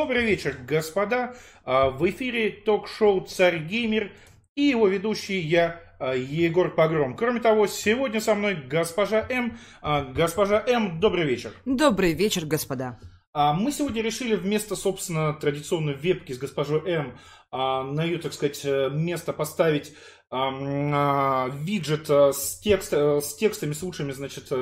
Добрый вечер, господа. А, в эфире ток-шоу «Царь Геймер» и его ведущий я, а, Егор Погром. Кроме того, сегодня со мной госпожа М. А, госпожа М, добрый вечер. Добрый вечер, господа. Мы сегодня решили вместо, собственно, традиционной вебки с госпожой М на ее, так сказать, э, место поставить виджет э, с, текст, э, с текстами, с лучшими, значит,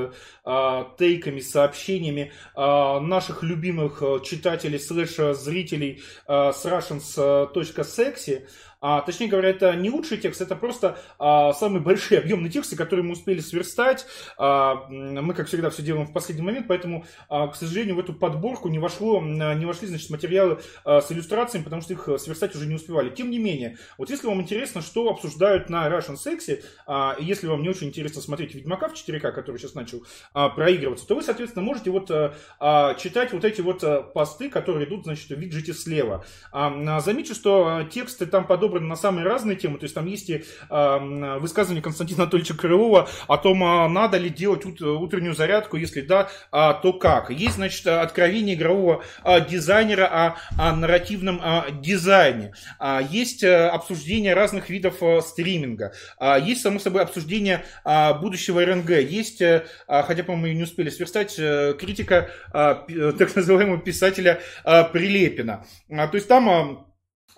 тейками, сообщениями наших любимых читателей, слэш зрителей с russians.sexy. А, точнее говоря, это не лучший текст, это просто а, самые большие объемные тексты, которые мы успели сверстать. А, мы, как всегда, все делаем в последний момент, поэтому, а, к сожалению, в эту подборку не, вошло, не вошли значит, материалы а, с иллюстрациями, потому что их сверстать уже не успевали. Тем не менее, вот если вам интересно, что обсуждают на Russian Sexy, а, если вам не очень интересно смотреть Ведьмака в 4К, который сейчас начал а, проигрываться, то вы, соответственно, можете вот а, а читать вот эти вот а, посты, которые идут, значит, в виджете слева. А, заметьте, что тексты там подобраны на самые разные темы. То есть там есть и э, высказывание Константина Анатольевича Крылова о том, а, надо ли делать ут, утреннюю зарядку, если да, а, то как. Есть, значит, откровение игрового а, дизайнера о, нарративном а, дизайне. А, есть а, обсуждение разных видов а, стриминга. А, есть, само собой, обсуждение а, будущего РНГ. Есть, а, хотя, по-моему, не успели сверстать, а, критика а, так называемого писателя а, Прилепина. А, то есть там...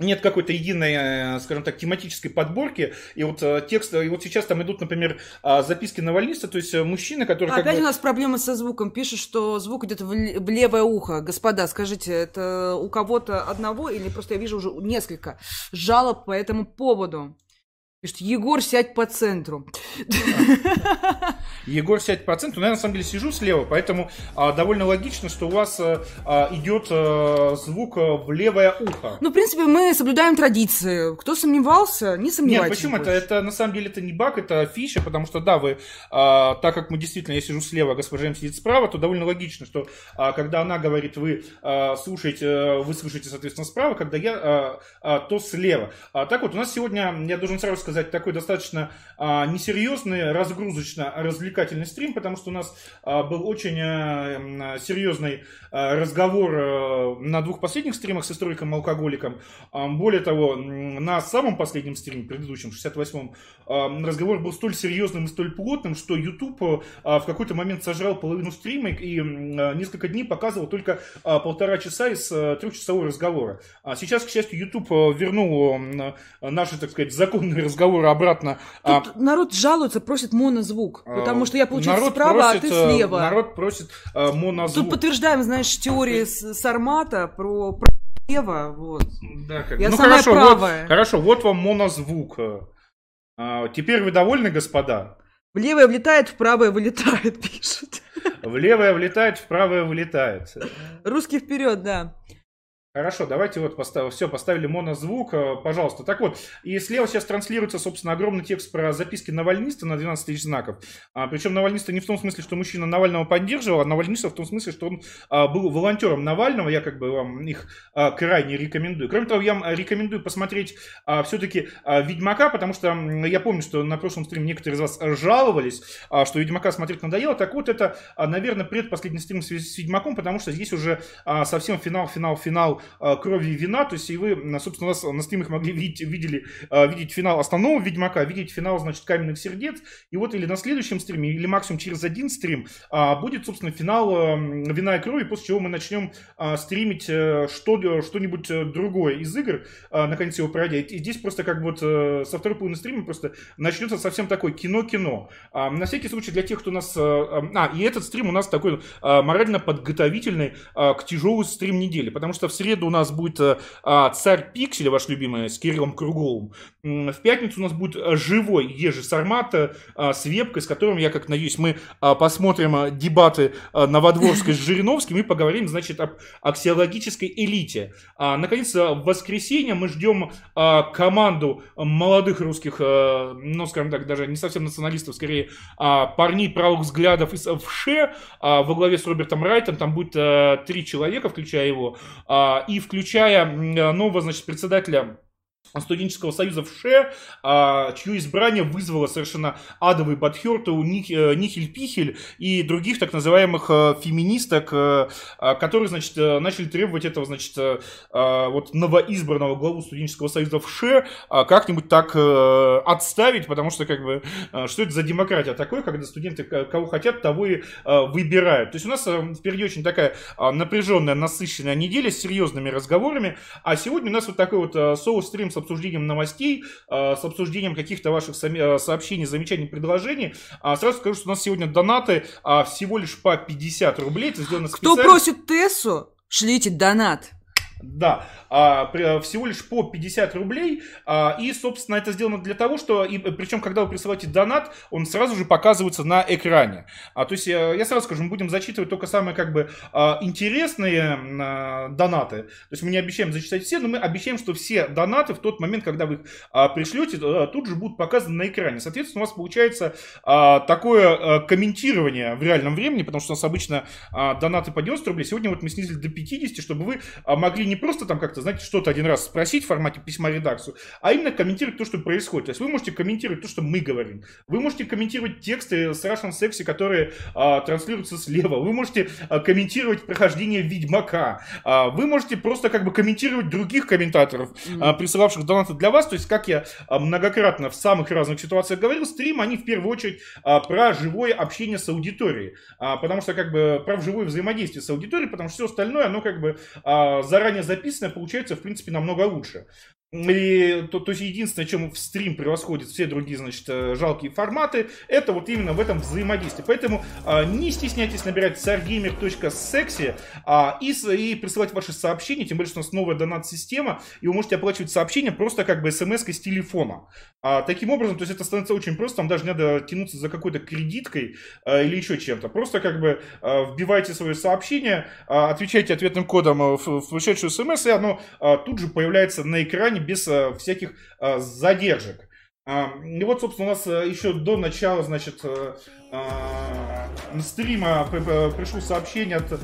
Нет какой-то единой, э, скажем так, тематической подборки. И вот э, текст, и вот сейчас там идут, например, записки навальниста, то есть э, мужчины, которые... Опять бы... у нас проблемы со звуком. Пишет, что звук идет в левое ухо. Господа, скажите, это у кого-то одного или просто я вижу уже несколько жалоб по этому поводу? Пишет, Егор, сядь по центру. Егор, сядь по центру. Ну, я на самом деле сижу слева, поэтому а, довольно логично, что у вас а, а идет а, звук а, в левое ухо. Ну, в принципе, мы соблюдаем традиции. Кто сомневался, не сомневайтесь. Нет, почему? Это, это на самом деле это не баг, это фиша, потому что, да, вы, а, так как мы действительно, я сижу слева, госпожа М сидит справа, то довольно логично, что а, когда она говорит, вы а, слушаете, вы слушаете, соответственно, справа, когда я, а, а, то слева. А, так вот, у нас сегодня, я должен сразу сказать, сказать, такой достаточно а, несерьезный, разгрузочно-развлекательный стрим, потому что у нас а, был очень а, серьезный а, разговор а, на двух последних стримах с историком-алкоголиком. А, более того, на самом последнем стриме, предыдущем, 68-м, а, разговор был столь серьезным и столь плотным, что YouTube а, в какой-то момент сожрал половину стрима и а, несколько дней показывал только а, полтора часа из а, трехчасового разговора. А сейчас, к счастью, YouTube вернул а, наши, так сказать, законные разговоры разговора обратно. А Тут а, народ жалуется, просит монозвук, потому что я получаю справа, просит, а ты э, слева. Народ просит а, монозвук. Тут подтверждаем, знаешь, теории Сармата про слева, вот. Да, как... Я ну, самая хорошо, правая. Вот, хорошо, вот вам монозвук. А, теперь вы довольны, господа? В левое влетает, в правое вылетает, пишут. В левое влетает, в правое вылетает. Русский вперед, да. Хорошо, давайте вот поставим, все, поставили монозвук, э, пожалуйста. Так вот, и слева сейчас транслируется, собственно, огромный текст про записки Навальниста на 12 тысяч знаков. А, причем Навальниста не в том смысле, что мужчина Навального поддерживал, а Навальниста в том смысле, что он а, был волонтером Навального. Я как бы вам их а, крайне рекомендую. Кроме того, я рекомендую посмотреть а, все-таки а, Ведьмака, потому что я помню, что на прошлом стриме некоторые из вас жаловались, а, что Ведьмака смотреть надоело. Так вот, это, а, наверное, предпоследний стрим с, с Ведьмаком, потому что здесь уже а, совсем финал, финал, финал крови и вина, то есть и вы, собственно, у нас на стримах могли видеть, видели, э, видеть финал основного Ведьмака, видеть финал, значит, Каменных Сердец, и вот или на следующем стриме, или максимум через один стрим а, будет, собственно, финал э, Вина и крови, после чего мы начнем стримить что, что-нибудь другое из игр, наконец его пройдя. И здесь просто как вот со второй половины стрима просто начнется совсем такой кино-кино. А, на всякий случай для тех, кто нас... А, и этот стрим у нас такой морально подготовительный к тяжелый стрим недели, потому что в среду у нас будет э, а, «Царь Пикселя», ваш любимый, с Кириллом Круговым. В пятницу у нас будет э, живой Ежи Сармата а, с вебкой, с которым, я как надеюсь, мы а, посмотрим дебаты а, Новодворской с Жириновским и поговорим, значит, об аксиологической элите. А, наконец, в воскресенье мы ждем команду молодых русских, ну, скажем так, даже не совсем националистов, скорее, парней правых взглядов из а, во главе с Робертом Райтом. Там будет три человека, включая его. И включая нового, значит, председателя студенческого союза в ШЕ, а, чье избрание вызвало совершенно адовый подхерт у э, Нихель Пихель и других так называемых э, феминисток, э, а, которые, значит, начали требовать этого, значит, вот новоизбранного главу студенческого союза в ШЕ как-нибудь так отставить, потому что, как бы, что это за демократия такой, когда студенты кого хотят, того и выбирают. То есть у нас впереди очень такая напряженная, насыщенная неделя с серьезными разговорами, а сегодня у нас вот такой вот соус-стрим с обсуждением новостей, а, с обсуждением каких-то ваших а, сообщений, замечаний, предложений. А, сразу скажу, что у нас сегодня донаты всего лишь по 50 рублей. Это сделано Кто просит Тессу, шлите донат. Да, а, э, всего лишь по 50 рублей. А, и, собственно, это сделано для того, что, и, причем, когда вы присылаете донат, он сразу же показывается на экране. А, то есть, я, я сразу скажу, мы будем зачитывать только самые, как бы, а, интересные а, донаты. То есть, мы не обещаем зачитать все, но мы обещаем, что все донаты в тот момент, когда вы их а, пришлете, а, тут же будут показаны на экране. Соответственно, у вас получается а, такое а, комментирование в реальном времени, потому что у нас обычно а, донаты по 90 рублей. Сегодня вот мы снизили до 50, чтобы вы а, могли не просто там как-то, знаете, что-то один раз спросить в формате письма редакцию, а именно комментировать то, что происходит. То есть вы можете комментировать то, что мы говорим. Вы можете комментировать тексты с Russian Sexy, которые а, транслируются слева. Вы можете а, комментировать прохождение Ведьмака. А, вы можете просто как бы комментировать других комментаторов, а, присылавших донаты для вас. То есть, как я а, многократно в самых разных ситуациях говорил, стрим, они в первую очередь а, про живое общение с аудиторией. А, потому что как бы про живое взаимодействие с аудиторией, потому что все остальное, оно как бы а, заранее заранее записанное получается, в принципе, намного лучше. И, то, то есть единственное, чем в стрим превосходит все другие, значит, э, жалкие форматы, это вот именно в этом взаимодействии. Поэтому а, не стесняйтесь набирать sargamer.sexy а, и, и присылать ваши сообщения, тем более, что у нас новая донат-система, и вы можете оплачивать сообщения просто как бы смс с телефона. А, таким образом, то есть это становится очень просто, там даже не надо тянуться за какой-то кредиткой а, или еще чем-то. Просто как бы а, вбивайте свое сообщение, а, отвечайте ответным кодом в, в вышедшую смс, и оно а, тут же появляется на экране экране без э, всяких э, задержек. А, и вот, собственно, у нас э, еще до начала, значит, стрима пришло сообщение от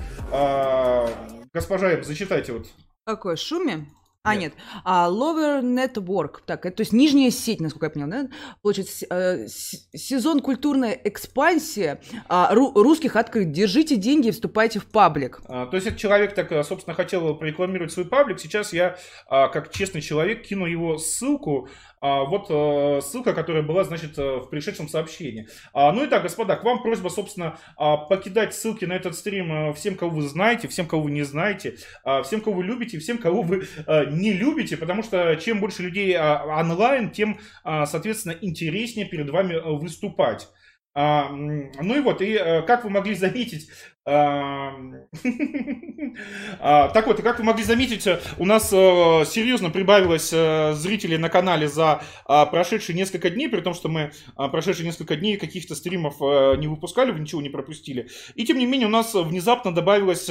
госпожа, зачитайте вот. Какое, шуме? А, нет. А, Lower Network. Так, это, то есть нижняя сеть, насколько я понял, да? Получается, э, сезон культурная экспансия а, ру, русских открыт. Держите деньги и вступайте в паблик. А, то есть этот человек так, собственно, хотел прорекламировать свой паблик. Сейчас я, а, как честный человек, кину его ссылку вот э, ссылка, которая была, значит, э, в пришедшем сообщении. А, ну и так, господа, к вам просьба, собственно, а, покидать ссылки на этот стрим э, всем, кого вы знаете, всем, кого вы не знаете, всем, кого вы любите, всем, кого вы не любите, потому что чем больше людей онлайн, тем, соответственно, интереснее перед вами выступать. Ну и вот, и как вы могли заметить, А, так вот, и как вы могли заметить, у нас э, серьезно прибавилось э, зрителей на канале за а, прошедшие несколько дней, при том, что мы а, прошедшие несколько дней каких-то стримов э, не выпускали, вы ничего не пропустили. И тем не менее у нас внезапно добавилось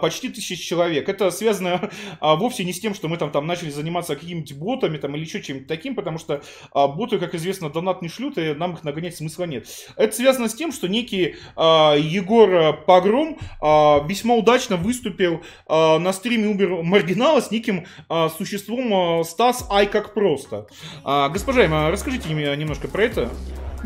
почти тысяч человек. Это связано вовсе не с тем, что мы там, там начали заниматься какими-то ботами там, или еще чем-то таким, потому что боты, как известно, донат не шлют, и нам их нагонять смысла нет. Это связано с тем, что некий Егор Погром весьма удачно выступил э, на стриме Убер Маргинала с неким э, существом Стас Ай как просто. Госпожа расскажите немножко про это.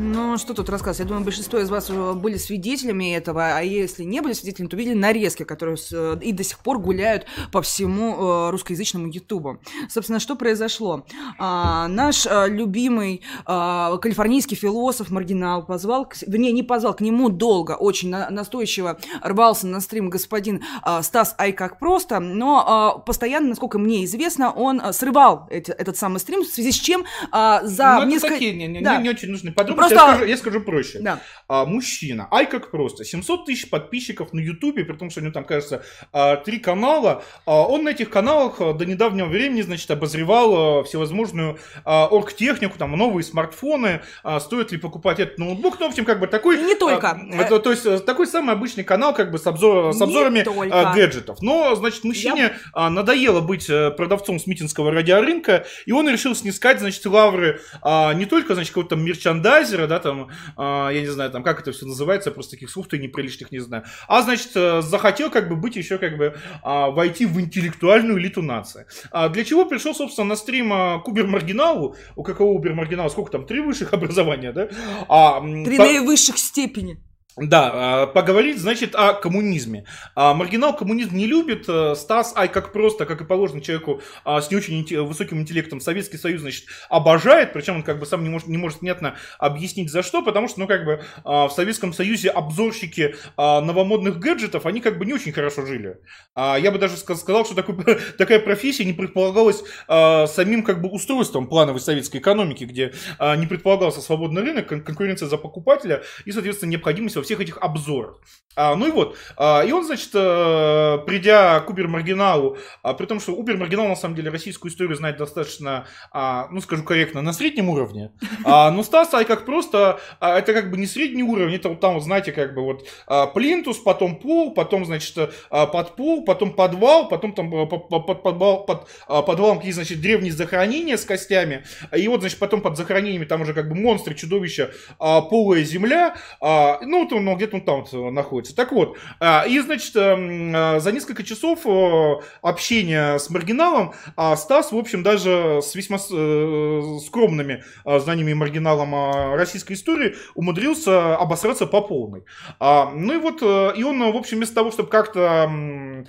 Ну, что тут рассказывать? Я думаю, большинство из вас были свидетелями этого, а если не были свидетелями, то видели нарезки, которые и до сих пор гуляют по всему э, русскоязычному Ютубу. Собственно, что произошло? А, наш а, любимый а, калифорнийский философ Маргинал позвал, к, вернее, не позвал, к нему долго, очень на, настойчиво рвался на стрим господин а, Стас Ай как просто, но постоянно, насколько мне известно, он срывал эти, этот самый стрим, в связи с чем за ну, несколько... такие не, не, да. не, не очень нужны подробности просто... я, скажу, я скажу проще. Да. А, мужчина, ай как просто, 700 тысяч подписчиков на Ютубе, при том, что у него там, кажется, а, три канала. А, он на этих каналах а, до недавнего времени, значит, обозревал всевозможную оргтехнику, там, новые смартфоны, стоит ли покупать этот ноутбук, ну, в общем, как бы такой... Не только. То, то есть, э, такой самый обычный канал, как бы, с, обзор, с обзорами только. гаджетов. Но, значит, мужчине Я... надоело быть э, продавцом смитинского радиорынка, и он решил снискать, значит, лавры не только, значит, какого-то мерчандайзера, менеджера, да, там, а, я не знаю, там, как это все называется, просто таких слов-то неприличных не знаю. А, значит, э, захотел как бы быть еще как бы а, войти в интеллектуальную элиту нации. А для чего пришел, собственно, на стрим а, к Убер-маргиналу, у какого Убер-маргинала, сколько там, три высших образования, да? А, Три по... наивысших степени. Да, а, поговорить, значит, о коммунизме. А, маргинал коммунизм не любит. Э, Стас, ай, как просто, как и положено человеку а, с не очень высоким интеллектом, Советский Союз, значит, обожает, причем он как бы сам не может, не может внятно объяснить за что, потому что, ну, как бы в Советском Союзе обзорщики новомодных гаджетов, они как бы не очень хорошо жили. Я бы даже сказал, что такой, такая профессия не предполагалась самим как бы устройством плановой советской экономики, где не предполагался свободный рынок, конкуренция за покупателя и, соответственно, необходимость во всех этих обзорах. А, ну и вот, а, и он, значит, а, придя к Убер-маргиналу, а, при том, что Убер-маргинал, на самом деле, российскую историю знает достаточно, а, ну, скажу корректно, на среднем уровне. А, но Стас, а как просто, а, это как бы не средний уровень, это вот там, вот, знаете, как бы вот а, плинтус, потом пол, потом, значит, а, под пол, потом подвал, потом там под, под, подвал, под а, подвалом какие, значит, древние захоронения с костями, и вот, значит, потом под захоронениями там уже как бы монстры, чудовища, а, полая земля, а, ну, вот он ну, где-то он там вот находится. Так вот, а, и, значит, эм, а, за несколько часов э, общения с маргиналом а, Стас, в общем, даже с весьма э, скромными знаниями маргиналом российской истории умудрился обосраться по полной. Ну и вот, э, и он, в общем, вместо того, чтобы как-то а,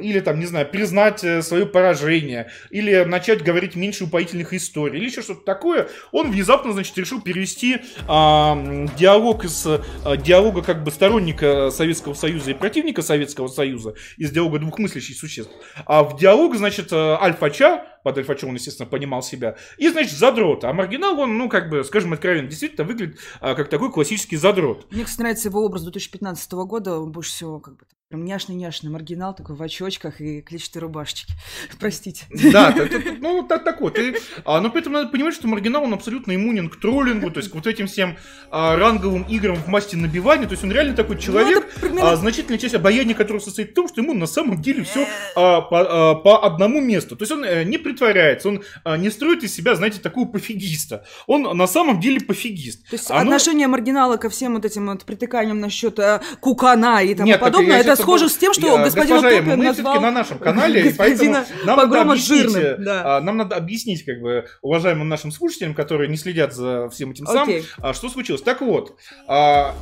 или там, не знаю, признать э, свое поражение, или начать говорить меньше упоительных историй, или еще что-то такое, он внезапно, значит, решил перевести а, диалог из а, диалога как бы сторонника Советского Союза и противника Советского Союза, из диалога двух мыслящих существ, а в диалог, значит, э, Альфа-Ча, под Альфачом он, естественно, понимал себя. И, значит, задрот. А маргинал, он, ну, как бы, скажем откровенно, действительно выглядит а, как такой классический задрот. Мне, кстати, нравится его образ 2015 года. Он больше всего, как бы, прям няшный-няшный маргинал, такой в очочках и клетчатой рубашечке. Простите. Да, ну, так, так вот. И, а, но при этом надо понимать, что маргинал, он абсолютно иммунен к троллингу, то есть к вот этим всем а, ранговым играм в масти набивания. То есть он реально такой ну, человек, ну, примерно... а, значительная часть обаяния которого состоит в том, что ему на самом деле все а, по, а, по одному месту. То есть он а, не притворяется, он а, не строит из себя, знаете, такого пофигиста. Он на самом деле пофигист. То есть Оно... отношение маргинала ко всем вот этим вот притыканиям насчет а, кукана и тому Нет, подобное, это схоже с тем, что я, господин Топин мы назвал... на нашем канале, и поэтому нам надо, объяснить, жирным, да. А, нам надо объяснить, как бы, уважаемым нашим слушателям, которые не следят за всем этим самым, okay. что случилось. Так вот,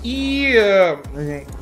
и, э,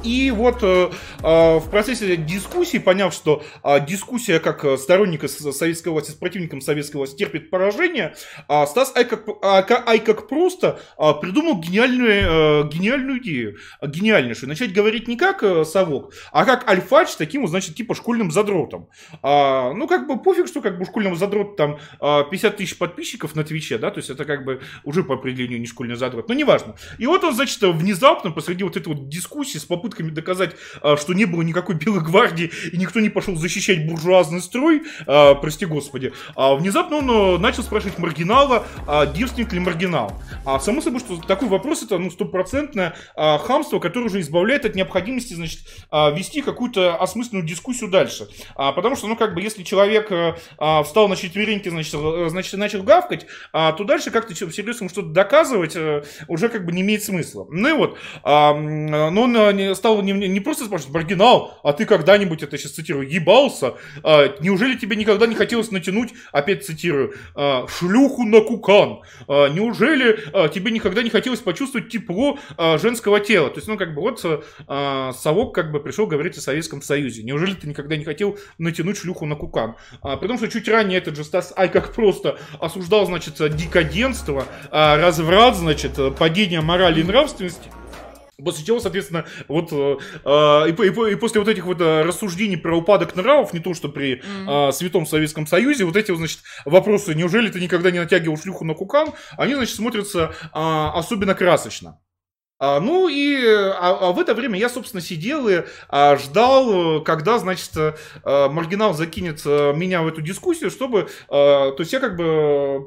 и вот э, в процессе дискуссии, поняв, что дискуссия как сторонника советской власти с противником советской власти терпит поражение, Стас Ай как, Ай как просто придумал гениальную, э, гениальную идею, гениальнейшую. Начать говорить не как совок, а как альфач таким, значит, типа школьным задротом. А, ну, как бы пофиг, что как бы школьному задроту там 50 тысяч подписчиков на Твиче, да, то есть это как бы уже по определению не школьный задрот, но неважно. И вот он, значит, внезапно посреди вот этой вот дискуссии с попытками доказать, что не было никакой белой гвардии и никто не пошел защищать буржуазный строй, прости господи, а внезапно он начал спрашивать маргинала, а девственник ли маргинал. А само собой, что такой вопрос это, ну, стопроцентное хамство, которое уже избавляет от необходимости, значит, вести какую-то осмысленную дискуссию дальше. А, потому что, ну, как бы, если человек э, а, встал на четвереньки, значит, э, значит начал гавкать, а, то дальше как-то всерьез ему что-то доказывать а, уже как бы не имеет смысла. Ну и вот, а, но он стал не, не просто спрашивать, маргинал, а ты когда-нибудь, это сейчас цитирую, ебался? А, неужели тебе никогда не хотелось натянуть, опять цитирую, а, шлюху на кукан? А, неужели а, тебе никогда не хотелось почувствовать тепло а, женского тела? То есть, ну, как бы, вот а, совок как бы пришел говорить о Советском Союзе. Неужели ты никогда не хотел натянуть шлюху на кукан? А, при том, что чуть ранее этот же Стас Ай как просто осуждал, значит, декаденство, а, разврат, значит, падение морали и нравственности. После чего, соответственно, вот э, э, и, и, и после вот этих вот э, рассуждений про упадок нравов, не то что при э, Святом Советском Союзе, вот эти, вот, значит, вопросы, неужели ты никогда не натягивал шлюху на кукан, они, значит, смотрятся э, особенно красочно. А, ну и а, а в это время я, собственно, сидел и ждал, когда, значит, а, маргинал закинет меня в эту дискуссию, чтобы, то есть я как бы,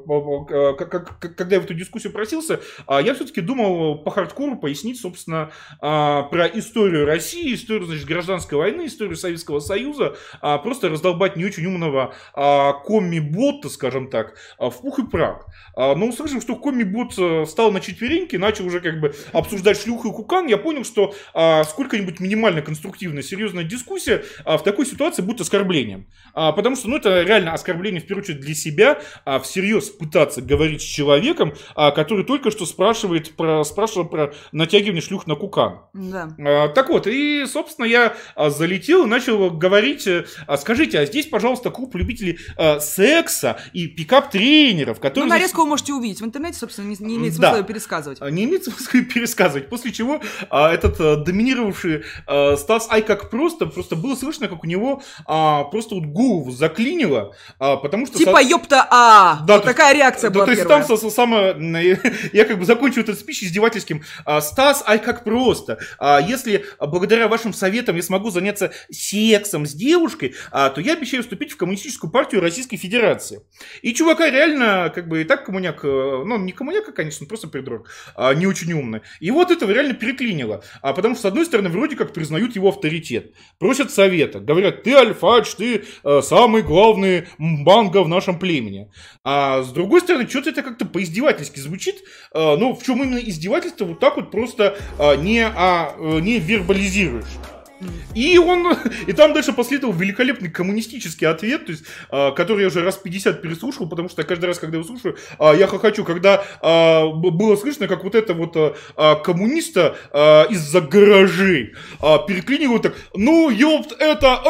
когда я в эту дискуссию просился, я все-таки думал по хардкору пояснить, собственно, про историю России, историю, значит, гражданской войны, историю Советского Союза, просто раздолбать не очень умного а, комми-бота, скажем так, в пух и прах. Но услышав, что комми-бот встал на четвереньки, начал уже как бы обсуждать обсуждать шлюху и кукан, я понял, что а, сколько-нибудь минимально конструктивная, серьезная дискуссия а, в такой ситуации будет оскорблением. А, потому что, ну, это реально оскорбление, в первую очередь, для себя, а, всерьез пытаться говорить с человеком, а, который только что спрашивает про, спрашивал про натягивание шлюх на кукан. Да. А, так вот, и, собственно, я а, залетел и начал говорить, а, скажите, а здесь, пожалуйста, клуб любителей а, секса и пикап-тренеров, которые... Ну, нарезку вы можете увидеть в интернете, собственно, не, не имеет смысла да. ее пересказывать. Не имеет смысла ее пересказывать рассказывать. После чего а, этот а, доминировавший а, Стас Ай как просто, просто было слышно, как у него а, просто вот голову заклинило, а, потому что... Типа, ёпта, а! Да, вот такая реакция да, была То есть там самое... Я как бы закончу этот спич издевательским. А, Стас Ай как просто. А, если благодаря вашим советам я смогу заняться сексом с девушкой, а, то я обещаю вступить в коммунистическую партию Российской Федерации. И чувака реально, как бы, и так коммуняк, э, ну, не коммуняк, конечно, просто придурок, а, не очень умный. Его вот этого реально переклинило. А потому что, с одной стороны, вроде как признают его авторитет. Просят совета. Говорят, ты альфач, ты э, самый главный банга в нашем племени. А с другой стороны, что-то это как-то поиздевательски звучит. Э, ну, в чем именно издевательство, вот так вот просто э, не, а, э, не вербализируешь. И он, и там дальше последовал великолепный коммунистический ответ, то есть, а, который я уже раз 50 переслушал, потому что каждый раз, когда его слушаю, а, я хочу, когда а, было слышно, как вот это вот коммуниста из-за гаражей переклинивают так, ну, ёпт, это,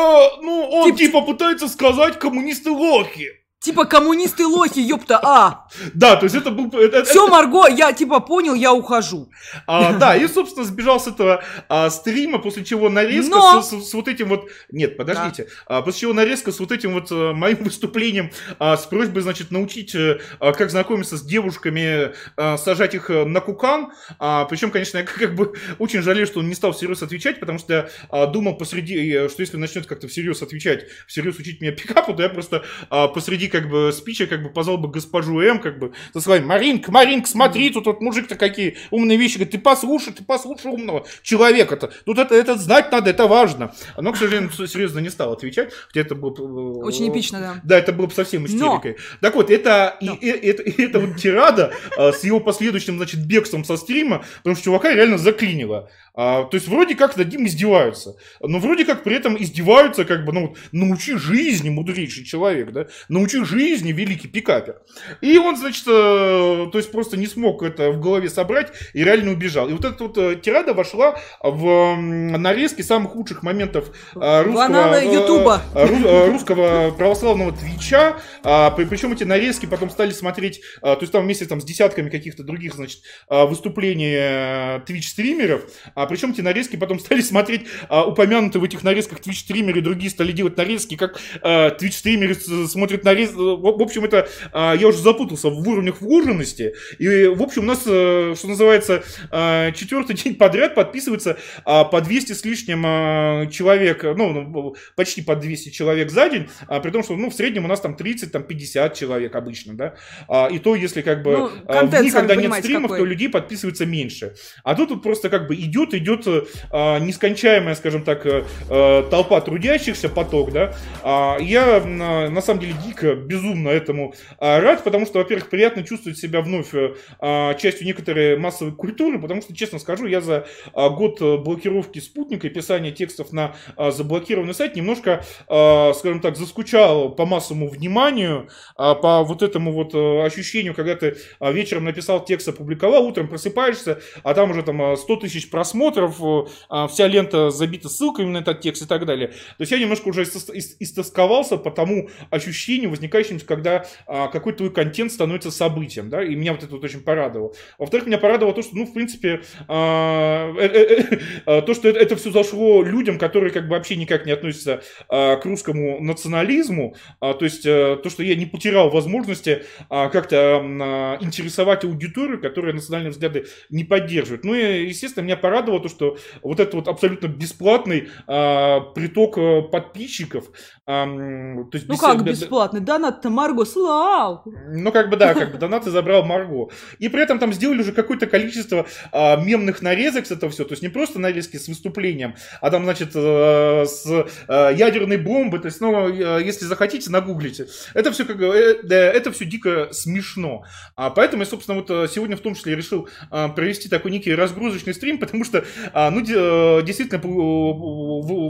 ну, он типа, типа пытается сказать коммунисты лохи. Типа коммунисты лохи, ёпта, а. Да, то есть это был... Это, Все, Марго, я типа понял, я ухожу. А, да, и, собственно, сбежал с этого а, стрима, после чего нарезка Но... с, с, с вот этим вот... Нет, подождите. Да. А, после чего нарезка с вот этим вот а, моим выступлением а, с просьбой, значит, научить, а, как знакомиться с девушками, а, сажать их на кукан. А, причем, конечно, я как бы очень жалею, что он не стал всерьез отвечать, потому что я а, думал посреди, что если начнет как-то всерьез отвечать, всерьез учить меня пикапу, то я просто а, посреди как бы спича как бы позвал бы госпожу М, как бы, со словами, Маринка, Маринка, смотри, тут вот мужик-то какие умные вещи, говорит, ты послушай, ты послушай умного человека-то, тут это, это знать надо, это важно. Но, к сожалению, серьезно не стал отвечать, хотя это было... Э, Очень эпично, да. Да, это было бы совсем истерикой. Но... Так вот, это, Но... и, и, это, и это вот тирада а, с его последующим, значит, бегством со стрима, потому что чувака реально заклинило. А, то есть вроде как над ним издеваются, но вроде как при этом издеваются, как бы, ну вот, научи жизни, мудрейший человек, да, научи жизни, великий пикапер. И он, значит, э, то есть просто не смог это в голове собрать и реально убежал. И вот эта вот э, тирада вошла в нарезки самых лучших моментов э, русского, Ютуба. русского православного твича, а, причем эти нарезки потом стали смотреть, то есть там вместе там с десятками каких-то других, значит, выступлений твич-стримеров, а а причем эти нарезки потом стали смотреть а, упомянутые в этих нарезках Twitch-стримеры, другие стали делать нарезки, как а, Twitch-стримеры смотрят нарезки. В общем, это а, я уже запутался в уровнях вложенности. И, в общем, у нас, а, что называется, а, четвертый день подряд подписывается а, по 200 с лишним а, человек, ну, ну, почти по 200 человек за день, а, при том, что, ну, в среднем у нас там 30, там 50 человек обычно, да. А, и то, если как бы ну, а, в дни, когда нет стримов, какой. то людей подписывается меньше. А тут вот просто как бы идет идет а, нескончаемая, скажем так, а, толпа трудящихся, поток, да. А, я на самом деле дико, безумно этому а, рад, потому что, во-первых, приятно чувствовать себя вновь а, частью некоторой массовой культуры, потому что, честно скажу, я за а, год блокировки спутника и писания текстов на а, заблокированный сайт немножко, а, скажем так, заскучал по массовому вниманию, а, по вот этому вот ощущению, когда ты вечером написал текст, опубликовал, утром просыпаешься, а там уже там 100 тысяч просмотров, просмотров, а, вся лента забита ссылками на этот текст и так далее. То есть я немножко уже истосковался по тому ощущению, возникающему, когда а, какой-то твой контент становится событием, да, и меня вот это вот очень порадовало. Во-вторых, меня порадовало то, что, ну, в принципе, а, э, э, э, то, что это все зашло людям, которые как бы вообще никак не относятся к русскому национализму, то есть то, что я не потерял возможности как-то интересовать аудиторию, которая национальные взгляды не поддерживает. Ну и, естественно, меня порадовало то, что вот этот вот абсолютно бесплатный приток подписчиков, то есть ну как бесплатный? Донат-то Марго слал. Ну как бы да, как бы донаты забрал Марго. И при этом там сделали уже какое-то количество а, мемных нарезок с этого все. То есть не просто нарезки с выступлением, а там, значит, а, с а, ядерной бомбы. То есть, ну, если захотите, нагуглите. Это все как э, это все дико смешно. А поэтому я, собственно, вот сегодня в том числе решил а, провести такой некий разгрузочный стрим, потому что, а, ну, действительно,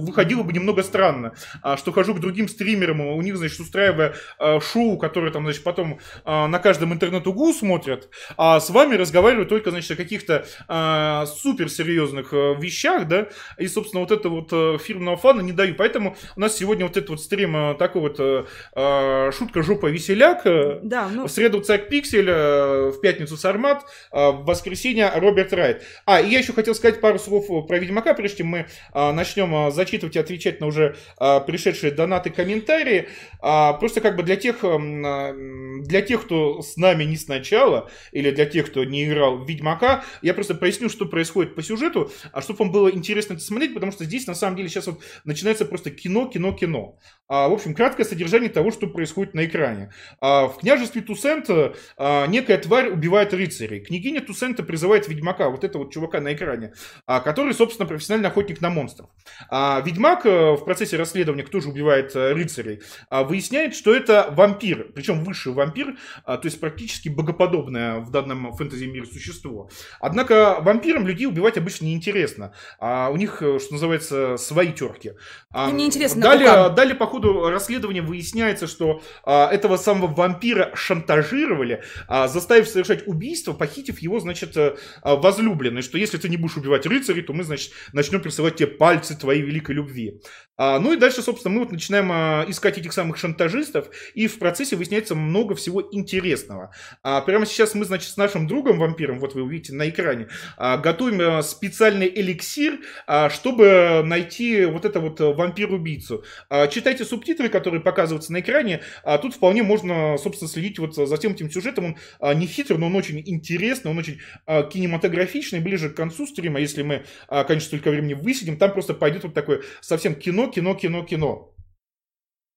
выходило бы немного странно, а, что хожу к другим стримерам, у них, значит, устраивая э, шоу, которое там, значит, потом э, на каждом интернет-углу смотрят, а с вами разговариваю только, значит, о каких-то э, суперсерьезных э, вещах, да, и, собственно, вот это вот э, фирменного фана не даю. Поэтому у нас сегодня вот этот вот стрим э, такой вот э, э шутка жопа веселяк, э, да, ну... в среду Царь Пиксель, э, в пятницу Сармат, э, в воскресенье Роберт Райт. А, и я еще хотел сказать пару слов про Ведьмака, прежде чем мы э, начнем э, зачитывать и отвечать на уже э, пришедшие донаты комментарии. А, просто как бы для тех, эм, для тех, кто с нами не сначала, или для тех, кто не играл в Ведьмака, я просто поясню, что происходит по сюжету, а чтобы вам было интересно это смотреть, потому что здесь на самом деле сейчас вот начинается просто кино, кино, кино. А, в общем, краткое содержание того, что происходит на экране. А, в княжестве Тусента а, некая тварь убивает рыцарей. Княгиня Тусента призывает ведьмака, вот этого вот чувака на экране, а, который, собственно, профессиональный охотник на монстров. А, ведьмак а, в процессе расследования, кто же убивает э, рыцарей, а выясняет, что это вампир, причем высший вампир, а, то есть практически богоподобное в данном фэнтези-мире существо. Однако вампирам людей убивать обычно неинтересно. А у них, э, что называется, свои терки. А, неинтересно. Далее, далее по ходу расследования выясняется, что этого самого вампира шантажировали, заставив совершать убийство, похитив его, значит, э, возлюбленной, что если ты не будешь убивать рыцарей, то мы, значит, начнем присылать тебе пальцы твоей великой любви. Ну и дальше, собственно, мы вот начинаем а, искать этих самых шантажистов, и в процессе выясняется много всего интересного. А, прямо сейчас мы, значит, с нашим другом вампиром, вот вы увидите на экране, а, готовим а, специальный эликсир, а, чтобы найти вот это вот вампир-убийцу. А, читайте субтитры, которые показываются на экране, а, тут вполне можно, собственно, следить вот за тем этим сюжетом. Он а, не хитрый, но он очень интересный, он очень а, кинематографичный. Ближе к концу стрима, если мы, а, конечно, только времени высидим, там просто пойдет вот такое совсем кино, кино, кино, кино.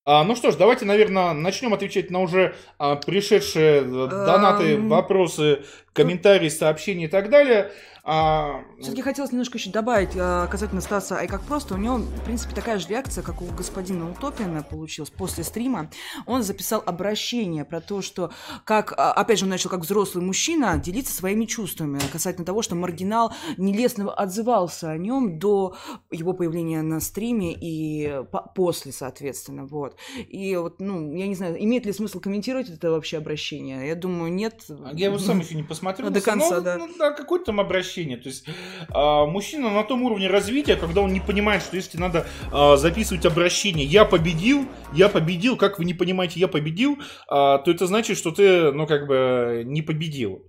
А, ну что ж, давайте, наверное, начнем отвечать на уже а, пришедшие э, донаты, вопросы, комментарии, сообщения и так далее. А... Все-таки хотелось немножко еще добавить а, касательно Стаса Ай как просто. У него, в принципе, такая же реакция, как у господина Утопина получилась после стрима. Он записал обращение про то, что как, а, опять же, он начал как взрослый мужчина делиться своими чувствами касательно того, что маргинал нелестно отзывался о нем до его появления на стриме и после, соответственно, вот. И вот, ну, я не знаю, имеет ли смысл комментировать это вообще обращение? Я думаю, нет. Я его сам еще не посмотрел. До конца, но, да. Ну, да, какое-то там обращение общения. То есть э, мужчина на том уровне развития, когда он не понимает, что если надо э, записывать обращение «я победил», «я победил», как вы не понимаете «я победил», э, то это значит, что ты, ну, как бы, не победил.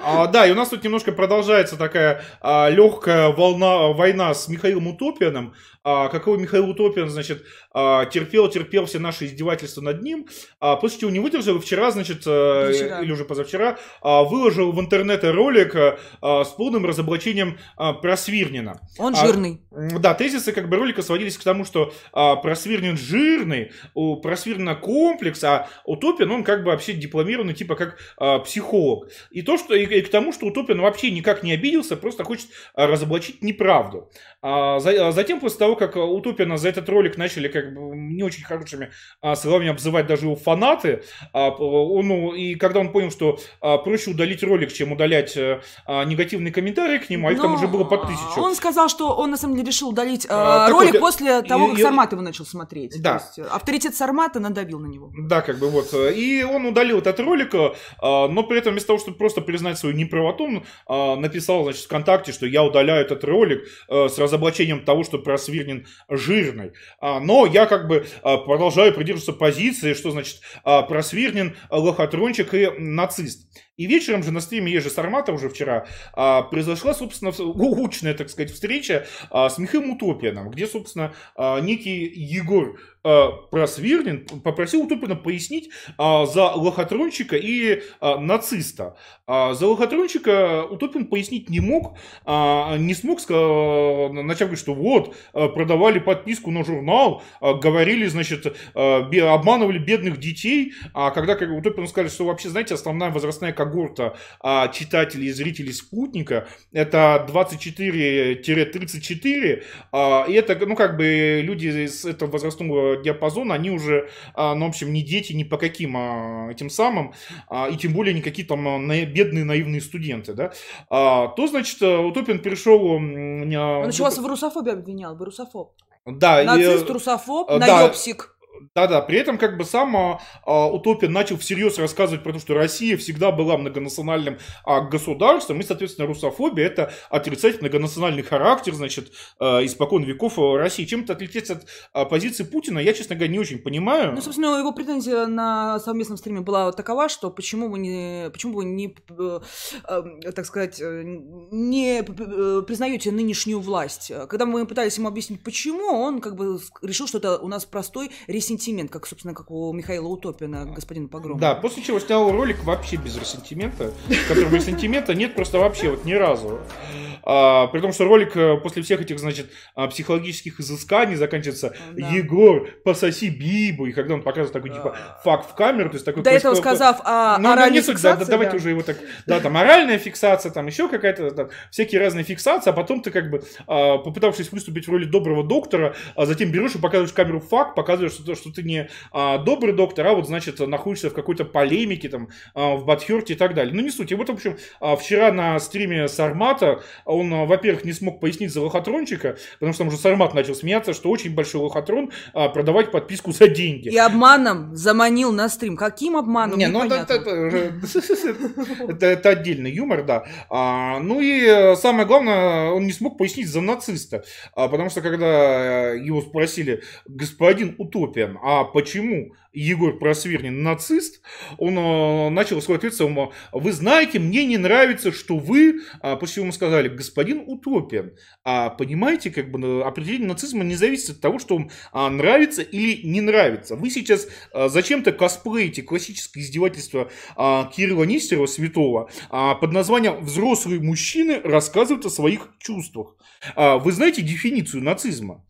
А, да, и у нас тут немножко продолжается такая а, легкая волна, война с Михаилом Утопианом. А, какой Михаил Утопиан, значит, а, терпел, терпел все наши издевательства над ним, а, после чего не выдержал, вчера, значит, а, вчера. или уже позавчера, а, выложил в интернет ролик а, с полным разоблачением а, Просвирнина. Он а, жирный. Да, тезисы как бы ролика сводились к тому, что а, Просвирнин жирный, у Просвирнина комплекс, а Утопиан, он как бы вообще дипломированный, типа как а, психолог. И то, что, и, и к тому, что Утопиан вообще никак не обиделся, просто хочет разоблачить неправду. А, за, а затем, после того, как Утопиана за этот ролик начали как бы не очень хорошими а, словами обзывать даже его фанаты, а, он, ну, и когда он понял, что а, проще удалить ролик, чем удалять а, негативные комментарии к нему, а их Но там уже было по тысячу. Он сказал, что он на самом деле решил удалить а, а ролик вот, после того, и, как и, Сармат его начал смотреть. Да. То есть, авторитет Сармата надавил на него. Да, как бы вот. И он удалил этот ролик, а, но при этом вместо того, чтобы просто признать свою неправоту, он а, написал, значит, ВКонтакте, что я удаляю этот ролик с разоблачением того, что Просвирнин жирный. А, но я как бы а, продолжаю придерживаться позиции, что, значит, а, Просвирнин лохотрончик и нацист. И вечером же на стриме Ежи Сармата уже вчера а, произошла, собственно, улучшенная, так сказать, встреча а, с Михаилом Утопианом, где, собственно, а, некий Егор а, Просвирнин попросил Утопина пояснить а, за лохотрончика и а, нациста. А, за лохотрончика Утопин пояснить не мог, а, не смог, а, начав говорить, что вот, а, продавали подписку на журнал, а, говорили, значит, а, обманывали бедных детей, а когда как, Утопину сказали, что вообще, знаете, основная возрастная когорта а, читателей и зрителей «Спутника» это 24-34, а, и это, ну, как бы люди из этого возрастного диапазона, они уже, а, ну, в общем, не дети ни по каким а, этим самым, а, и тем более не какие там а, на, бедные наивные студенты, да, а, то, значит, Утопин перешел... Он еще вас в русофобии обвинял, вы русофоб. Да, Нацист, и, русофоб, да, наебсик. Да-да, при этом как бы сам а, а, Утопин начал всерьез рассказывать про то, что Россия всегда была многонациональным а, государством, и, соответственно, русофобия это отрицательный многонациональный характер, значит, а, испокон веков России. Чем это отличается от а, позиции Путина, я, честно говоря, не очень понимаю. Ну, собственно, его претензия на совместном стриме была такова, что почему вы не, почему вы не, э, э, так сказать, не э, признаете нынешнюю власть. Когда мы пытались ему объяснить, почему, он как бы решил, что это у нас простой ресентимент, как, собственно, как у Михаила Утопина, господина Погрома. Да, после чего снял ролик вообще без ресентимента, которого ресентимента нет просто вообще вот ни разу. А, при том, что ролик э, после всех этих, значит, а, психологических изысканий заканчивается Да. «Егор, пососи Бибу», и когда он показывает такой, типа, факт в камеру, то есть такой... До этого сказав о ну, оральной не суть, да, да, фиксации, давайте да. уже его так, да, там оральная фиксация, там еще какая-то, да, всякие разные фиксации, а потом ты как бы, а, попытавшись выступить в роли доброго доктора, а затем берешь и показываешь в камеру факт, показываешь, что, что ты не а, добрый доктор, а вот, значит, находишься в какой-то полемике, там, а, в Батхерте и так далее. Ну, не суть. И вот, в общем, а, вчера на стриме Сармата он, а, во-первых, не смог пояснить за лохотрончика, потому что там уже Сармат начал смеяться, что очень большой лохотрон а, продавать подписку за деньги. И обманом заманил на стрим. Каким обманом? Не, ну это, отдельный юмор, да. А, ну и э, самое главное, он не смог пояснить за нациста. А, потому что когда э, его спросили, господин Утопиан, а почему Егор Просвирнин нацист, он э, начал ответ самому, вы знаете, мне не нравится, что вы, а, после ему сказали, господин Утопиан, а понимаете, как бы э, определение нацизма не зависит от того, что вам а, нравится или не нравится. Вы сейчас а, зачем-то косплеите классическое издевательство а, Кирилла Нестерова святого под названием «Взрослые мужчины рассказывают о своих чувствах». Вы знаете дефиницию нацизма?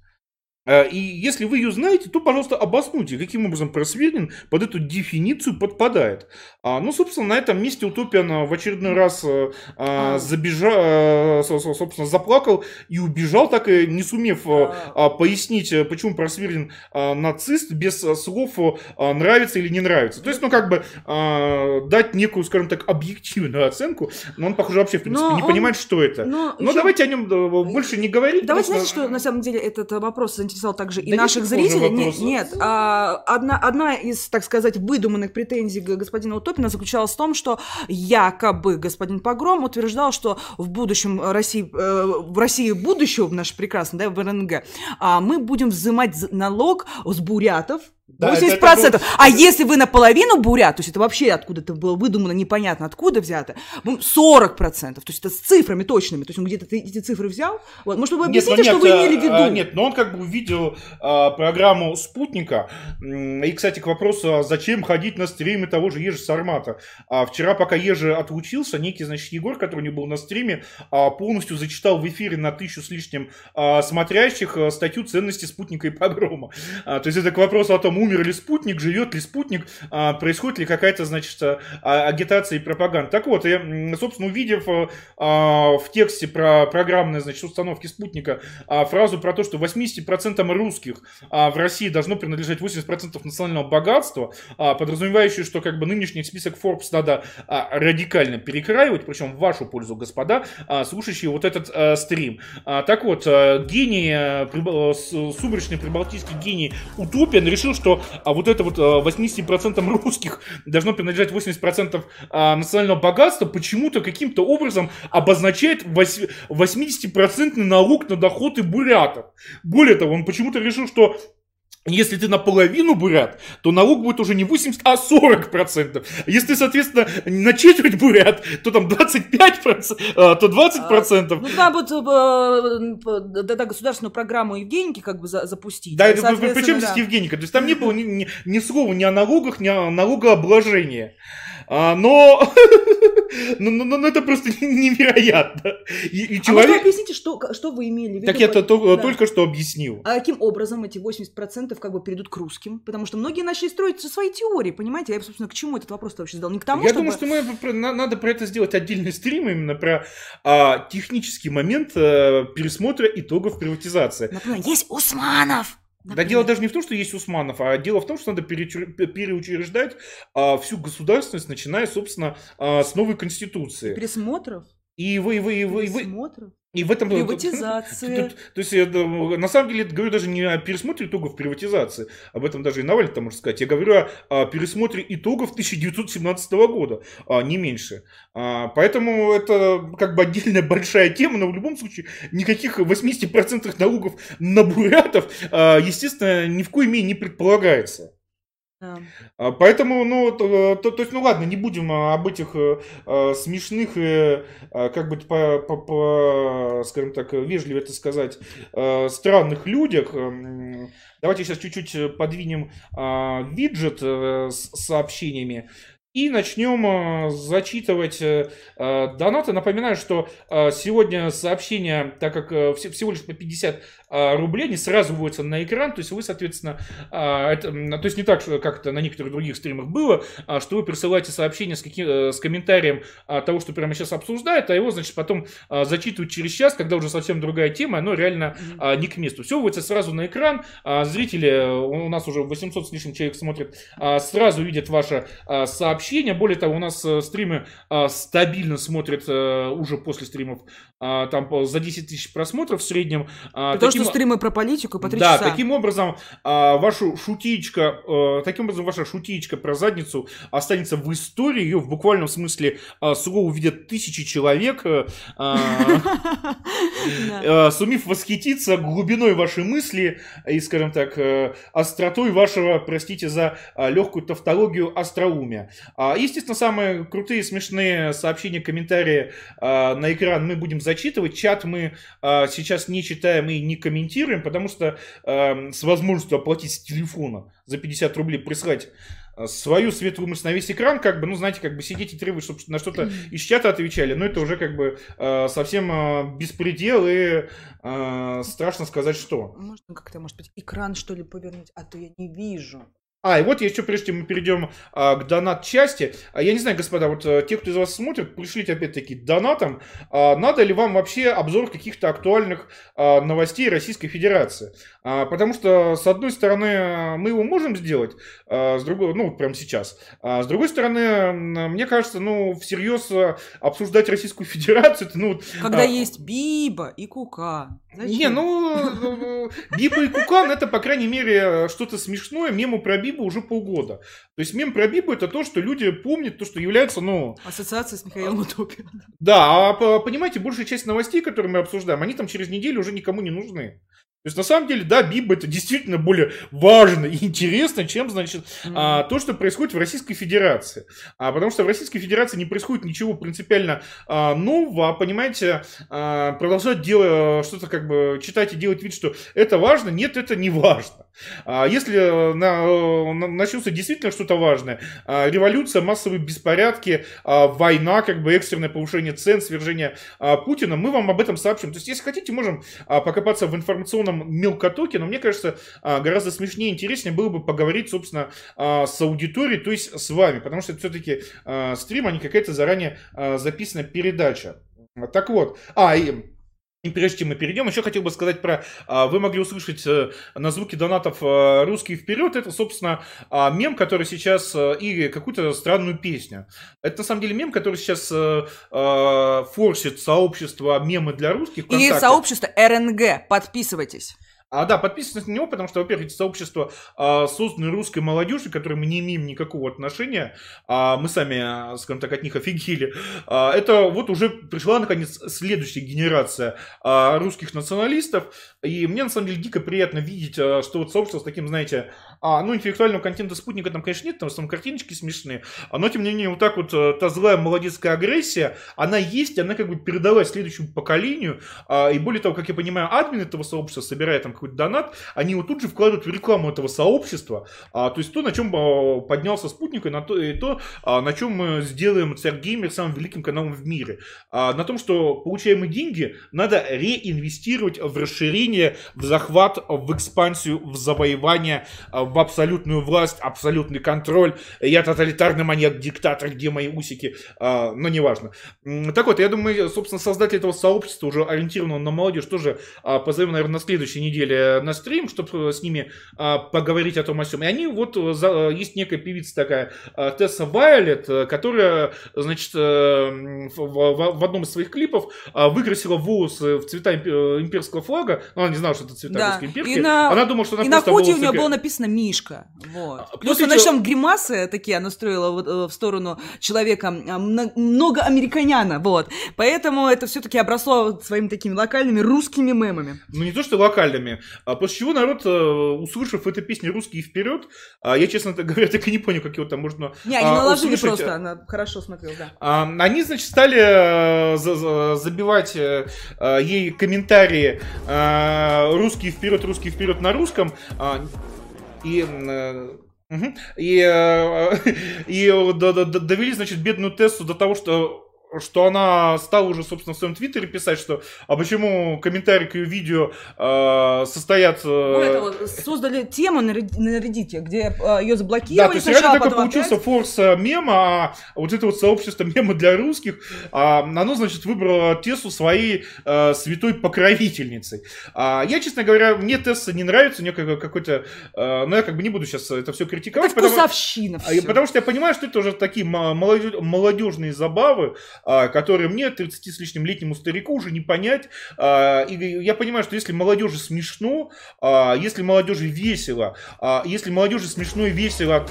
А, И если вы ее знаете, то, пожалуйста, обоснуйте, каким образом Просвирнин под эту дефиницию подпадает. А, ну, собственно, на этом месте Утопиан в очередной раз э, а, А. забежал, э, со- со- собственно, заплакал и убежал, так и не сумев э, А. а, пояснить, почему Просвирнин а, нацист, без слов а, нравится или не нравится. То есть, ну, как бы а, дать некую, скажем так, объективную оценку, но он, похоже, вообще, в принципе, Но не он- понимает, что это. Но Но ещё- давайте о нем больше не говорить. Давайте, потому знаете, что на самом деле этот вопрос заинтересовал также и Да наших зрителей? Нет, нет. а, одна, одна из, так сказать, выдуманных претензий господина Утопина заключалась в том, что якобы господин Погром утверждал, что в будущем России, э, в России будущего, в наш прекрасный, да, в РНГ, а, мы будем взимать налог с бурятов, Да, 80%. это- это А если вы наполовину бурят, то есть это вообще откуда-то было выдумано, непонятно откуда взято, ну, 40%. То есть это с цифрами точными. То есть он где-то эти цифры взял. Вот. Может, вы Нет, ну объясните, что нет, вы а, имели в виду? а, Нет, но он как бы увидел а, программу «Спутника». И, кстати, к вопросу, а зачем ходить на стриме того же Ежи Сармата. А вчера, пока Ежи отлучился, некий, значит, Егор, который не был на стриме, а, полностью зачитал в эфире на тысячу с лишним а, смотрящих а, статью «Ценности спутника и погрома». А, То есть это к вопросу о том, умер ли спутник, живет ли спутник, а, происходит ли какая-то, значит, а, а, агитация и пропаганда. Так вот, м, собственно, увидев а, в тексте про программные, значит, установки спутника фразу про то, что 80% русских в России должно принадлежать 80% национального богатства, подразумевающую, что как бы нынешний список Forbes надо радикально перекраивать, причем в вашу пользу, господа, слушающие вот этот а, стрим. Так вот, а, гений, сумрачный прибалтийский гений Утопиан решил, что что а вот это вот 80% русских должно принадлежать 80% национального богатства, почему-то каким-то образом обозначает 80% налог на доходы бурятов. Более того, он почему-то решил, что если ты наполовину бурят, то налог будет уже не 80, а 40 процентов. Если, соответственно, на четверть бурят, то там 25 процентов, то 20 процентов. Ну, да, вот э, да, государственную программу Евгеники как бы запустить. Да, причем здесь Евгеника? То есть там не было ни, ни, ни слова ни о налогах, ни о налогообложении. А, но, но, но, но это просто невероятно. И, и человек... А вы объясните, что, что вы имели в виду? Так я то, то, да. только что объяснил. А каким образом эти 80% как бы перейдут к русским? Потому что многие начали строить свои теории, понимаете? Я, собственно, к чему этот вопрос вообще задал? Не к тому, Я чтобы... думаю, что мы, надо про это сделать отдельный стрим, именно про а, технический момент а, пересмотра итогов приватизации. Например, есть Усманов! Например? Да дело даже не в том, что есть Усманов, а дело в том, что надо переучреждать а, всю государственность, начиная, собственно, а, с новой конституции. Пересмотров? И вы, вы, вы, вы, Пересмотров? И в этом... Приватизация. То, то есть, я, на самом деле, я говорю даже не о пересмотре итогов приватизации, об этом даже и Навальный там может сказать. Я говорю о, о пересмотре итогов 1917 года, а, не меньше. А, поэтому это как бы отдельная большая тема, но в любом случае никаких 80% налогов на бурятов, а, естественно, ни в коей мере не предполагается. А, поэтому, ну, то, то, то есть, ну ладно, не будем а, об этих э, смешных, э, как бы, по, по, по, скажем так, вежливо это сказать, э, странных людях. Давайте сейчас чуть-чуть подвинем э, виджет э, с сообщениями. И начнем зачитывать донаты. Напоминаю, что сегодня сообщения, так как всего лишь по 50 а, рублей, они сразу выводятся на экран, то есть вы, соответственно, а, это, то есть не так, что как это на некоторых других стримах было, а, что вы присылаете сообщение с, каким, э, с комментарием того, что прямо сейчас обсуждают, а его, значит, потом зачитывают через час, когда уже совсем другая тема, оно реально не к месту. Все выводится сразу на экран, зрители, э, у нас уже 800 с лишним человек смотрят, сразу видят ваше сообщение, более того, у нас э, стримы стабильно смотрят уже после стримов там за 10 тысяч просмотров в среднем. Потому что стримы про политику по 3 да, часа. Да, таким образом, а, вашу шутичка, а, таким образом, ваша шутичка про задницу останется в истории, ее в буквальном смысле а, слова увидят тысячи человек, сумев восхититься глубиной вашей мысли и, скажем так, остротой вашего, простите за легкую тавтологию, остроумия. Естественно, самые крутые, смешные сообщения, комментарии на экран мы будем зачитывать. Чат мы сейчас не читаем и не комментируем, потому что э, с возможностью оплатить с телефона за 50 рублей прислать э, свою светлую мысль на весь экран, как бы, ну, знаете, как бы сидеть и требовать, чтобы на что-то из чата отвечали, но это уже как бы э, совсем э, беспредел и э, страшно сказать, что. Можно как-то, может быть, экран, что ли, повернуть, а то я не вижу. А, и вот еще прежде чем мы перейдем а, к донат-части, а, я не знаю, господа, вот а, те, кто из вас смотрит, пришлите опять-таки донатом, а, надо ли вам вообще обзор каких-то актуальных а, новостей Российской Федерации? А, потому что, с одной стороны, мы его можем сделать, а, с другой, ну, прямо сейчас. А, с другой стороны, мне кажется, ну, всерьез обсуждать Российскую Федерацию, это, ну... Когда а... есть Биба и Кука. Зачем? Не, ну, ну, ну, Биба и Кукан это, по крайней мере, что-то смешное. Мему про Бибу уже полгода. То есть мем про Бибу это то, что люди помнят, то, что является, ну... Ассоциация с Михаилом Утопием. Да, а понимаете, большая часть новостей, которые мы обсуждаем, они там через неделю уже никому не нужны. То есть, на самом деле, да, Биба это действительно более важно и интересно, чем, значит, mm-hmm. а, то, что происходит в Российской Федерации. А, потому что в Российской Федерации не происходит ничего принципиально а, нового, а, понимаете, а, продолжать делать что-то как бы читать и делать вид, что это важно, нет, это не важно. А, если на, на, начнется действительно что-то важное, а, революция, массовые беспорядки, а, война, как бы экстренное повышение цен, свержение Путина, мы вам об этом сообщим. То есть, если хотите, можем покопаться в информационном мелкотоке, но мне кажется, гораздо смешнее и интереснее было бы поговорить, собственно, а, с аудиторией, то есть с вами, потому что это все-таки стрим, а не какая-то заранее записанная передача. Так вот, а, и и прежде чем мы перейдем, еще хотел бы сказать про... Вы могли услышать э, на звуки донатов э, «Русский вперед». Это, собственно, мем, который сейчас... Э, и какую-то странную песню. Это, на самом деле, мем, который сейчас форсит сообщество мемы для русских. И сообщество РНГ. Подписывайтесь. А, да, подписывайтесь на него, потому что, во-первых, это сообщество а, создано русской молодежью, к которой мы не имеем никакого отношения. А, мы сами, скажем так, от них офигели. А, это вот уже пришла, наконец, следующая генерация а, русских националистов. И мне, на самом деле, дико приятно видеть, а, что вот сообщество с таким, знаете, а, ну, интеллектуального контента спутника там, конечно, нет, там в основном картиночки смешные. Но, тем не менее, вот так вот э, та злая молодецкая агрессия, она есть, она как бы передалась следующему поколению. А, и более того, как я понимаю, админ этого сообщества, собирая там какой-то донат, они его тут же вкладывают в рекламу этого сообщества. А, то есть то, на чем а, поднялся спутник, и, на то, и то, на чем мы сделаем Царь Геймер самым великим каналом в мире. На том, что получаемые деньги надо реинвестировать в расширение, в захват, в экспансию, в завоевание, абсолютную власть, абсолютный контроль. Я тоталитарный маньяк-диктатор, где мои усики, но неважно. Так вот, я думаю, собственно, создатель этого сообщества, уже ориентированного на молодежь, тоже позовем, наверное, на следующей неделе пригласили на стрим, чтобы с ними а, поговорить о том о сём. И они вот, э, за, есть некая певица такая, а, Тесса Вайолет, э, которая, значит, э, в, в, в одном из своих клипов а, выкрасила волосы в цвета имперского флага. Ну, она не знала, что это цвета да. русской имперки. И на... Она думала, что она И на коте у нее было написано Мишка. Вот. А, Плюс она еще гримасы такие она строила в сторону человека много американяна, вот. Поэтому это все-таки обросло своими такими локальными русскими мемами. Ну, не то, что локальными. А после чего народ, э, услышав эту песню «Русские вперед», а я, честно говоря, так и не понял, как его там можно Не, они а, наложили услышать. просто, она хорошо смотрела, да. Они, значит, стали э, забивать э, ей комментарии «Русские вперед, русские вперед» на русском, и Угу. И, и довели, значит, бедную Тессу до того, что что она стала уже, собственно, в своем твиттере писать, что а почему комментарии к ее видео э, состоят... Э... Вот создали тему на Reddit, где э, ее заблокировали Да, то есть реально такой получился опять... форс э, мема, а вот это вот сообщество мема для русских, а, оно, значит, выбрало Тессу своей э, святой покровительницей. А, я, честно говоря, мне Тесса не нравится, у нее какой-то... Э, но я как бы не буду сейчас это все критиковать. Это вкусовщина потому, все. потому что я понимаю, что это уже такие молодежные забавы, а, которые мне, 30 с лишним летнему старику, уже не понять. А, и я понимаю, что если молодежи смешно, а, если молодежи весело, если молодежи смешно и весело от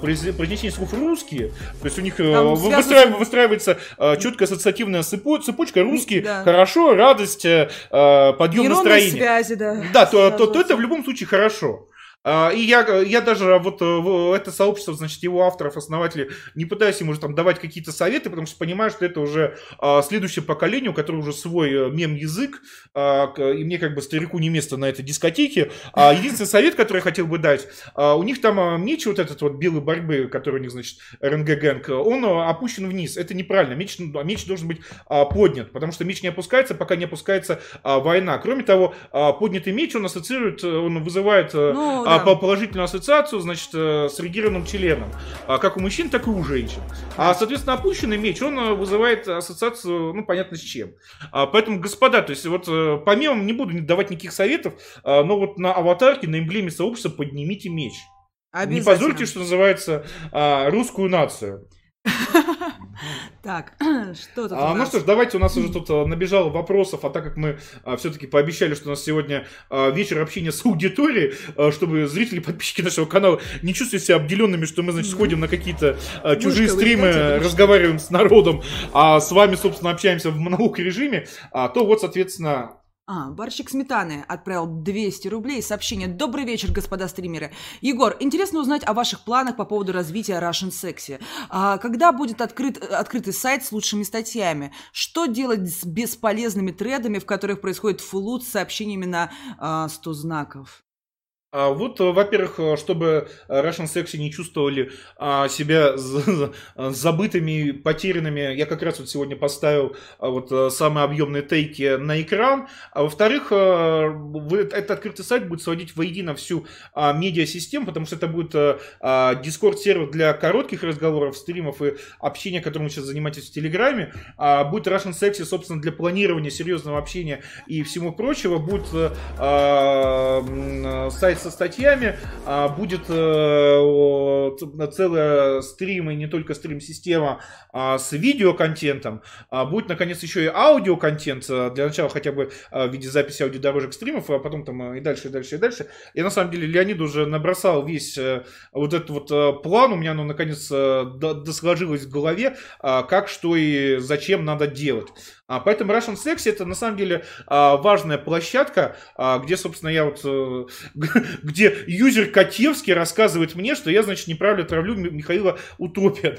произнесения слов русские, то есть у них э, выстраив, выстраивается четкая ассоциативная цепочка, русские, да. хорошо, радость, э, подъем Нейронные настроения. связи, да. Да, то, то, то это в любом случае хорошо. А, и я, я даже вот э, это сообщество, значит, его авторов, основателей, не пытаюсь ему уже там давать какие-то советы, потому что понимаю, что это уже а, следующее поколение, у которого уже свой э, мем-язык, а, и мне как бы старику не место на этой дискотеке. Единственный совет, который я хотел бы дать, у них там меч вот этот вот белой борьбы, который у них, значит, РНГ Гэнг, он опущен вниз. Это неправильно. Меч, меч должен быть поднят, потому что меч не опускается, пока не опускается война. Кроме того, поднятый меч, он ассоциирует, он вызывает ну, да. по положительную ассоциацию, значит, э, с регированным членом, а, как у мужчин, так и у женщин. А, соответственно, опущенный меч, он э, вызывает ассоциацию, ну, понятно, с чем. А, поэтому, господа, то есть, вот, э, помимо, не буду давать никаких советов, но вот на аватарке, на эмблеме сообщества поднимите меч. Не позорьте, что называется, русскую нацию. Так, что тут а, Ну что ж, давайте, у нас уже тут а, набежало вопросов, а так как мы а, все-таки пообещали, что у нас сегодня а, вечер общения с аудиторией, а, чтобы зрители, подписчики нашего канала не чувствовали себя обделенными, что мы, значит, сходим на какие-то а, чужие стримы, разговариваем с народом, а с вами, собственно, общаемся в монолог режиме, а, то вот, соответственно, а, барщик сметаны отправил 200 рублей. Сообщение. Добрый вечер, господа стримеры. Егор, интересно узнать о ваших планах по поводу развития Russian Sexy. А, когда будет открыт, открытый сайт с лучшими статьями? Что делать с бесполезными тредами, в которых происходит фулут с сообщениями на а, 100 знаков? А вот, э, во-первых, э, чтобы Russian Sexy не чувствовали а, себя забытыми, потерянными, я как раз вот сегодня поставил а, вот э, самые объемные тейки на экран. А во-вторых, этот открытый сайт будет сводить воедино всю медиасистему, потому что это будет Discord-сервер для коротких разговоров, стримов и общения, которым вы сейчас занимаетесь в Телеграме. Будет Russian Sexy, собственно, для планирования серьезного общения и всего прочего. Будет сайт сайт со статьями, а, будет э, целая стрим и не только стрим-система а, с видеоконтентом, а будет, наконец, еще и аудиоконтент, э, для начала хотя бы в виде записи аудиодорожек стримов, а потом там и дальше, и дальше, и дальше. И на самом деле Леонид уже набросал весь вот этот вот план, у меня оно наконец досложилось в голове, как, что и зачем надо делать. А, поэтому Russian Sexy это на самом деле а, важная площадка, а, где, собственно, я вот, где юзер Котевский рассказывает мне, что я, значит, неправильно травлю Михаила Утопия.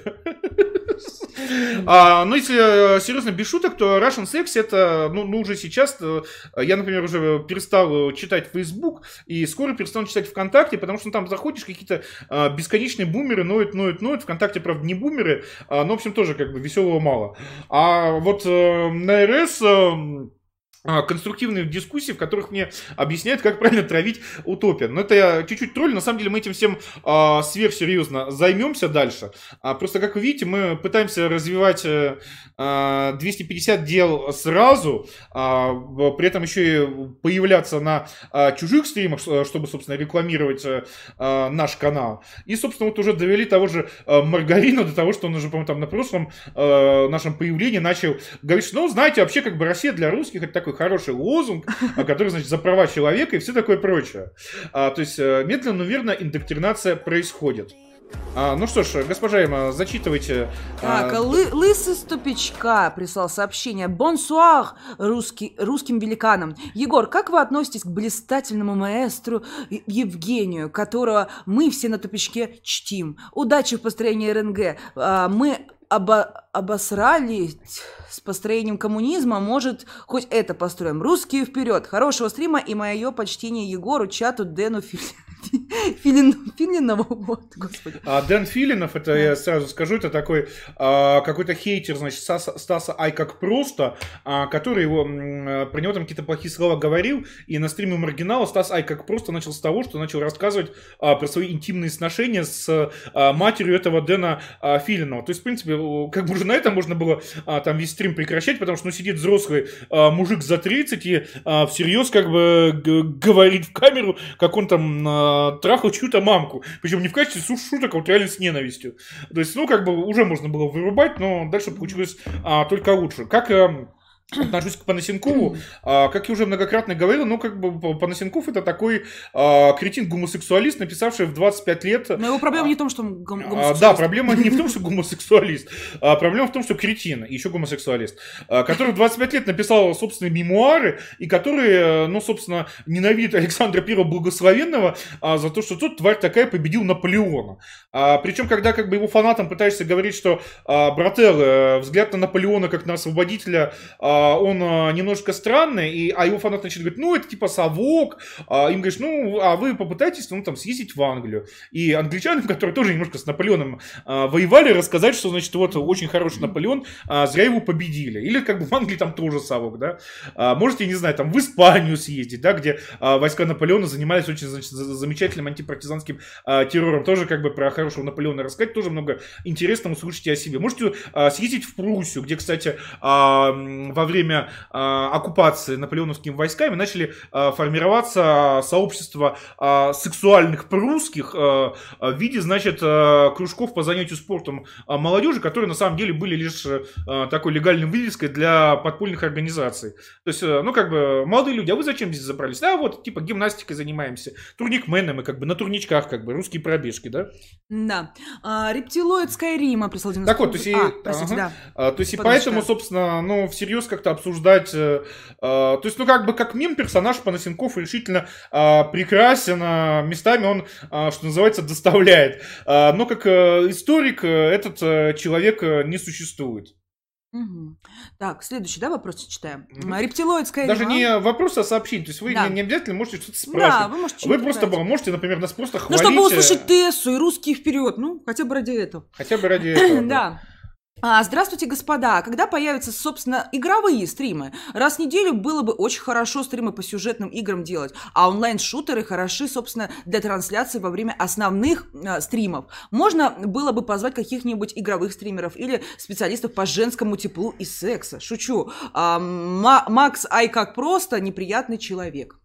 А, ну, если э, серьезно, без шуток, то Russian Sex это, ну, ну, уже сейчас, э, я, например, уже перестал читать Facebook и скоро перестану читать ВКонтакте, потому что там заходишь, какие-то а, бесконечные бумеры ноют, ноют, ноют. ВКонтакте, правда, не бумеры, а, но, в общем, тоже как бы веселого мало. А вот на РС а, конструктивные дискуссии, в которых мне объясняют, как правильно травить утопия. Но это я чуть-чуть тролль, на самом деле мы этим всем а, сверхсерьезно займемся дальше. А, просто, как вы видите, мы пытаемся развивать а, 250 дел сразу, а, при этом еще и появляться на а, чужих стримах, чтобы, собственно, рекламировать а, наш канал. И, собственно, вот уже довели того же а, Маргарина до того, что он уже, по-моему, там на прошлом а, нашем появлении начал говорить, что, ну, знаете, вообще, как бы Россия для русских это такой такой хороший лозунг, который, значит, за права человека и все такое прочее. А, то есть, э, медленно, но верно индоктринация происходит. А, ну что ж, госпожа Има, зачитывайте. Так, а... Лы Лысый Ступичка прислал сообщение. Бонсуар русский, русским великанам. Егор, как вы относитесь к блистательному маэстру Евгению, которого мы все на Тупичке чтим? Удачи в построении РНГ. А, мы обо обосрались с построением коммунизма, может, хоть это построим. Русские вперед! Хорошего стрима и мое почтение Егору, чату, Дэну, Филин, Филинову, вот, господи. А Дэн Филинов, это да. я сразу скажу, это такой а, какой-то хейтер, значит, Стаса, Стаса Ай как просто, а, который его, а, про него там какие-то плохие слова говорил, и на стриме маргинала Стас Ай как просто начал с того, что начал рассказывать а, про свои интимные сношения с а, матерью этого Дэна а, Филинова. То есть, в принципе, как бы уже на этом можно было а, там весь стрим прекращать, потому что ну, сидит взрослый а, мужик за 30 и а, всерьез как бы говорит в камеру, как он там а, трахал чью-то мамку. Причем не в качестве шуток, а вот реально с ненавистью. То есть, ну, как бы уже можно было вырубать, но дальше получилось а, только лучше. Как... А, отношусь к Панасенкову, а, как я уже многократно говорил, ну, как бы Панасенков это такой а, кретин-гомосексуалист, написавший в 25 лет... Но его проблема а, не в том, что он гом- гомосексуалист. Да, проблема не в том, что гомосексуалист, а проблема в том, что кретин, и еще гомосексуалист, который в 25 лет написал собственные мемуары, и который, ну, собственно, ненавидит Александра Первого Благословенного за то, что тот, тварь такая, победил Наполеона. А, причем, когда как бы его фанатам пытаешься говорить, что, брателло, э, взгляд на Наполеона как на освободителя он а, немножко странный, и, а его фанат начинает говорить, ну, это типа совок, а, им говоришь, ну, а вы попытайтесь, ну, там, съездить в Англию. И англичанам, которые тоже немножко с Наполеоном а, воевали, рассказать, что, значит, вот, очень хороший Наполеон, а, зря его победили. Или, как бы, в Англии там тоже совок, да. А, можете, не знаю, там, в Испанию съездить, да, где а, войска Наполеона занимались очень, значит, замечательным антипартизанским а, террором. Тоже, как бы, про хорошего Наполеона рассказать, тоже много интересного слушайте о себе. Можете а, съездить в Пруссию, где, кстати, а, во время э, оккупации наполеоновскими войсками начали э, формироваться сообщества э, сексуальных прусских э, в виде, значит, э, кружков по занятию спортом э, молодежи, которые на самом деле были лишь э, такой легальной вывеской для подпольных организаций. То есть, э, ну, как бы, молодые люди, а вы зачем здесь забрались? Да, вот, типа, гимнастикой занимаемся, турникмены мы, как бы, на турничках, как бы, русские пробежки, да? Да. А, рептилоид Скайрима прислал Так вот, то есть, и, а, простите, ага. да. а, то есть, и поэтому, собственно, ну, всерьез как как-то обсуждать. Э, э, то есть, ну, как бы как мем персонаж Панасенков решительно э, прекрасен, э, местами он, э, что называется, доставляет. Э, но как э, историк э, этот э, человек э, не существует. Угу. Так, следующий, да, вопрос читаем. Угу. Рептилоидская Даже не вопрос, а сообщение. То есть вы да. не, не обязательно можете что-то спрашивать. Да, вы можете Вы просто можете, например, нас просто хвалить. Ну, чтобы услышать Тессу и русские вперед. Ну, хотя бы ради этого. Хотя бы ради этого. Да. А, здравствуйте, господа! Когда появятся, собственно, игровые стримы? Раз в неделю было бы очень хорошо стримы по сюжетным играм делать, а онлайн-шутеры хороши, собственно, для трансляции во время основных э, стримов. Можно было бы позвать каких-нибудь игровых стримеров или специалистов по женскому теплу и секса. Шучу. А, Макс Ай как просто неприятный человек.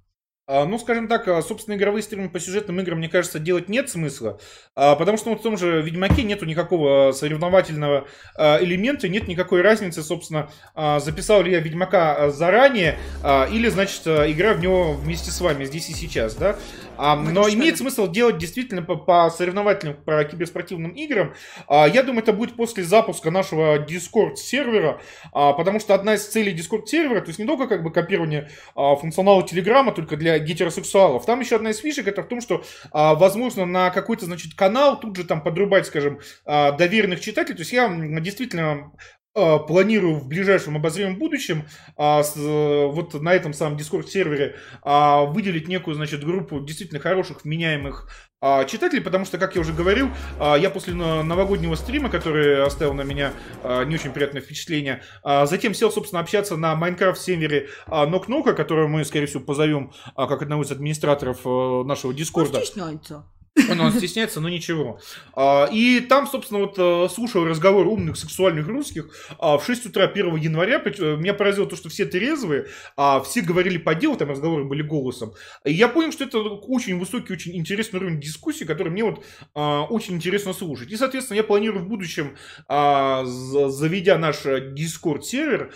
А, ну, скажем так, а, собственно, игровые стримы по сюжетным играм, мне кажется, делать нет смысла, а, потому что вот в том же Ведьмаке нету никакого соревновательного элемента, нет никакой разницы, собственно, записал ли я Ведьмака заранее, или, значит, игра в него вместе с вами здесь и сейчас, да. Но имеет смысл делать действительно по, по соревновательным, по киберспортивным играм. Я думаю, это будет после запуска нашего Discord сервера, потому что одна из целей Discord сервера, то есть не только как бы копирование функционала Телеграма, только для гетеросексуалов. Там еще одна из фишек, это в том, что, а, возможно, на какой-то, значит, канал тут же там подрубать, скажем, а, доверенных читателей. То есть я действительно а, планирую в ближайшем обозримом будущем а, с, вот на этом самом Discord сервере а, выделить некую, значит, группу действительно хороших, вменяемых а, читателей, потому что, как я уже говорил, а, я после новогоднего стрима, который оставил на меня а, не очень приятное впечатление, затем сел, собственно, общаться на Майнкрафт сервере Нок-Нока, которого мы, скорее всего, позовем как одного из администраторов э, нашего Дискорда. Он, он стесняется, но ничего. А, и там, собственно, вот э, слушал разговор умных сексуальных русских а, в 6 утра 1 января. Э, меня поразило то, что все трезвые, а все говорили по делу, там разговоры были голосом. И я понял, что это очень высокий, очень интересный уровень дискуссии, который мне вот очень интересно слушать. И, соответственно, я планирую в будущем, заведя наш Discord-сервер,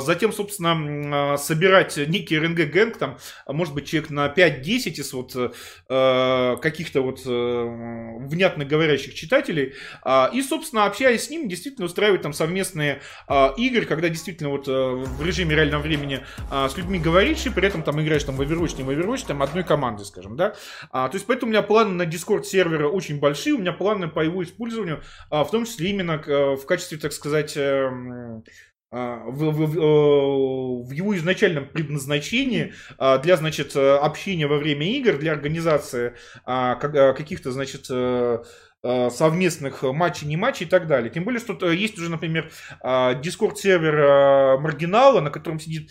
затем, собственно, собирать некий РНГ-гэнг, там, может быть, человек на 5-10 из вот э, каких-то вот э, внятно говорящих читателей. А, и, собственно, общаясь с ним, действительно устраивать там совместные а, игры, когда действительно вот э, в режиме реального времени а, с людьми говоришь, и при этом там играешь там в Overwatch, не в Overwatch, там одной команды, скажем, да. То есть, поэтому у меня планы на Discord сервера очень большие, у меня планы по его использованию, в том числе именно э, в качестве, так сказать, эм, в, в, в, в его изначальном предназначении для, значит, общения во время игр, для организации каких-то, значит, Э, совместных матчей, не матчей и так далее. Тем более, что э, есть уже, например, дискорд-сервер э, Маргинала, на котором сидит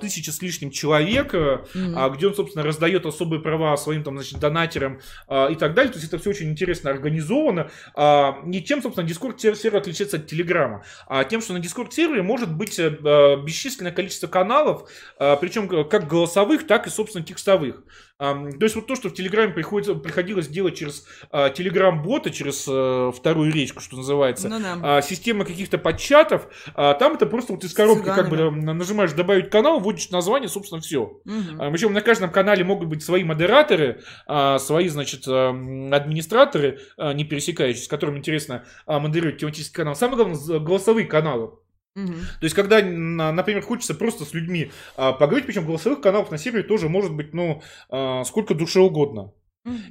тысяча с лишним человек, mm-hmm. где он, собственно, раздает особые права своим, там, значит, донатерам и так далее. То есть это все очень интересно организовано. Не тем, собственно, дискорд-сервер отличается от Телеграма, а тем, что на дискорд-сервере может быть бесчисленное количество каналов, причем как голосовых, так и, собственно, текстовых. То есть вот то, что в Телеграме приходится, приходилось делать через Телеграм-бота, через э, вторую речку, что называется, ну, да. система каких-то подчатов, а, там это просто вот из коробки как бы нажимаешь добавить канал, вводишь название, собственно, все. Угу. Причем на каждом канале могут быть свои модераторы, а, свои, значит, администраторы, не пересекающиеся, с которыми интересно модерировать тематический канал. Самое главное, голосовые каналы. То есть, когда, например, хочется просто с людьми а, поговорить, причем голосовых каналов на сервере тоже может быть, ну, а, сколько душе угодно.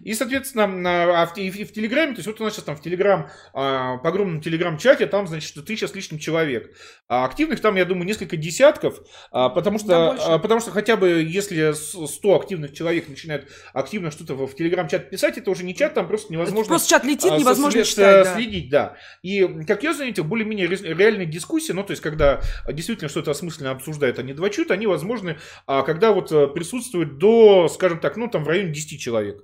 И, соответственно, а в, и, в Телеграме, то есть вот у нас сейчас там в Телеграм, а, по огромному Телеграм-чате, там, значит, тысяча с лишним человек. А активных там, я думаю, несколько десятков, а, потому что, да, потому что хотя бы если 100 активных человек начинают активно что-то в, Телеграм-чат писать, это уже не чат, там просто невозможно... Просто чат летит, невозможно со, читать, да. следить, да. И, как я заметил, более-менее реальные дискуссии, ну, то есть, когда действительно что-то осмысленно обсуждают, они два чуть, они возможны, когда вот э, присутствует до, скажем так, ну, там в районе 10 человек.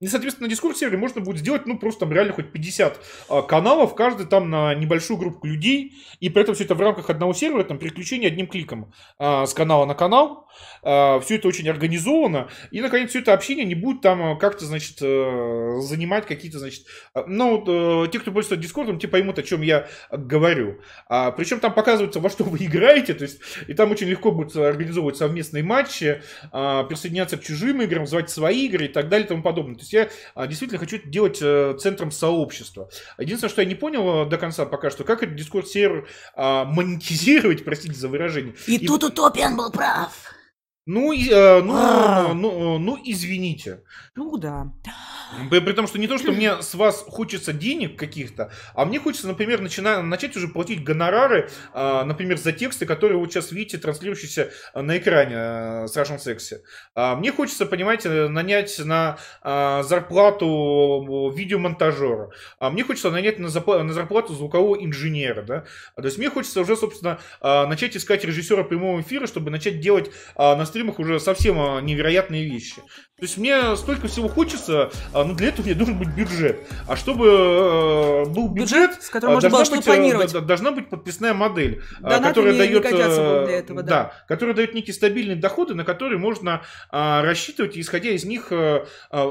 И, соответственно, на Discord сервере можно будет сделать, ну, просто там реально хоть 50 а, каналов, каждый там на небольшую группу людей, и при этом все это в рамках одного сервера, там, переключение одним кликом а, с канала на канал, а, все это очень организовано, и, наконец, все это общение не будет там а, как-то, значит, а, занимать какие-то, значит, а, ну, вот, а, те, кто пользуется Дискордом, те поймут, о чем я говорю. А, причем там показывается, во что вы играете, то есть, и там очень легко будет организовывать совместные матчи, а, присоединяться к чужим играм, звать свои игры и так далее и тому подобное есть я а, действительно хочу это делать э, центром сообщества. Единственное, что я не понял э, до конца пока что, как этот дискорд сервер а, монетизировать, простите за выражение. И, и тут Утопиан был прав. Ну, э, ну, а. ну, ну, извините. Ну да. При, при том, что не то, что мне с вас хочется денег каких-то, а мне хочется, например, начина, начать уже платить гонорары, э, например, за тексты, которые вы сейчас видите, транслирующиеся на экране э, с Russian Sexy. А мне хочется, понимаете, нанять на э, зарплату видеомонтажера. А мне хочется нанять на, запла- на зарплату звукового инженера. Да? То есть мне хочется уже, собственно, э, начать искать режиссера прямого эфира, чтобы начать делать э, на стримах уже совсем невероятные вещи. То есть мне столько всего хочется, а, но для этого меня должен быть бюджет. А чтобы э, был бюджет, Бюджет, с которым можно было должна, что-то быть, э, планировать. должна быть подписная модель, э, Донаты которая дает, э, этого, да. которая дает некие стабильные доходы, на которые можно а, рассчитывать и исходя из них а,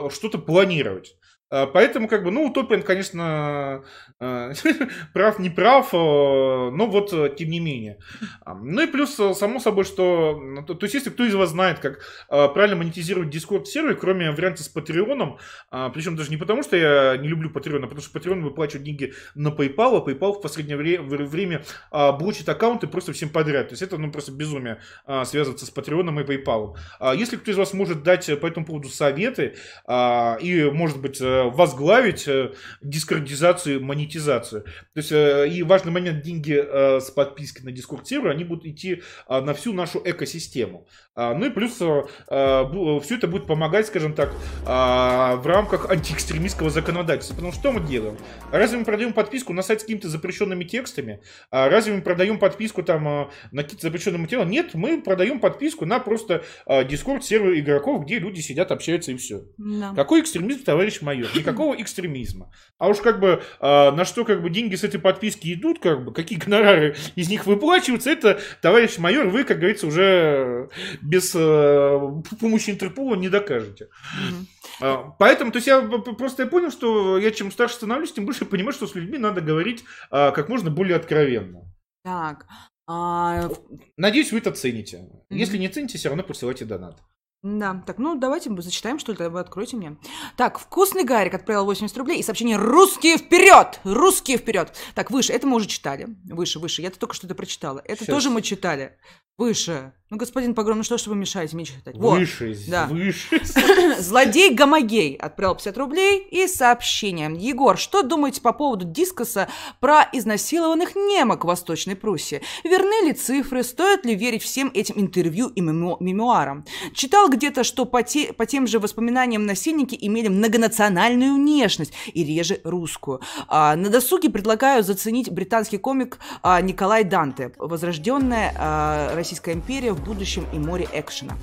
что-то планировать. А, Поэтому, как бы, ну, Утопиан, конечно, э, прав, не прав, э, но вот, тем не менее. А, Ну и плюс, само собой, что, то, есть, если кто из вас знает, как правильно монетизировать Discord сервер, кроме варианта с Патреоном, а, причем даже не потому, что я не люблю Patreon, а потому что Patreon выплачивает деньги на PayPal, а PayPal в последнее вре- вре- время а, блочит аккаунты просто всем подряд. То есть это, ну, просто безумие а, связываться с Patreon и PayPal. А, Если кто из вас может дать э, по этому поводу советы а, и, может быть, э, возглавить э, дискордизацию, монетизацию. То есть, э, и важный момент, деньги э, с подписки на Discord сервер, они будут идти а, на всю нашу экосистему. А, Ну и плюс все это будет помогать, скажем так, а, в рамках антиэкстремистского законодательства. Потому что что мы делаем? Разве мы продаем подписку на сайт с какими-то запрещенными текстами? Разве мы продаем подписку там на какие-то запрещенные материалы? Нет, мы продаем подписку на просто Discord сервер игроков, где люди сидят, общаются и все. Да. Какой экстремизм, товарищ майор? Никакого экстремизма. А уж как бы а, на что как бы деньги с этой подписки идут, как бы какие гонорары из них выплачиваются, это, товарищ майор, вы, как говорится, уже без э, помощи Интерпола не докажете. Мгм. А, Поэтому, то есть я просто я понял, что я чем старше становлюсь, тем больше понимаю, что с людьми надо говорить а, как можно более откровенно. Так. а, Надеюсь, вы это цените. Мгм. Если не цените, все равно присылайте донат. Да, так, ну давайте мы зачитаем, что ли, вы откройте мне. Так, вкусный Гарик отправил 80 рублей и сообщение «Русские вперед! Русские вперед!» Так, выше, это мы уже читали. Выше, выше, я только что это прочитала. Это Щас. тоже мы читали. Выше. Ну, господин Погром, ну что ж вы мешаете мне читать? Вот. Выше, да. выше. Злодей Гомогей отправил 50 рублей и сообщение. Егор, что думаете по поводу дискоса про изнасилованных немок в Восточной Пруссии? Верны ли цифры? Стоит ли верить всем этим интервью и мемо- мемуарам? Читал где-то, что по, те- по тем же воспоминаниям насильники имели многонациональную внешность и реже русскую. А, на досуге предлагаю заценить британский комик а, Николай Данте «Возрожденная а, Российская империя в будущем и море экшена».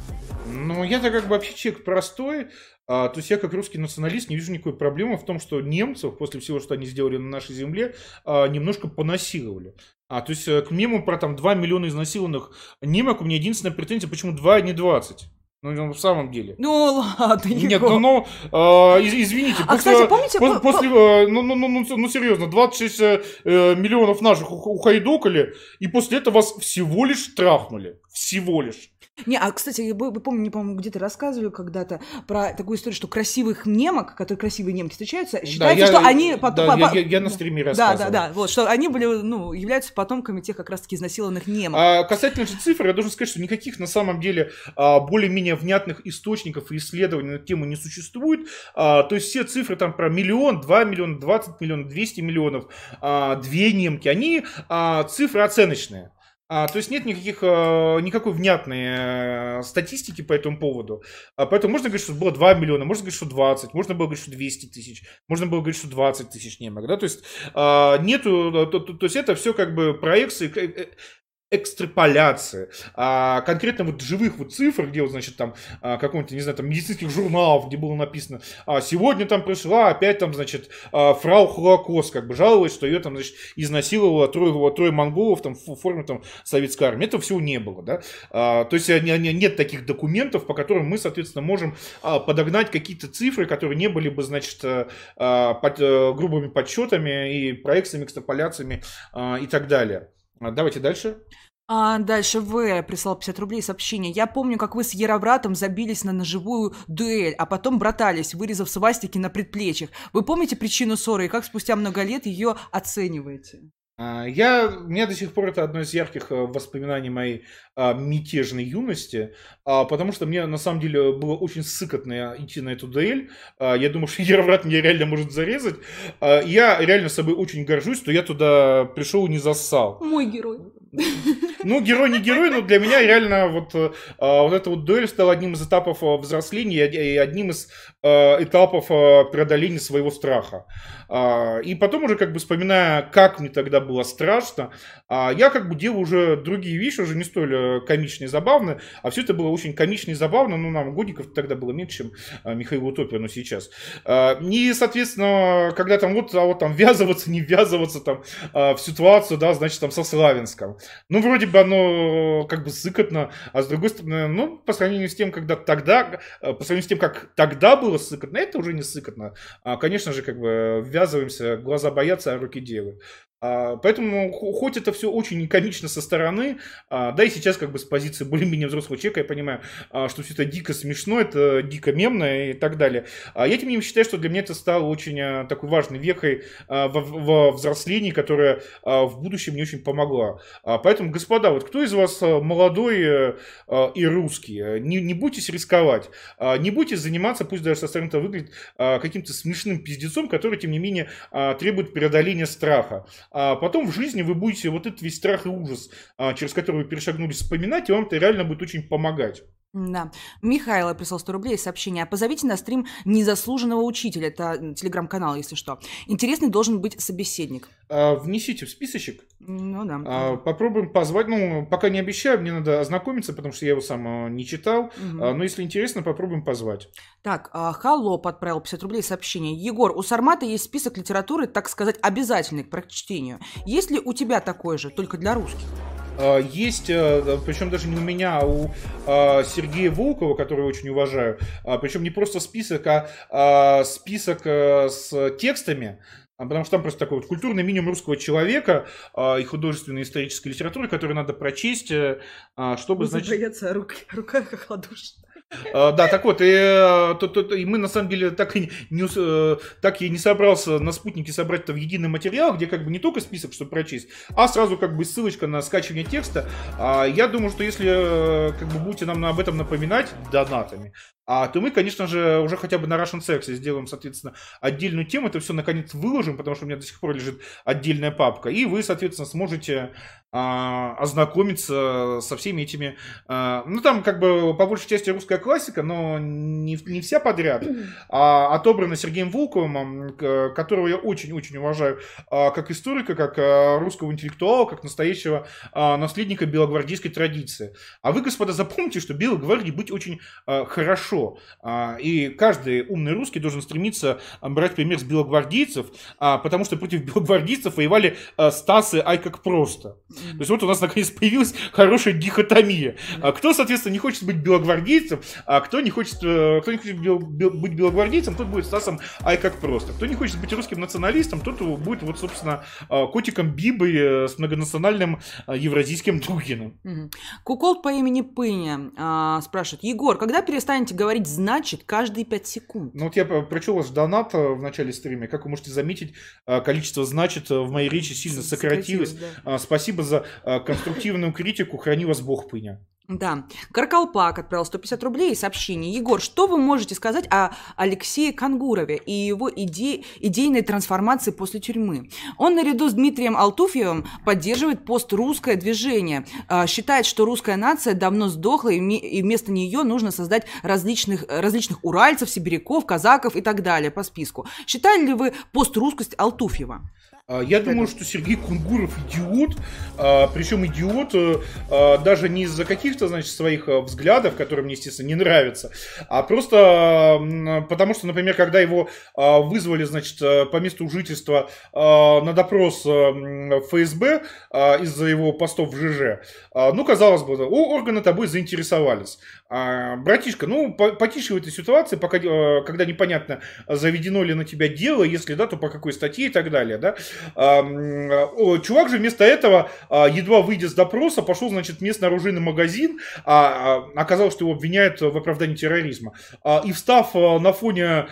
Ну, я-то как бы вообще человек простой. а, то есть я как русский националист не вижу никакой проблемы в том, что немцев после всего, что они сделали на нашей земле, а, немножко понасиловали. А, то есть э, к мему про там 2 миллиона изнасилованных немок у меня единственная претензия, почему 2, а не 20. Ну, ну, в самом деле. Ну ладно, Нет, Егор. ну, ну а, из- извините. А, после- кстати, помните, пос- по- после, э, ну, ну, ну, ну, ну, серьезно, 26 э, э, миллионов наших ух- ухайдокали, и после этого вас всего лишь трахнули. Всего лишь. Не, а, кстати, вы помню, не помню, где-то рассказывали когда-то про такую историю, что красивых немок, которые красивые немки встречаются, считается, я- что они потом... да, по- я, я- я на стриме Да, рассказывал. да, да, вот, что они были, ну, являются потомками тех как раз-таки изнасилованных немок. А касательно же цифр, я должен сказать, что никаких на самом деле а, более-менее внятных источников и исследований на тему не существует. А, то есть все цифры там про миллион, 2 миллиона, 20 миллионов, 200 миллионов, а, две немки, они а, цифры оценочные. А, то есть нет никаких, э, никакой внятной э, статистики по этому поводу. А, поэтому можно говорить, что было 2 миллиона, можно говорить, что 20, можно было говорить, что 200 тысяч, можно было говорить, что 20 тысяч немок. Да? То есть а, нету, то, то- то есть это все как бы проекции, э, экстраполяции. А конкретно вот живых вот цифр, где вот, значит, там а, какого-нибудь, не знаю, там медицинских журналов, где было написано, а сегодня там пришла опять там, значит, а, фрау Холокост, как бы жаловалась, что ее там, значит, изнасиловало трое, трое монголов там в форме там советской армии. Этого всего не было, да. А, то есть а, не- не- нет таких документов, по которым мы, соответственно, можем а, подогнать какие-то цифры, которые не были бы, значит, а, а, под, э, грубыми подсчетами и проекциями, экстраполяциями а, и так далее. А, Давайте дальше. А дальше В прислал 50 рублей сообщение. Я помню, как вы с Яровратом забились на ножевую дуэль, а потом братались, вырезав свастики на предплечьях. Вы помните причину ссоры и как спустя много лет ее оцениваете? А, Я, у меня до сих пор это одно из ярких э, воспоминаний моей а, мятежной юности, а, потому что мне на самом деле было очень сыкотно идти на эту дуэль. А, Я думал, что Яроврат меня реально может зарезать. А, Я реально собой очень горжусь, что я туда пришел и не зассал. Мой герой. Ну, герой не герой, но для меня реально вот, э, а, вот эта вот дуэль стала одним из этапов э, взросления и одним из этапов преодоления своего страха. А, и потом уже как бы вспоминая, как мне тогда было страшно, а, я как бы делаю уже другие вещи, уже не столь комичные и забавные, а все это было очень комично и забавно, ну, нам годиков тогда было меньше, чем Михаилу Топину сейчас. И, соответственно, когда там вот, а вот там ввязываться, не ввязываться там в ситуацию, да, значит, там со Славянском. Ну, вроде бы оно как бы сыкотно, а с другой стороны, ну, по сравнению с тем, когда тогда, э, по сравнению с тем, как тогда было сыкотно, это уже не сыкотно. А, конечно же, как бы ввязываемся, глаза боятся, а руки делают. А, поэтому, хоть это все очень комично со стороны, а, да и сейчас как бы с позиции более-менее взрослого человека я понимаю, а, что все это дико смешно, это дико мемно и так далее. Я тем не менее считаю, что для меня это стало очень такой важной вехой во взрослении, которая в будущем мне очень помогла. Поэтому, господа, вот кто из вас молодой э, и русский, не, не бойтесь рисковать, не бойтесь заниматься, пусть даже со стороны выглядит каким-то смешным пиздецом, который, тем не менее, требует преодоления страха а потом в жизни вы будете вот этот весь страх и ужас, а, через который вы перешагнули, вспоминать, и вам это реально будет очень помогать. Да. Михайло прислал 100 рублей сообщение. Позовите на стрим незаслуженного учителя. Это телеграм-канал, если что. Интересный должен быть собеседник. А, внесите в списочек. Ну да. А, попробуем позвать. Ну, пока не обещаю, мне надо ознакомиться, потому что я его сам а, не читал. Угу. А, но если интересно, попробуем позвать. Так, а, Холоп отправил 50 рублей сообщение. Егор, у Сармата есть список литературы, так сказать, обязательный к прочтению. Есть ли у тебя такой же, только для русских? А, есть, э, причем даже не у меня, а у Сергея Волкова, которого очень уважаю, причем не просто список, а список э, с текстами, Потому что там просто такой вот культурный минимум русского человека и художественной исторической литературы, которую надо прочесть, э, чтобы, значит... Бояться рук, рука холодушная. Uh, да, так вот, и, то, то, и мы на самом деле так и не, uh, так и не собрался на спутнике собрать это в единый материал, где как бы не только список, чтобы прочесть, а сразу как бы ссылочка на скачивание текста. Я думаю, что если как бы будете нам об этом напоминать донатами, а, то мы, конечно же, уже хотя бы на Russian Sex сделаем, соответственно, отдельную тему, это все наконец выложим, потому что у меня до сих пор лежит отдельная папка, и вы, соответственно, сможете а, ознакомиться со всеми этими, а, ну там как бы по большей части русская классика, но не, не вся подряд, а отобрана Сергеем Волковым, которого я очень-очень уважаю а, как историка, как а, русского интеллектуала, как настоящего а, наследника белогвардейской традиции. А вы, господа, запомните, что Белой гвардии быть очень а, хорошо хорошо. А, и каждый умный русский должен стремиться брать пример с белогвардейцев, а, потому что против белогвардейцев воевали а, Стасы, ай как просто. То есть вот у нас наконец появилась хорошая дихотомия. Кто, соответственно, не хочет быть белогвардейцем, а кто не хочет, э, кто не хочет быть белогвардейцем, тот будет Стасом, ай как просто. Кто не хочет быть русским националистом, тот будет вот, собственно, котиком Бибой э, с многонациональным евразийским Дугином. Куколт по имени Пыня спрашивает, Егор, когда перестанете говорить «значит» каждые 5 секунд. Ну вот я прочел ваш донат э, в начале стрима. Как вы можете заметить, э, количество «значит» в моей речи сильно сократилось. сократилось да. Спасибо за э, конструктивную критику. Храни вас Бог, Пыня. Да. Каркалпак отправил 150 рублей и сообщение. Егор, что вы можете сказать о Алексее Кангурове и его иде... идейной трансформации после тюрьмы? Он наряду с Дмитрием Алтуфьевым поддерживает пострусское движение. А, считает, что русская нация давно сдохла, и вместо нее нужно создать различных, различных уральцев, сибиряков, казаков и так далее по списку. Считали ли вы пострусскость Алтуфьева? А, я думаю, что Сергей Кунгуров идиот, а, причем идиот а, даже не из-за каких-то, значит, своих взглядов, которые мне, естественно, не нравятся, а просто потому что, например, когда его вызвали, значит, по месту жительства на допрос ФСБ из-за его постов в ЖЖ, ну, казалось бы, органы тобой заинтересовались. Братишка, ну, потише в этой ситуации, пока, когда непонятно, заведено ли на тебя дело, если да, то по какой статье и так далее, да, Чувак же вместо этого, а, едва выйдя с допроса, пошел, значит, в местный оружейный магазин, а, а, оказалось, что его обвиняют в оправдании терроризма. И встав на фоне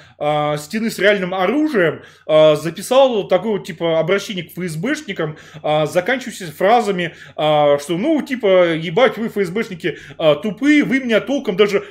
стены с реальным оружием, записал такое типа, обращение к ФСБшникам, заканчивающееся фразами, что, ну, типа, ебать, вы, ФСБшники, тупые, вы меня толком даже,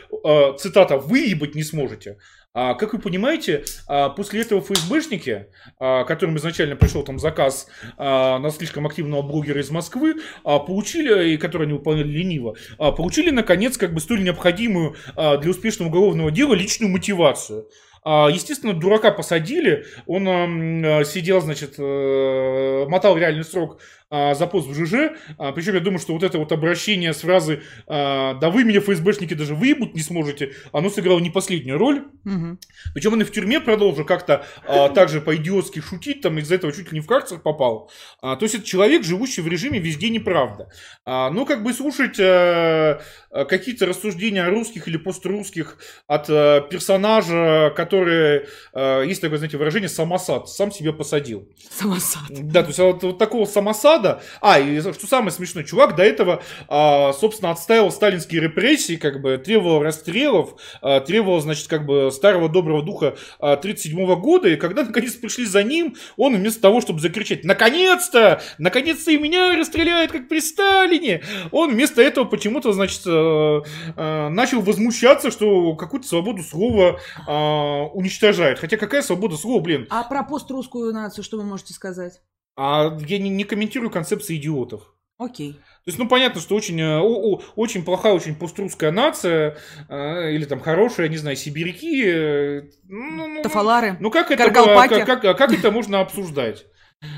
цитата, выебать не сможете. А, как вы понимаете, а, после этого ФСБшники, а, которым изначально пришел там заказ а, на слишком активного блогера из Москвы, а, получили, и который они выполняли лениво, а, получили, наконец, как бы столь необходимую а, для успешного уголовного дела личную мотивацию. А, Естественно, дурака посадили, он ам, сидел, значит, э, мотал реальный срок а, за пост в ЖЖ. А, причем я думаю, что вот это вот обращение с фразы а, «Да вы меня, ФСБшники, даже выебут не сможете», оно сыграло не последнюю роль. Мгм. Причем он и в тюрьме продолжил как-то а, также по-идиотски шутить, там из-за этого чуть ли не в карцер попал. А, то есть это человек, живущий в режиме «везде неправда». А, ну, как бы слушать э, какие-то рассуждения о русских или пострусских от э, персонажа, который, э, есть такое, знаете, выражение «самосад», сам себе посадил. Самосад. Да, то есть вот, вот такого самосада. А, и что самое смешное, чувак до этого, а, собственно, отстаивал сталинские репрессии, как бы требовал расстрелов, а, требовал, значит, как бы старого доброго духа а, 37 года. И когда наконец пришли за ним, он вместо того, чтобы закричать «Наконец-то! Наконец-то и меня расстреляют, как при Сталине!» Он вместо этого почему-то, значит, э, э, начал возмущаться, что какую-то свободу слова а, уничтожает. Хотя какая свобода слова, блин? А про пострусскую нацию что вы можете сказать? А я не, не комментирую концепции идиотов. Окей. То есть, ну, понятно, что очень, э, очень плохая, очень пострусская нация, э, или там хорошая, не знаю, сибиряки. э, Ну, ну, Тафалары. ну как это, Каргалпаки. как, как, как это можно обсуждать?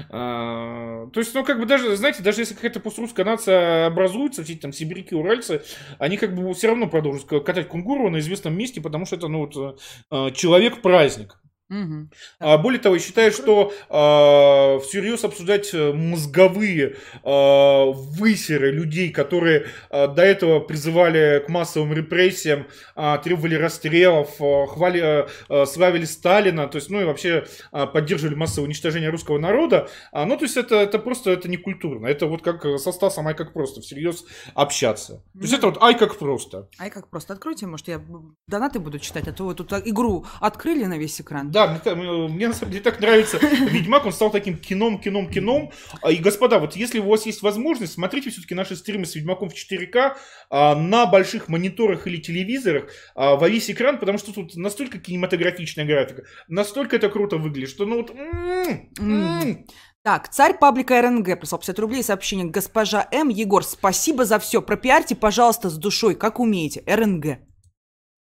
А, то есть, ну, как бы даже, знаете, даже если какая-то пострусская нация образуется, все эти там сибиряки, уральцы, они как бы все равно продолжат катать кунгуру на известном месте, потому что это, ну, вот, человек-праздник. Мгм. А, Более того, я считаю, что э, всерьез обсуждать э, мозговые э, высеры людей, которые э, до этого призывали к массовым репрессиям, э, требовали расстрелов, э, хвали, э, славили Сталина, то есть, ну и вообще э, поддерживали массовое уничтожение русского народа, А, ну, то есть, это, это просто это не культурно. Это вот как э, со Стасом, ай как просто, всерьез общаться. То есть, это вот ай как просто. Ай, как просто откройте, может, я донаты буду читать, а то вы тут игру открыли на весь экран. Да, та- мне- мне на самом деле так нравится Ведьмак, он стал таким кином, кином, кином. А, И, господа, вот если у вас есть возможность, смотрите все-таки наши стримы с Ведьмаком в 4К а, на больших мониторах или телевизорах а, во весь экран, потому что тут настолько кинематографичная графика, настолько это круто выглядит, что ну вот... м, м. Так, царь паблика РНГ прислал 50 рублей сообщение. Госпожа М. Егор, спасибо за все. Пропиарьте, пожалуйста, с душой, как умеете. РНГ.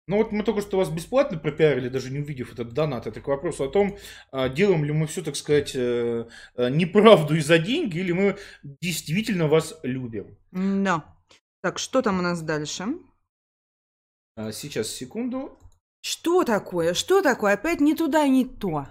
Ну вот мы только что вас бесплатно пропиарили, даже не увидев этот донат. Это к вопросу о том, а, делаем ли мы все, так сказать, э, э, неправду и за деньги, или мы действительно вас любим. Да. Так, что там у нас дальше? А, Сейчас, секунду. Что такое? Что такое? Опять не туда не то.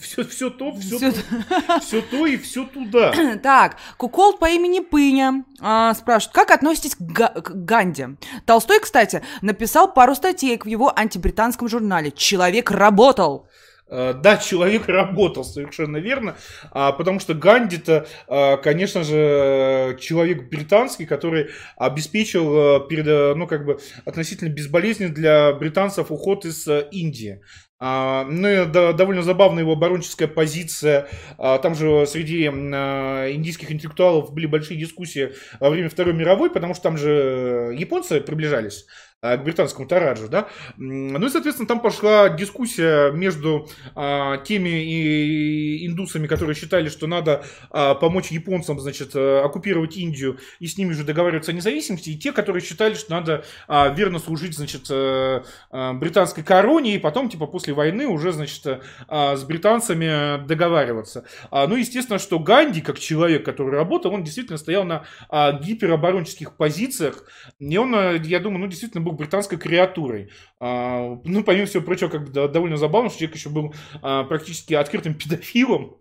Все, все то, все, Всё то, все то и все туда. Так, Кукол по имени Пыня а, спрашивает, как относитесь к, Га- к Ганди? Толстой, кстати, написал пару статей в его антибританском журнале «Человек работал». Э, Да, человек работал совершенно верно, а, потому что Ганди-то, а, конечно же, человек британский, который обеспечил перед, ну, как бы, относительно безболезненно для британцев уход из Индии. А, Ну и довольно забавная его оборонческая позиция. А, Там же среди а, индийских интеллектуалов были большие дискуссии во время Второй мировой, потому что там же японцы приближались к британскому Тараджу, да. Ну и, соответственно, там пошла дискуссия между а, теми и индусами, которые считали, что надо а, помочь японцам, значит, э, оккупировать Индию и с ними же договариваться о независимости, и те, которые считали, что надо а, верно служить, значит, э, э, британской короне, и потом, типа, после войны уже, значит, а, с британцами договариваться. А, Ну, естественно, что Ганди, как человек, который работал, он действительно стоял на а, гипероборонческих позициях, и он, я думаю, ну, действительно был британской креатурой. А, Ну, помимо всего прочего, как бы, довольно забавно, что человек еще был а, практически открытым педофилом.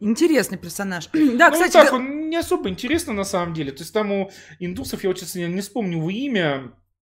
Интересный персонаж. Да, ну, кстати, так, он не особо интересно на самом деле. То есть там у индусов, я вот честно не вспомню его имя,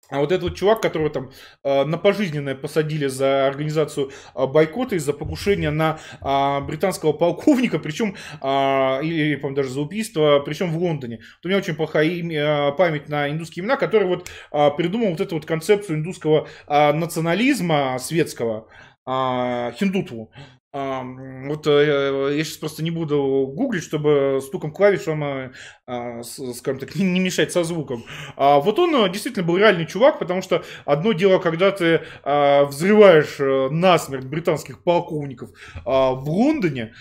а вот этот вот чувак, которого там э, на пожизненное посадили за организацию э, бойкота из-за покушения на э, британского полковника, причем, э, или, по-моему, даже за убийство, причем в Лондоне. Вот у меня очень плохая имя, э, память на индусские имена, который вот э, придумал вот эту вот концепцию индусского э, национализма светского, э, хиндутву. вот э, я сейчас просто не буду гуглить, чтобы стуком клавиш вам, а, скажем так, не мешать со звуком. А вот он э, действительно был реальный чувак, потому что одно дело, когда ты а, взрываешь э, насмерть британских полковников в Лондоне,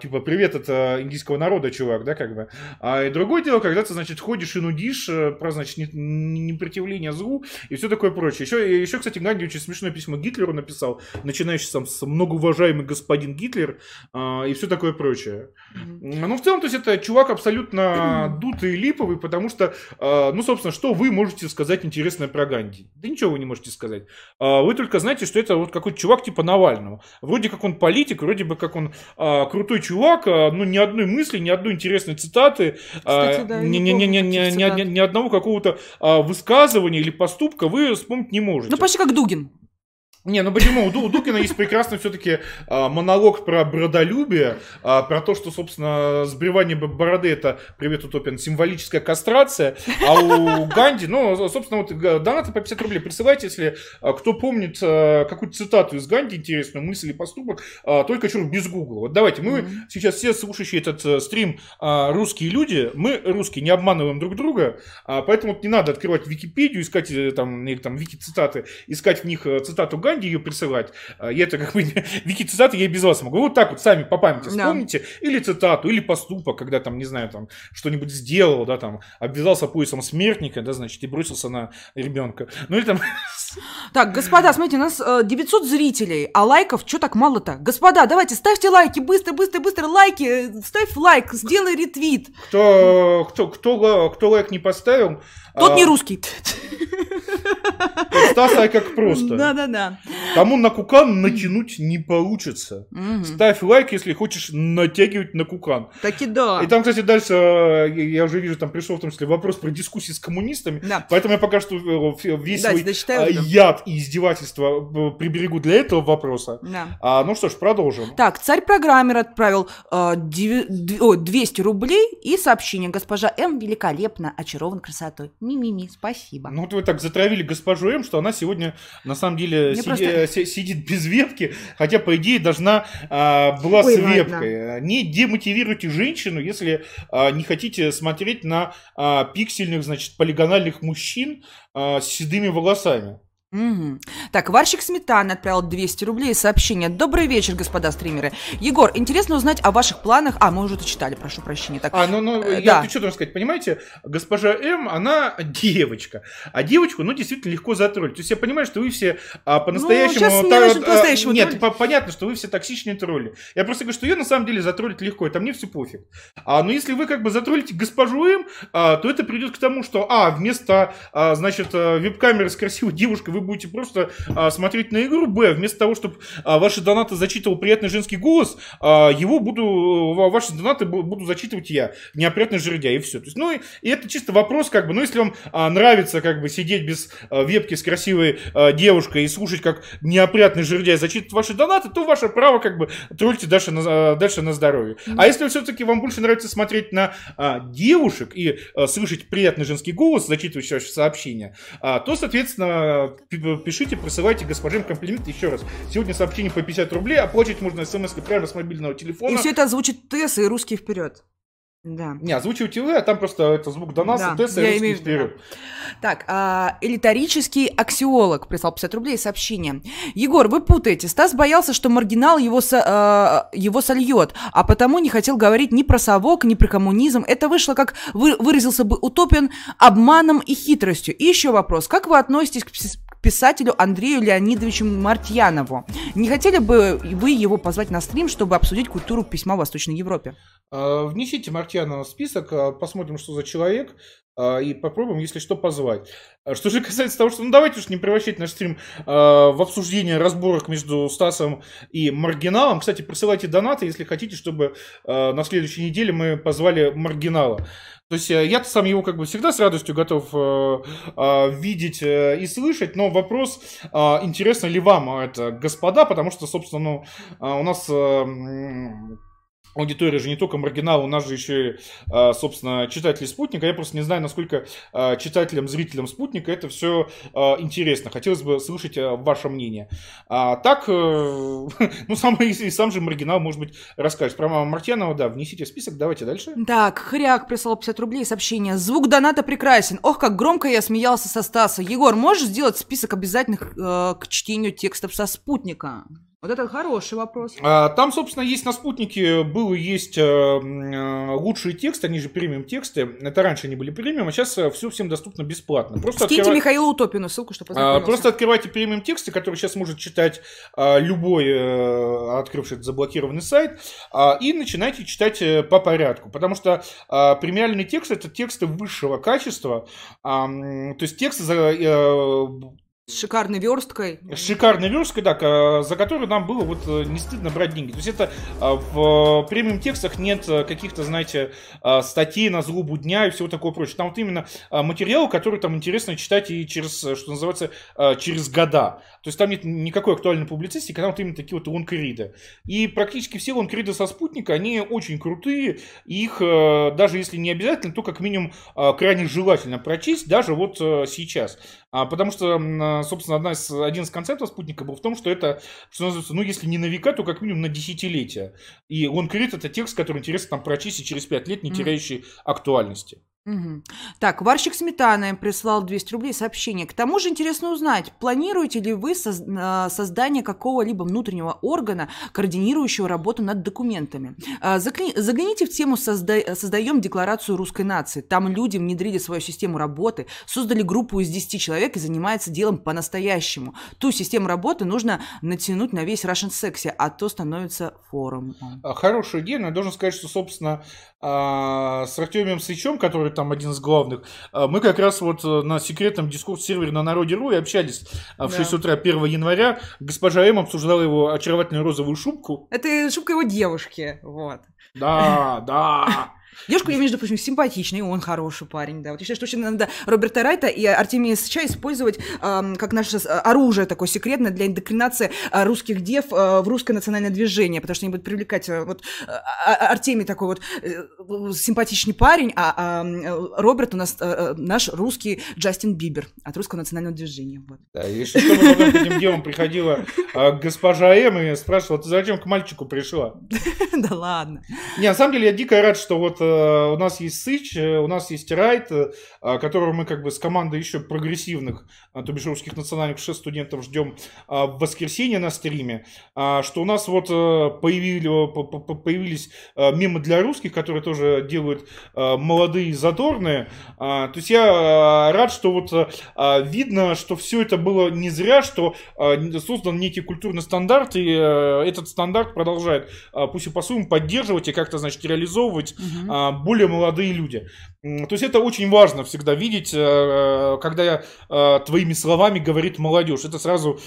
типа, привет это индийского народа, чувак, да, как бы. А и другое дело, когда ты, значит, ходишь и нудишь про, значит, непротивление злу и все такое прочее. Еще, еще кстати, Ганди очень смешное письмо Гитлеру написал, начинающий сам с многоуважаемый господин Гитлер э, и все такое прочее. Mm-hmm. Ну, в целом, то есть, это чувак абсолютно дутый и липовый, потому что, э, ну, собственно, что вы можете сказать интересное про Ганди? Да ничего вы не можете сказать. Э, вы только знаете, что это вот какой-то чувак типа Навального. Вроде как он политик, вроде бы как он э, крутой чувак, э, ну, ни одной мысли, ни одной интересной цитаты, Кстати, да, ни, ни, ни, ни, ни, ни, ни одного какого-то высказывания или поступка вы вспомнить не можете. Ну, почти как Дугин. Не, ну почему? У, у Дукина есть прекрасный все-таки а, монолог про бродолюбие, а, про то, что, собственно, сбривание бороды это, привет, Утопин, символическая кастрация, а у Ганди, ну, собственно, вот донаты по 50 рублей присылайте, если а, кто помнит а, какую-то цитату из Ганди, интересную мысль или поступок, а, только чур без гугла. Вот давайте, мы mm-hmm. сейчас все слушающие этот а, стрим а, русские люди, мы русские не обманываем друг друга, а, поэтому вот не надо открывать Википедию, искать э, там, или, там вики-цитаты, искать в них э, цитату Ганди, Ганди ее присылать. А, я это как бы вики цитаты я без вас могу. Вот так вот сами по памяти вспомните. Да. Или цитату, или поступок, когда там, не знаю, там что-нибудь сделал, да, там, обвязался поясом смертника, да, значит, и бросился на ребенка. Ну или там... Так, господа, смотрите, у нас 900 э, зрителей, а лайков что так мало-то? Господа, давайте, ставьте лайки, быстро, быстро, быстро, лайки, э, ставь лайк, сделай ретвит. Кто, кто, кто, кто лайк не поставил, тот а... не русский. Стас, ай как просто. Да-да-да. Тому на кукан натянуть не получится. Угу. Ставь лайк, если хочешь натягивать на кукан. Так и да. И там, кстати, дальше, э, я уже вижу, там пришел в том числе вопрос про дискуссии с коммунистами. Да. Поэтому я пока что э, весь да, свой э, яд и издевательство приберегу для этого вопроса. Да. А, ну что ж, продолжим. Так, царь-программер отправил э, 200 рублей и сообщение. Госпожа М великолепно очарован красотой. Ми-ми-ми, спасибо. Ну вот вы так затравили госпожу М, что она сегодня на самом деле си- просто... сидит без вебки, хотя по идее должна а, была Ой, с вебкой. Ладно. Не демотивируйте женщину, если а, не хотите смотреть на а, пиксельных, значит, полигональных мужчин а, с седыми волосами. Угу. Так, Варщик Сметаны отправил 200 рублей сообщение. Добрый вечер, господа стримеры. Егор, интересно узнать о ваших планах. А, мы уже это читали, прошу прощения. Так, а, ну, ну, э, я да. что должен сказать, понимаете, госпожа М, она девочка. А девочку, ну, действительно легко затроллить. То есть я понимаю, что вы все а, по-настоящему... Ну, та, не по-настоящему Нет, по понятно, что вы все токсичные тролли. Я просто говорю, что ее на самом деле затроллить легко, это мне все пофиг. А, но если вы как бы затроллите госпожу М, а, то это придет к тому, что, а, вместо, а, значит, э, веб-камеры с красивой девушкой вы будете просто а, смотреть на игру, б, вместо того, чтобы а, ваши донаты зачитывал приятный женский голос, а, его буду, ваши донаты буду зачитывать я, неопрятный жердя, и все. То есть, ну, и, и это чисто вопрос, как бы, ну, если вам а, нравится, как бы, сидеть без а, вебки с красивой а, девушкой и слушать, как неопрятный жердяй зачитывает ваши донаты, то ваше право, как бы, тролльте дальше на, а, дальше на здоровье. Mm-hmm. А если все-таки вам больше нравится смотреть на а, девушек и а, слышать приятный женский голос, зачитывающий сообщения, а, то, соответственно, пишите, присылайте госпожим комплименты еще раз. Сегодня сообщение по 50 рублей, оплачивать можно смс прямо с мобильного телефона. И все это озвучит Тесс и русский вперед. Да. Не, озвучивайте вы, а там просто это звук до нас, да, Тесса и русский вперед. Да. Так, а, элитарический аксиолог прислал 50 рублей сообщение. Егор, вы путаете. Стас боялся, что маргинал его, со, а, его сольет, а потому не хотел говорить ни про совок, ни про коммунизм. Это вышло, как вы, выразился бы Утопин, обманом и хитростью. И еще вопрос. Как вы относитесь к писателю Андрею Леонидовичу Мартьянову. Не хотели бы вы его позвать на стрим, чтобы обсудить культуру письма в Восточной Европе? А, внесите Мартьянова в список, а, посмотрим, что за человек, а, и попробуем, если что, позвать. Что же касается того, что ну давайте уж не превращать наш стрим в обсуждение разборок между Стасом и Маргиналом. Кстати, присылайте донаты, если хотите, чтобы на следующей неделе мы позвали Маргинала. То есть э, я-то сам его как бы всегда с радостью готов э, э, видеть э, и слышать, но вопрос, э, интересно ли вам это, господа, потому что, собственно, ну, э, у нас... Э, аудитория же не только маргинал, у нас же еще а, собственно, читатели спутника. Я просто не знаю, насколько а, читателям, зрителям спутника это все а, интересно. Хотелось бы слышать ваше мнение. А так, э, ну, сам, и сам же маргинал, может быть, расскажет. Про Мартьянова, да, внесите в список, давайте дальше. Так, Хряк прислал 50 рублей сообщение. Звук доната прекрасен. Ох, как громко я смеялся со Стаса. Егор, можешь сделать список обязательных э, к чтению текстов со спутника? Вот это хороший вопрос. А, там, собственно, есть на спутнике был и есть э, э, лучшие тексты, они же премиум тексты. Это раньше они были премиум, а сейчас э, все всем доступно бесплатно. Просто Скиньте открывай... Михаилу Утопину ссылку, чтобы а, Просто открывайте премиум тексты, которые сейчас может читать любой открывший этот заблокированный сайт, и начинайте читать по порядку. Потому что премиальный текст это тексты высшего качества. То есть тексты с шикарной версткой. С шикарной версткой, да, за которую нам было вот э, не стыдно брать деньги. То есть это а, в премиум текстах нет э, каких-то, знаете, а, статей на злобу дня и всего такого прочего. Там вот именно а, материалы, которые там интересно читать и через, э, что называется, через года. То есть там нет никакой актуальной публицистики, там вот именно такие вот лонкриды. И практически все лонкриды со спутника, они очень крутые. Их даже если не обязательно, то как минимум крайне желательно прочесть, даже вот сейчас. Потому что собственно, одна из, один из концептов спутника был в том, что это, что называется, ну, если не на века, то как минимум на десятилетия. И он крит это текст, который интересно там прочистить через пять лет, не теряющий актуальности. Угу. Так, Варщик Сметаны прислал 200 рублей сообщение. К тому же интересно узнать, планируете ли вы соз- а, создание какого-либо внутреннего органа, координирующего работу над документами? А, загляните в тему созда- «Создаем декларацию русской нации». Там люди внедрили свою систему работы, создали группу из 10 человек и занимаются делом по-настоящему. Ту систему работы нужно натянуть на весь Russian Sexy, а то становится форумом. А, хорошая идея, но я должен сказать, что, собственно, с Артемием Сычем, который там один из главных, а, мы как раз вот э, на секретном дискурс-сервере на Народе.ру и общались а, в 6 утра 1 января. Госпожа М обсуждала его очаровательную розовую шубку. Это шубка его девушки, вот. Да, да. Девушка, между прочим, симпатичный, он хороший парень, да. Вот я считаю, что очень надо Роберта Райта и Артемия Сыча использовать э, как наше оружие такое секретное для индокринации э, русских дев э, в русское национальное движение, потому что они будут привлекать э, вот э, Артемий такой вот э, симпатичный парень, а, а Роберт у нас э, э, наш русский Джастин Бибер от русского национального движения. Вот. Да, и что к этим девам приходила э, госпожа М и спрашивала, ты зачем к мальчику пришла? Да ладно. Не, на самом деле я дико рад, что вот Э, у нас есть Сыч, э, у нас есть Райт, э, которого мы как бы с командой еще прогрессивных, то бишь русских национальных 6 студентов ждем в воскресенье на стриме, что у нас вот появили, появились мемы для русских, которые тоже делают молодые задорные. То есть я рад, что вот видно, что все это было не зря, что создан некий культурный стандарт, и этот стандарт продолжает, пусть и по-своему, поддерживать и как-то, значит, реализовывать угу. А, более молодые люди. То есть это очень важно всегда видеть, э, когда э, твоими словами говорит молодежь. Это сразу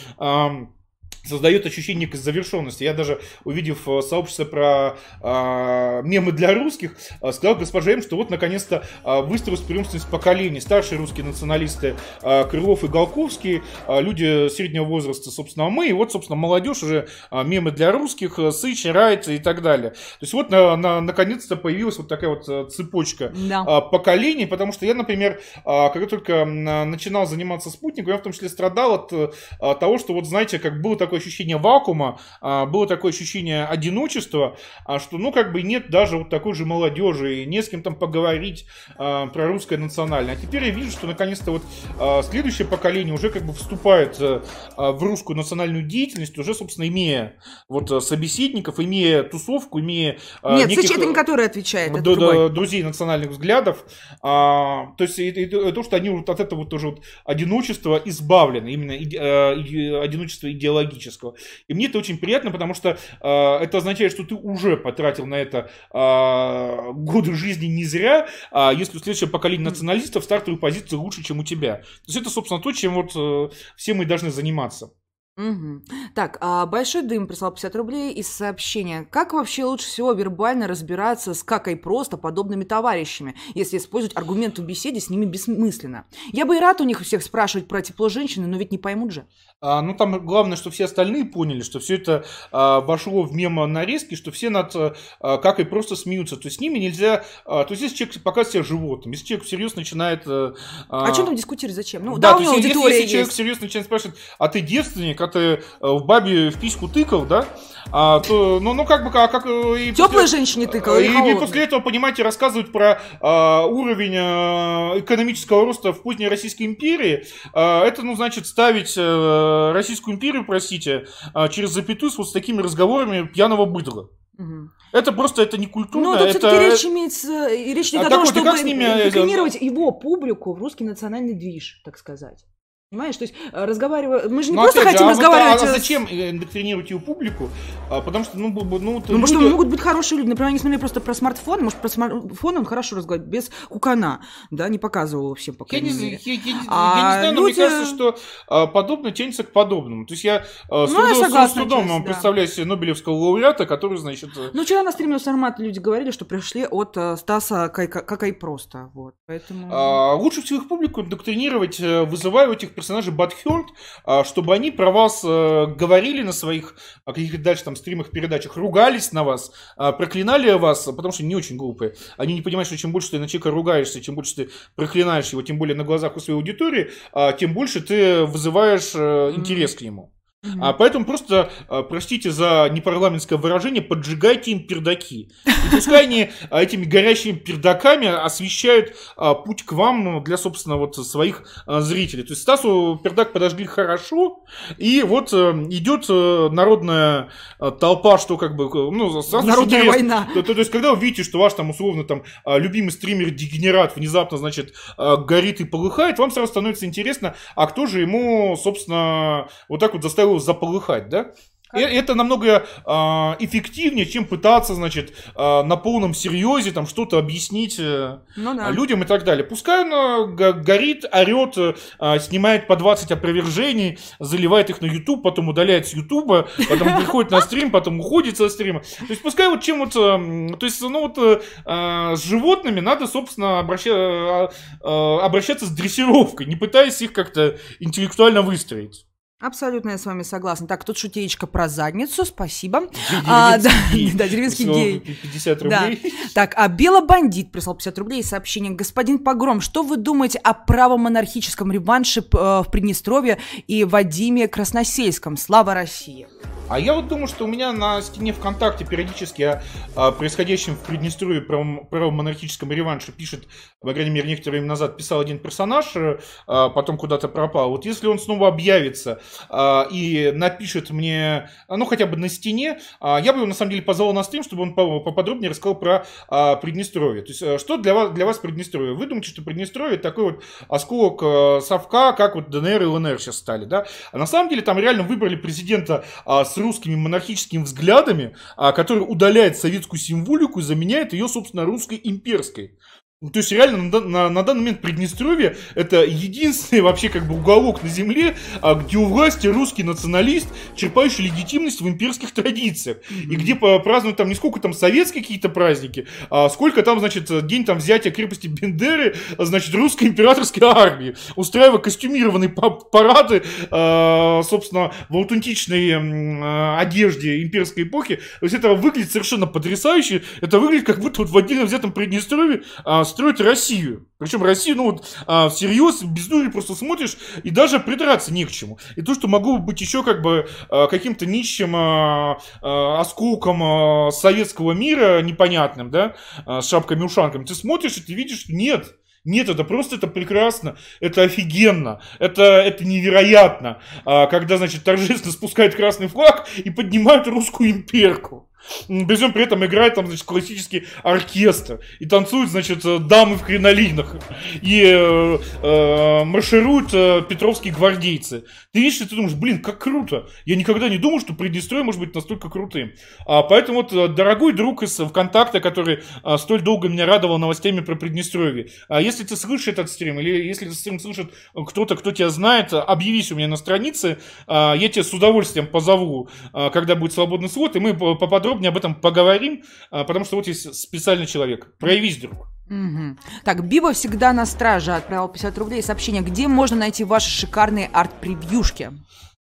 создает ощущение завершенности. Я даже, увидев э, сообщество про э, мемы для русских, э, сказал госпоже М, что вот наконец-то э, выстроилась преемственность поколений. Старшие русские националисты э, Крылов и Голковский, э, люди среднего возраста, собственно, мы, и вот, собственно, молодежь уже э, мемы для русских, э, Сыч, Райт и так далее. То есть вот на, на, наконец-то появилась вот такая вот э, цепочка да. э, поколений, потому что я, например, э, когда только начинал заниматься спутником, я в том числе страдал от э, того, что вот, знаете, как было такое такое ощущение вакуума, а, было такое ощущение одиночества, а, что, ну, как бы нет даже вот такой же молодежи, и не с кем там поговорить а, про русское национальное. А теперь я вижу, что наконец-то вот следующее поколение уже как бы вступает в русскую национальную деятельность, уже, собственно, имея вот собеседников, имея тусовку, имея Нет, неких, это не который отвечает, это да, друзей национальных взглядов. То есть то, что они вот от этого тоже вот одиночества избавлены, именно одиночество идеологическое политического. И мне это очень приятно, потому что э, это означает, что ты уже потратил на это э, годы жизни не зря, а если у следующего поколения националистов стартовые позиции лучше, чем у тебя. То есть это, собственно, то, чем вот э, все мы должны заниматься. Мгм. Так, а Большой Дым прислал 50 рублей из сообщения. Как вообще лучше всего вербально разбираться с какой просто подобными товарищами, если использовать аргументы в беседе с ними бессмысленно? Я бы и рад у них всех спрашивать про тепло женщины, но ведь не поймут же. А, ну, там главное, что все остальные поняли, что все это а, вошло в мемо нарезки, что все над а, как и просто смеются. То есть с ними нельзя... А, то есть если человек показывает себя животным, если человек всерьез начинает... А, А, что там дискутировать, зачем? Ну, да, да, у то него есть если, аудитория если человек есть. серьезно начинает спрашивать, а ты девственник, а ты э, в бабе в письку тыкал, да? А, то, ну, ну, как бы, а как... э, И Теплой после- женщине тыкал и, или и холодной? после этого, понимаете, рассказывать про а, уровень а, экономического роста в поздней Российской империи, а, это, ну, значит, ставить э, Российскую империю, простите, а, через запятую с вот с такими разговорами пьяного быдла. Это просто, это не культурно, Ну, тут это... все-таки речь имеется, и речь идет А о том, и чтобы как э, декламировать его публику в русский национальный движ, так сказать. Понимаешь, то есть э, разговаривая... Мы же не Ну, просто опять же, хотим а вот, разговаривать... а э, с- зачем индоктринировать ее публику? А, потому что, ну, ну, Ну, может, люди- могут быть хорошие люди. Например, они смотрели просто про смартфон. Может, про смартфон он хорошо разговаривает, без кукана. Да, не показывал его всем, по Я не, мере. я, я не- я не А знаю, но люди- мне кажется, что а, подобное тянется к подобному. То есть я а, с, Ну, я трудом- с согласна трудом отчасти, да. представляю себе Нобелевского лауреата, который, значит... э, Ну, вчера на стриме у Сармата люди говорили, что пришли от э, Стаса Кайка- как и просто. Вот, поэтому... а, лучше всего их публику индоктринировать, э, вызывая у этих персонажей Бадхёрд, а, чтобы они про вас э, говорили на своих а, каких-то дальше там стримах, передачах, ругались на вас, а, проклинали вас, потому что они не очень глупые. Они не понимают, что чем больше ты на человека ругаешься, чем больше ты проклинаешь его, тем более на глазах у своей аудитории, тем больше ты вызываешь э, интерес к нему. А поэтому просто, а, простите за непарламентское выражение, поджигайте им пердаки. И пускай они а, этими горящими пердаками освещают а, путь к вам ну, для, собственно, вот своих зрителей. То есть Стасу пердак подожгли хорошо, и вот э, идет э, народная э, толпа, что как бы, ну, Стасу Народная война. То, то- то есть, когда вы видите, что ваш там условно там любимый стример-дегенерат внезапно, значит, горит и полыхает, вам сразу становится интересно, а кто же ему, собственно, вот так вот заставил заполыхать, да? И это намного а, эффективнее, чем пытаться, значит, а, на полном серьезе там что-то объяснить э, Ну да. людям и так далее. Пускай он го- горит, орет, э, снимает по 20 опровержений, заливает их на YouTube, потом удаляет с YouTube, потом приходит на стрим, потом уходит со стрима. То есть пускай вот чем вот, э, то есть, ну вот э, э, с животными надо, собственно, обраща- э, э, обращаться с дрессировкой, не пытаясь их как-то интеллектуально выстроить. Абсолютно я с вами согласна. Так, тут шутеечка про задницу, спасибо. А, да, Деревенский да, деревенский Всего гей. 50 Да. рублей. Так, а Белобандит прислал 50 рублей и сообщение. Господин Погром, что вы думаете о правомонархическом реванше э, в Приднестровье и Вадиме Красносельском? Слава России! А я вот думаю, что у меня на стене ВКонтакте периодически о, о происходящем в Приднестровье право- правомонархическом реванше пишет, по крайней мере, некоторое время назад писал один персонаж, э, а потом куда-то пропал. Вот если он снова объявится и напишет мне, а, ну, хотя бы на стене, а, я бы его, на самом деле, позвал на стрим, чтобы он по- поподробнее рассказал про а, Приднестровье. То есть, э, что для вас, для вас Приднестровье? Вы думаете, что Приднестровье такой вот осколок э, совка, как вот ДНР и ЛНР сейчас стали, да? А на самом деле там реально выбрали президента а, с русскими монархическими взглядами, а, который удаляет советскую символику и заменяет ее, собственно, русской имперской. Ну, То есть реально на, на- на данный момент Приднестровье это единственный вообще как бы уголок на земле, а, где у власти русский националист, черпающий легитимность в имперских традициях. И где празднуют там не сколько там советские какие-то праздники, а сколько там, значит, день там взятия крепости Бендеры, а, значит, русской императорской армии, устраивая костюмированные па- парады, а, собственно, в аутентичной а, одежде имперской эпохи. То есть это выглядит совершенно потрясающе. Это выглядит как будто вот в отдельно взятом Приднестровье а, строят Россию. Причем Россию, ну вот, а, всерьез, без дури просто смотришь, и даже придраться не к чему. И то, что могло быть еще как бы а, каким-то нищим а, а, осколком а, советского мира, непонятным, да, а, с шапками-ушанками, ты смотришь, и ты видишь, нет, нет, это просто, это прекрасно, это офигенно, это, это невероятно, А, когда, значит, торжественно спускают красный флаг и поднимают русскую имперку. Причем при этом играет там, значит, классический оркестр. И танцуют, значит, э, дамы в кринолинах. И э, э, маршируют э, петровские гвардейцы. Ты видишь, и ты думаешь, блин, как круто. Я никогда не думал, что Приднестровье может быть настолько крутым. А, поэтому вот, э, дорогой друг из ВКонтакта, который а, столь долго меня радовал новостями про Приднестровье, а если ты слышишь этот стрим, или если этот стрим слышит кто-то, кто тебя знает, объявись у меня на странице, а, я тебя с удовольствием позову, а, когда будет свободный слот, и мы по- поподробнее об этом поговорим, а, потому что вот есть специальный человек. Проявись, друг. Мгм. Так, Биба всегда на страже отправил 50 рублей сообщение. Где можно найти ваши шикарные арт-превьюшки?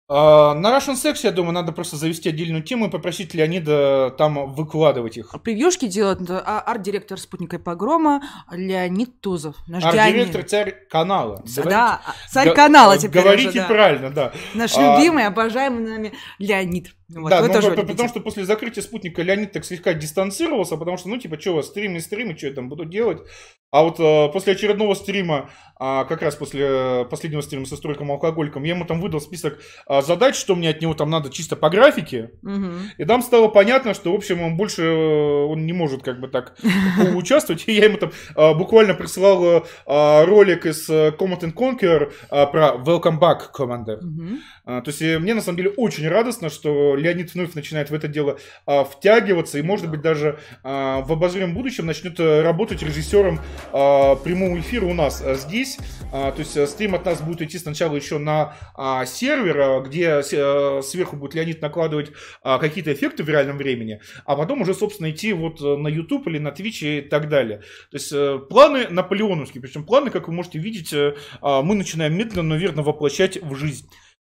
А, На Russian Sex, я думаю, надо просто завести отдельную тему и попросить Леонида там выкладывать их. Превьюшки делает э, а- арт-директор спутника и погрома Леонид Тузов. Арт-директор, царь канала. Да, царь канала теперь Говорите уже, да. правильно, да. Наш А, любимый, обожаемый нами Леонид. Вот, да, любите. потому что после закрытия спутника Леонид так слегка дистанцировался, потому что, ну, типа, что, стримы, стримы, что я там буду делать? А вот э, после очередного стрима, а, как раз после э, последнего стрима со стройком алкоголиком, я ему там выдал список а, задач, что мне от него там надо чисто по графике. Мгм. И там стало понятно, что, в общем, он больше э, он не может как бы так участвовать. И я ему там а, буквально присылал э, а, ролик из э, Command and Conquer а, про Welcome Back Commander. Мгм. А, То есть э, мне на самом деле очень радостно, что Леонид вновь начинает в это дело а, втягиваться и, может быть, даже а, в обозримом будущем начнет э, работать режиссером а, прямого эфира у нас а, здесь. А, То есть стрим от нас будет идти сначала еще на а, сервер, а, где э, сверху будет Леонид накладывать а, какие-то эффекты в реальном времени, а потом уже, собственно, идти вот на YouTube или на Twitch и так далее. То есть э, планы наполеоновские, причем планы, как вы можете видеть, э, а, мы начинаем медленно, но верно воплощать в жизнь.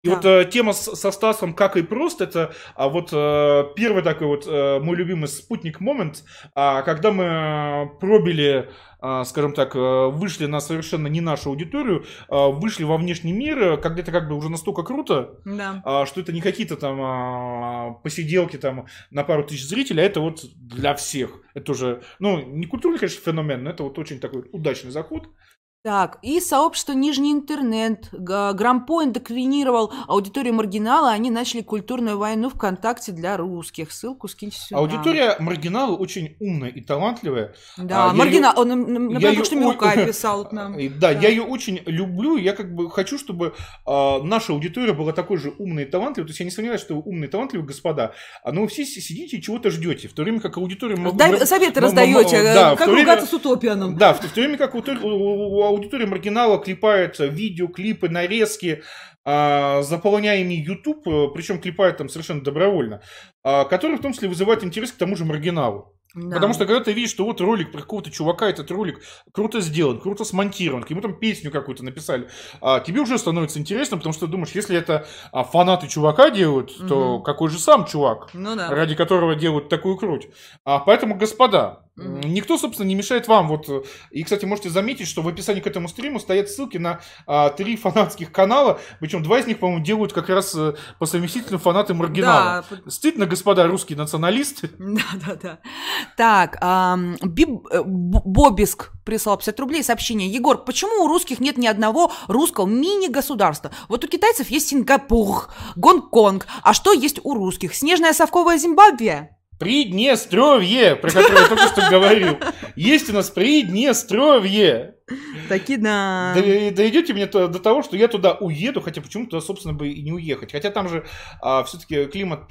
И Да. вот э, тема с- со Стасом «Как и просто» это а вот э, первый такой вот э, мой любимый спутник момент, а, когда мы э, пробили, а, скажем так, э, вышли на совершенно не нашу аудиторию, а, вышли во внешний мир, э, когда это как бы уже настолько круто, Да. а, что это не какие-то там посиделки там на пару тысяч зрителей, а это вот для всех. Это уже, ну, не культурный, конечно, феномен, но это вот очень такой удачный заход. Так, и сообщество Нижний интернет. Грампо индокринировал аудиторию маргинала, они начали культурную войну ВКонтакте для русских. Ссылку скиньте сюда. Аудитория маргинала очень умная и талантливая. Да, А, я маргинал. её- Он, я например, то, что Милкай писал к нам. И Да, Да. я ее очень люблю. Я как бы хочу, чтобы а, наша аудитория была такой же умной и талантливой. То есть я не сомневаюсь, что вы умные и талантливые господа, а но вы все си- сидите и чего-то ждете. В то время как аудитория... Дай- советы раздаете, э, да, как время- ругаться с утопианом. Да, в, в то время как у, аудитории маргинала видео, клипы, нарезки, а, заполняя ими YouTube, э, причем клепают там совершенно добровольно, а, которые в том числе вызывают интерес к тому же маргиналу. Да. Потому что когда ты видишь, что вот ролик про какого-то чувака, этот ролик круто сделан, круто смонтирован, к нему там песню какую-то написали, а, тебе уже становится интересно, потому что ты думаешь, если это а, фанаты чувака делают, то Мгм. какой же сам чувак? Ну да. ради которого делают такую круть. А, поэтому, господа, никто, собственно, не мешает вам. Вот, э, и, кстати, можете заметить, что в описании к этому стриму стоят ссылки на а, три фанатских канала, причем два из них, по-моему, делают как раз э, по совместительным фанаты маргинала. Да, Стыдно, господа русские националисты. Да, да, да. Так, ам, Биб- э, Бобиск прислал 50 рублей сообщение. Егор, почему у русских нет ни одного русского мини-государства? Вот у китайцев есть Сингапур, Гонконг. А что есть у русских? Снежная совковая Зимбабве? Приднестровье, про которое я только что говорил. Есть у нас Приднестровье. Таки да. Дойдете мне до того, что я туда уеду, хотя почему туда, собственно, бы и не уехать. Хотя там же все-таки климат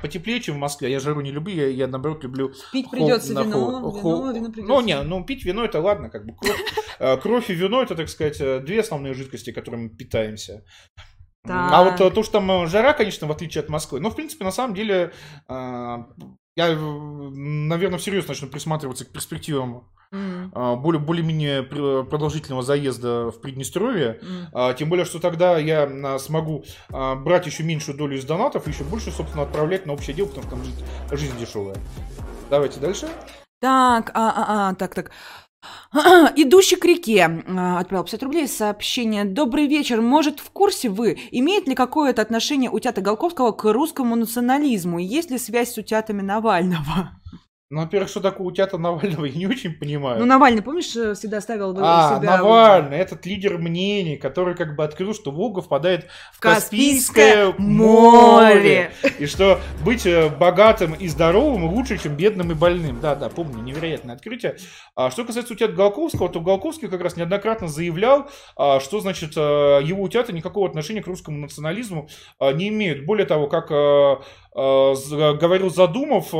потеплее, чем в Москве. Я жару не люблю, я, я, наоборот люблю Пить придется на вино, хол- вино, вино придется. Ну, не, ну пить вино это ладно, как бы кровь, э, кровь и вино это, так сказать, две основные жидкости, которыми мы питаемся. Так. А вот э, то, что там э, жара, конечно, в отличие от Москвы, но, в принципе, на самом деле, э, я, наверное, всерьез начну присматриваться к перспективам а, более, более-менее пр- продолжительного заезда в Приднестровье. А, Тем более, что тогда я смогу брать еще меньшую долю из донатов, и еще больше, собственно, отправлять на общее дело, потому что там жизнь, жизнь дешевая. Давайте дальше. Так, а, а, а, так, так. Идущий к реке а, отправил 50 рублей сообщение. Добрый вечер. Может, в курсе вы, имеет ли какое-то отношение утята Голковского к русскому национализму? Есть ли связь с утятами Навального? Ну, во-первых, что такое утята Навального, я не очень понимаю. Ну, Навальный, помнишь, э, всегда ставил а, себя... Навальный, этот лидер мнений, который как бы открыл, что Волга впадает в Каспийское Каспийское море. И что быть э, богатым и здоровым лучше, чем бедным и больным. Да-да, помню, невероятное открытие. А что касается утят Голковского, то Голковский как раз неоднократно заявлял, а, что, значит, э, его утята никакого отношения к русскому национализму а, не имеют. Более того, как говорил Задумов,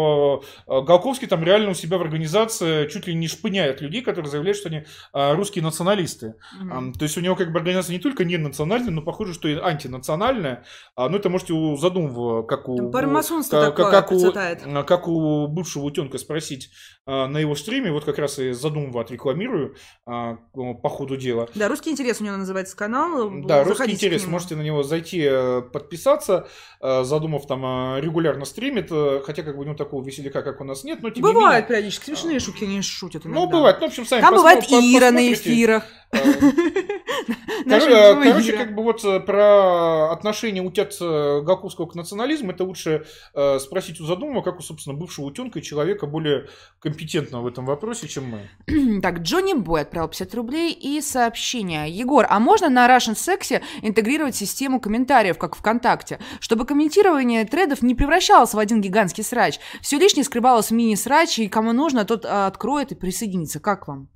Голковский там реально у себя в организации чуть ли не шпыняет людей, которые заявляют, что они русские националисты. Mm-hmm. То есть у него как бы организация не только не национальная, но похоже, что и антинациональная. Ну это можете у Задумова, как у... Как, как, у, как у бывшего утенка спросить на его стриме, вот как раз и Задумова отрекламирую по ходу дела. Да, «Русский интерес» у него называется канал. Да, «Русский интерес», можете на него зайти, э, подписаться. Задумав там регулярно стримит, э, хотя как бы у него такого веселика, как у нас нет, но тем Бывает менее... периодически смешные шутки, они шутят иногда. Ну, бывает, ну, в общем, сами Там бывает Ира на эфирах. Э, короче, как бы вот э, про отношение утят Гаковского к национализму, это лучше спросить у Задумова, как у, собственно, бывшего утенка и человека более компетентного в этом вопросе, чем мы. Так, Джонни Бой отправил 50 рублей и сообщение. Егор, а можно на Russian Sexy интегрировать систему комментариев, как ВКонтакте, чтобы комментирование тредов не превращалось в один гигантский срач. Все лишнее скрывалось в мини-срач, и кому нужно, тот откроет и присоединится. Как вам?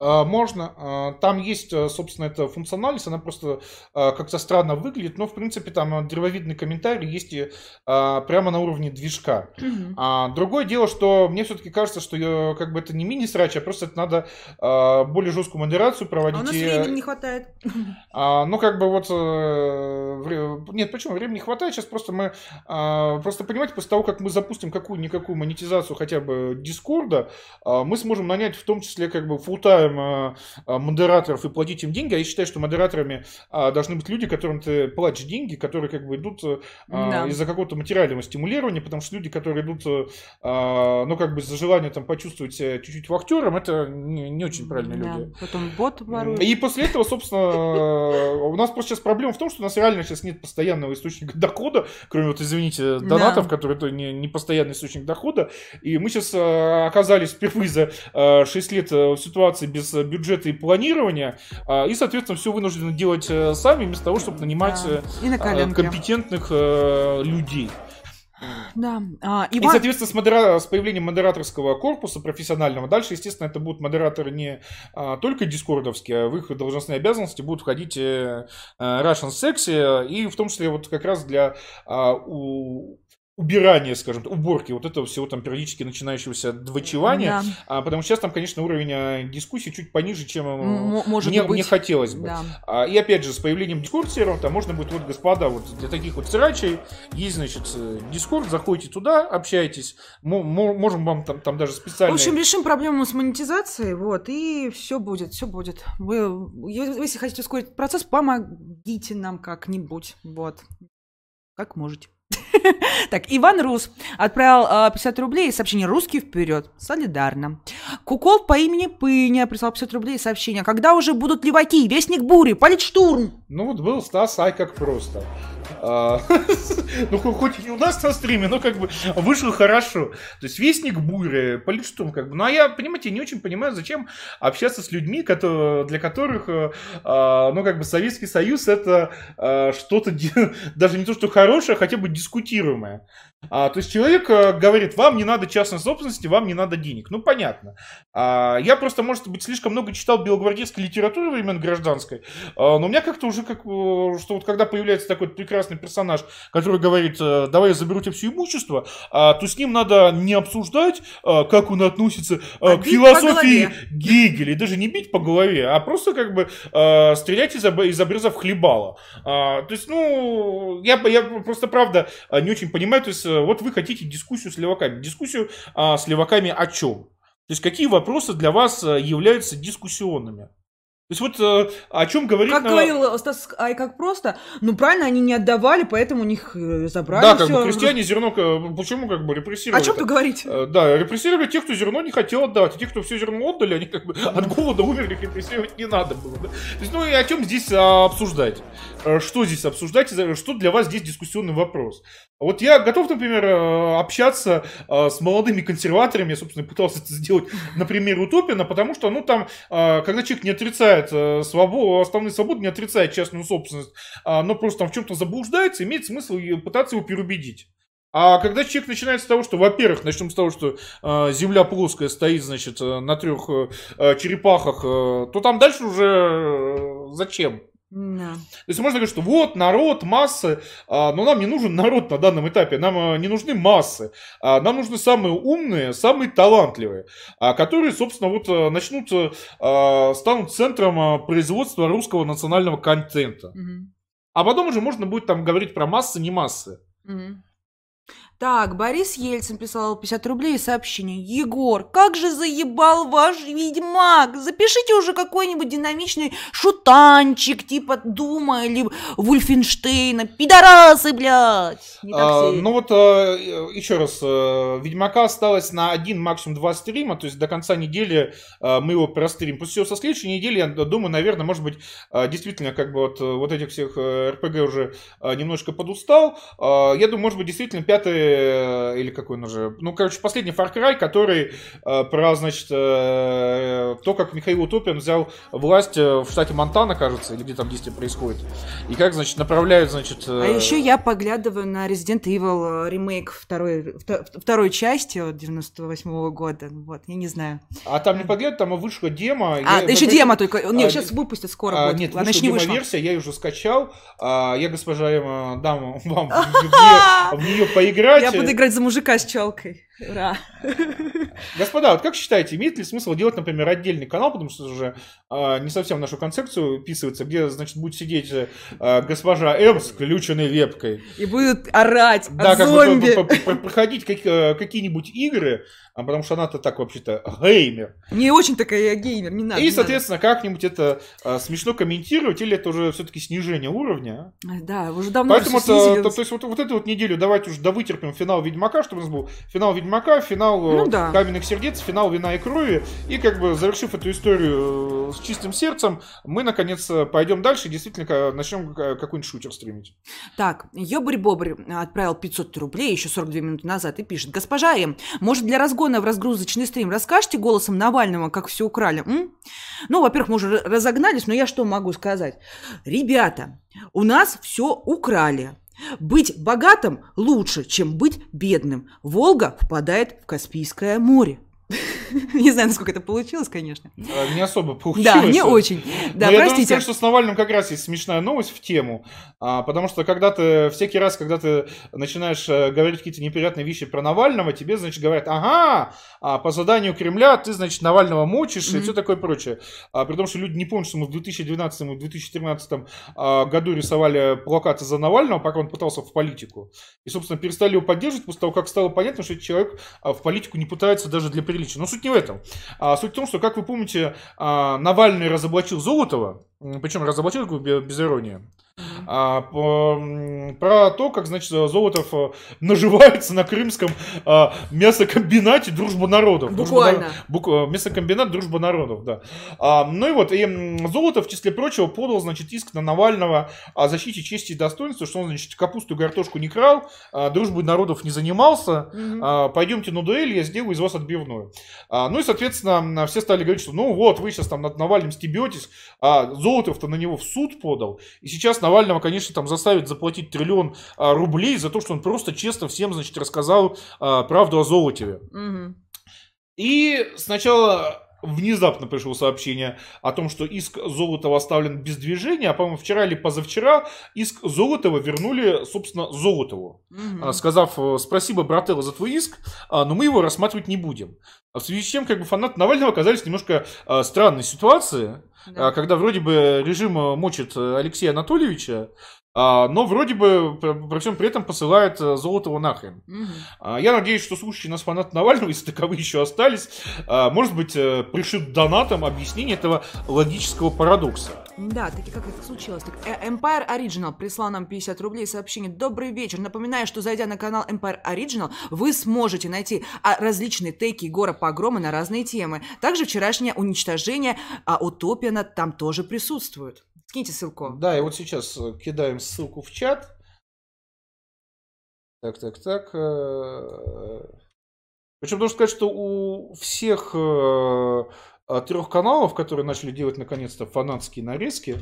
А, можно. А, там есть, э, собственно, эта функциональность, она просто а, как-то странно выглядит, но, в принципе, там древовидный комментарий есть и прямо на уровне движка. Mm-hmm. Другое дело, что мне все-таки кажется, что я, как бы это не мини-срач, а просто это надо более жесткую модерацию проводить. А у нас и... времени не хватает. Ну, как бы вот... Э, нет, почему? Времени не хватает. Сейчас просто мы... Просто понимаете, после того, как мы запустим какую-никакую монетизацию хотя бы Дискорда, мы сможем нанять в том числе как бы фултайм называем а, модераторов и платить им деньги, а я считаю, что модераторами а, должны быть люди, которым ты платишь деньги, которые как бы идут да. из-за какого-то материального стимулирования, потому что люди, которые идут, ну, как бы за желание там почувствовать себя чуть-чуть вахтером, это не, не очень правильные да. люди. Потом бот ворует. И после этого, собственно, у нас просто сейчас проблема в том, что у нас реально сейчас нет постоянного источника дохода, кроме вот, извините, донатов, да. которые это не, не постоянный источник дохода, и мы сейчас оказались впервые за 6 лет в ситуации без без бюджета и планирования, а, и, соответственно, все вынуждены делать э, сами, вместо того, чтобы нанимать да. Э, компетентных э, людей. Да. А, Иван... И, соответственно, с, модера... с появлением модераторского корпуса профессионального, дальше, естественно, это будут модераторы не а, только дискордовские, а в их должностные обязанности будут входить э, Russian Sexy, и в том числе вот как раз для а, у убирания, скажем, уборки вот этого всего там периодически начинающегося двочевания, да. а, потому что сейчас там, конечно, уровень а, дискуссии чуть пониже, чем М- может мне, быть. мне хотелось бы. Да. А, и опять же, с появлением дискорд сервера там можно будет, вот, господа, вот для таких вот срачей есть, значит, дискорд, заходите туда, общайтесь, М- можем вам там, там даже специально... В общем, решим проблему с монетизацией, вот, и все будет, все будет. Вы, если хотите ускорить процесс, помогите нам как-нибудь, вот, как можете. Так, Иван Рус отправил 50 а, рублей и сообщение «Русский вперед». Солидарно. Кукол по имени Пыня прислал 50 рублей и сообщение «Когда уже будут леваки? Вестник бури, политштурм!» Ну вот был Стас, ай как просто. А, ну, хоть и у нас на стриме, но как бы вышло хорошо. То есть Вестник Бури, Политштурм, как бы. Ну, а я, понимаете, не очень понимаю, зачем общаться с людьми, для которых, э, а, ну, как бы Советский Союз это а, что-то даже не то, что хорошее, хотя бы дискутируемое. А, то есть человек а, говорит, вам не надо частной собственности, вам не надо денег. Ну, понятно. А, я просто, может быть, слишком много читал белогвардейской литературы времен гражданской, а, но у меня как-то уже, как, что вот когда появляется такой прекрасный персонаж, который говорит, э, давай я заберу тебе все имущество, а, то с ним надо не обсуждать, а, как он относится а, к философии Гегеля, и даже не бить по голове, а просто как бы а, стрелять из, из обрезов хлебала. А, то есть, ну, я, я просто, правда, не очень понимаю, то есть Э, вот вы хотите дискуссию с леваками. Дискуссию а, с леваками о чем? То есть какие вопросы для вас э, являются дискуссионными? То есть вот э, о чем говорит... Как на- говорил Стас Ай, как просто, ну правильно, они не отдавали, поэтому у них э, забрали Да, как всё. бы крестьяне зерно, э, почему как бы репрессировали? О чем ты говорить? Э, Да, репрессировали тех, кто зерно не хотел отдавать. А тех, кто все зерно отдали, они как бы от голода умерли, их репрессировать не надо было. да. То есть, ну и о чем здесь а, обсуждать? Э, Что здесь обсуждать? и Что для вас здесь дискуссионный вопрос? Вот я готов, например, э, общаться э, с молодыми консерваторами, я, собственно, пытался это сделать на примере Утопина, потому что, ну, там, э, когда человек не отрицает э, свободу, основные свободы, не отрицает частную собственность, а, но просто там в чем-то заблуждается, имеет смысл пытаться его переубедить. А когда человек начинает с того, что, во-первых, начнем с того, что э, Земля плоская стоит, значит, э, на трех э, черепахах, э, то там дальше уже э, зачем? Да. То есть можно говорить, что вот народ, массы, а, но нам не нужен народ на данном этапе, нам а, не нужны массы, а, нам нужны самые умные, самые талантливые, которые, собственно, вот начнут, станут центром производства русского национального контента. Мгм. А потом уже можно будет там говорить про массы, не массы. Мгм. Так, Борис Ельцин прислал 50 рублей и сообщение. Егор, как же заебал ваш ведьмак! Запишите уже какой-нибудь динамичный шутанчик, типа Дума или Вульфенштейна. Пидорасы, блядь! Не А, ну вот, а, еще раз, а, Ведьмака осталось на один, максимум два стрима, то есть до конца недели а, мы его простримим. После всего со следующей недели, я думаю, наверное, может быть, действительно, как бы вот, э, вот этих всех э, РПГ уже немножко подустал. Я думаю, может быть, действительно, пятый, э, или какой он уже, ну, короче, последний Far Cry, который э, про, значит, э, то, как Михаил Утопин взял власть э, в штате Монтана, кажется, или где там действие происходит, и как, значит, направляют, значит... А э, еще я поглядываю на Resident Evil э, ремейк второй, вто- второй части от 98 года. Вот, я не знаю. А там не погляд, там вышла демо. А, Я- еще я- дема только. Не, а, сейчас выпустят скоро А, будет. нет, Она вышла еще не вышла. демо-версия, я ее уже скачал. А, я, госпожа Эмма, дам вам в нее, в Я буду играть за мужика с челкой. Ура. Господа, вот как считаете, имеет ли смысл делать, например, отдельный канал, потому что уже а, не совсем в нашу концепцию вписывается, где, значит, будет сидеть а, госпожа М с включенной вебкой. И будут орать Да, от как зомби. бы по- проходить как- э, какие-нибудь игры, а, потому что она-то так вообще-то геймер. Не очень такая я геймер, не надо. И, не надо. соответственно, как-нибудь это а, смешно комментировать, или это уже все-таки снижение уровня. а? Да, уже давно Поэтому всё это- то, то есть вот, вот эту вот неделю давайте уже довытерпим финал Ведьмака, чтобы у нас был финал Ведьмака, финал э, Ну да. Каменных сердец, финал Вина и крови. И как бы завершив эту историю э, с чистым сердцем, мы наконец э, пойдем дальше и действительно начнем ка- какой-нибудь шутер стримить. Так, Ёбарь-бобрь отправил 500 рублей еще 42 минуты назад и пишет. Госпожа М, может для разгона в разгрузочный стрим расскажете голосом Навального, как все украли? м? Ну, во-первых, мы уже разогнались, но я что могу сказать? Ребята, у нас все украли. Быть богатым лучше, чем быть бедным. Волга впадает в Каспийское море. Не знаю, насколько это получилось, конечно. Э, Не особо получилось. Да, не очень. Но Да, я должен простите. сказать, что с Навальным как раз есть смешная новость в тему, а, потому что когда ты, всякий раз, когда ты начинаешь э, говорить какие-то неприятные вещи про Навального, тебе, значит, говорят, ага, а, по заданию Кремля ты, значит, Навального мочишь и все такое прочее. А, при том, что люди не помнят, что мы в 2012 и 2013 а, году рисовали плакаты за Навального, пока он пытался в политику. И, собственно, перестали его поддерживать после того, как стало понятно, что этот человек а, в политику не пытается даже для приличия. Но суть не в этом. А, суть в том, что, как вы помните, а, Навальный разоблачил Золотова, причем разоблачил без иронии, а, по- про то, как, значит, Золотов а, наживается на крымском а, мясокомбинате «Дружба народов». «Дружба Буквально. на- бук- а, мясокомбинат «Дружба народов», да. А, ну и вот, и Золотов, в числе прочего, подал, значит, иск на Навального о защите чести и достоинства, что он, значит, капусту и картошку не крал, а, дружбой народов не занимался, Мгм. а, пойдемте на дуэль, я сделаю из вас отбивную. А, ну и, соответственно, все стали говорить, что ну вот, вы сейчас там над Навальным стебетесь, а Золотов-то на него в суд подал, и сейчас Навального, конечно, там заставят заплатить триллион а, рублей за то, что он просто честно всем, значит, рассказал а, правду о Золотеве. Мгм. И сначала внезапно пришло сообщение о том, что иск Золотова оставлен без движения, а, по-моему, вчера или позавчера иск Золотова вернули, собственно, Золотову. А, сказав э, спасибо, брателло, за твой иск, а, но мы его рассматривать не будем. А В связи с чем как бы фанаты Навального оказались немножко а, странной ситуации, да. Когда вроде бы режим мочит Алексея Анатольевича, а, но вроде бы при всем при этом посылает э, Золотого нахрен. Угу. Я надеюсь, что слушающие нас фанаты Навального, если таковые еще остались, а, может быть, э, пришлют донатом объяснение этого логического парадокса. Да, таки как это случилось. Так, э, Empire Original прислал нам 50 рублей сообщение. Добрый вечер. Напоминаю, что зайдя на канал Empire Original, вы сможете найти различные теки Егора Погрома на разные темы. Также вчерашнее уничтожение а Утопиана там тоже присутствует. Скиньте ссылку. Да, и вот сейчас э, кидаем ссылку в чат. Так, так, так. Э, Причем должен сказать, что у всех трех каналов, которые начали делать наконец-то фанатские нарезки,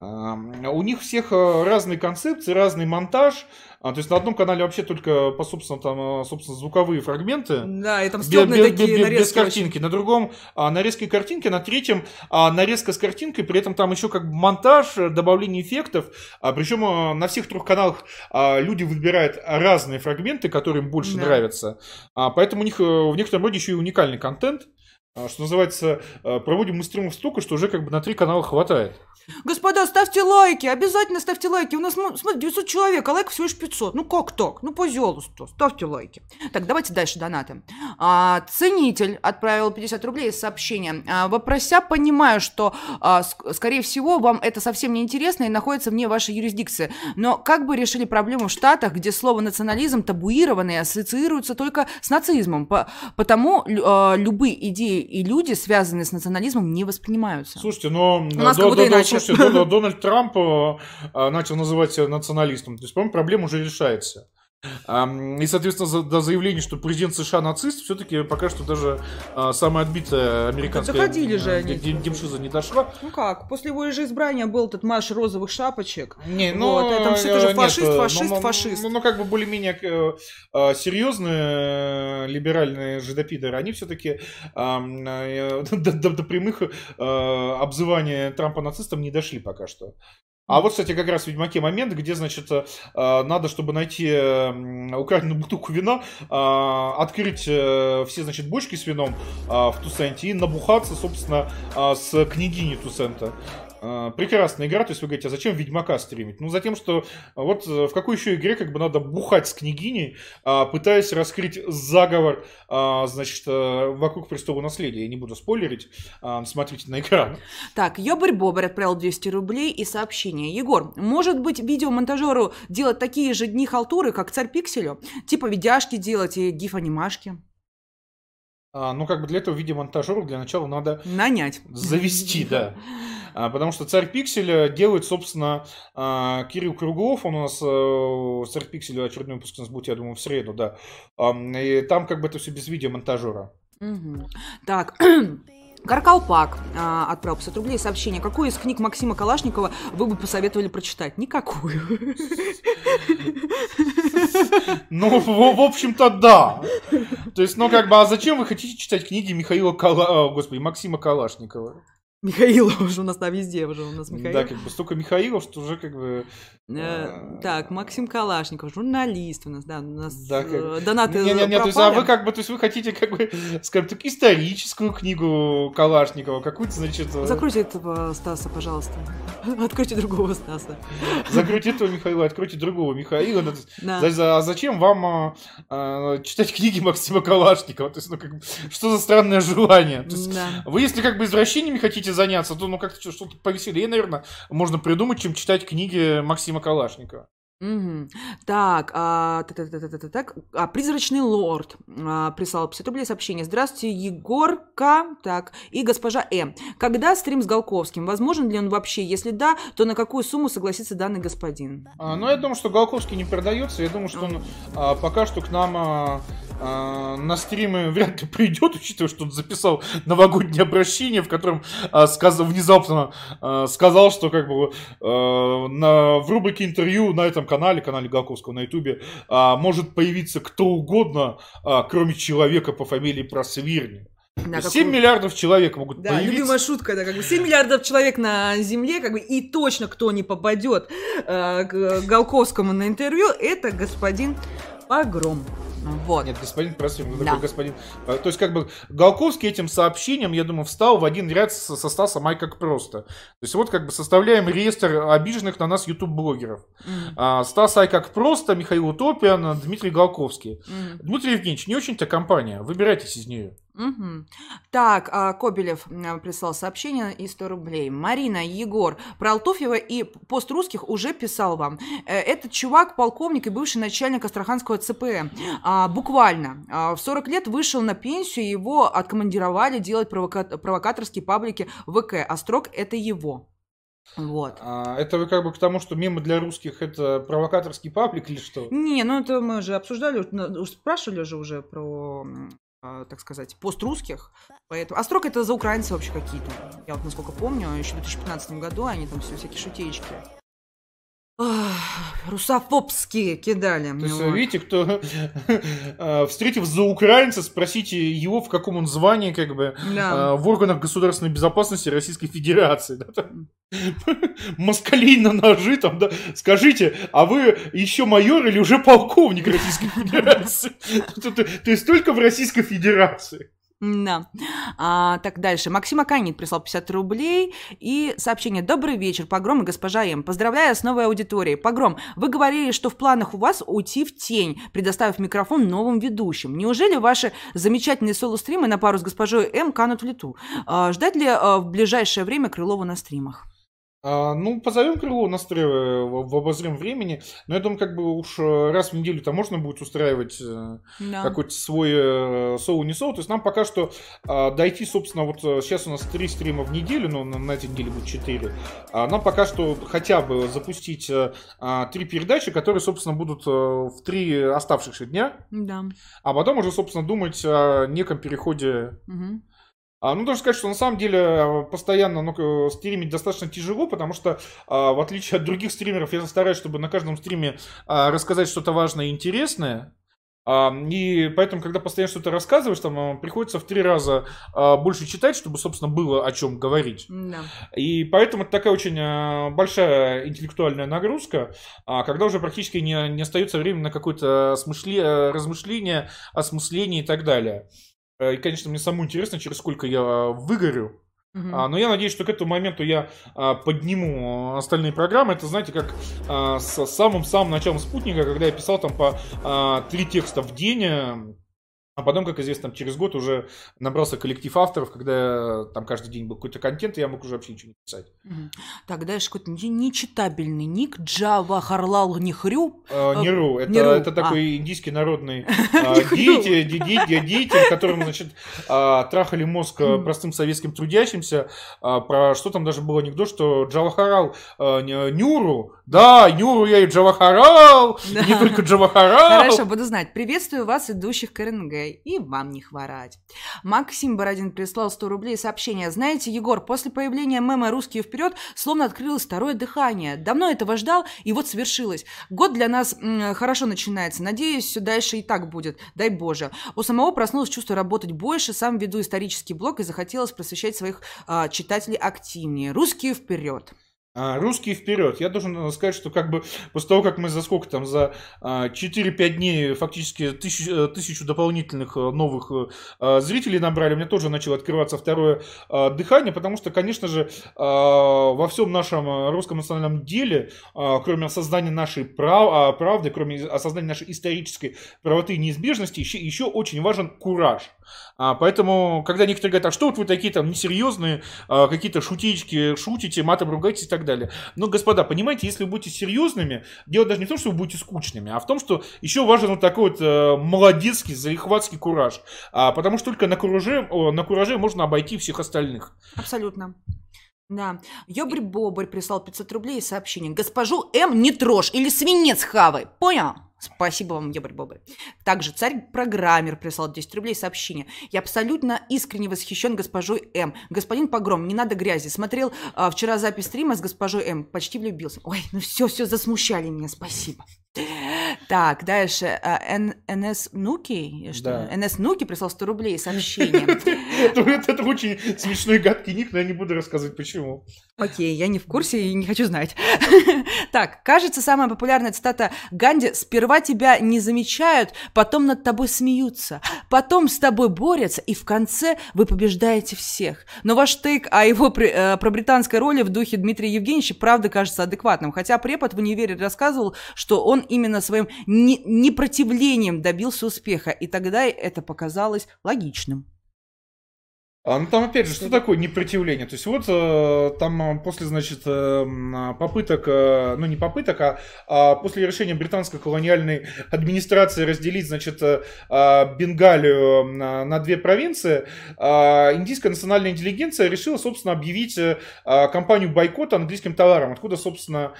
у них всех э, разные концепции, разный монтаж. А, то есть на одном канале вообще только по собственно там э, собственно звуковые фрагменты. Да, и там стебные без, такие без, нарезки. Без картинки. Очень. На другом а, нарезки картинки, на третьем а, нарезка с картинкой, при этом там еще как бы монтаж, добавление эффектов. А, причем а, на всех трех каналах а, люди выбирают разные фрагменты, которые им больше да. нравятся. А, поэтому у них в некотором роде еще и уникальный контент. А, что называется, а, проводим мы стримов столько, что уже как бы на три канала хватает. Господа, ставьте лайки, обязательно ставьте лайки. У нас, смотри, 900 человек, а лайков всего лишь 500. Ну как так? Ну, пожалуйста, ставьте лайки. Так, давайте дальше донаты. А, ценитель отправил 50 рублей с сообщением. А, вопрося, понимаю, что, а, скорее всего, вам это совсем не интересно и находится вне вашей юрисдикции. Но как бы решили проблему в Штатах, где слово национализм табуировано и ассоциируется только с нацизмом? По, потому а, любые идеи и люди, связанные с национализмом, не воспринимаются. Слушайте, но... У нас до, до, иначе слушайте, Дональд, Дональд Трамп э, э, начал называть себя националистом. То есть, по-моему, проблема уже решается. И, соответственно, до заявления, что президент США нацист, все-таки пока что даже а, самая отбитая американская Доходили же они. демшиза не дошла. Ну как, после его же избрания был этот марш розовых шапочек. Не, ну, вот, там все тоже фашист, нет, фашист, ну, фашист. Ну, ну, как бы более-менее э, э, серьезные либеральные жидопидоры, они все-таки э, до, до, до прямых обзывания Трампа нацистом не дошли пока что. А вот, кстати, как раз в Ведьмаке момент, где, значит, э, надо, чтобы найти украденную бутылку вина, э, открыть э, все, значит, бочки с вином в Тусенте и набухаться, собственно, с княгиней Тусента. А, прекрасная игра, то есть вы говорите, а зачем Ведьмака стримить? Ну, за тем, что вот э, в какой еще игре как бы надо бухать с княгиней, а, пытаясь раскрыть заговор, а, значит, э, вокруг престола наследия. Я не буду спойлерить, смотрите на экран. Так, Ёбарь-Бобарь отправил 200 рублей и сообщение. Егор, может быть, видеомонтажеру делать такие же дни халтуры, как царь Пикселю? Типа видяшки делать и гиф-анимашки? ну, как бы для этого видеомонтажеру для начала надо... Нанять. Завести, да. А, потому что царь пикселя делает, собственно, а, Кирилл Круглов, он у нас э, царь пикселя очередной выпуск у нас будет, я думаю, в среду, да. И там как бы это все без видеомонтажера. Угу. Так, Каркалпак а, отправил 50 рублей сообщение. Какую из книг Максима Калашникова вы бы посоветовали прочитать? Никакую. Ну, в, в общем-то, да. То есть, ну, как бы, а зачем вы хотите читать книги Михаила Кала... Господи, Максима Калашникова? Михаилов уже у нас там везде уже у нас Михаил. Да, как бы столько Михаилов, что уже как бы... Э, а, так, Максим Калашников, журналист у нас, да, у нас да, как... Э, донаты не, не, не, то есть, а вы как бы, то есть вы хотите как бы, скажем так, историческую книгу Калашникова, какую-то, значит... Э, Закройте этого Стаса, пожалуйста. Откройте другого Стаса. Закройте этого Михаила, откройте другого Михаила. Да. А зачем вам а, а, читать книги Максима Калашникова? То есть, ну, как бы, что за странное желание? То есть, да. Вы, если как бы извращениями хотите заняться, то ну как-то что-то повеселее, наверное, можно придумать, чем читать книги Максима Калашникова. Угу. Так, а, та -та -та -та -та так, а, призрачный лорд а, прислал 50 рублей сообщение. Здравствуйте, Егорка, так, и госпожа Э. Когда стрим с Голковским? Возможен ли он вообще? Если да, то на какую сумму согласится данный господин? А, ну, я думаю, что Голковский не продается. Я думаю, что он а, пока что к нам а, а, на стримы вряд ли придет, учитывая, что он записал новогоднее обращение, в котором а, сказал, внезапно а, сказал, что как бы а, на, в рубрике интервью на этом канале, канале Галковского на ютубе, а, может появиться кто угодно, а, кроме человека по фамилии Просвирни. Да, 7 миллиардов человек могут да, появиться. любимая шутка, да, как бы 7 миллиардов человек на Земле, как бы, и точно кто не попадет э, к Голковскому на интервью, это господин Погром. Вот. Нет, господин Просвин, ну, Да. такой господин. Э, То есть, как бы, Голковский этим сообщением, я думаю, встал в один ряд со, со Стасом Ай как просто. То есть, вот как бы составляем реестр обиженных на нас ютуб-блогеров. Мгм. А, Стас Ай как просто, Михаил Утопиан, Дмитрий Голковский. Мгм. Дмитрий Евгеньевич, не очень-то компания, выбирайтесь из нее. Мгм. Так, а, Кобелев прислал сообщение и 100 рублей. Марина, Егор, про Алтуфьева и пост русских уже писал вам. Э, Этот чувак полковник и бывший начальник Астраханского ЦП. А, буквально. А, в 40 лет вышел на пенсию, его откомандировали делать провока- провокаторские паблики ВК. А строк это его. Вот. А, это вы как бы к тому, что мемы для русских это провокаторский паблик или что? Не, ну это мы уже обсуждали, ну, спрашивали же уже про, а, так сказать, пост русских. Поэтому... А это за украинцы вообще какие-то. Я вот насколько помню, еще в 2015 году они там все всякие шутеечки. Русофобские кидали. То есть, видите, кто э, встретив за украинца, спросите его, в каком он звании, как бы, Да. э, в органах государственной безопасности Российской Федерации. да, там. Москалей на ножи там, да. Скажите, а вы еще майор или уже полковник Российской Федерации? То есть только в Российской Федерации. Да. А, так, дальше. Максим Аканит прислал 50 рублей и сообщение. Добрый вечер, Погром и госпожа М. Поздравляю с новой аудиторией. Погром, вы говорили, что в планах у вас уйти в тень, предоставив микрофон новым ведущим. Неужели ваши замечательные соло-стримы на пару с госпожой М канут в лету? А, ждать ли а, в ближайшее время Крылова на стримах? А, ну, позовем Крылова на стрелы в, обозрим времени. Но я думаю, как бы уж э, раз в неделю-то можно будет устраивать э, Да. какой-то свой э, соу не соу. То есть нам пока что а, дойти, собственно, вот сейчас у нас три стрима в неделю, но на, на этой неделе будет четыре. А нам пока что хотя бы запустить три передачи, которые, собственно, будут в три оставшихся дня. Да. А потом уже, собственно, думать о неком переходе Мгм. А, ну, должен сказать, что на самом деле э, постоянно ну, стримить достаточно тяжело, потому что, а, в отличие от других стримеров, я стараюсь, чтобы на каждом стриме а, рассказать что-то важное и интересное. А, И поэтому, когда постоянно что-то рассказываешь, там а, приходится в три раза а, больше читать, чтобы, собственно, было о чем говорить. Да. И поэтому это такая очень а, большая интеллектуальная нагрузка, когда уже практически не, не остается времени на какое-то смышле- э, размышление, осмысление и так далее. Э, И, конечно, мне самому интересно, через сколько я выгорю. Мгм. А, но я надеюсь, что к этому моменту я а, подниму остальные программы. Это, знаете, как а, с самым-самым началом спутника, когда я писал там по а, три текста в день. Э, А потом, как известно, через год уже набрался коллектив авторов, когда там каждый день был какой-то контент, и я мог уже вообще ничего не писать. Так, дальше какой-то не- нечитабельный ник Джава Харлал Нихрю. А, А, Неру, это, Неру, это а. такой индийский народный а, Неру. деятель, де- де- де- деятель, которым, значит, а, трахали мозг а, простым советским трудящимся, а, про что там даже был анекдот, что Джавахарал а, Нюру, да, Нюру я и Джавахарал, не только Джавахарал. Хорошо, буду знать. Приветствую вас, идущих к РНГ. И вам не хворать. Максим Бородин прислал 100 рублей сообщение. Знаете, Егор, после появления мема «Русские вперед» словно открылось второе дыхание. Давно этого ждал, и вот свершилось. Год для нас м, хорошо начинается. Надеюсь, все дальше и так будет. Дай Боже. У самого проснулось чувство работать больше. Сам веду исторический блог и захотелось просвещать своих а, читателей активнее. «Русские вперед». А, Русские вперед. Я должен э, сказать, что как бы после того, как мы за сколько там, за а, 4-5 дней фактически тысяч- э, тысячу дополнительных э, новых а, зрителей набрали, мне тоже начало открываться второе а, дыхание, потому что, конечно же, а, во всем нашем русском национальном деле, а, кроме осознания нашей прав- а, правды, кроме осознания нашей исторической правоты и неизбежности, еще, еще очень важен кураж. А, поэтому, когда некоторые говорят, а что вот вы такие там несерьезные, а, какие-то шутички, шутите, матом ругаетесь и так далее. Но, господа, понимаете, если вы будете серьезными, дело даже не в том, что вы будете скучными, а в том, что еще важен вот такой вот э, молодецкий, залихватский кураж. А, потому что только на кураже, о, на кураже можно обойти всех остальных. Абсолютно. Да. Ёбрь Бобрь прислал 500 рублей и сообщение. Госпожу М не трожь или свинец хавай. Понял? Спасибо вам, Ёбрь Бобрь. Также царь-программер прислал 10 рублей сообщение. Я абсолютно искренне восхищен госпожой М. Господин Погром, не надо грязи. Смотрел а, вчера запись стрима с госпожой М. Почти влюбился. Ой, ну все, все, засмущали меня. Спасибо. Так, дальше. Н- НС Нуки, что? НС Нуки прислал 100 рублей сообщение. Это очень смешной гадкий ник, но я не буду рассказывать почему. Окей, я не в курсе и не хочу знать. Так, кажется, самая популярная цитата Ганди «Сперва тебя не замечают, потом над тобой смеются, потом с тобой борются, и в конце вы побеждаете всех». Но ваш тейк о его э, про британской роли в духе Дмитрия Евгеньевича правда кажется адекватным, хотя препод в универе рассказывал, что он именно своим не- непротивлением добился успеха, и тогда это показалось логичным. А, ну там опять же, что такое непротивление? То есть вот э, там э, после, значит, э, м, попыток, э, ну не попыток, а, а после решения британской колониальной администрации разделить, значит, э, э, Бенгалию на, на две провинции, э, индийская национальная интеллигенция решила, собственно, объявить э, кампанию бойкота английским товарам, откуда, собственно,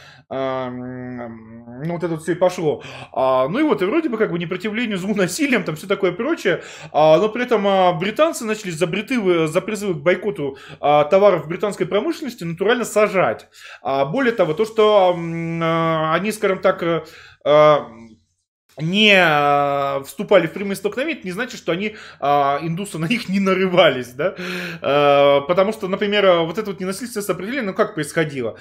ну вот это вот все и пошло. А, ну и вот, и вроде бы как бы непротивлению злу насилием, там все такое прочее, а, но при этом а, британцы начали за, бритывы- за призывы к бойкоту а, товаров британской промышленности натурально сажать. А, более того, то, что а, они, скажем так, э, а, не а, вступали в прямые столкновения, это не значит, что они, а, индусы, на них не нарывались, да, А, потому что, например, вот это вот ненасильственное сопротивление, ну как происходило?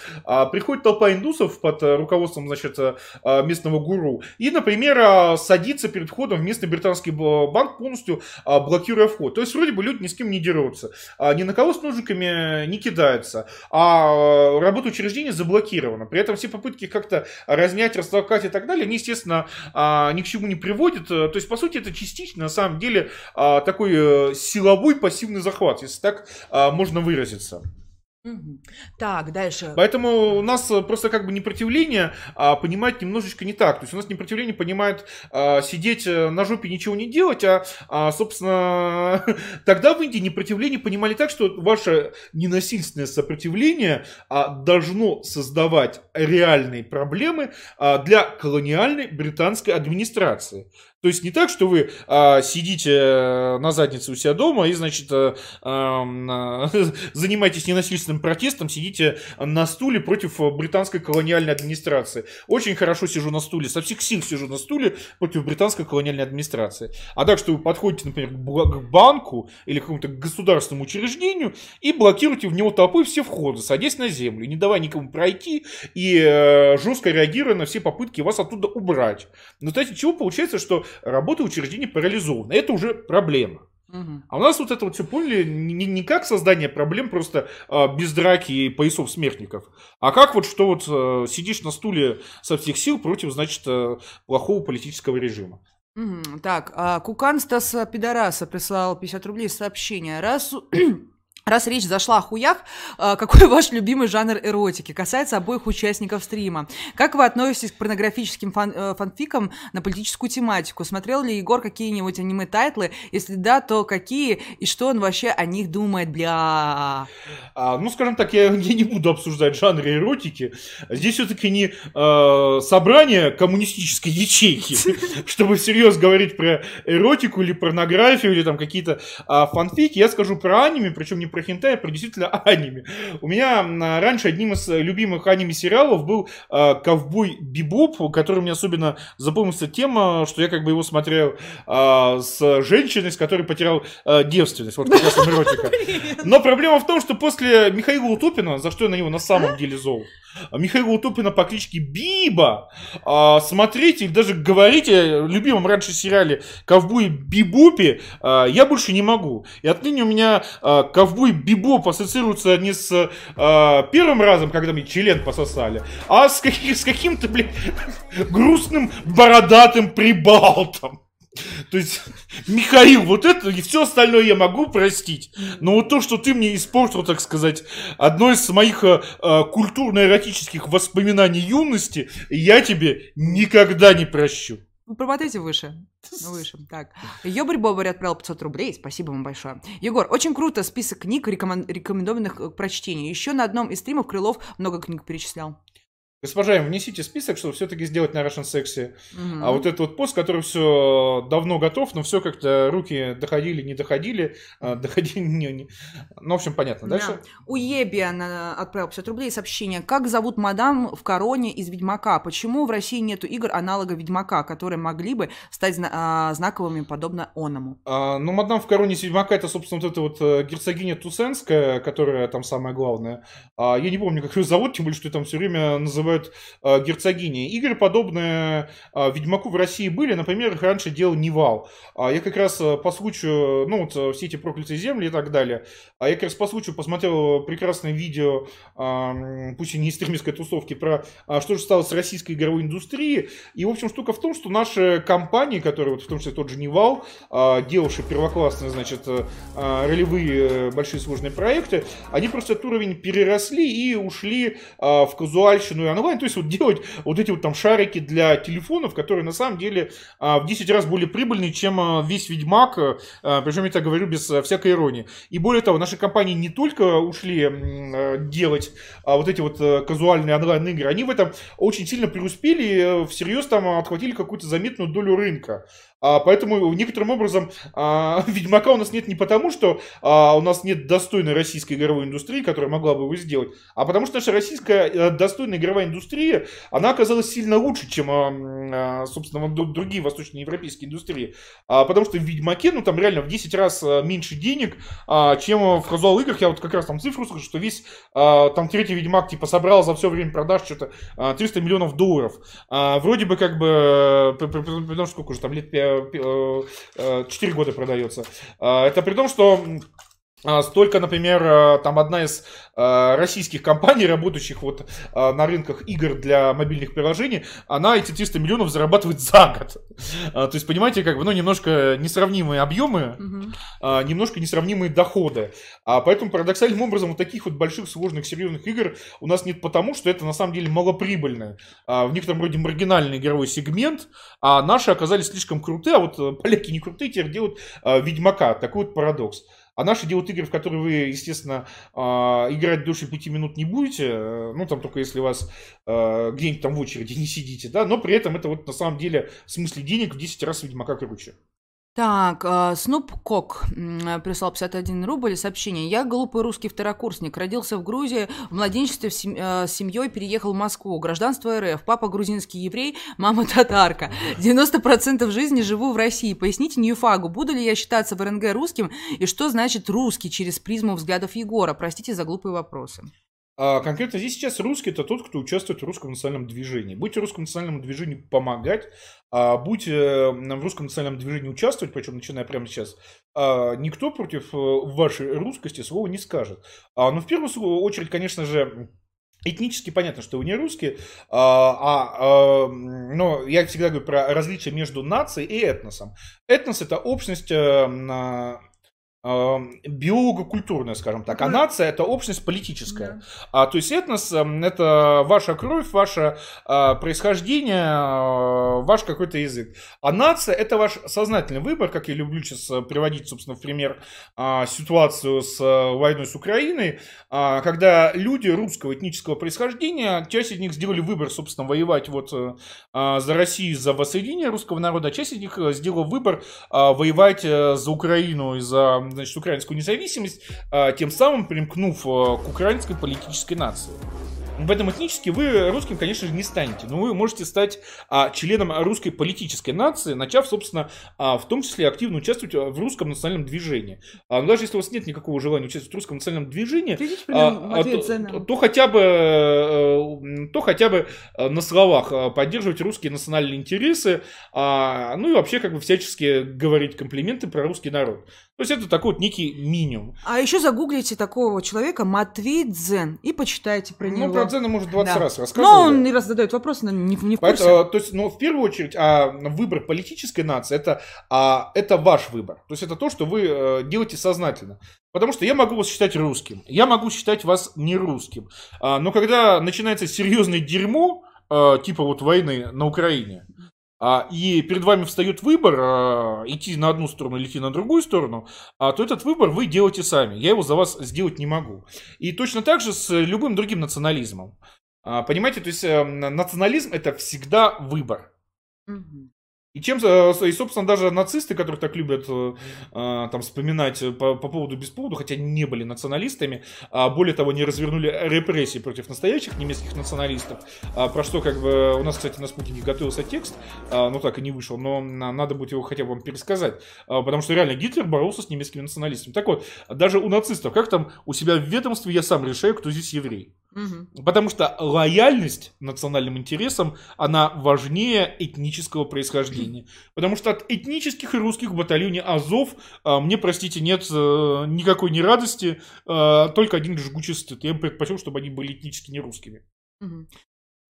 Приходит толпа индусов под руководством, значит, местного гуру, и, например, садится перед входом в местный британский банк, полностью блокируя вход. То есть, вроде бы люди ни с кем не дерутся, ни на кого с ножиками не кидаются, а работа учреждения заблокирована. При этом все попытки как-то разнять, растолкать и так далее, они, естественно, а, ни к чему не приводят. Э, То есть, по сути, это частично, на самом деле, а, такой э, силовой пассивный захват, если так а, можно выразиться. Так, дальше. Поэтому у нас э, просто как бы непротивление а, понимать немножечко не так. То есть у нас непротивление понимает а, сидеть э, на жопе ничего не делать, а, а, собственно тогда в Индии непротивление понимали так, что ваше ненасильственное сопротивление а, должно создавать реальные проблемы а, для колониальной британской администрации. То есть не так, что вы а, сидите э, на заднице у себя дома и, значит, ам, а, занимаетесь ненасильственным протестом, сидите на стуле против британской колониальной администрации. Очень хорошо сижу на стуле, со всех сил сижу на стуле против британской колониальной администрации. А так, что вы подходите, например, к банку или к какому-то государственному учреждению и блокируете в него толпой все входы, садясь на землю, не давая никому пройти и э, жестко реагируя на все попытки вас оттуда убрать. В результате чего получается, что работа учреждений парализована. Это уже проблема. А у нас вот это вот все поняли не, не как создание проблем просто а, без драки и поясов смертников, а как вот что вот э, сидишь на стуле со всех сил против, значит, э, плохого политического режима. Так, а, Кукан Стаса Пидораса прислал 50 рублей сообщение. Раз, раз речь зашла о хуях, а, какой ваш любимый жанр эротики? Касается обоих участников стрима. Как вы относитесь к порнографическим фан- э, фанфикам на политическую тематику? Смотрел ли Егор какие-нибудь аниме-тайтлы? Если да, то какие? И что он вообще о них думает, бля? А, ну, скажем так, я, я не буду обсуждать жанры эротики. Здесь все-таки не э, собрание коммунистической ячейки, чтобы всерьез говорить про эротику или порнографию, или там какие-то а, фанфики. Я скажу про аниме, причем не про хентай, а про действительно аниме. У меня раньше одним из любимых аниме-сериалов был а, «Ковбой Бибоп», который мне особенно запомнился тем, а, что я как бы его смотрел а, с женщиной, с которой потерял а, девственность. Вот как раз эротика. Но проблема в том, что после Михаила Утопина, за что я на него на самом деле зол, Михаила Утопина по кличке Биба, а, смотрите или даже говорите о любимом раньше сериале «Ковбой Бибопе», а, я больше не могу. И отныне у меня а, «Ковбой Бибоп» ассоциируется не с а, первым разом, когда мне член пососали, а с, каки- с каким-то, блядь, грустным бородатым прибалтом. То есть, Михаил, вот это и все остальное я могу простить. Но вот то, что ты мне испортил, так сказать, одно из моих э, э, культурно-эротических воспоминаний юности, я тебе никогда не прощу. Вы промотайте выше. Выше. Так. Ёбарь Бобарь отправил 500 рублей. Спасибо вам большое. Егор, очень круто список книг, рекомен- рекомендованных к прочтению. Еще на одном из стримов Крылов много книг перечислял. Госпожа, внесите список, чтобы все-таки сделать на Russian Sexy. Угу. А вот этот вот пост, который все давно готов, но все как-то руки доходили, не доходили, а, доходили, не, не. Ну, в общем, понятно. Дальше. Да. У Ебиан отправил 50 рублей сообщение. Как зовут мадам в короне из Ведьмака? Почему в России нету игр аналога Ведьмака, которые могли бы стать зна- знаковыми, подобно оному? А, ну, мадам в короне из Ведьмака, это, собственно, вот эта вот э, герцогиня Тусенская, которая там самая главная. А, я не помню, как ее зовут, тем более, что там все время называют а, герцогиней. Игры, подобные а, Ведьмаку в России были, например, их раньше делал Невал. А, я как раз по случаю, ну, вот все эти проклятые земли и так далее, а я как раз по случаю посмотрел прекрасное видео, пусть и не из тусовки, про что же стало с российской игровой индустрией. И, в общем, штука в том, что наши компании, которые, вот в том числе тот же Нивал, делавшие первоклассные, значит, ролевые большие сложные проекты, они просто этот уровень переросли и ушли в казуальщину и онлайн, то есть вот делать вот эти вот там шарики для телефонов, которые на самом деле а, в 10 раз более прибыльные, чем а, весь Ведьмак, а, причем я это говорю без всякой иронии. И более того, наши компании не только ушли делать вот эти вот казуальные онлайн-игры, они в этом очень сильно преуспели, всерьез там отхватили какую-то заметную долю рынка. А, поэтому некоторым образом а, Ведьмака у нас нет не потому, что а, у нас нет достойной российской игровой индустрии, которая могла бы его сделать, а потому что наша российская а, достойная игровая индустрия, она оказалась сильно лучше, чем, а, собственно, другие восточноевропейские индустрии. А, потому что в Ведьмаке, ну там реально в 10 раз меньше денег, а, чем в казуал играх. Я вот как раз там цифру скажу, что весь а, там третий Ведьмак типа собрал за все время продаж что-то а, 300 миллионов долларов. А, вроде бы как бы, потому что сколько уже там лет 4 э, э, года продается. А, это при том, что столько, например, э, там одна из э, российских компаний, работающих вот э, на рынках игр для мобильных приложений, она эти 300 миллионов зарабатывает за год. А, то есть, понимаете, как бы, ну, немножко несравнимые объемы, угу. немножко несравнимые доходы. А поэтому парадоксальным образом вот таких вот больших, сложных, серьезных игр у нас нет потому, что это на самом деле малоприбыльно. В некотором роде маргинальный игровой сегмент, а наши оказались слишком крутые, а вот поляки не крутые, теперь делают Ведьмака. Такой вот парадокс. А наши делают игры, в которые вы, естественно, а, играть дольше пяти минут не будете, э, ну, там только если вас э, где-нибудь там в очереди не сидите, да, но при этом это вот на самом деле в смысле денег в 10 раз Ведьмака круче. Так, Снуп Кок прислал 51 рубль сообщение. Я глупый русский второкурсник. Родился в Грузии, в младенчестве. Э, с семьей переехал в Москву. Гражданство РФ. Папа грузинский еврей, мама татарка. 90% жизни живу в России. Поясните Ньюфагу, буду ли я считаться в РНГ русским и что значит русский через призму взглядов Егора? Простите за глупые вопросы. А конкретно здесь сейчас русский это тот, кто участвует в русском национальном движении. Будете русскому национальному движению помогать, а будете в русском национальном движении участвовать, причем начиная прямо сейчас, а, никто против э, вашей русскости слова не скажет. А, но в первую очередь, конечно же, Этнически понятно, что вы не русские, а, а, но я всегда говорю про различие между нацией и этносом. Этнос это общность э, биолого-культурная, скажем так, а нация это общность политическая. Да. А, то есть этнос это ваша кровь, ваше а, происхождение, а, ваш какой-то язык. А нация это ваш сознательный выбор, как я люблю сейчас э, приводить, собственно, в пример а, ситуацию с а, войной с Украиной, а, когда люди русского этнического происхождения, часть из них сделали выбор, собственно, воевать вот а, за Россию, за воссоединение русского народа, а часть из них сделала выбор а, воевать за Украину и за значит, украинскую независимость, а, тем самым примкнув а, к украинской политической нации. В этом этнически вы русским, конечно же, не станете, но вы можете стать а, членом русской политической нации, начав, собственно, а, в том числе активно участвовать в русском национальном движении. А, но даже если у вас нет никакого желания участвовать в русском национальном движении, а, а, то, то хотя бы, э, то хотя бы э, на словах поддерживать русские национальные интересы, а, ну и вообще как бы всячески говорить комплименты про русский народ. То есть это такой вот некий минимум. А еще загуглите такого человека Матвей Дзен и почитайте про ну, него. Ну, про Дзена, может, 20 да. раз рассказывал. Но он не раз задает вопрос, но не, не в курсе. Поэтому, то есть, но в первую очередь, а, выбор политической нации, это, а, это ваш выбор. То есть это то, что вы а, делаете сознательно. Потому что я могу вас считать русским, я могу считать вас не русским. А, но когда начинается серьезное дерьмо, а, типа вот войны на Украине, и перед вами встает выбор, а, идти на одну сторону или идти на другую сторону, а, то этот выбор вы делаете сами. Я его за вас сделать не могу. И точно так же с любым другим национализмом. А, понимаете, то есть э, национализм это всегда выбор. Мгм. И чем, э, и, собственно, даже нацисты, которые так любят э, э, там вспоминать по, по поводу без поводу, хотя не были националистами, а более того, не развернули репрессии против настоящих немецких националистов, а, про что, как бы, у нас, кстати, на спутнике готовился текст, но так и не вышел, но на- надо будет его хотя бы вам пересказать, а, потому что реально Гитлер боролся с немецкими националистами. Так вот, даже у нацистов, как там у себя в ведомстве я сам решаю, кто здесь еврей. Мгм. Потому что лояльность национальным интересам, она важнее этнического происхождения. Потому что от этнических и русских в батальоне Азов, а, мне, простите, нет э, никакой не радости, а, только один жгучий стыд. Я бы предпочел, чтобы они были этнически не русскими. Мгм.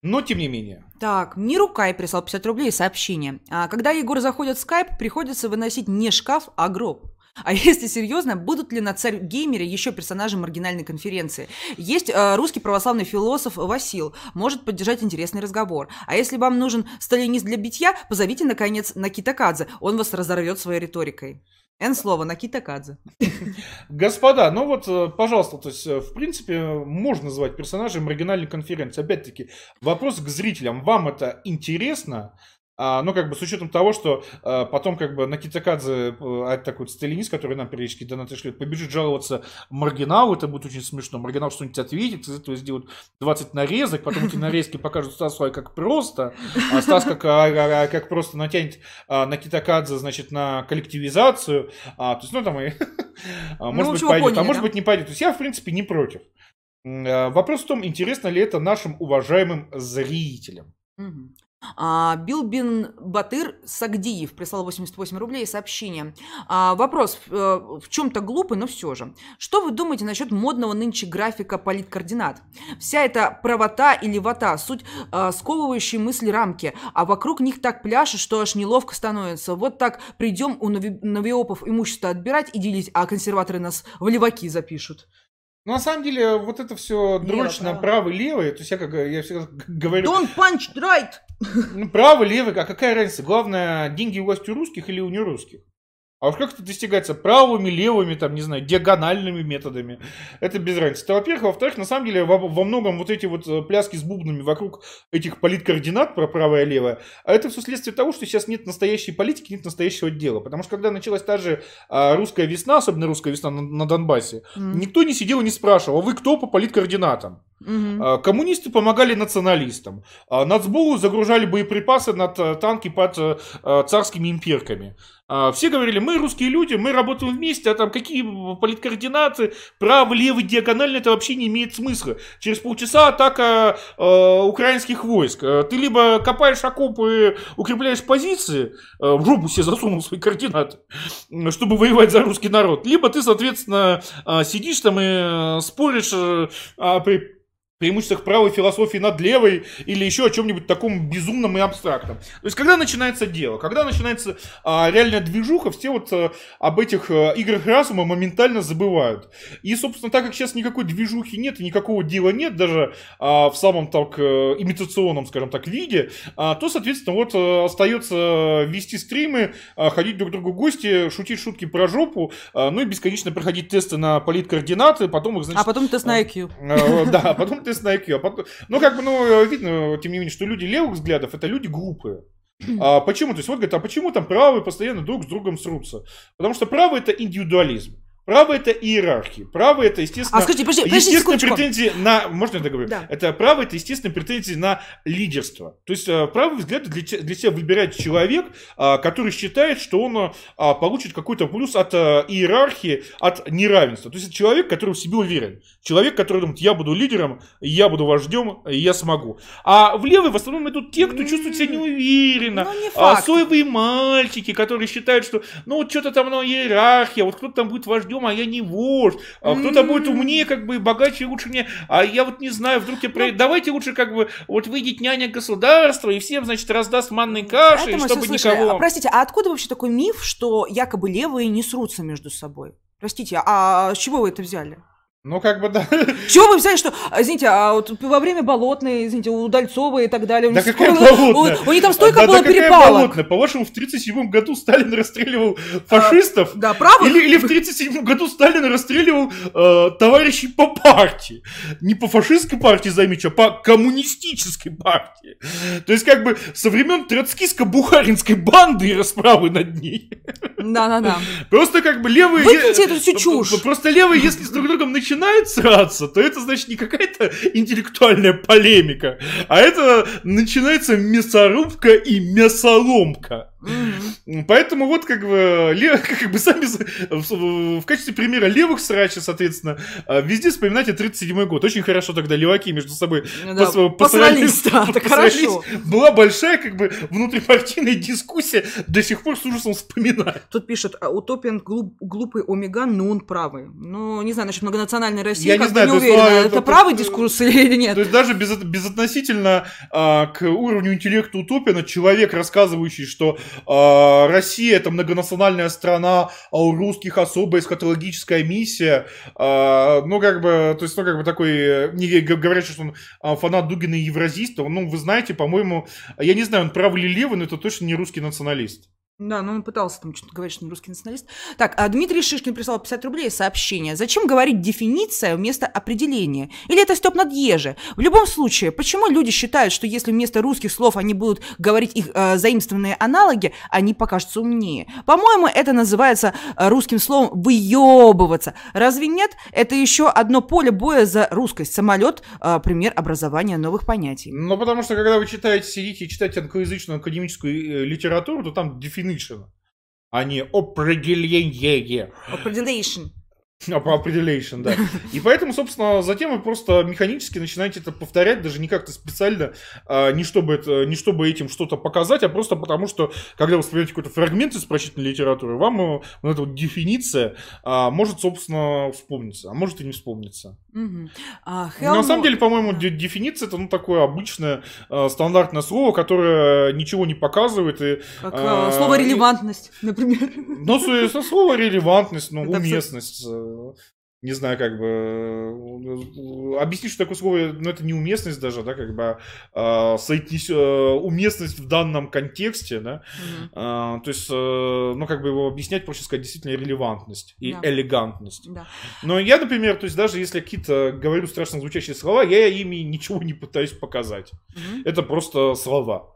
Но, тем не менее. Так, Миру Кай прислал 50 рублей сообщение. А, когда Егор заходит в скайп, приходится выносить не шкаф, а гроб. А если серьезно, будут ли на царь геймере еще персонажи маргинальной конференции? Есть э, русский православный философ Васил, может поддержать интересный разговор. А если вам нужен сталинист для битья, позовите, наконец, Накита Кадзе, он вас разорвет своей риторикой. Н слово, Накита Кадзе. Господа, ну вот, э, пожалуйста, то есть, э, в принципе, можно назвать персонажей маргинальной конференции. Опять-таки, вопрос к зрителям. Вам это интересно? А, ну, как бы с учетом того, что а, потом, как бы, Накитакадзе, э, а, такой сталинист, который нам периодически донаты шлет, побежит жаловаться Маргиналу, это будет очень смешно. Маргинал что-нибудь ответит, из этого сделают 20 нарезок, потом эти нарезки покажут Стасу как просто, а Стас как, а, а, а, как просто натянет а, Накитакадзе, значит, на коллективизацию. А, то есть, ну, там и... а, Ну, Может быть, пойдет, а может да? быть, не пойдет. То есть, я, в принципе, не против. А, Вопрос в том, интересно ли это нашим уважаемым зрителям. А, Билбин Батыр Сагдиев прислал 88 рублей сообщение. А, вопрос э, в чем-то глупый, но все же. Что вы думаете насчет модного нынче графика политкоординат? Вся эта правота или вата, суть э, сковывающие мысли рамки, а вокруг них так пляшет, что аж неловко становится. Вот так придем у нови- новиопов имущество отбирать и делить, а консерваторы нас в леваки запишут. Но на самом деле, вот это все дрочь на право. правый-левый. То есть, я, как, я всегда говорю, Don't punch right! Ну, правый-левый, а какая разница? Главное, деньги у власти у русских или у нерусских? А уж как это достигается? Правыми, левыми, там, не знаю, диагональными методами. Это без разницы. Это, во-первых. Во-вторых, на самом деле, во, во многом вот эти вот э, пляски с бубнами вокруг этих политкоординат про правое и левое, а это все следствие того, что сейчас нет настоящей политики, нет настоящего дела. Потому что когда началась та же а, русская весна, особенно русская весна на, на Донбассе, М. никто не сидел и не спрашивал, а вы кто по политкоординатам? А, Коммунисты помогали националистам. А, Нацболу загружали боеприпасы над э, танки под э, э, царскими имперками. А, Все говорили, мы русские люди, мы работаем вместе, а там какие политкоординаты, право, левый, диагональный, это вообще не имеет смысла. Через полчаса атака э, украинских войск. Ты либо копаешь окопы, укрепляешь позиции, э, в жопу себе засунул свои координаты, чтобы воевать за русский народ, либо ты, соответственно, сидишь там и споришь а, при преимуществах правой философии над левой или еще о чем-нибудь таком безумном и абстрактном. То есть, когда начинается дело, когда начинается а, реальная движуха, все вот а, об этих а, играх разума моментально забывают. И, собственно, так как сейчас никакой движухи нет и никакого дела нет, даже а, в самом так э, имитационном, скажем так, виде, а, то, соответственно, вот э, остается вести стримы, а, ходить друг к другу в гости, шутить шутки про жопу, а, ну и бесконечно проходить тесты на политкоординаты, потом их, значит, А потом тест на IQ. Э, Да, а потом тест на IQ. а потом- Ну, как бы, ну, видно, тем не менее, что люди левых взглядов это люди глупые. А почему? То есть, вот говорят, а почему там правые постоянно друг с другом срутся? Потому что правый это индивидуализм. Право это иерархия. Право это, естественно, А скажите, подожди, подожди естественные секундочку. претензии на... Можно я договорю? Да. Это право это, естественно, претензии на лидерство. То есть, э, правый взгляд для, для себя выбирает человек, а, который считает, что он а, получит какой-то плюс от а, иерархии, от неравенства. То есть, это человек, который в себе уверен. Человек, который думает, я буду лидером, я буду вождем, я смогу. А в левый в основном идут те, кто чувствует себя неуверенно. Ну, не А, факт. соевые мальчики, которые считают, что ну вот что-то там ну, иерархия, вот кто-то там будет вождем, а я не вождь, а кто-то будет умнее, как бы, и богаче, и лучше мне, а я вот не знаю, вдруг я... Ну. про- Давайте лучше как бы вот выйдет няня государства и всем, значит, раздаст манной каши, Это чтобы никого... А, простите, а откуда вообще такой миф, что якобы левые не срутся между собой? Простите, а с чего вы это взяли? Ну, как бы, да. Чего вы взяли, что, а, извините, а вот во время Болотной, извините, у Дальцова и так далее... у Да них какая сколько- Болотная? У, у них там столько Да- да было какая перепалок. Болотная? По-вашему, в 37 году Сталин расстреливал фашистов? Да, правы? Или, или в 37 году Сталин расстреливал э, товарищей по партии. Не по фашистской партии, замечу, а по коммунистической партии. То есть, как бы, со времен троцкистско-бухаринской банды и расправы над ней. Да-да-да. Просто как бы левые... Выкиньте эту всю чушь. Просто левые, если с друг другом начинают сраться, то это, значит, не какая-то интеллектуальная полемика, а это начинается мясорубка и мясоломка. Мгм. Поэтому вот как бы, ле- как бы сами в, качестве примера левых срачей, соответственно, а, везде вспоминайте 37 год. Очень хорошо тогда леваки между собой Ну да, пос- посрались, да, посрались. хорошо. Была большая как бы внутрипартийная дискуссия, до сих пор с ужасом вспоминаю. Тут пишет, а, утопиан глуп- глупый Омеган, но он правый. Ну, не знаю, насчет многонациональной России, Я не как знаю, бы не то есть, уверена, ну, это, это- правый дискурс или нет. То есть даже без, безотносительно а, к уровню интеллекта Утопина, человек, рассказывающий, что а, Россия это многонациональная страна, а у русских особая эсхатологическая миссия, а, ну как бы, то есть, ну как бы такой, не говорят, что он а, фанат Дугина и евразист, ну вы знаете, по-моему, я не знаю, он правый или левый, но это точно не русский националист. Да, ну он пытался там что-то говорить, что он русский националист. Так, а Дмитрий Шишкин прислал 50 рублей сообщение. Зачем говорить дефиниция вместо определения? Или это Степ Надъеже? В любом случае, почему люди считают, что если вместо русских слов они будут говорить их э, заимствованные аналоги, они покажутся умнее? По-моему, это называется э, русским словом «выебываться». Разве нет? Это еще одно поле боя за русскость. Самолет э, – пример образования новых понятий. Ну, потому что, когда вы читаете, сидите и читаете англоязычную академическую э, литературу, то там definition, а не определение. Opredation. А, Определation, да. И поэтому, собственно, затем вы просто механически начинаете это повторять, даже не как-то специально, а, не, чтобы это, не чтобы этим что-то показать, а просто потому, что, когда вы вспоминаете какой-то фрагмент из прочитанной литературы, вам э, вот эта вот дефиниция а, может, собственно, вспомниться, а может и не вспомниться. Мгм. А, Ну, На самом деле, по-моему, Да. де- дефиниция это ну, такое обычное э, стандартное слово, которое ничего не показывает. И, Как а, э, слово релевантность, например. Ну, со, со слова релевантность, ну, уместность. Э, Не знаю, как бы э, объяснить, что такое слово, ну, это не уместность даже, да, как бы а, соотнес- э, уместность в данном контексте, да. Мгм. А, то есть, э, ну, как бы его объяснять, проще сказать, действительно релевантность и Да. элегантность. Да. Но я, например, то есть даже если какие-то говорю страшно звучащие слова, я ими ничего не пытаюсь показать. Мгм. Это просто слова.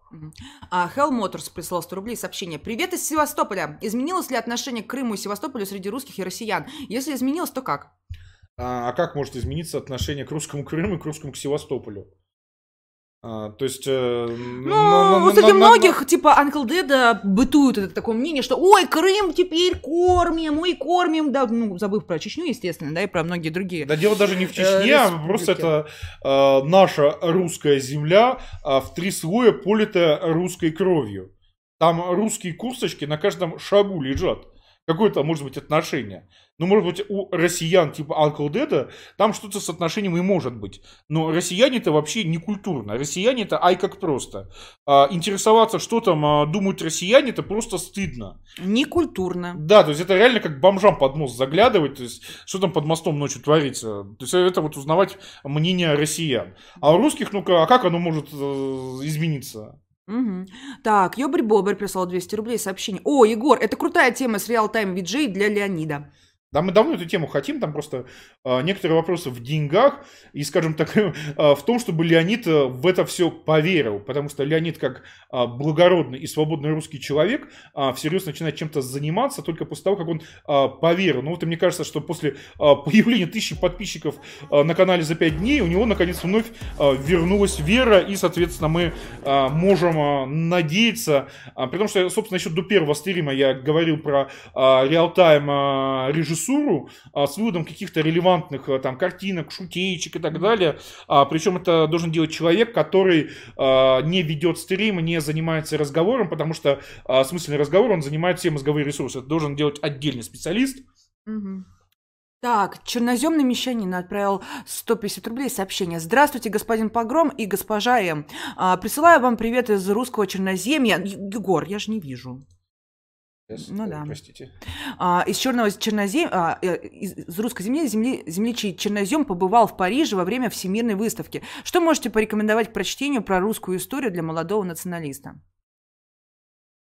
А Hell прислал 100 рублей сообщение. Привет из Севастополя. Изменилось ли отношение к Крыму и Севастополю среди русских и россиян? Если изменилось, то как? А, а как может измениться отношение к русскому Крыму и к русскому к Севастополю? А, то есть... э, Ну, на- на- среди на- на- многих, типа, Uncle Деда бытует это такое мнение, что ой, Крым теперь кормим, ой, кормим, да, ну, забыв про Чечню, естественно, да, и про многие другие. Да дело даже не в Э, Чечне, а просто это э, наша русская земля а, в три слоя политая русской кровью. Там русские курсочки на каждом шагу лежат. Какое то может быть отношение? Ну, может быть, у россиян типа Uncle Деда там что-то с отношением и может быть. Но россияне это вообще не культурно. Россияне это ай как просто. А, интересоваться, что там а, думают россияне, это просто стыдно. Некультурно. Да, то есть это реально как бомжам под мост заглядывать, то есть что там под мостом ночью творится. То есть это вот узнавать мнение россиян. А у русских, ну-ка, а как оно может э, измениться? Мгм. Так, Ёбрь Бобрь прислал 200 рублей сообщение. О, Егор, это крутая тема с Time VJ для Леонида. Да, мы давно эту тему хотим, там просто э, некоторые вопросы в деньгах и, скажем так, э, в том, чтобы Леонид э, в это все поверил, потому что Леонид как э, благородный и свободный русский человек э, всерьез начинает чем-то заниматься только после того, как он э, поверил. Ну вот и мне кажется, что после э, появления тысячи подписчиков э, на канале за 5 дней у него наконец вновь э, вернулась вера и, соответственно, мы э, можем э, надеяться, а, при том, что, собственно, еще до первого стрима я говорил про а, реал-тайм а, режиссуру а, с выводом каких-то релевантных а, там картинок, шутеечек и так далее. А, причем это должен делать человек, который а, не ведет стрим, не занимается разговором, потому что а, смысленный разговор, он занимает все мозговые ресурсы. Это должен делать отдельный специалист. Мгм. Так, черноземный мещанин отправил 150 рублей сообщение. Здравствуйте, господин Погром и госпожа М. А, присылаю вам привет из русского черноземья. Егор, я же не вижу. Ну да. Простите. А, из черного чернозем, а, э, из, из русской земли, земли землячий чернозем побывал в Париже во время Всемирной выставки. Что можете порекомендовать к прочтению про русскую историю для молодого националиста?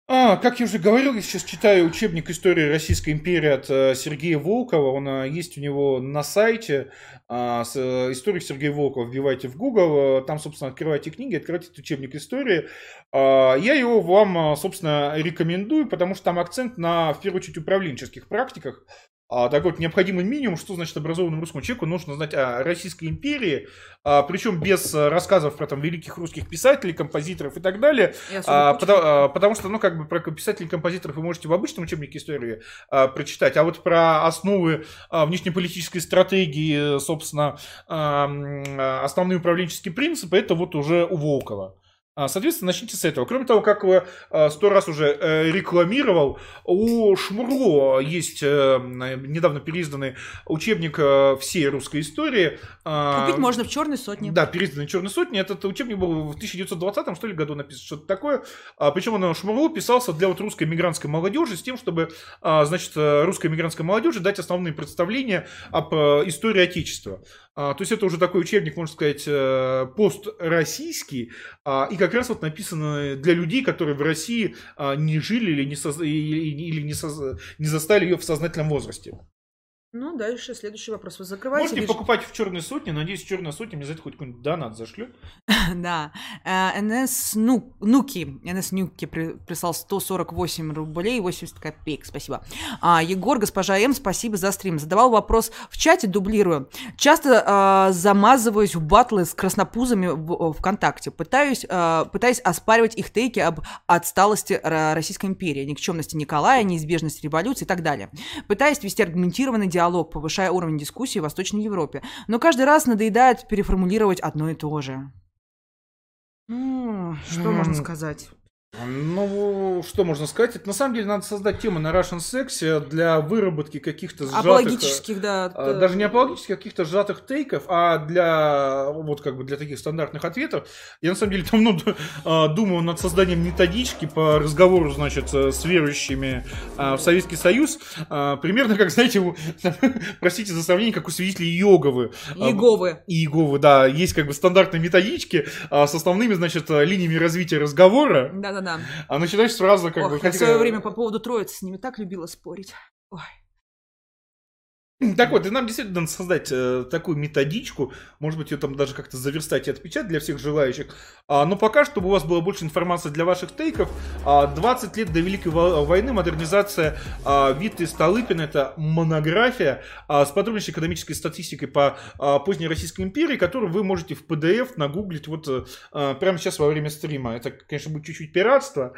А, как я уже говорил, я сейчас читаю учебник истории Российской империи от э, Сергея Волкова. Он э, есть у него на сайте. С, э, историк Сергея Волкова вбивайте в Google. Там, собственно, открывайте книги, открывайте учебник истории. Э, я его вам, собственно, рекомендую, потому что там акцент на, в первую очередь, управленческих практиках. А, так вот, необходимый минимум, что значит образованному русскому человеку, нужно знать о Российской империи, а, причем без э, рассказов про там великих русских писателей, композиторов и так далее. А, потому, а, потому что, ну, как бы про писателей композиторов вы можете в обычном учебнике истории а, прочитать, а вот про основы а, внешнеполитической стратегии, собственно, а, основные управленческие принципы, это вот уже у Волкова. А, соответственно, начните с этого. Кроме того, как вы а, сто раз уже э, рекламировал, у Шмурло есть э, недавно переизданный учебник э, всей русской истории. А, Купить можно в «Черной сотне». Да, переизданный «Черной сотне». Этот учебник был в 1920 что ли, году написан, что-то такое. Причем он Шмурло писался для вот русской мигрантской молодежи с тем, чтобы, значит, русской мигрантской молодежи дать основные представления об истории Отечества. То есть это уже такой учебник, можно сказать, построссийский, и как раз вот написано для людей, которые в России а, не жили или не, соз... или не, соз... не застали ее в сознательном возрасте. Ну, дальше следующий вопрос. Вы закрываете? Можете покупать в черной сотне. Надеюсь, черная сотня мне за это хоть какой-нибудь донат зашлет. Да. Э, НС Нуки. НС Нуки прислал 148 рублей 80 копеек. Спасибо. А, Егор, госпожа М, спасибо за стрим. Задавал вопрос в чате, дублирую. Часто а, замазываюсь в батлы с краснопузами в ВКонтакте. Пытаюсь, а, пытаюсь оспаривать их тейки об отсталости Российской империи, никчемности Николая, неизбежности революции и так далее. Пытаюсь вести аргументированный диалог, повышая уровень дискуссии в Восточной Европе. Но каждый раз надоедает переформулировать одно и то же. Что можно сказать? Ну, что можно сказать? Это на самом деле надо создать тему на Russian Sex для выработки каких-то сжатых... Апологических, да. А, даже не апологических, а каких-то сжатых тейков, а для вот как бы для таких стандартных ответов. Я на самом деле там ну, а, думаю над созданием методички по разговору, значит, с верующими а, в Советский Союз. Примерно как, знаете, простите за сравнение, как у свидетелей Йоговы. Иеговы. Иеговы, да. Есть как бы стандартные методички с основными, значит, линиями развития разговора. Да, да-да. А начинаешь сразу как Ох, бы... Я в свое время по поводу троицы с ними так любила спорить. Ой. Так вот, и нам действительно надо создать э, такую методичку, может быть, ее там даже как-то заверстать и отпечатать для всех желающих. А, но пока, чтобы у вас было больше информации для ваших тейков, а, 20 лет до Великой войны, модернизация а, Виты Столыпина, это монография а, с подробнейшей экономической статистикой по а, поздней Российской империи, которую вы можете в PDF нагуглить вот а, прямо сейчас во время стрима. Это, конечно, будет чуть-чуть пиратство,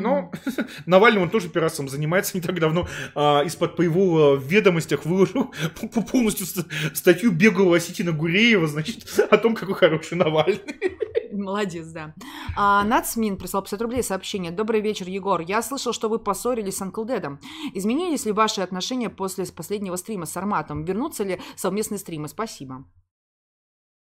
но mm-hmm. Навальный, он тоже пиратством занимается не так давно. А, из-под по его ведомостях выложил полностью статью беглого Осетина Гуреева, значит, о том, какой хороший Навальный. Молодец, да. А, Нацмин прислал 50 рублей сообщение. Добрый вечер, Егор. Я слышал, что вы поссорились с Uncle Дедом. Изменились ли ваши отношения после последнего стрима с Арматом? Вернутся ли совместные стримы? Спасибо.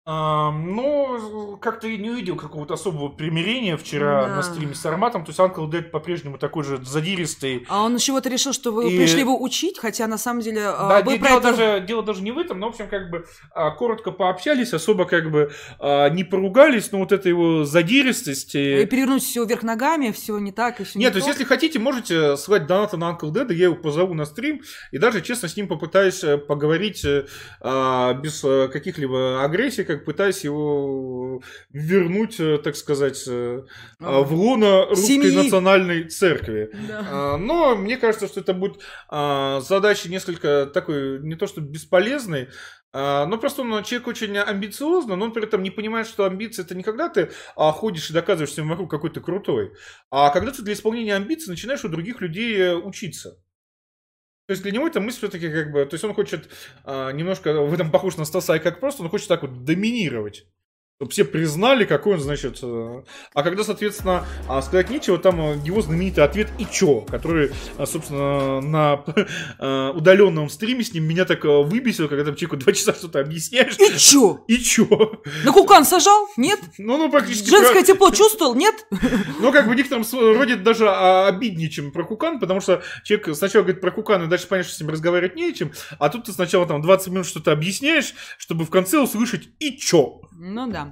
А, ну, как-то я не увидел какого-то особого примирения вчера да. на стриме с Арматом. То есть Uncle Dead по-прежнему такой же задиристый. А он чего-то решил, что вы и... пришли его учить, хотя на самом деле... А, да, вы дело, это... даже, дело даже не в этом, но, в общем, как бы а, коротко пообщались, особо как бы не поругались, но вот эта его задиристость... И перевернуть все вверх ногами, все не так, и все Нет, не то есть если хотите, можете свать донаты на Uncle Dead, я его позову на стрим, и даже, честно, с ним попытаюсь э, поговорить а, без э, каких-либо агрессий, как пытаясь его вернуть, э, так сказать, а. в лоно русской Семьи. национальной церкви. Да. А, но мне кажется, что это будет задача несколько такой, не то что бесполезной, но просто он человек очень амбициозный, но он при этом не понимает, что амбиции это не когда ты ходишь и доказываешь всем вокруг, какой ты крутой, а когда ты для исполнения амбиций начинаешь у других людей учиться. То есть для него эта мысль все-таки как бы, то есть он хочет а, немножко в этом похож на Стаса и как просто, он хочет так вот доминировать. Чтобы все признали, какой он, значит... Э, а когда, соответственно, а, сказать нечего, там э, его знаменитый ответ «И чё?», который, э, собственно, на удаленном стриме с ним меня так выбесил, когда там человеку два часа что-то объясняешь. И чё? И чё? На кукан сажал? Нет? Ну, ну, практически... Женское тепло чувствовал? Нет? Ну, как бы в некотором роде даже а, обиднее, чем про кукан, потому что человек сначала говорит про кукан, и дальше понятно, что с ним разговаривать не чем, а тут ты сначала там 20 минут что-то объясняешь, чтобы в конце услышать «И чё?». Ну да.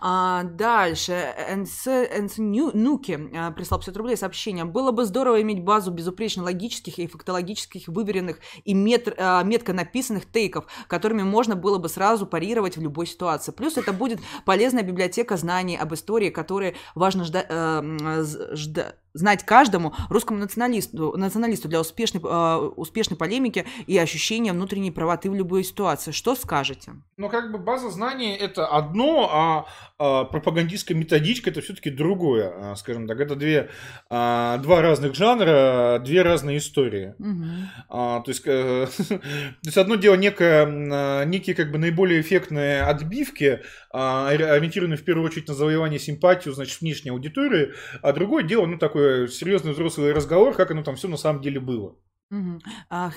А, дальше. Энс Нуки а, прислал 50 рублей сообщение. Было бы здорово иметь базу безупречно логических и фактологических выверенных и мет, а, метко написанных тейков, которыми можно было бы сразу парировать в любой ситуации. Плюс это будет полезная библиотека знаний об истории, которые важно ждать, э, жда, знать каждому русскому националисту, националисту для успешной, э, успешной полемики и ощущения внутренней правоты в любой ситуации. Что скажете? Ну, как бы база знаний это одно, а, а пропагандистская методичка это все-таки другое, а, скажем так. Это две, а, два разных жанра, две разные истории. Угу. А, то, есть, э, то есть одно дело некое, некие как бы наиболее эффектные отбивки, а, ориентированные в первую очередь на завоевание симпатию, значит, внешней аудитории, а другое дело, ну, такой такой серьезный взрослый разговор, как оно там все на самом деле было.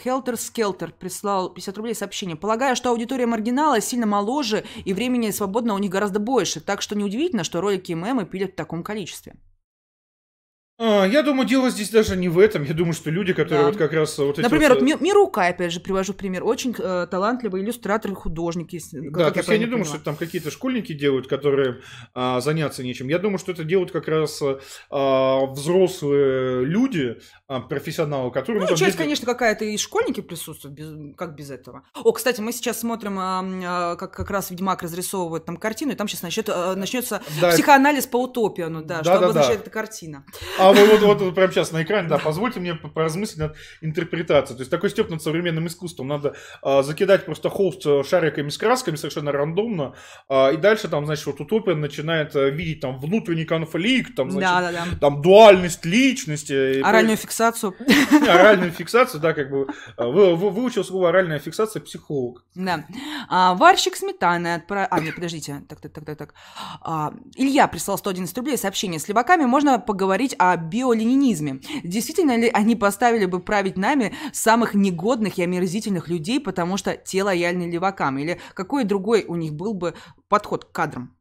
Хелтер Скелтер прислал 50 рублей сообщение. Полагаю, что аудитория маргинала сильно моложе и времени свободного у них гораздо больше, так что неудивительно, что ролики и мемы пилят в таком количестве. А, я думаю, дело здесь даже не в этом. Я думаю, что люди, которые да. вот как раз вот эти Например, вот... вот э, Мирука, опять же, привожу пример. Очень э, талантливый иллюстратор и художник. Если, да, то есть я, я не думаю, что это там какие-то школьники делают, которые а, заняться нечем. Я думаю, что это делают как раз а, взрослые люди, а, профессионалы, которые... Ну, ну часть, без... конечно, какая-то и школьники присутствуют, без, как без этого. О, кстати, мы сейчас смотрим, а, а, как как раз Ведьмак разрисовывает там картину, и там сейчас начнет, а, начнется да. психоанализ по утопию, да, да что да, обозначает да. эта картина. А вот, вот, вот, вот прямо сейчас на экране, да, позвольте мне поразмыслить над интерпретацией. То есть такой степ над современным искусством. Надо а, закидать просто холст э, шариками с красками совершенно рандомно, а, и дальше там, значит, вот утопия начинает а, видеть там внутренний конфликт, там, значит, да, да, да. там дуальность личности. Оральную фиксацию. Оральную фиксацию, да, как бы а, вы, вы, выучил слово оральная фиксация психолог. Да. А, варщик сметаны отправил... А, нет, подождите. Так, так, так, так, так. А, Илья прислал 111 рублей сообщение. С леваками можно поговорить о биоленинизме. Действительно ли они поставили бы править нами самых негодных и омерзительных людей, потому что те лояльны левакам? Или какой другой у них был бы подход к кадрам?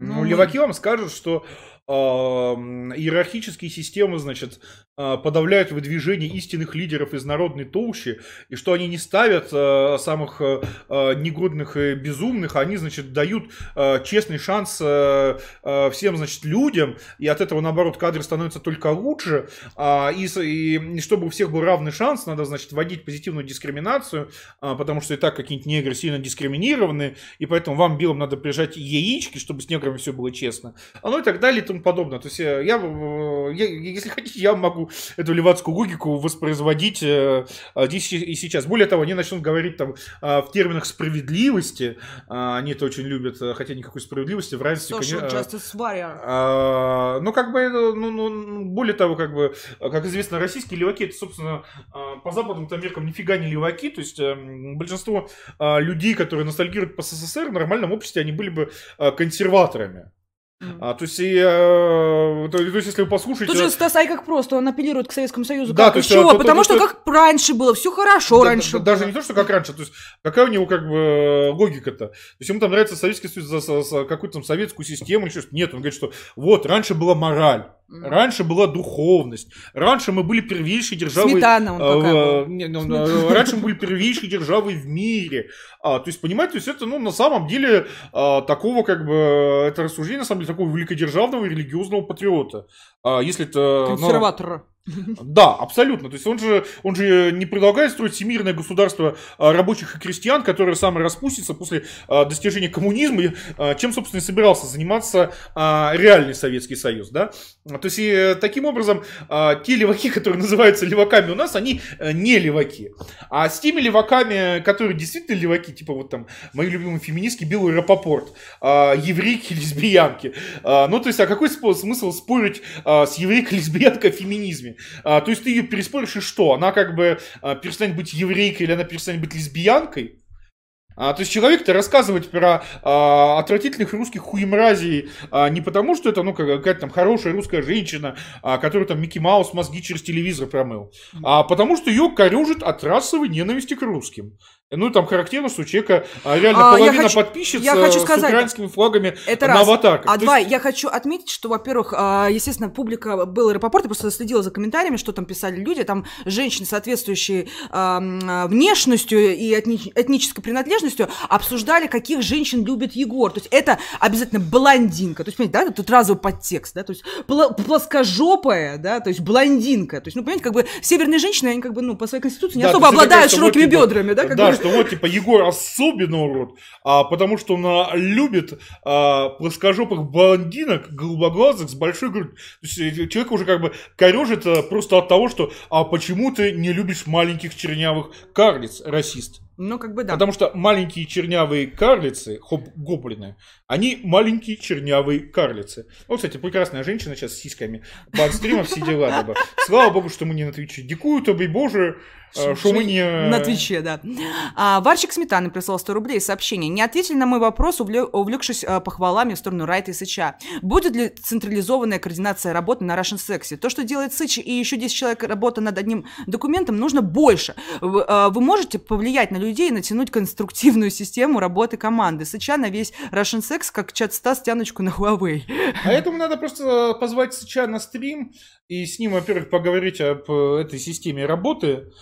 Ну, ну леваки вам скажут, что э, иерархические системы, значит, подавляют выдвижение истинных лидеров из народной толщи, и что они не ставят э, самых э, негодных и безумных, они, значит, дают э, честный шанс э, э, всем, значит, людям, и от этого, наоборот, кадры становятся только лучше, э, и, и чтобы у всех был равный шанс, надо, значит, вводить позитивную дискриминацию, э, потому что и так какие-нибудь негры сильно дискриминированы, и поэтому вам, белым, надо прижать яички, чтобы с неграми все было честно, а ну и так далее и тому подобное. То есть я, я, я если хотите, я могу эту левацкую логику воспроизводить э, здесь и сейчас. Более того, они начнут говорить там э, в терминах справедливости, э, они это очень любят, хотя никакой справедливости в равенстве... Social justice warrior. А, ну, как бы, ну, ну, ну, более того, как бы, как известно, российские леваки, это, собственно, по западным меркам нифига не леваки, то есть большинство людей, которые ностальгируют по СССР, в нормальном обществе они были бы консерваторами. А, то есть, и, э, то, то есть, если вы послушаете... Тут же Стас Ай как просто, он апеллирует к Советскому Союзу. Да, как, то есть, чего? То, Потому то, что то, как раньше было, все хорошо да, раньше да, было. Даже не то, что как раньше, то есть, какая у него как бы логика-то? То есть, ему там нравится Советский Союз за, за, за какую-то там советскую систему или что-то. Нет, он говорит, что вот, раньше была мораль. Раньше была духовность. Раньше мы были первейшей державой... Сметана он э, ну, э, Раньше мы были первейшей державой в мире. А, то есть, понимаете, то есть это, ну, на самом деле, а, такого, как бы, это рассуждение, на самом деле, такого великодержавного религиозного патриота. А, если это... Ну, Консерватора. Да, абсолютно. То есть он же, он же не предлагает строить всемирное государство а, рабочих и крестьян, которое само распустится после а, достижения коммунизма, чем, собственно, и собирался заниматься реальный Советский Союз. Да? То есть и э, таким образом те леваки, которые называются леваками у нас, они э, не леваки. А с теми леваками, которые действительно леваки, типа вот там мои любимые феминистки Белый Рапопорт, еврейки, лесбиянки. Ну, то есть, а какой смысл спорить с еврейкой, лесбиянкой о феминизме? А, то есть ты ее переспоришь, и что? Она как бы а, перестанет быть еврейкой или она перестанет быть лесбиянкой? А, то есть человек-то рассказывать про а, отвратительных русских хуемразий а, не потому, что это ну, какая-то там хорошая русская женщина, а, которая там Микки Маус мозги через телевизор промыл, а потому что ее корежит от расовой ненависти к русским. Ну, там характерно, что у человека а, реально а, половина хочу, подписчиц я хочу сказать, с украинскими флагами это на раз. аватарках. А два, есть... я хочу отметить, что, во-первых, а, естественно, публика был Рапопорт, я просто следила за комментариями, что там писали люди, там женщины, соответствующие внешностью и этни... этнической принадлежностью, обсуждали, каких женщин любит Егор. То есть это обязательно блондинка. То есть, понимаете, да, тут разовый подтекст, да, то есть плоскожопая, да, то есть блондинка. То есть, ну, понимаете, как бы северные женщины, они как бы, ну, по своей конституции не да, особо обладают широкими бедрами, да, как да, бы что вот, типа, Егор особенно урод, а, потому что он любит а, плоскожопых блондинок, голубоглазых, с большой грудью. То есть э, человек уже как бы корежит а, просто от того, что а почему ты не любишь маленьких чернявых карлиц, расист. Ну, как бы да. Потому что маленькие чернявые карлицы, хоп, гоблины, они маленькие чернявые карлицы. Вот, кстати, прекрасная женщина сейчас с сиськами. Под стримом все дела. Слава богу, что мы не на Твиче. Дикую, тобой боже, Э, не... На Твиче, да. А, Варчик Сметаны прислал 100 рублей сообщение. Не ответили на мой вопрос, увлекшись а, похвалами в сторону Райта и Сыча. Будет ли централизованная координация работы на Russian Сексе? То, что делает Сыч и еще 10 человек работа над одним документом, нужно больше. Вы, а, вы можете повлиять на людей и натянуть конструктивную систему работы команды. Сыча на весь Russian Sex, как чат Стас тяночку на Huawei. А этому надо просто позвать Сыча на стрим и с ним, во-первых, поговорить об э, этой системе работы,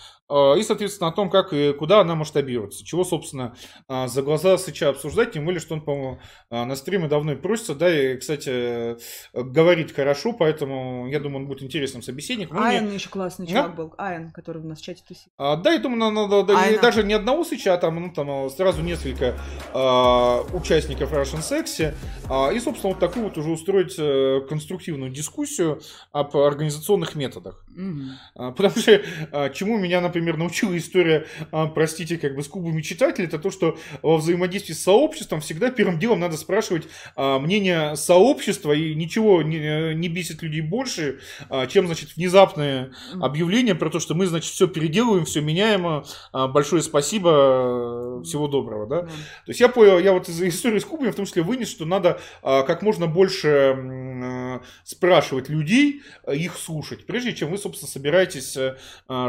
и, соответственно, о том, как и куда она масштабируется. Чего, собственно, а, за глаза Сыча обсуждать, тем более, что он, по-моему, а, на стриме давно и просится, да, и, кстати, говорит хорошо, поэтому, я думаю, он будет интересным собеседником. Айн мне... еще классный чувак а? был, Айн, который у нас в чате тусит. А, да, я думаю, надо, да, даже не одного Сыча, а там, ну, там сразу несколько а, участников Russian Sexy, а, и, собственно, вот такую вот уже устроить э, конструктивную дискуссию об организационных методах. Угу. А, потому что а, чему меня, например, например, научила история, а, простите, как бы с клубами читателей, это то, что во взаимодействии с сообществом всегда первым делом надо спрашивать а, мнение сообщества, и ничего не, э, не бесит людей больше, а, чем, значит, внезапное объявление про то, что мы, значит, все переделываем, все меняем, большое спасибо, всего доброго, да. То есть я понял, я вот из истории с клубами в том числе вынес, что надо как можно больше спрашивать людей, их слушать, прежде чем вы, собственно, собираетесь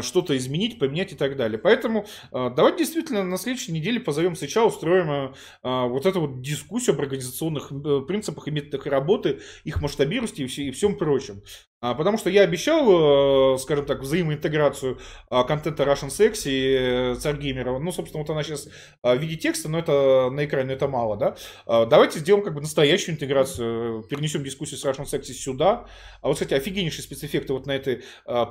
что-то изменить, поменять и так далее. Поэтому э, давайте действительно на следующей неделе позовем Сыча, устроим э, э, вот эту вот дискуссию об организационных принципах и методах работы, их масштабированности и, и всем прочем. А, потому что я обещал, скажем так, взаимоинтеграцию контента Russian Sex и Царь Геймера. Ну, собственно, вот она сейчас в виде текста, но это на экране это мало, да. Давайте сделаем как бы настоящую интеграцию, перенесем дискуссию с Russian Sex сюда. А вот, кстати, офигеннейшие спецэффекты вот на этой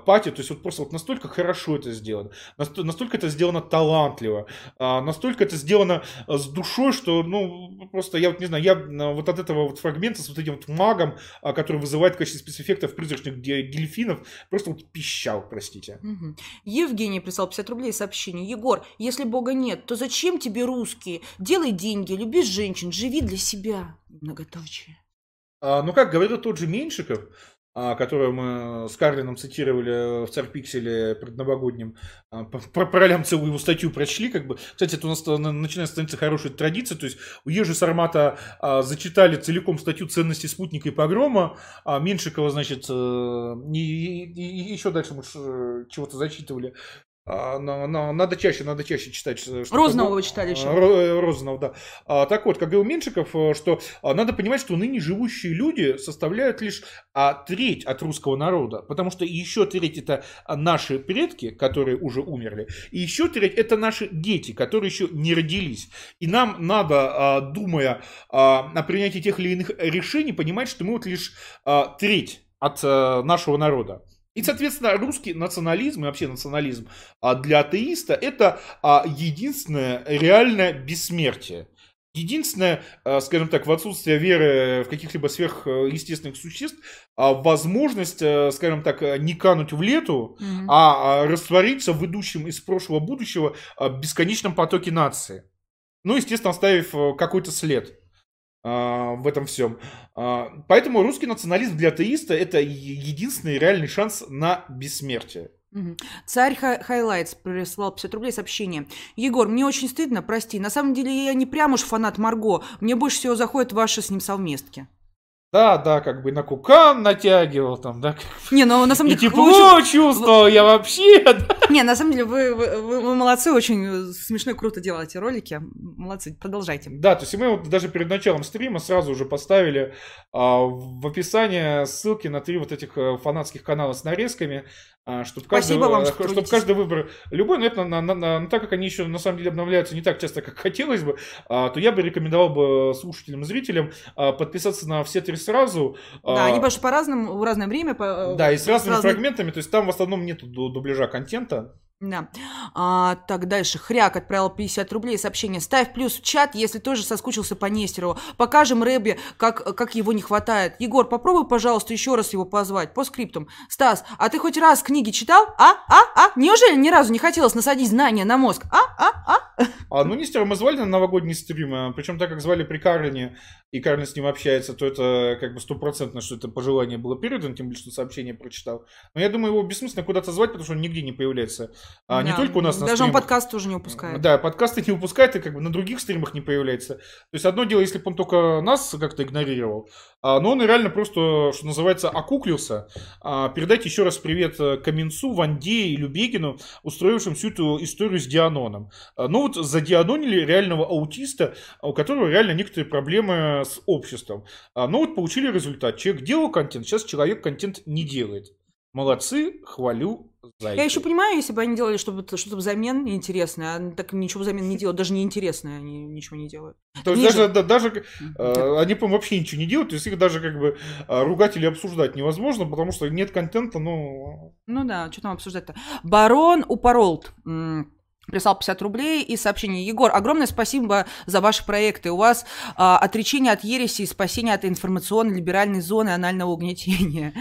пати, то есть вот просто вот настолько хорошо это сделано, настолько это сделано талантливо, настолько это сделано с душой, что, ну, просто я вот не знаю, я вот от этого вот фрагмента с вот этим вот магом, который вызывает в качестве спецэффектов призрачных призрачных дельфинов, просто вот пищал, простите. Угу. Евгений прислал 50 рублей сообщение. Егор, если Бога нет, то зачем тебе русские? Делай деньги, люби женщин, живи для себя. Многоточие. А, ну, как говорил тот же Меньшиков, которую мы с Карлином цитировали в Царь Пикселе предновогоднем, а, про, про Лям целую его статью прочли, как бы. Кстати, это у нас начинает становиться хорошей традицией, то есть у Ежи Сармата а, зачитали целиком статью ценности спутника и погрома, а Меньшикова, значит, э, и, и, и еще дальше мы э, чего-то зачитывали. А, но надо чаще, надо чаще читать. Что Розанова вы читали еще. Э, Розанов, да. А, так вот, как говорил Меньшиков, э, что а, надо понимать, что ныне живущие люди составляют лишь а, треть от русского народа, потому что еще треть это наши предки, которые уже умерли, и еще треть это наши дети, которые еще не родились. И нам надо, а, думая а, о принятии тех или иных решений, понимать, что мы вот лишь а, треть от а, нашего народа. И, соответственно, русский национализм и вообще национализм а, для атеиста это а, единственное реальное бессмертие. Единственное, а, скажем так, в отсутствие веры в каких-либо сверхъестественных существ, возможность, скажем так, не кануть в лету, mm-hmm. а раствориться в идущем из прошлого будущего бесконечном потоке нации. Ну, естественно, оставив какой-то след. А, в этом всем. А, поэтому русский национализм для атеиста это единственный реальный шанс на бессмертие. Царь High- Highlights прислал 50 рублей сообщение. Егор, мне очень стыдно, прости. На самом деле я не прям уж фанат Марго. Мне больше всего заходят ваши с ним совместки. Да, да, как бы на кукан натягивал там, да. Не, ну на самом И деле... тепло вы очень- чувствовал я вообще. да. Не, на самом деле вы, вы- вы- вы молодцы, очень смешно и круто делаете ролики. Молодцы, продолжайте. Да, то есть мы вот даже перед началом стрима сразу уже поставили а, в описании ссылки на три вот этих э, фанатских канала с нарезками, чтобы каждый, Спасибо вам, э, что чтоб трудитесь. каждый выбор любой, но это на- на- на- но так как они еще на самом деле обновляются не так часто, как хотелось бы, а, то я бы рекомендовал бы слушателям и зрителям а, подписаться на все три сразу. Да, А, они что по-разному, в разное время. По, Да, и с разными разной- фрагментами, то есть там в основном нету ду- дубляжа контента. Да. А, так, дальше. Хряк отправил 50 рублей сообщение. Ставь плюс в чат, если тоже соскучился по Нестерову. Покажем Рэбе, как, как его не хватает. Егор, попробуй, пожалуйста, еще раз его позвать по скриптам. Стас, а ты хоть раз книги читал? А? А? А? Неужели ни разу не хотелось насадить знания на мозг? А? А? А? А, ну, Нестера мы звали на новогодний стрим, а, причем так как звали при Карлине, и Карлин с ним общается, то это как бы стопроцентно, что это пожелание было передано, тем более, что сообщение прочитал. Но я думаю, его бессмысленно куда-то звать, потому что он нигде не появляется. А, не Да. только у нас на Даже он подкаст тоже не упускает. Да, подкасты не выпускает и как бы на других стримах не появляется. То есть одно дело, если бы он только нас как-то игнорировал, а, но он реально просто, что называется, окуклился. А, Передайте еще раз привет э, Каменцу, Ванде и Любегину, устроившим всю эту историю с Дианоном. А, Ну вот задианонили реального аутиста, а, у которого реально некоторые проблемы с обществом. А, Ну вот получили результат. Человек делал контент, сейчас человек контент не делает. Молодцы, хвалю. Зайки. Я еще понимаю, если бы они делали что-то что взамен интересное, а так ничего взамен не делают, даже неинтересное они ничего не делают. То есть даже, да, даже э, они, по вообще ничего не делают, то есть их даже как бы э, ругать или обсуждать невозможно, потому что нет контента, ну... Ну да, что там обсуждать-то. Барон Упоролд прислал 50 рублей и сообщение. Егор, огромное спасибо за ваши проекты. У вас а, отречение от ереси и спасение от информационной либеральной зоны анального угнетения.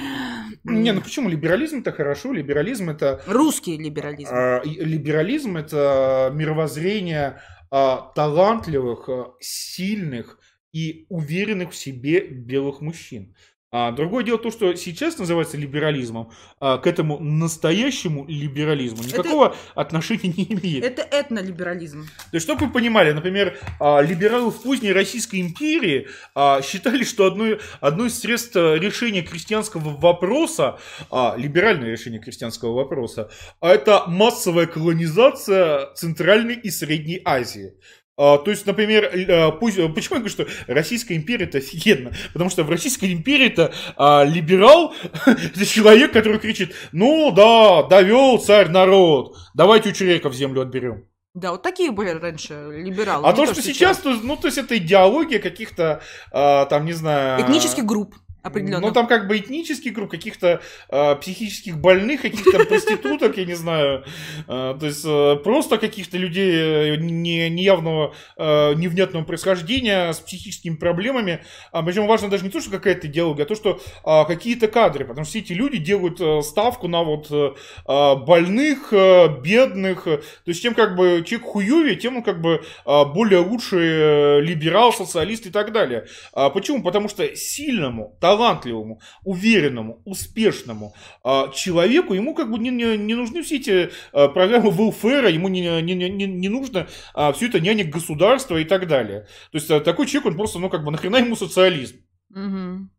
Не, ну почему? Либерализм это хорошо, либерализм это... Русский либерализм. и- либерализм это мировоззрение э, талантливых, э, сильных и уверенных в себе белых мужчин. А другое дело то, что сейчас называется либерализмом, а к этому настоящему либерализму никакого отношения не имеет. Это этнолиберализм. То есть, чтобы вы понимали, например, а, либералы в поздней Российской империи а, считали, что одно, одно из средств решения крестьянского вопроса, а, либеральное решение крестьянского вопроса, а это массовая колонизация Центральной и Средней Азии. А, То есть, например, а, пусть- почему я говорю, что Российская империя это офигенно? Потому что в Российской империи это а, либерал, это человек, который кричит, ну да, довел царь народ, давайте у Чуреков землю отберем. Да, вот такие были раньше либералы. А не то, что сейчас, то, ну, то есть это идеология каких-то, а, там, не знаю... Этнических групп определенно. Ну, там как бы этнических групп, каких-то а, психических больных, каких-то проституток, я не знаю. А, то есть а, просто каких-то людей э, не, неявного, невнятного происхождения с психическими проблемами. А, причем важно даже не то, что какая-то идеология, а то, что какие-то кадры. Потому что все эти люди делают э, ставку на вот э, больных, э, бедных. э, То есть чем как бы человек хуёвее, тем он как бы более лучший э, либерал, социалист и так далее. А почему? Потому что сильному, талантливому, уверенному, успешному а, человеку, ему как бы не, не, не нужны все эти а, программы welfare, ему не, не, не, не, нужно а, все это нянек государства и так далее. То есть а, такой человек, он просто, ну как бы, нахрена ему социализм? Мгм.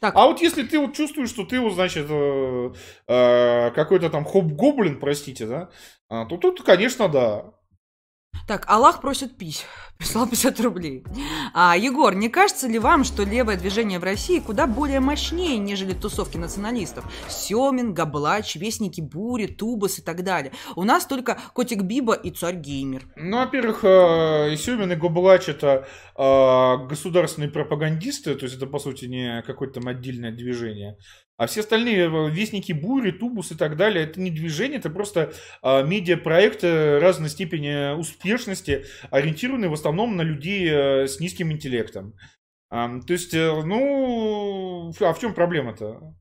Так, А вот если ты вот чувствуешь, что ты вот, значит, э, э, какой-то там хоп-гоблин, простите, да, то тут, конечно, да. Так, Аллах просит пись. Прислал 50 рублей. А, Егор, не кажется ли вам, что левое движение в России куда более мощнее, нежели тусовки националистов? Семин, Габлач, Вестники Бури, Тубас и так далее. У нас только Котик Биба и Царь Геймер. Ну, во-первых, э, и Сюмин, и Гоблач это э, государственные пропагандисты, то есть это, по сути, не какое-то там отдельное движение. А все остальные э, вестники бури, тубус и так далее, это не движение, это просто э, медиапроекты разной степени успешности, ориентированные в основном на людей э, с низким интеллектом. Ам, то есть, э, ну, а в чем проблема-то?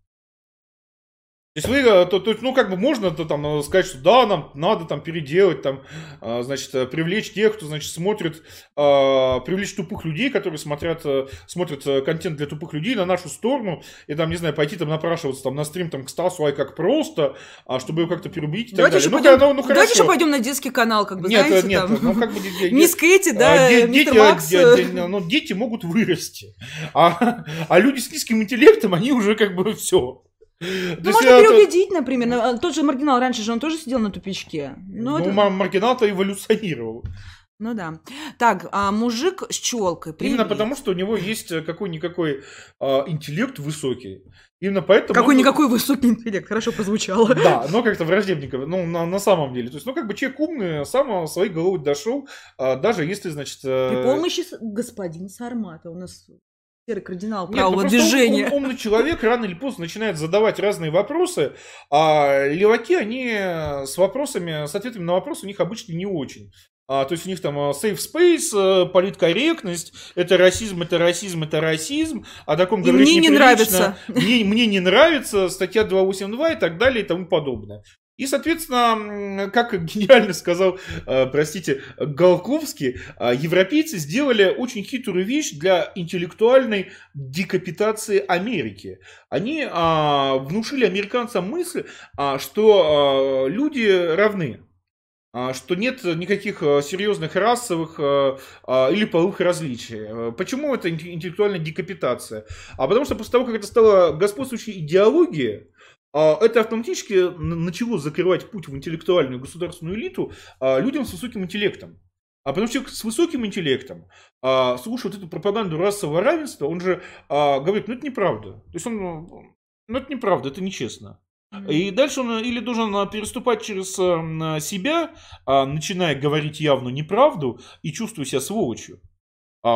Есть вы, э, то, то, ну, как бы можно то, там э, сказать, что да, нам надо там переделать, там, э, значит, привлечь тех, кто, значит, смотрит, привлечь тупых людей, которые смотрят, смотрят контент для тупых людей на нашу сторону, и там, не знаю, пойти там напрашиваться там на стрим там к Стасу, ай, как просто, а чтобы его как-то переубедить и давайте так далее. Еще ну, пойдем, ну, ну, давайте еще пойдем на детский канал, как бы, нет, знаете, нет, там. ну, как бы... Мисс Кэти, да, дети, Макс. Ну, дети могут вырасти, а, а люди с низким интеллектом, они уже как бы все. Ну, можно переубедить, например. А, тот же маргинал раньше же он тоже сидел на тупичке. Ну, ну это... маргинал-то эволюционировал. Ну да. Так, а мужик с челкой. Привет. Именно потому, что у него есть э, какой-никакой а, интеллект высокий. Именно поэтому... Какой-никакой он... высокий интеллект, хорошо прозвучало. Да, но как-то враждебненько, ну, на, на самом деле. То есть, ну, как бы человек умный, сам своей головой дошел, а, даже если, значит... При э, помощи господина Сармата у нас серый кардинал правого Нет, ну, движения. Ум, умный человек рано или поздно начинает задавать разные вопросы, а леваки, они с вопросами, с ответами на вопросы у них обычно не очень. А, то есть у них там а, safe space, а, политкорректность, это расизм, это расизм, это расизм, а таком говорить мне не нравится. Мне, мне не нравится, статья 282 и так далее и тому подобное. И, соответственно, как гениально сказал, э, простите, Голковский, э, европейцы сделали очень хитрую вещь для интеллектуальной декапитации Америки. Они а, внушили американцам мысль, что люди равны что нет никаких серьезных расовых или половых различий. Почему это интеллектуальная декапитация? А потому что после того, как это стало господствующей идеологией, это автоматически начало закрывать путь в интеллектуальную государственную элиту а, людям с высоким интеллектом. А потому что с высоким интеллектом, а, слушая вот эту пропаганду расового равенства, он же говорит, ну это неправда. То есть он, ну это неправда, это нечестно. И дальше он или должен переступать через себя, начиная говорить явно неправду и чувствуя себя сволочью.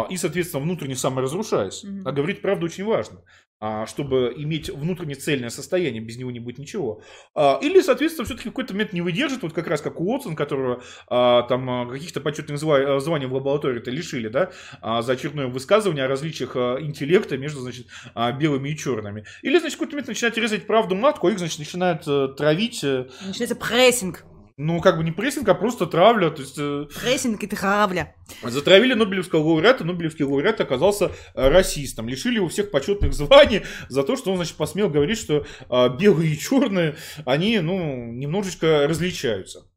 И, соответственно, внутренне саморазрушаясь. Mm-hmm. А говорить правду очень важно. А, чтобы иметь внутренне цельное состояние, без него не будет ничего. А, или, соответственно, все-таки какой-то момент не выдержит, вот как раз как Уотсон, которого а, там каких-то почетных званий в лаборатории-то лишили, да, за очередное высказывание о различиях интеллекта между, значит, белыми и черными. Или, значит, какой-то момент начинает резать правду матку, а их, значит, начинает э, травить. Э, Начинается прессинг. Ну, как бы не прессинг, а просто травля. То есть, э, прессинг и травля. Затравили Нобелевского лауреата. Нобелевский лауреат оказался э, расистом. Лишили его всех почетных званий за то, что он, значит, посмел говорить, что а, белые и черные, они, ну, немножечко различаются.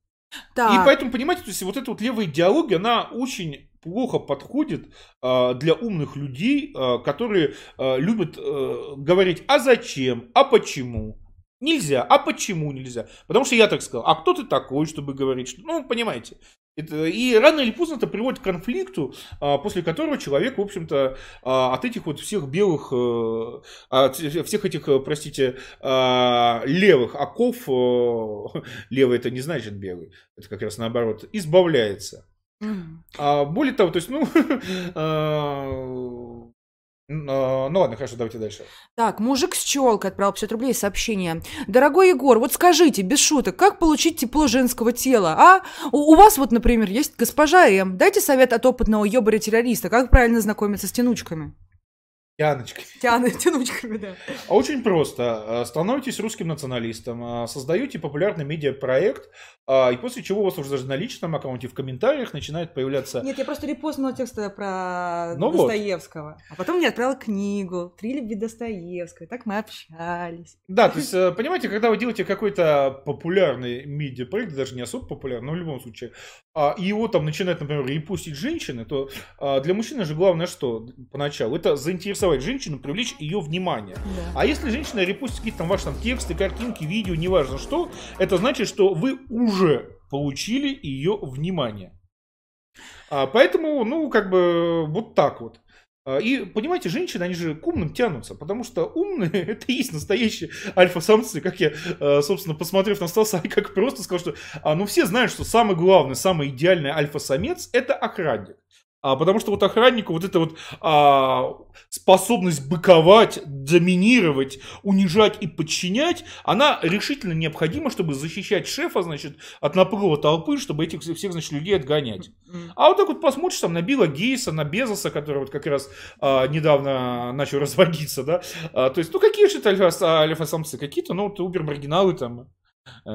Да. И поэтому, понимаете, то есть вот эта вот левая идеология, она очень плохо подходит э, для умных людей, э, которые э, любят э, говорить, а зачем, а почему. Нельзя. А почему нельзя? Потому что я так сказал. А кто ты такой, чтобы говорить? Что... Ну, понимаете. Это, и рано или поздно это приводит к конфликту, а, после которого человек, в общем-то, а, от этих вот всех белых, а, от всех этих, простите, а, левых оков, а, левый это не значит белый, это как раз наоборот, избавляется. Mm. А, более того, то есть, ну, а, ну ладно, хорошо, давайте дальше. Так, мужик с челкой отправил 50 рублей сообщение. Дорогой Егор, вот скажите, без шуток, как получить тепло женского тела, а? У, у вас вот, например, есть госпожа М. Дайте совет от опытного ёбаря-террориста, как правильно знакомиться с тянучками. Тяночками. Тяны, тянучками, да. А очень просто. Становитесь русским националистом, а, создаете популярный медиапроект, а, и после чего у вас уже даже на личном аккаунте в комментариях начинает появляться... Нет, я просто репостнула текст про ну Достоевского. Вот. А потом мне отправила книгу «Три любви Достоевской». Так мы общались. Да, то есть, э, понимаете, когда вы делаете какой-то популярный медиапроект, даже не особо популярный, но в любом случае, и его там начинают, например, репостить женщины, то для мужчины же главное что поначалу? Это заинтересовать заинтересовать женщину, привлечь ее внимание. Да. А если женщина репостит какие-то там ваши там, тексты, картинки, видео, неважно что, это значит, что вы уже получили ее внимание. А, поэтому, ну, как бы вот так вот. А, и, понимаете, женщины, они же к умным тянутся, потому что умные – это и есть настоящие альфа-самцы, как я, а, собственно, посмотрев на Стаса, как просто сказал, что, а, ну, все знают, что самый главный, самый идеальный альфа-самец – это охранник. А, потому что вот охраннику вот эта вот а, способность быковать, доминировать, унижать и подчинять, она решительно необходима, чтобы защищать шефа, значит, от наплыва толпы, чтобы этих всех, значит, людей отгонять. А вот так вот посмотришь там на Билла Гейса, на Безоса, который вот как раз а, недавно начал разводиться, да, а, то есть, ну какие же это альфа-самцы, какие-то, ну вот убер-маргиналы там,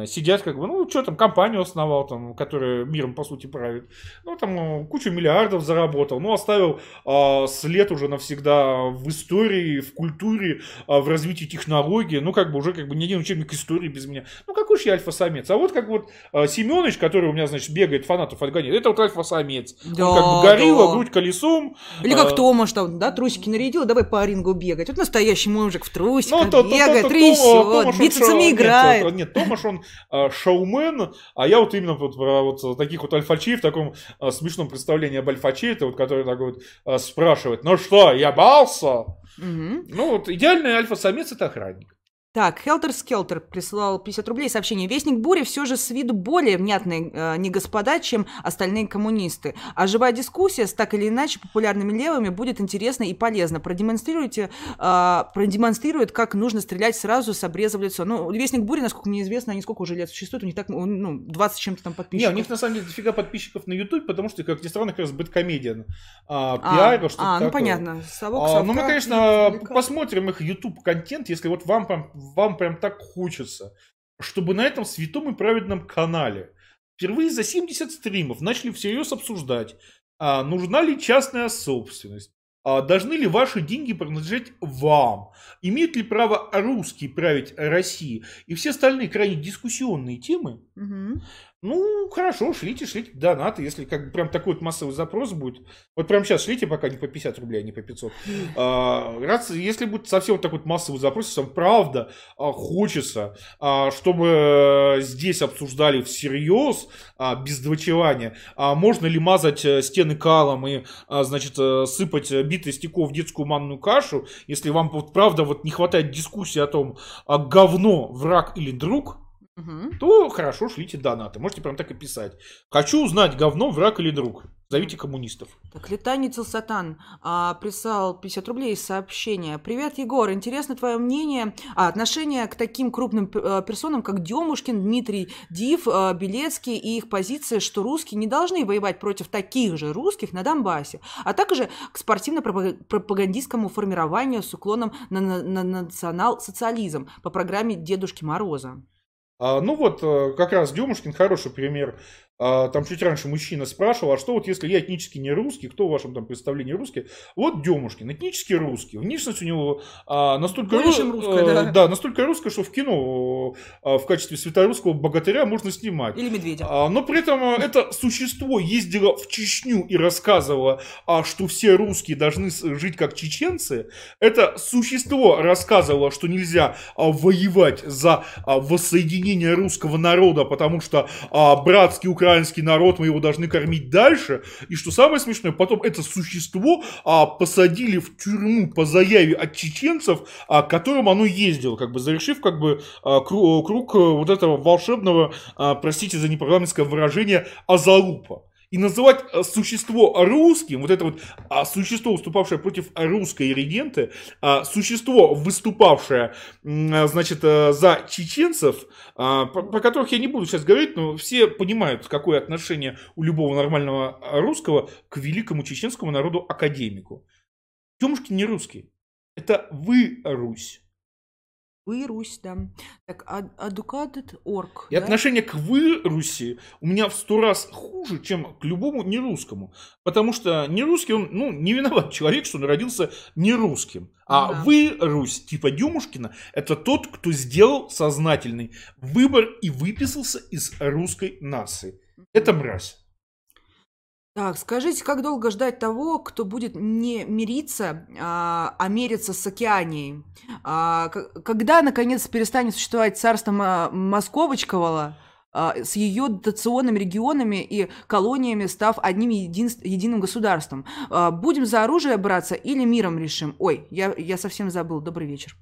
сидят как бы, ну, что там, компанию основал, там, которая миром, по сути, правит. Ну, там, э, кучу миллиардов заработал, ну, оставил а, след уже навсегда в истории, в культуре, а, в развитии технологии, ну, как бы уже, как бы, ни один учебник истории без меня. Ну, какой же я альфа-самец? А вот как вот а, Семенович, который у меня, значит, бегает, фанатов отгоняет, это вот альфа-самец. Да, Он как бы горилла, да. грудь колесом. Или как а... Томаш там, да, трусики нарядил, давай по рингу бегать. Вот настоящий мужик в трусиках ну, бегает, трясет, бицепсами играет. Нет, нет, Томаш, он э, шоумен, а я вот именно вот про вот таких вот альфачей в таком э, смешном представлении об альфаче, это вот который так вот э, спрашивает, ну что, я бался? Угу. Ну вот идеальный альфа-самец это охранник. Так, Хелтер Скелтер прислал 50 рублей сообщение. Вестник Бури все же с виду более внятный э, не господа, чем остальные коммунисты. А живая дискуссия с так или иначе популярными левыми будет интересна и полезна. Продемонстрируйте, э, продемонстрирует, как нужно стрелять сразу с обреза в лицо. Ну, Вестник Бури, насколько мне известно, они сколько уже лет существуют, у них так, ну, 20 чем-то там подписчиков. Не, у них на самом деле дофига подписчиков на YouTube, потому что, как ни странно, как раз бэткомедиан. А, пиар, а, что-то А, ну такое. понятно. Совок, а, ну, мы, конечно, посмотрим их YouTube-контент, если вот вам вам прям так хочется, чтобы на этом святом и праведном канале впервые за 70 стримов начали всерьез обсуждать, а, нужна ли частная собственность, а, должны ли ваши деньги принадлежать вам, имеют ли право русские править Россией и все остальные крайне дискуссионные темы, угу. Ну, хорошо, шлите, шлите донаты, если как бы прям такой вот массовый запрос будет. Вот прям сейчас шлите, пока не по 50 рублей, а не по 500. А, раз, если будет совсем вот такой вот массовый запрос, если вам правда а, хочется, а, чтобы здесь обсуждали всерьез, а, без двочевания, а можно ли мазать э, стены калом и, а, значит, э, сыпать битые стеков в детскую манную кашу, если вам вот правда вот не хватает дискуссии о том, а говно, враг или друг, угу. то хорошо, шлите донаты. Можете прям так и писать. Хочу узнать, говно, враг или друг. Зовите коммунистов. Так, Летаницел Сатан а, прислал 50 рублей сообщение. Привет, Егор. Интересно твое мнение, а, отношение к таким крупным а, персонам, как Демушкин, Дмитрий Див, а, Белецкий и их позиция, что русские не должны воевать против таких же русских на Донбассе, а также к спортивно-пропагандистскому формированию с уклоном на, на, на национал-социализм по программе Дедушки Мороза. А, ну вот, э, как раз Демушкин хороший пример там чуть раньше мужчина спрашивал, а что вот если я этнически не русский, кто в вашем там представлении русский? Вот Демушкин, этнически русский. Внешность у него а, настолько, ру... русская, да. да, настолько русская, что в кино а, в качестве светорусского богатыря можно снимать. Или медведя. А, но при этом а, это существо ездило в Чечню и рассказывало, а, что все русские должны жить как чеченцы. Это существо рассказывало, что нельзя а, воевать за а, воссоединение русского народа, потому что а, братский украинский украинский народ, мы его должны кормить дальше. И что самое смешное, потом это существо а, посадили в тюрьму по заяве от чеченцев, а, к которым оно ездило, как бы завершив как бы а, круг, круг вот этого волшебного, а, простите за непарламентское выражение, азалупа и называть э, существо русским, вот это вот а, существо, выступавшее против русской регенты, а, существо, выступавшее, а, значит, э, за чеченцев, про, про которых я не буду сейчас говорить, но все понимают, какое отношение у любого нормального русского к великому чеченскому народу-академику. Тёмушкин не русский. Это вы, Русь. Вы, Русь, да. Так, educated.org. И да? отношение к вы, Руси, у меня в сто раз хуже, чем к любому нерусскому. Потому что нерусский, он, ну, не виноват человек, что он родился нерусским. А да. вы, Русь, типа Дюмушкина, это тот, кто сделал сознательный выбор и выписался из русской нации. Это мразь. Так, скажите, как долго ждать того, кто будет не мириться, а, а мериться с океанией? А, когда, наконец, перестанет существовать царство Московочкового а, с ее дотационными регионами и колониями, став одним един, единым государством? А, будем за оружие браться или миром решим? Ой, я, я совсем забыл. Добрый вечер.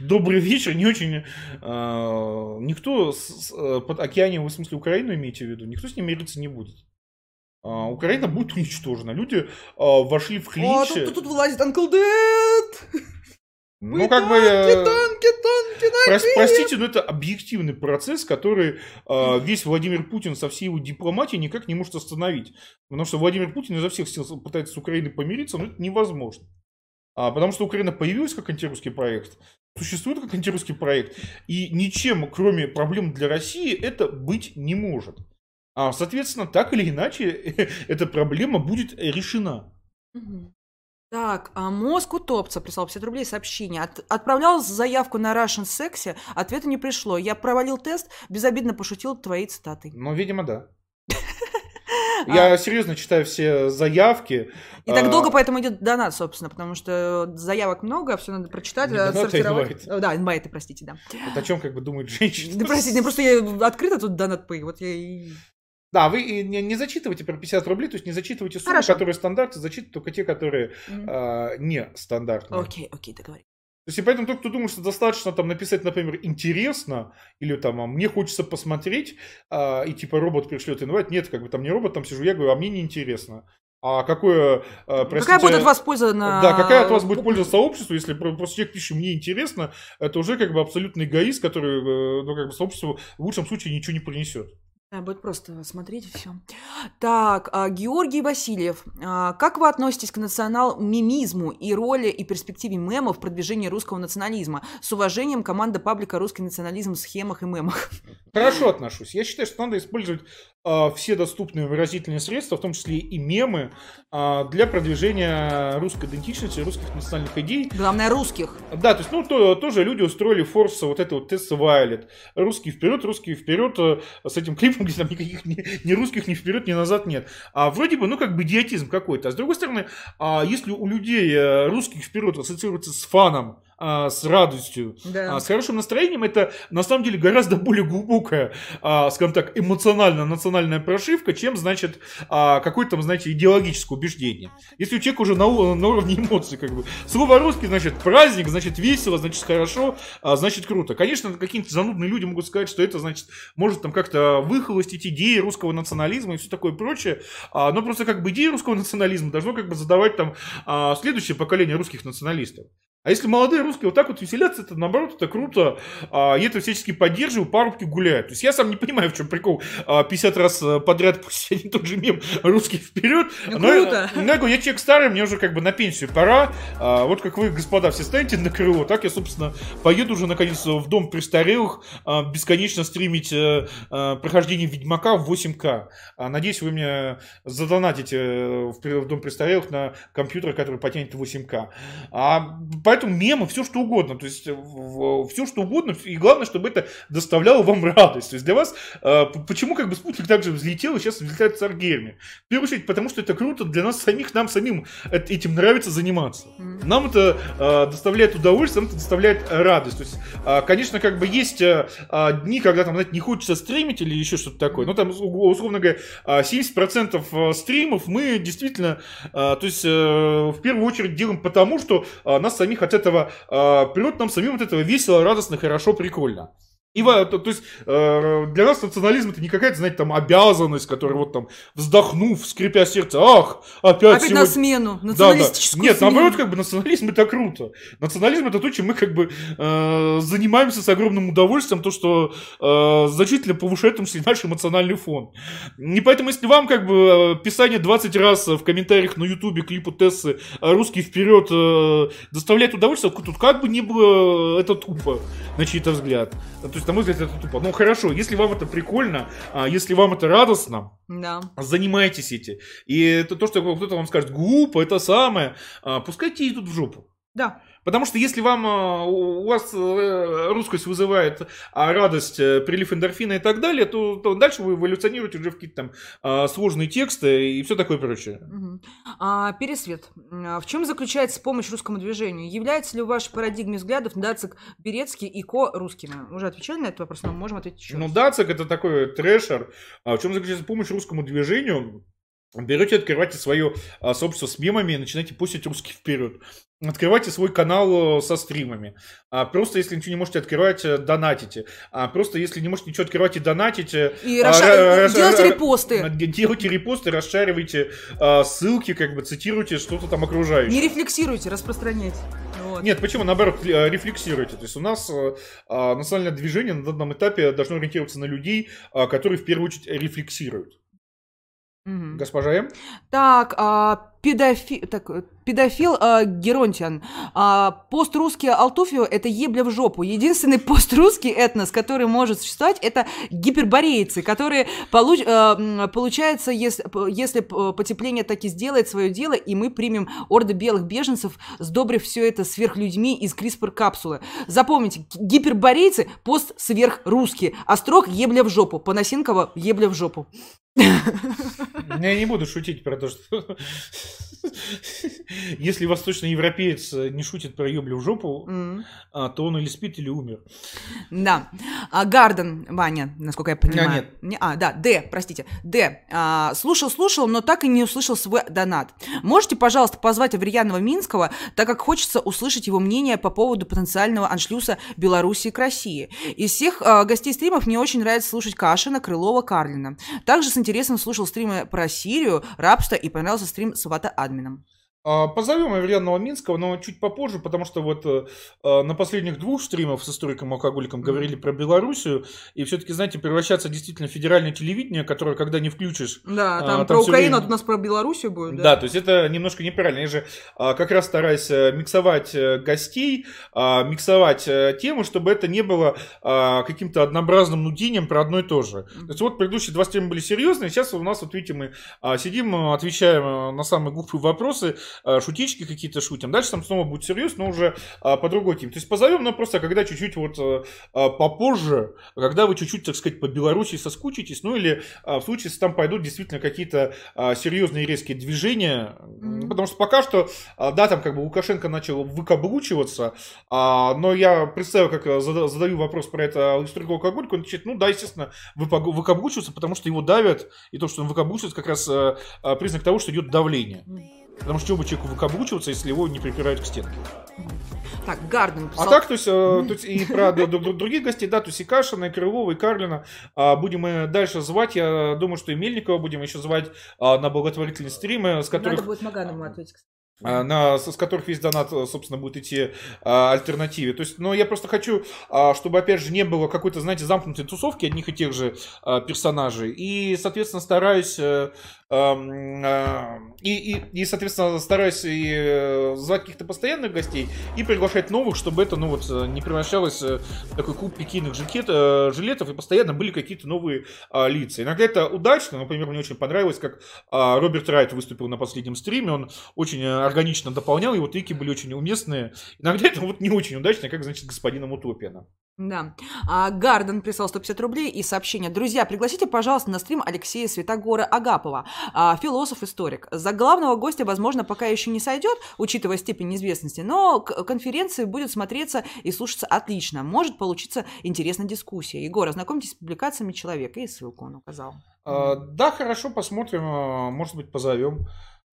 Добрый вечер, не очень... А, никто с, с, под океанием, в смысле Украину имеете в виду, никто с ним мириться не будет. А, Украина будет уничтожена. Люди а, вошли в клинч. О, тут, тут вылазит Uncle Dead! Ну, как бы... Танки, э, танки, танки, Прос- танки! простите, но это объективный процесс, который э, весь Владимир Путин со всей его дипломатией никак не может остановить. Потому что Владимир Путин изо всех сил пытается с Украиной помириться, но это невозможно. А, потому что Украина появилась как антирусский проект, существует как антирусский проект, и ничем, кроме проблем для России, это быть не может. А, соответственно, так или иначе, эта проблема будет решена. Так, а мозг утопца прислал 50 рублей сообщение. От- отправлял заявку на Russian Sexy, ответа не пришло. Я провалил тест, безобидно пошутил твоей цитатой. Ну, видимо, да. Я серьезно читаю все заявки. И так А, долго поэтому идет донат, собственно, потому что заявок много, все надо прочитать, Не а отсортировать. инвайт. О, Да, инвайты, простите, да. Вот о чем как бы думает женщина. Да простите, просто я открыто тут донат пэй, вот я и... Да, вы не, не зачитывайте про 50 рублей, то есть не зачитывайте суммы, Хорошо. которые стандарты, зачитывайте только те, которые Мгм. а, не стандартные. Окей, окей, договорились. То есть и поэтому тот, кто думает, что достаточно там написать, например, интересно, или там а, мне хочется посмотреть, а, и типа робот пришлет инвайт, нет, как бы там не робот, там сижу я, говорю, а мне неинтересно. А какое, а, простите, Какая будет от вас польза на... Да, какая от вас будет польза сообществу, если про- просто человек пишет «мне интересно», это уже как бы абсолютный эгоист, который, э, ну, как бы сообществу в лучшем случае ничего не принесет. Будет просто смотреть и все. Так, а, Георгий Васильев. а, Как вы относитесь к национал-мимизму и роли и перспективе мемов в продвижении русского национализма? С уважением, команда паблика «Русский национализм» в схемах и мемах. Хорошо отношусь. Я считаю, что надо использовать все доступные выразительные средства, в том числе и мемы, а, для продвижения русской идентичности, русских национальных идей. Главное, русских. Да, то есть, ну, то- тоже люди устроили форс вот это вот Тесса Вайлет. Русские вперед, русские вперед, э, с этим клипом, где там никаких ни, ни русских ни вперед, ни назад нет. А вроде бы, ну, как бы идиотизм какой-то. А с другой стороны, а, если у людей э, русских вперед ассоциируется с фаном, а, с радостью, Да. а, с хорошим настроением, это на самом деле гораздо более глубокая, а, скажем так, эмоциональная национальная прошивка, чем, значит, а, какое-то, знаете, идеологическое убеждение. Если у человека уже на, на уровне эмоций, как бы, слово русский, значит, праздник, значит, весело, значит, хорошо, а, значит, круто. Конечно, какие-нибудь занудные люди могут сказать, что это, значит, может там как-то выхолостить идеи русского национализма и все такое прочее, а, но просто как бы идеи русского национализма должно как бы задавать там а, следующее поколение русских националистов. А если молодые русские вот так вот веселятся, это наоборот, это круто. А, я это всячески поддерживаю, парубки гуляют. То есть я сам не понимаю, в чем прикол а, 50 раз а, подряд пусть один и тот же мем русский вперед. Ну, Но, круто. э, я говорю, я человек старый, мне уже как бы на пенсию пора. А, вот как вы, господа, все станете на крыло, так я, собственно, поеду уже наконец в дом престарелых а, бесконечно стримить э, э, прохождение Ведьмака в 8К. А, надеюсь, вы мне задонатите э, в, в дом престарелых на компьютер, который потянет 8К. А, поэтому мемы, все что угодно. То есть все что угодно. И главное, чтобы это доставляло вам радость. То есть для вас... э, почему как бы спутник также взлетел и сейчас взлетает с Аргерми? В первую очередь, потому что это круто для нас самих, нам самим эт- этим нравится заниматься. Нам это э, доставляет удовольствие, нам это доставляет э, радость. То есть, э, конечно, как бы есть э, э, дни, когда там, знаете, не хочется стримить или еще что-то такое. Но там, условно говоря, э, 70% э, стримов мы действительно, э, то есть, э, в первую очередь делаем потому, что э, нас самих от этого э, прет, нам самим от этого весело, радостно, хорошо, прикольно. И то, то есть э, для нас национализм это не какая-то, знаете, там обязанность, которая вот там вздохнув, скрипя сердце, ах, опять, Опять сегодня... на смену, Да, да. Нет, смену. наоборот, как бы национализм это круто. Национализм это то, чем мы как бы э, занимаемся с огромным удовольствием, то, что э, значительно повышает в том числе наш эмоциональный фон. И поэтому, если вам как бы э, писание 20 раз в комментариях на ютубе клипу Тессы э, «Русский вперед» э, доставляет удовольствие, тут как бы не было э, это тупо, на чей-то взгляд. То есть, на мой взгляд, это тупо. Ну, хорошо, если вам это прикольно, а если вам это радостно, Да. занимайтесь эти. И это то, что кто-то вам скажет, глупо, это самое, а, пускайте идут в жопу. Да. Потому что если вам, а, у вас э, русскость вызывает а, радость, э, прилив эндорфина и так далее, то, то дальше вы эволюционируете уже в какие-то там а, сложные тексты и все такое прочее. Мгм. А, Пересвет. А, В чем заключается помощь русскому движению? Является ли в вашей парадигме взглядов Дацик Берецкий и Ко русскими? Уже отвечали на этот вопрос, но можем ответить еще Ну, раз. Дацик это такой трэшер. А в чем заключается помощь русскому движению? Берете, открывайте свое а, сообщество с мемами и начинаете пустить русский вперед. Открывайте свой канал э, со стримами. А, просто если ничего не можете открывать, э, донатите. А, просто если не можете ничего открывать и донатить... э, И а, расша- ра- ра- делайте репосты. Делайте репосты, расшаривайте а, ссылки, как бы цитируйте что-то там окружающее. Не рефлексируйте, распространяйте. Вот. Нет, почему? Наоборот, рефлексируйте. То есть у нас э, а, национальное движение на данном этапе должно ориентироваться на людей, а, которые в первую очередь рефлексируют. Госпожа М? Так, а, педофи- так, э, педофил а, Геронтиан. А, пост-русский Алтуфио – это ебля в жопу. Единственный пост-русский этнос, который может существовать, это гиперборейцы, которые, получ- а, м, получается, если, если потепление таки сделает свое дело, и мы примем орды белых беженцев, сдобрив все это сверхлюдьми из CRISPR-капсулы. Запомните, гиперборейцы – пост-сверхрусские, а строк – ебля в жопу. Поносенкова – ебля в жопу. Я не буду шутить про то, что если восточноевропеец э, не шутит про ёблю в жопу, а, то он или спит, или умер. Да. А, Гарден, Ваня, насколько я понимаю. А, нет. Не- а, да, Д, простите. Д. А, слушал, слушал, но так и не услышал свой донат. Можете, пожалуйста, позвать Аверьянова Минского, так как хочется услышать его мнение по поводу потенциального аншлюса Белоруссии к России. Из всех а, гостей стримов мне очень нравится слушать Кашина, Крылова, Карлина. Также с интересом слушал стримы про Сирию, рабство и понравился стрим с Вата Админом. А, Позовем Аверьянова Минского, но чуть попозже, потому что вот э, э, на последних двух стримах с историком-алкоголиком говорили про Белоруссию, и все-таки, знаете, превращаться действительно в федеральное телевидение, которое, когда не включишь, Да, А, там, там про Украину, время- а у нас про Белоруссию будет. Да, то есть это немножко неправильно. Я же а, как раз стараюсь э, миксовать э, гостей, а, миксовать темы, чтобы это не было а, каким-то однообразным нудением про одно и то же. То есть вот предыдущие два стрима были серьезные, сейчас у нас, вот видите, мы а, сидим, отвечаем на самые глупые вопросы, шутички какие-то шутим. Дальше там снова будет серьезно, но уже а, по другой теме. То есть позовем, но просто когда чуть-чуть вот э, а, попозже, когда вы чуть-чуть, так сказать, по Беларуси соскучитесь, ну или а, в случае, если там пойдут действительно какие-то серьезные резкие движения, Мгм. потому что пока что, да, там как бы Лукашенко начал выкаблучиваться, но я представил, как зада- задаю вопрос про это историку алкогольку, он отвечает, ну да, естественно, выкаблучивается, потому что его давят, и то, что он выкаблучивается, как раз признак того, что идет давление. Потому что чего бы человеку выкаблучиваться, если его не припирают к стенке. Так, Гарден А писал. так, то есть, э, то есть и про других гостей, да, то есть и Кашина, и Крылова, и Карлина а, будем мы дальше звать. Я думаю, что и Мельникова будем еще звать а, на благотворительные стримы, с которых Надо будет Маганову ответить. кстати. а, на, с с которых весь донат, э, собственно, будет идти а, альтернативе. То есть, но я просто хочу, а, чтобы, опять же, не было какой-то, знаете, замкнутой тусовки одних и тех же а, персонажей. И, соответственно, стараюсь... э, а, и, и, и, соответственно, стараюсь и э, звать каких-то постоянных гостей и приглашать новых, чтобы это, ну вот, э, не превращалось э, в такой клуб пикийных жакет, э, жилетов, и постоянно были какие-то новые а, лица. Иногда это удачно, например, мне очень понравилось, как а, Роберт Райт выступил на последнем стриме, он очень э, органично дополнял, его трики были очень уместные. Иногда это вот не очень удачно, как, значит, господином Утопиана. Да. А, Гарден прислал 150 рублей и сообщение. Друзья, пригласите, пожалуйста, на стрим Алексея Святогора Агапова, а, философ-историк. За главного гостя, возможно, пока еще не сойдет, учитывая степень известности, но к конференции будет смотреться и слушаться отлично. Может получиться интересная дискуссия. Егор, ознакомьтесь с публикациями человека, и ссылку он указал. А, да, хорошо, посмотрим, а, может быть, позовем.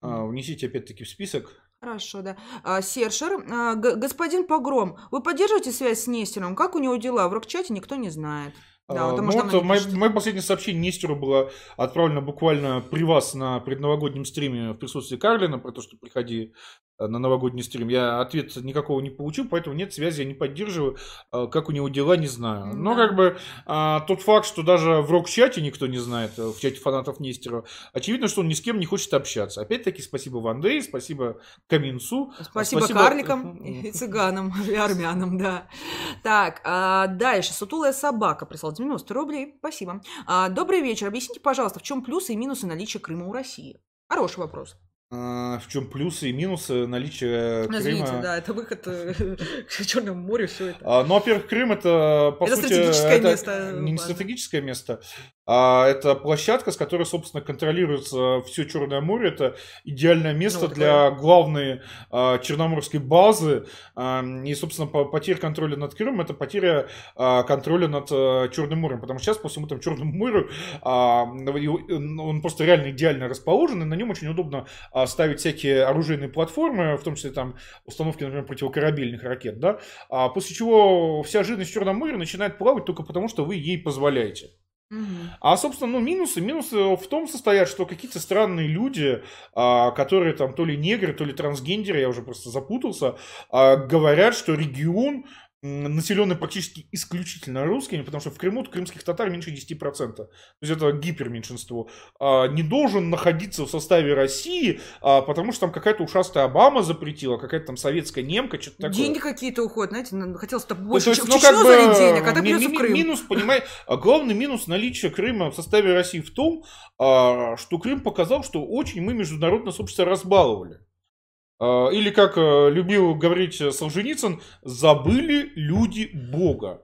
А, Внесите опять-таки в список. Хорошо, да. А, Сершер, а, господин Погром, вы поддерживаете связь с Нестером? Как у него дела? В рок-чате никто не знает. Да, А, потому ну что вот мое, последнее сообщение Нестеру было отправлено буквально при вас на предновогоднем стриме в присутствии Карлина, про то, что приходи на новогодний стрим. Я ответ никакого не получил, поэтому нет связи, я не поддерживаю. А, Как у него дела, не знаю. Но Да. как бы а, тот факт, что даже в рок-чате никто не знает, э, в чате фанатов Нестерова, очевидно, что он ни с кем не хочет общаться. Опять-таки, спасибо Вандей, спасибо Каминцу. Спасибо, Спасибо. карликам и цыганам, и армянам, да. Так, а, дальше. Сутулая собака прислала 90 рублей. Спасибо. А, добрый вечер. Объясните, пожалуйста, в чем плюсы и минусы наличия Крыма у России? Хороший вопрос. А, В чем плюсы и минусы наличия Ну, Извините, Крыма? да, это выход э, к Черному морю, все это. А, Ну, во-первых, Крым это, по Это сути, стратегическое это место не стратегическое место. А это площадка, с которой, собственно, контролируется все Черное море. Это идеальное место ну, для главной а, черноморской базы. А, и, собственно, потеря контроля над Крымом это потеря а, контроля над а, Черным морем. Потому что сейчас по всему там Черному морю а, он просто реально идеально расположен, и на нем очень удобно а, ставить всякие оружейные платформы, в том числе там установки, например, противокорабельных ракет, да. А, после чего вся жизнь в Черном море начинает плавать только потому, что вы ей позволяете. А, собственно, ну, минусы, минусы в том состоят, что какие-то странные люди, а, которые там то ли негры, то ли трансгендеры, я уже просто запутался, а, говорят, что регион населенный практически исключительно русскими, потому что в Крыму крымских татар меньше 10%. То есть это гиперменьшинство. А, не должен находиться в составе России, а, потому что там какая-то ушастая Обама запретила, какая-то там советская немка, что-то такое. Деньги какие-то уходят, знаете, хотелось бы больше есть, ну, как бы, денег, а так ми- ми- Крым. Минус, понимаете, главный минус наличия Крыма в составе России в том, а, что Крым показал, что очень мы международно, собственно, разбаловали. А, или, как э, любил говорить Солженицын, забыли люди Бога.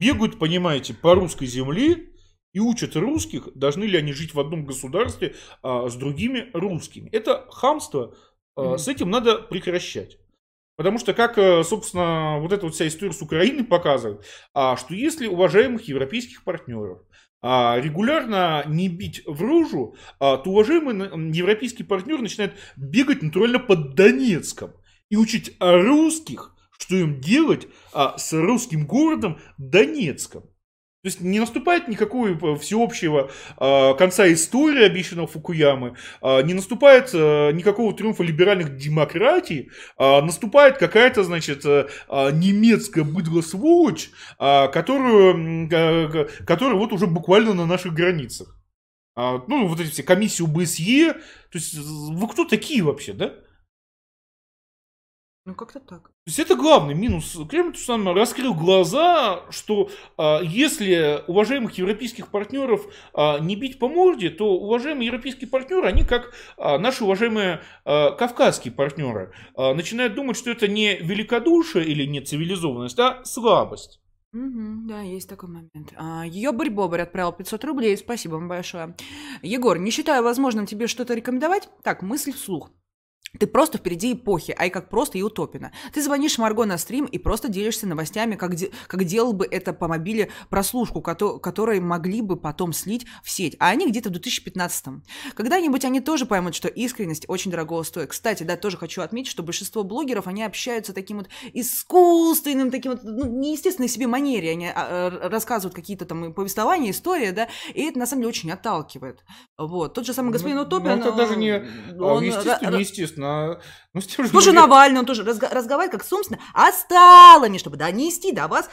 Бегают, понимаете, по русской земле и учат русских, должны ли они жить в одном государстве а, с другими русскими. Это хамство, mm-hmm. с этим надо прекращать. Потому что, как, э, собственно, вот эта вот вся история с Украиной показывает, а, что если уважаемых европейских партнеров регулярно не бить в рожу, а, то уважаемый европейский партнер начинает бегать натурально под Донецком и учить русских, что им делать а, с русским городом Донецком. То есть не наступает никакого э, всеобщего э, конца истории, обещанного Фукуямы, э, не наступает э, никакого триумфа либеральных демократий, э, наступает какая-то, значит, э, немецкая быдло-сволочь, э, которую, э, которая вот уже буквально на наших границах. Э, ну, вот эти все комиссии УБСЕ, то есть вы кто такие вообще, да? Ну, как-то так. То есть это главный минус. Кремль сам раскрыл глаза, что а, если уважаемых европейских партнеров а, не бить по морде, то уважаемые европейские партнеры, они как а, наши уважаемые а, кавказские партнеры, а, начинают думать, что это не великодушие или не цивилизованность, а слабость. Угу, да, есть такой момент. А, ее Бобр отправил 500 рублей, спасибо вам большое. Егор, не считаю возможным тебе что-то рекомендовать? Так, мысль вслух. Ты просто впереди эпохи, ай как просто и утопина. Ты звонишь Марго на стрим и просто делишься новостями, как, де- как делал бы это по мобиле прослушку, ко- которые могли бы потом слить в сеть. А они где-то в 2015-м. Когда-нибудь они тоже поймут, что искренность очень дорого стоит. Кстати, да, тоже хочу отметить, что большинство блогеров, они общаются таким вот искусственным, таким вот, ну, неестественной себе манере. Они а, а, рассказывают какие-то там повествования, истории, да, и это на самом деле очень отталкивает. Вот. Тот же самый господин ну, Утопин... Ну, это даже не... Он, естественно, неестественно на... Ну, с тем же людьми... Навальный, он тоже разго- разговаривает как собственно осталами, чтобы донести до вас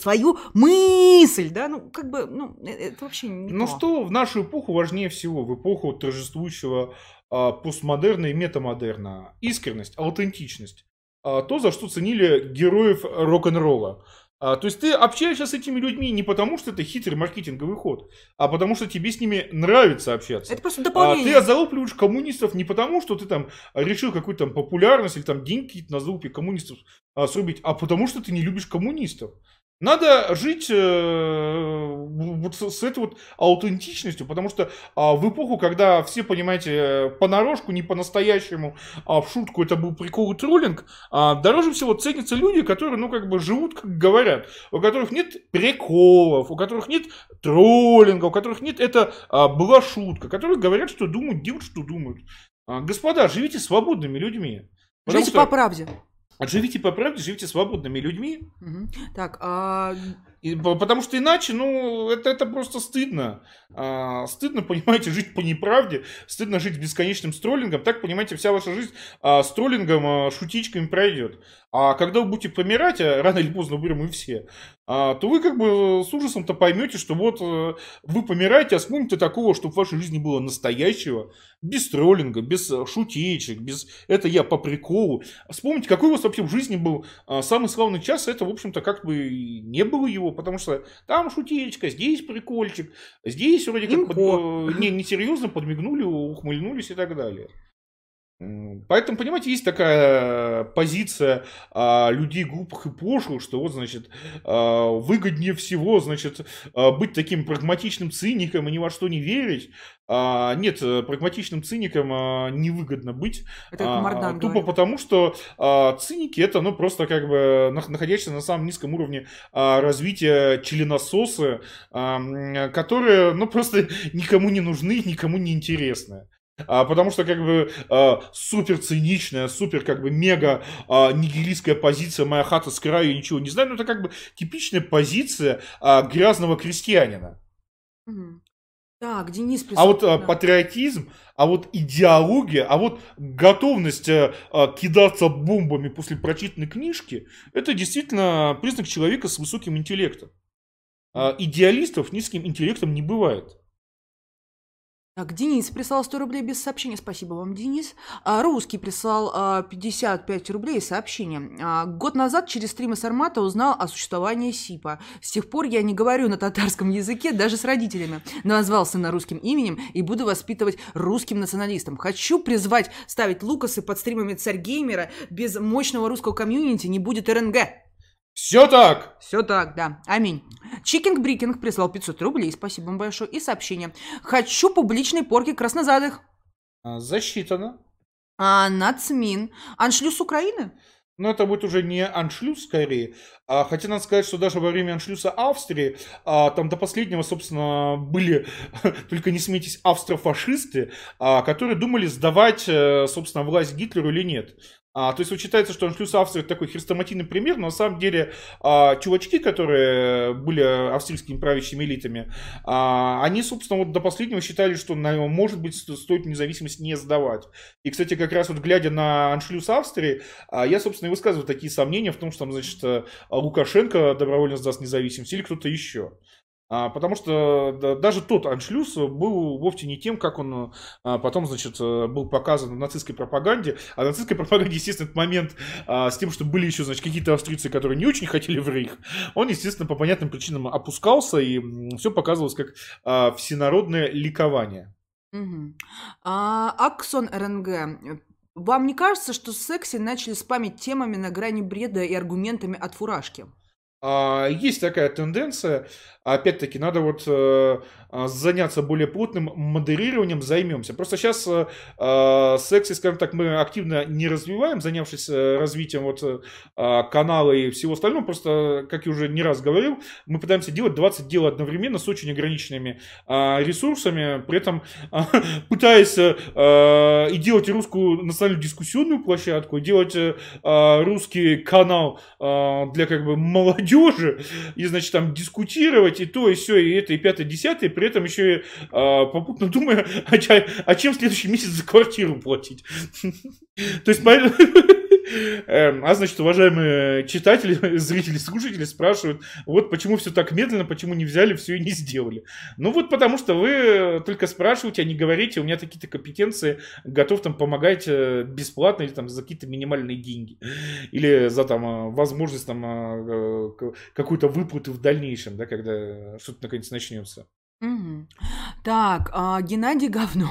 свою мысль, да, ну, как бы, ну, э, это вообще не Ну, то. что в нашу эпоху важнее всего, в эпоху торжествующего а, постмодерна и метамодерна? Искренность, аутентичность. А, то, за что ценили героев рок-н-ролла. А, то есть ты общаешься с этими людьми не потому, что это хитрый маркетинговый ход, а потому что тебе с ними нравится общаться. Это просто дополнение. А, ты залупливаешь коммунистов не потому, что ты там решил какую-то там популярность или там деньги какие-то на залупе коммунистов а, срубить, а потому что ты не любишь коммунистов. Надо жить э, вот с, с этой вот аутентичностью, потому что а, в эпоху, когда все, понимаете, понарошку, не по-настоящему, а в шутку это был прикол и троллинг, а, дороже всего ценятся люди, которые, ну, как бы живут, как говорят, у которых нет приколов, у которых нет троллинга, у которых нет, это а, была шутка, которые говорят, что думают, делают, что думают. А, господа, живите свободными людьми. Живите что... по правде. Живите по правде, живите свободными людьми. Так, а... И, потому что иначе, ну, это, это просто стыдно. А, стыдно, понимаете, жить по неправде, стыдно жить бесконечным строллингом. Так, понимаете, вся ваша жизнь а, с троллингом, а, шутичками пройдет. А когда вы будете помирать, а рано или поздно будем мы все, а, то вы как бы с ужасом-то поймете, что вот а, вы помираете, а вспомните такого, чтобы в вашей жизни было настоящего, без троллинга, без шутечек, без «это я по приколу». Вспомните, какой у вас вообще в жизни был а, самый славный час, это, в общем-то, как бы не было его, потому что там шутечка, здесь прикольчик, здесь вроде как под, не, несерьезно подмигнули, ухмыльнулись и так далее. Поэтому, понимаете, есть такая позиция а, людей глупых и пошлых, что вот, значит, а, выгоднее всего, значит, а, быть таким прагматичным циником и ни во что не верить. А, нет, прагматичным циником а, невыгодно быть. Это а, тупо говорит. потому, что а, циники это, ну, просто как бы находящиеся на самом низком уровне а, развития членососы, а, которые, ну, просто никому не нужны, никому не интересны. А, потому что как бы а, супер циничная, супер как бы мега а, нигилистская позиция «моя хата с краю, я ничего не знаю», ну это как бы типичная позиция а, грязного крестьянина. Угу. Так, Денис прислал... А вот да. патриотизм, а вот идеология, а вот готовность а, кидаться бомбами после прочитанной книжки, это действительно признак человека с высоким интеллектом. А, идеалистов низким интеллектом не бывает. Так, Денис прислал 100 рублей без сообщения. Спасибо вам, Денис. А, Русский прислал а, 55 рублей сообщение. А, год назад через стримы Сармата узнал о существовании СИПа. С тех пор я не говорю на татарском языке даже с родителями. Назвал сына русским именем и буду воспитывать русским националистом. Хочу призвать ставить лукасы под стримами Царь Геймера. Без мощного русского комьюнити не будет РНГ. Все так! Все так, да. Аминь. Чикинг Брикинг прислал 500 рублей, спасибо вам большое. И сообщение. Хочу публичной порки краснозадых. А, засчитано. А, Нацмин. Аншлюз Украины? Но это будет уже не аншлюз скорее. А, хотя надо сказать, что даже во время аншлюза Австрии, а, там до последнего, собственно, были, только не смейтесь, австрофашисты, а, которые думали сдавать, э, собственно, власть Гитлеру или нет. А, то есть вот считается, что Аншлюс Австрия такой хрестоматийный пример, но на самом деле а, чувачки, которые были австрийскими правящими элитами, а, они, собственно, вот до последнего считали, что, на, может быть, стоит независимость не сдавать. И, кстати, как раз вот глядя на Аншлюс Австрии, а, я, собственно, и высказываю такие сомнения в том, что там, значит, Лукашенко добровольно сдаст независимость или кто-то еще. А, потому что да, даже тот аншлюз был вовсе не тем, как он а, потом, значит, э, был показан в нацистской пропаганде. А в нацистской пропаганде, естественно, этот момент а, с тем, что были еще, значит, какие-то австрийцы, которые не очень хотели в Рейх, он, естественно, по понятным причинам опускался, и все показывалось как а, всенародное ликование. Угу. А, Аксон РНГ. Вам не кажется, что секси начали спамить темами на грани бреда и аргументами от фуражки? Есть такая тенденция. Опять-таки, надо вот э, а, заняться более плотным модерированием, займемся. Просто сейчас э, а, секси, скажем так, мы активно не развиваем, занявшись э, развитием вот канала и всего остального. Просто, как я уже не раз говорил, мы пытаемся делать 20 дел одновременно с очень ограниченными э, ресурсами, при этом пытаясь и делать русскую национальную дискуссионную площадку, делать русский канал для как бы молодежи, и, значит, там дискутировать, делать и то, и все, и это, и пятое, десятое, при этом еще и а, попутно думая, а, а чем следующий месяц за квартиру платить. То есть, а значит, уважаемые читатели, зрители, слушатели спрашивают, вот почему все так медленно, почему не взяли все и не сделали. Ну вот потому что вы только спрашиваете, а не говорите, у меня такие-то компетенции, готов там помогать э, бесплатно или там за какие-то минимальные деньги. Или за там э, возможность там э, какую-то выплату в дальнейшем, да, когда что-то наконец начнется. Так, а, Геннадий говно.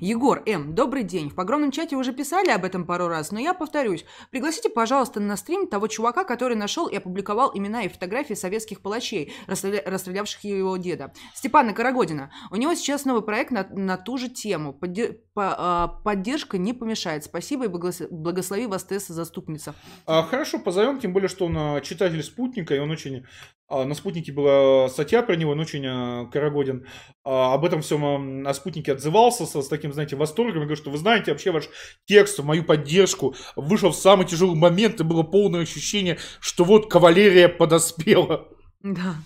Егор М, добрый день. В погромном чате уже писали об этом пару раз, но я повторюсь. Пригласите, пожалуйста, на стрим того чувака, который нашел и опубликовал имена и фотографии советских палачей, расстреля... расстрелявших его деда. Степана Карагодина. У него сейчас новый проект на, на ту же тему. Подде... По, а, поддержка не помешает. Спасибо и благослови вас, Тесса, заступница. А, хорошо, позовем, тем более, что он а, читатель спутника, и он очень на спутнике была статья про него, он очень а, Карагодин а, об этом всем на спутнике отзывался с, с таким, знаете, восторгом. Я говорю, что вы знаете, вообще ваш текст, мою поддержку вышел в самый тяжелый момент, и было полное ощущение, что вот кавалерия подоспела. Да.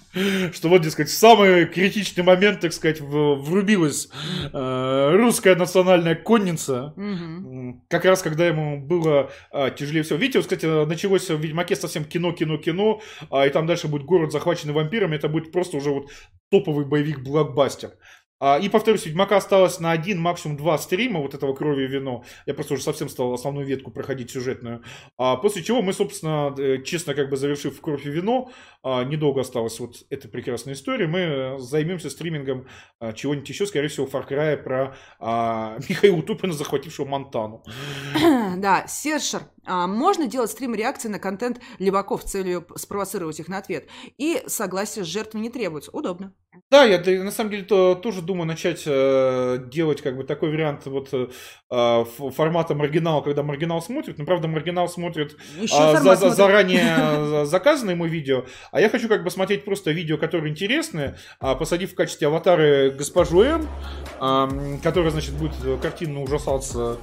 Что вот, дескать, в самый критичный момент, так сказать, врубилась э, русская национальная конница. Угу. Как раз, когда ему было э, тяжелее всего. Видите, вот, кстати, началось в Ведьмаке совсем кино, кино, кино, э, и там дальше будет город, захваченный вампирами. Это будет просто уже вот топовый боевик-блокбастер. А, и, повторюсь, Ведьмака осталось на один, максимум два стрима вот этого крови и вино. Я просто уже совсем стал основную ветку проходить сюжетную. А, после чего мы, собственно, э, честно как бы завершив кровь и вино, недолго осталось вот эта прекрасная история, мы займемся стримингом а, чего-нибудь еще, скорее всего, Far Cry про а, Михаила Тупина, захватившего Монтану. Да, Сершер, а, можно делать стрим реакции на контент леваков с целью спровоцировать их на ответ. И согласие с жертвой не требуется. Удобно. Да, я на самом деле то, тоже думаю начать э, делать как бы такой вариант вот э, формата маргинала, когда маргинал смотрит. Но правда маргинал смотрит э, за, за, заранее заказанное ему видео, а я хочу как бы смотреть просто видео, которые интересны, э, посадив в качестве аватары госпожу М, э, которая значит будет картинно ужасаться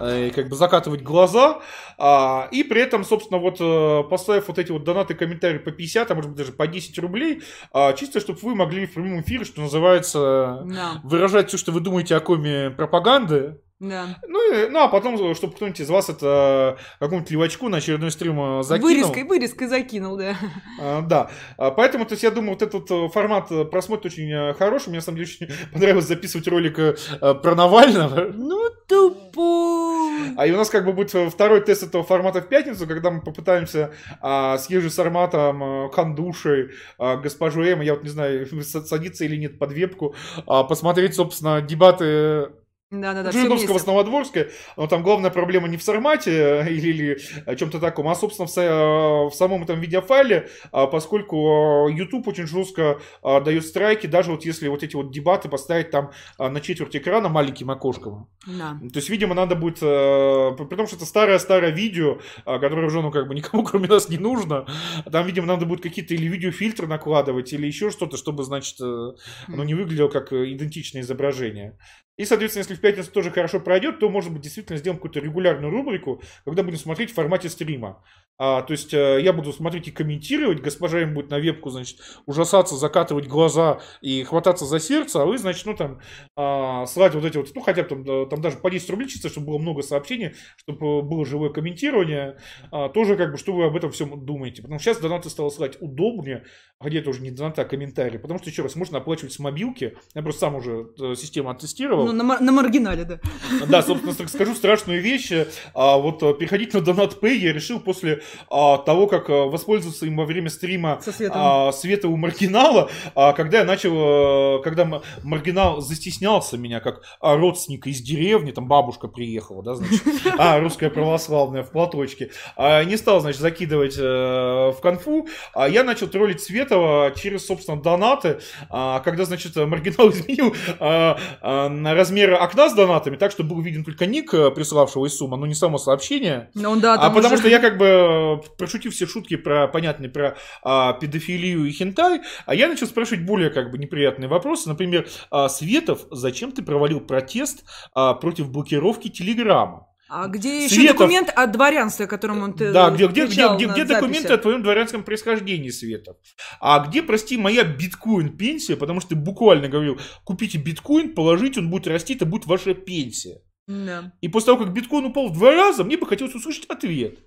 э, и как бы закатывать глаза, э, и при этом собственно вот э, поставив вот эти вот донаты комментарии по 50, а может быть даже по 10 рублей, э, чисто чтобы вы могли в прямом эфире, что называется, да. выражать все, что вы думаете о коме пропаганды. Да. Ну, и, ну, а потом, чтобы кто-нибудь из вас это какому-нибудь левачку на очередной стрим э, закинул. Вырезкой, вырезкой закинул, да. А, да. А, поэтому, то есть, я думаю, вот этот э, формат э, просмотра очень хороший. Мне, на самом деле, очень понравилось записывать ролик про Навального. Ну, тупой. А и у нас как бы будет второй тест этого формата в пятницу, когда мы попытаемся а, с Ежи Сарматом, Кандушей, а, госпожу М, я вот не знаю, садиться или нет под вебку, а, посмотреть, собственно, дебаты да, да, да, Жириновского с Новодворска, но там главная проблема не в формате э, или, или э, чем-то таком, а, собственно, в, э, в самом этом видеофайле, а, поскольку YouTube очень жестко а, дает страйки, даже вот если вот эти вот дебаты поставить там на четверть экрана маленьким окошком. Да. То есть, видимо, надо будет, при том, что это старое-старое видео, которое уже, ну, как бы никому кроме нас не нужно, там, видимо, надо будет какие-то или видеофильтры накладывать, или еще что-то, чтобы, значит, оно не выглядело как идентичное изображение. И, соответственно, если в пятницу тоже хорошо пройдет, то, может быть, действительно сделаем какую-то регулярную рубрику, когда будем смотреть в формате стрима. А, то есть э, я буду смотреть и комментировать, госпожа им будет на вебку, значит, ужасаться, закатывать глаза и хвататься за сердце, а вы, значит, ну там, а, слать вот эти вот, ну хотя бы там, там даже по 10 рублей чисто, чтобы было много сообщений, чтобы было живое комментирование, а, тоже как бы, что вы об этом всем думаете. Потому что сейчас донаты стало слать удобнее, а где это уже не донаты, а комментарии. Потому что, еще раз, можно оплачивать с мобилки. Я просто сам уже э, систему оттестировал. Ну, на, на маргинале, да. Да, собственно, скажу страшную вещь. А, вот э, переходить на донат Pay я решил после а, того, как а, воспользоваться им во время стрима а, Света у Маргинала, а, когда я начал, а, когда Маргинал застеснялся меня, как а, родственника из деревни, там бабушка приехала, да, значит, а, русская православная в платочке, а, не стал, значит, закидывать а, в конфу, а я начал троллить Светова через, собственно, донаты, а, когда, значит, Маргинал изменил а, а, размеры окна с донатами, так, что был виден только ник присылавшего из суммы, но не само сообщение, ну, да, а потому что я как бы прошутив все шутки про понятные про а, педофилию и хентай, а я начал спрашивать более как бы неприятные вопросы. Например, а, Светов, зачем ты провалил протест а, против блокировки Телеграма? А где еще Светов... документ о дворянстве, о котором он Да, где, где, где, где, где документы о твоем дворянском происхождении, Светов? А где, прости, моя биткоин-пенсия? Потому что ты буквально говорил, купите биткоин, положите, он будет расти, это будет ваша пенсия. Да. И после того, как биткоин упал в два раза, мне бы хотелось услышать ответ.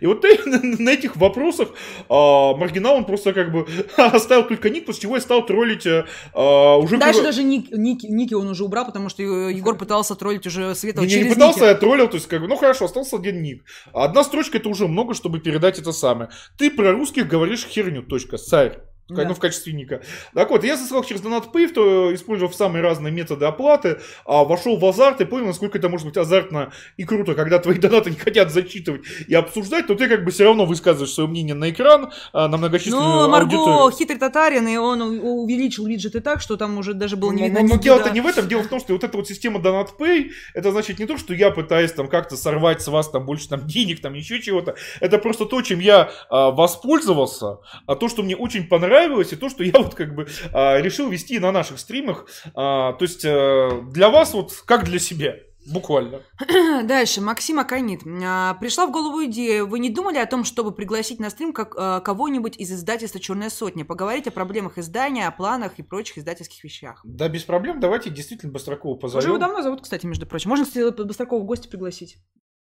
И вот на этих вопросах а, Маргинал он просто как бы оставил только ник, после чего я стал троллить а, уже... Дальше даже ник, ник, ники он уже убрал, потому что Егор пытался троллить уже Светова не, через не пытался, ники. я троллил, то есть как бы, ну хорошо, остался один ник. Одна строчка это уже много, чтобы передать это самое. Ты про русских говоришь херню, точка, царь. Да. Ну, в качестве ника. Так вот, я засылал через DonatPay, то использовав самые разные методы оплаты, а, вошел в азарт и понял, насколько это может быть азартно и круто, когда твои донаты не хотят зачитывать и обсуждать, то ты как бы все равно высказываешь свое мнение на экран, а, на многочисленную Ну, Марго аудиторию. хитрый татарин, и он увеличил виджеты так, что там уже даже было не видно. Но, но дело-то не в этом, дело в том, что вот эта вот система DonatPay, это значит не то, что я пытаюсь там как-то сорвать с вас там больше там денег, там еще чего-то, это просто то, чем я а, воспользовался, а то, что мне очень понравилось, и то, что я вот как бы а, решил вести на наших стримах. А, то есть а, для вас вот как для себя. Буквально. Дальше. Максим Аканит. А, пришла в голову идея. Вы не думали о том, чтобы пригласить на стрим как, кого-нибудь из издательства «Черная сотня», поговорить о проблемах издания, о планах и прочих издательских вещах? Да, без проблем. Давайте действительно Быстрокова позовем. Уже его давно зовут, кстати, между прочим. Можно, кстати, Быстрокова в гости пригласить.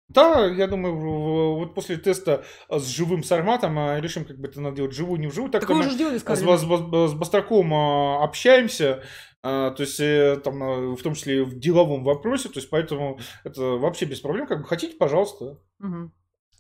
Да, я думаю, вот после теста с живым сарматом а, решим, как бы это надо делать живую, не вживую. Так, Так мы уже сделали с с, Бас- с Бастраком а, общаемся, а, то есть э, там, а, в том числе в деловом вопросе, то есть поэтому это вообще без проблем. Как бы хотите, пожалуйста. Мгм.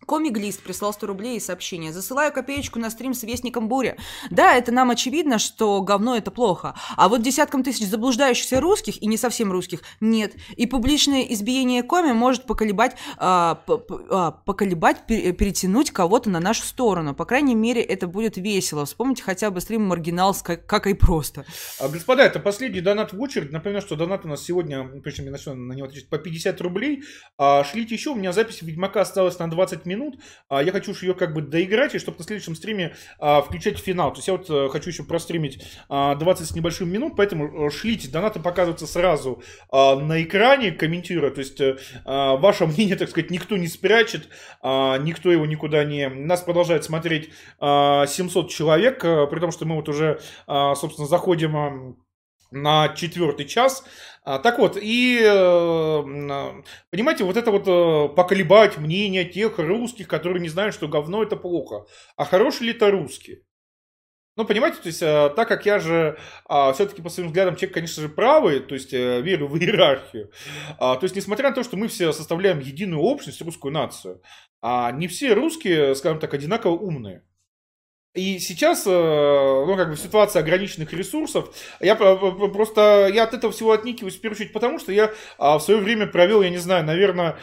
Комик-лист прислал 100 рублей и сообщение. Засылаю копеечку на стрим с Вестником Буря. Да, это нам очевидно, что говно это плохо. А вот десяткам тысяч заблуждающихся русских и не совсем русских нет. И публичное избиение коми может поколебать, а, а, поколебать, пер- перетянуть кого-то на нашу сторону. По крайней мере, это будет весело. Вспомните хотя бы стрим Маргинал как, как и просто. А, Господа, это последний донат в очередь. Напоминаю, что донат у нас сегодня, причем я начну на него отвечать, по 50 рублей. А, шлите еще, у меня запись Ведьмака осталась на 20 минут. А, я хочу ее как бы доиграть, и чтобы на следующем стриме а, включать финал. То есть я вот э, хочу еще простримить а, 20 с небольшим минут, поэтому э, шлите. Донаты показываются сразу а, на экране, комментируя. То есть э, а, ваше мнение, так сказать, никто не спрячет, а, никто его никуда не... Нас продолжает смотреть а, 700 человек, а, при том, что мы вот уже, а, собственно, заходим... а, на четвертый час. А, Так вот, и, э, а, понимаете, вот это вот э, поколебать мнение тех русских, которые не знают, что говно это плохо. А хороший ли это русский? Ну, понимаете, то есть, э, так как я же все-таки по своим взглядам человек, конечно же, правый, то есть, верю в иерархию, а, то есть, несмотря на то, что мы все составляем единую общность, русскую нацию, а не все русские, скажем так, одинаково умные. И сейчас, э, ну, как бы ситуация ограниченных ресурсов, я про- про- просто, я от этого всего отникиваюсь в первую очередь потому, что я а, в свое время провел, я не знаю, наверное,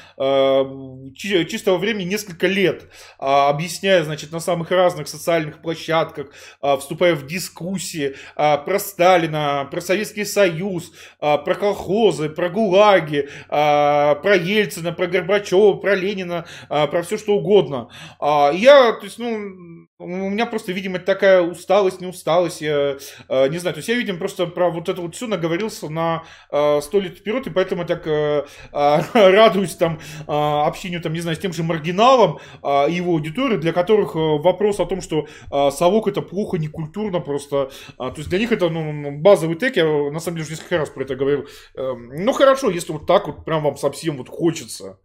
чи- чистого времени несколько лет, а, объясняя, значит, на самых разных социальных площадках, а, вступая в дискуссии про Сталина, про Советский Союз, про колхозы, про ГУЛАГи, про Ельцина, про Горбачева, про Ленина, про все что угодно. Я, то есть, ну, у меня просто, видимо, такая усталость, не усталость, я э, не знаю. То есть я, видимо, просто про вот это вот все наговорился на э, сто лет вперед, и поэтому так э, э, радуюсь там э, общению, там, не знаю, с тем же маргиналом э, и его аудиторией, для которых э, вопрос о том, что э, совок это плохо, некультурно просто. А, то есть для них это ну, базовый тег, я на самом деле уже несколько раз про это говорил. Эм, ну хорошо, если вот так вот прям вам совсем вот хочется,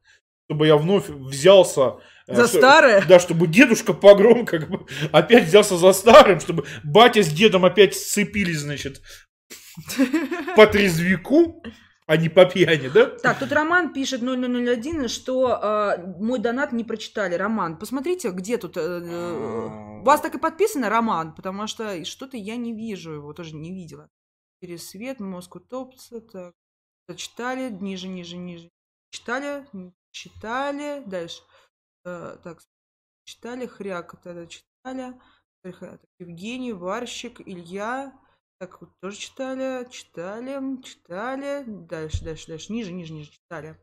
чтобы я вновь взялся э, За что- старое? да, чтобы дедушка погром как бы опять взялся за старым, чтобы батя с дедом опять сцепились, значит, по трезвику, а не по пьяни, да? Так, тут Роман пишет 0001, что э, мой донат не прочитали. Роман, посмотрите, где тут... э, э, у вас так и подписано Роман, потому что что-то я не вижу его, тоже не видела. Пересвет, мозг утопится, так. Читали, ниже, ниже, ниже. Читали, читали, дальше. Э, так, читали, хряк, это читали. Так, Евгений, Варщик, Илья. Так, вот тоже читали, читали, читали. Дальше, дальше, дальше. Ниже, ниже, ниже читали.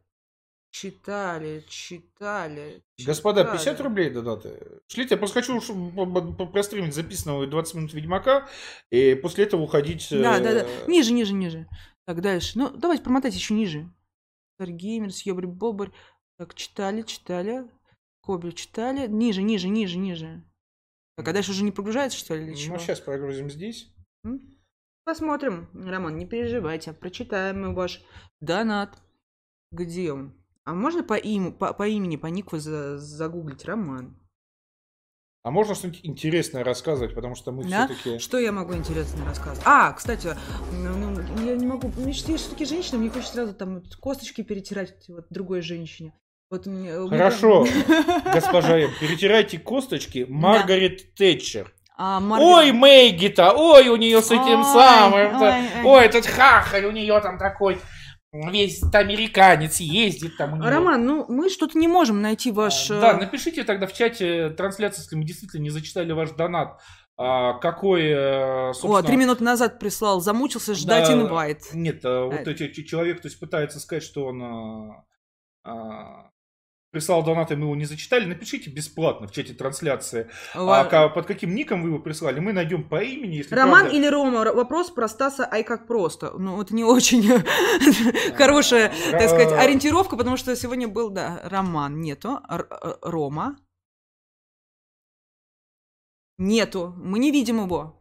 Читали, читали. Господа, читали. 50 рублей донаты. Шлите, я просто хочу простримить записанного 20 минут Ведьмака, и после этого уходить... Да, да, да. э, Ниже, ниже, ниже. Так, дальше. Ну, давайте промотайте еще ниже. Геймер, Съебрь, Бобрь. Так, читали, читали. Кобель читали. Ниже, ниже, ниже, ниже. Так, а дальше уже не прогружается, что ли, или чего? Ну, сейчас прогрузим здесь. Посмотрим. Роман, не переживайте. Прочитаем мы ваш донат. Где он? А можно по, им, по, по имени, по нику за- загуглить? Роман. А можно что-нибудь интересное рассказывать, потому что мы Да? все-таки... Что я могу интересно рассказать? А, кстати, ну, ну, я не могу. Мне все-таки женщина, мне хочется сразу там косточки перетирать вот другой женщине. Вот мне, меня- Хорошо, госпожа М, перетирайте косточки Маргарет Тэтчер. А, Ой, Маргарет- Мэгги-то, ой, у нее с этим Ой, самым. ой, ой. Ой, этот хахаль, у нее там такой весь американец ездит там у. Роман, ну мы что-то не можем найти ваш... А, Да, э, напишите тогда в чате трансляции, если мы действительно не зачитали ваш донат. а, какой, э, О, собственно... три минуты назад прислал. Замучился ждать Да, инвайт. Нет, а, вот А. эти ч- человек, то есть пытается сказать, что он а, а, прислал донат, и мы его не зачитали. Напишите бесплатно в чате трансляции. А Ва- ка- под каким ником вы его прислали, мы найдем по имени, если Роман правда. или Рома? Вопрос про Стаса Ай как просто. Ну, это не очень хорошая, так сказать, Ра- ориентировка, потому что сегодня был, да, Роман нету, э, Рома нету, мы не видим его.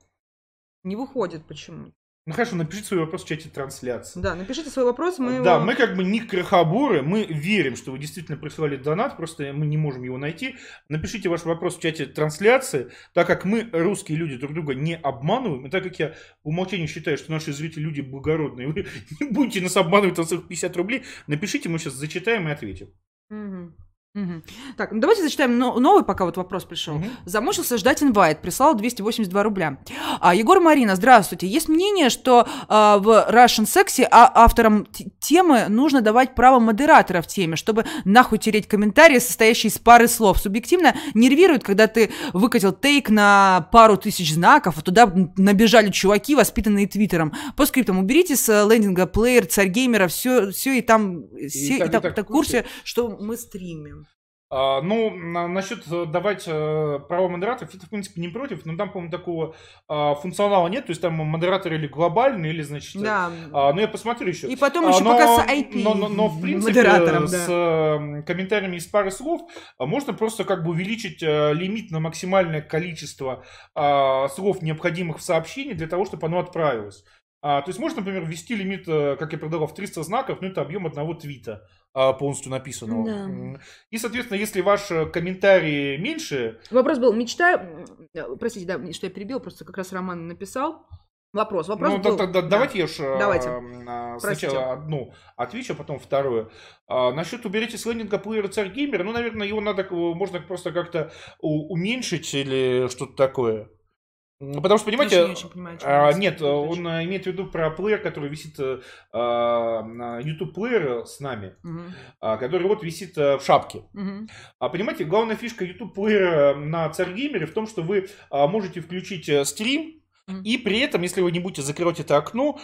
Не выходит почему. Ну хорошо, напишите свой вопрос в чате трансляции. Да, напишите свой вопрос, мы Да, его... мы как бы не крохоборы, мы верим, что вы действительно присылали донат, просто мы не можем его найти. Напишите ваш вопрос в чате трансляции, так как мы, русские люди, друг друга не обманываем, и так как я по умолчанию считаю, что наши зрители люди благородные, вы не будете нас обманывать на своих 50 рублей, напишите, мы сейчас зачитаем и ответим. Мгм. Мгм. Так, ну давайте зачитаем но- новый, пока вот вопрос пришел. Мгм. Замучился ждать инвайт, прислал 282 рубля. А, Егор Марина, здравствуйте. Есть мнение, что а, в Russian Sexy а, авторам темы нужно давать право модератора в теме, чтобы нахуй тереть комментарии, состоящие из пары слов. Субъективно нервирует, когда ты выкатил тейк на пару тысяч знаков, а туда набежали чуваки, воспитанные твиттером. По скриптам уберите с лендинга плеер, царь геймера, все, все и там, все, и так, и так, так так в в курсе, что мы стримим. А, ну, на- насчет э, давать э, права модераторов, это, в принципе, не против, но там, по-моему, такого а, функционала нет, то есть там модераторы или глобальные, или, значит... э, Да. а, ну, я посмотрю еще. И потом еще но- пока с IP Но, но- но, в принципе, с э, комментариями из пары слов можно просто как бы увеличить э, лимит на максимальное количество слов, необходимых в сообщении, для того, чтобы оно отправилось. А, то есть можно, например, ввести лимит, э, как я предлагал, в 300 знаков, ну это объем одного твита полностью написанного. Да. И, соответственно, если ваш э, комментарий меньше, Вопрос был, мечтаю... м, Простите, да, что я перебил, просто как раз Роман написал. Вопрос, вопрос ну, был... да- да- да. давайте я ж, э, Давайте. а, Простите. сначала одну отвечу, а потом вторую. А, насчет уберите с лендинга плеера царь геймер, ну, наверное, его надо, можно просто как-то уменьшить или что-то такое. Потому что, понимаете, не очень понимаю, а, нет, он э, имеет в виду про плеер, который висит э, а, на YouTube плеер с нами, а, который вот висит э, в шапке. мгм. А понимаете, главная фишка YouTube плеера на Царгеймере в том, что вы а, можете включить э, стрим, и при этом, если вы не будете закрывать это окно,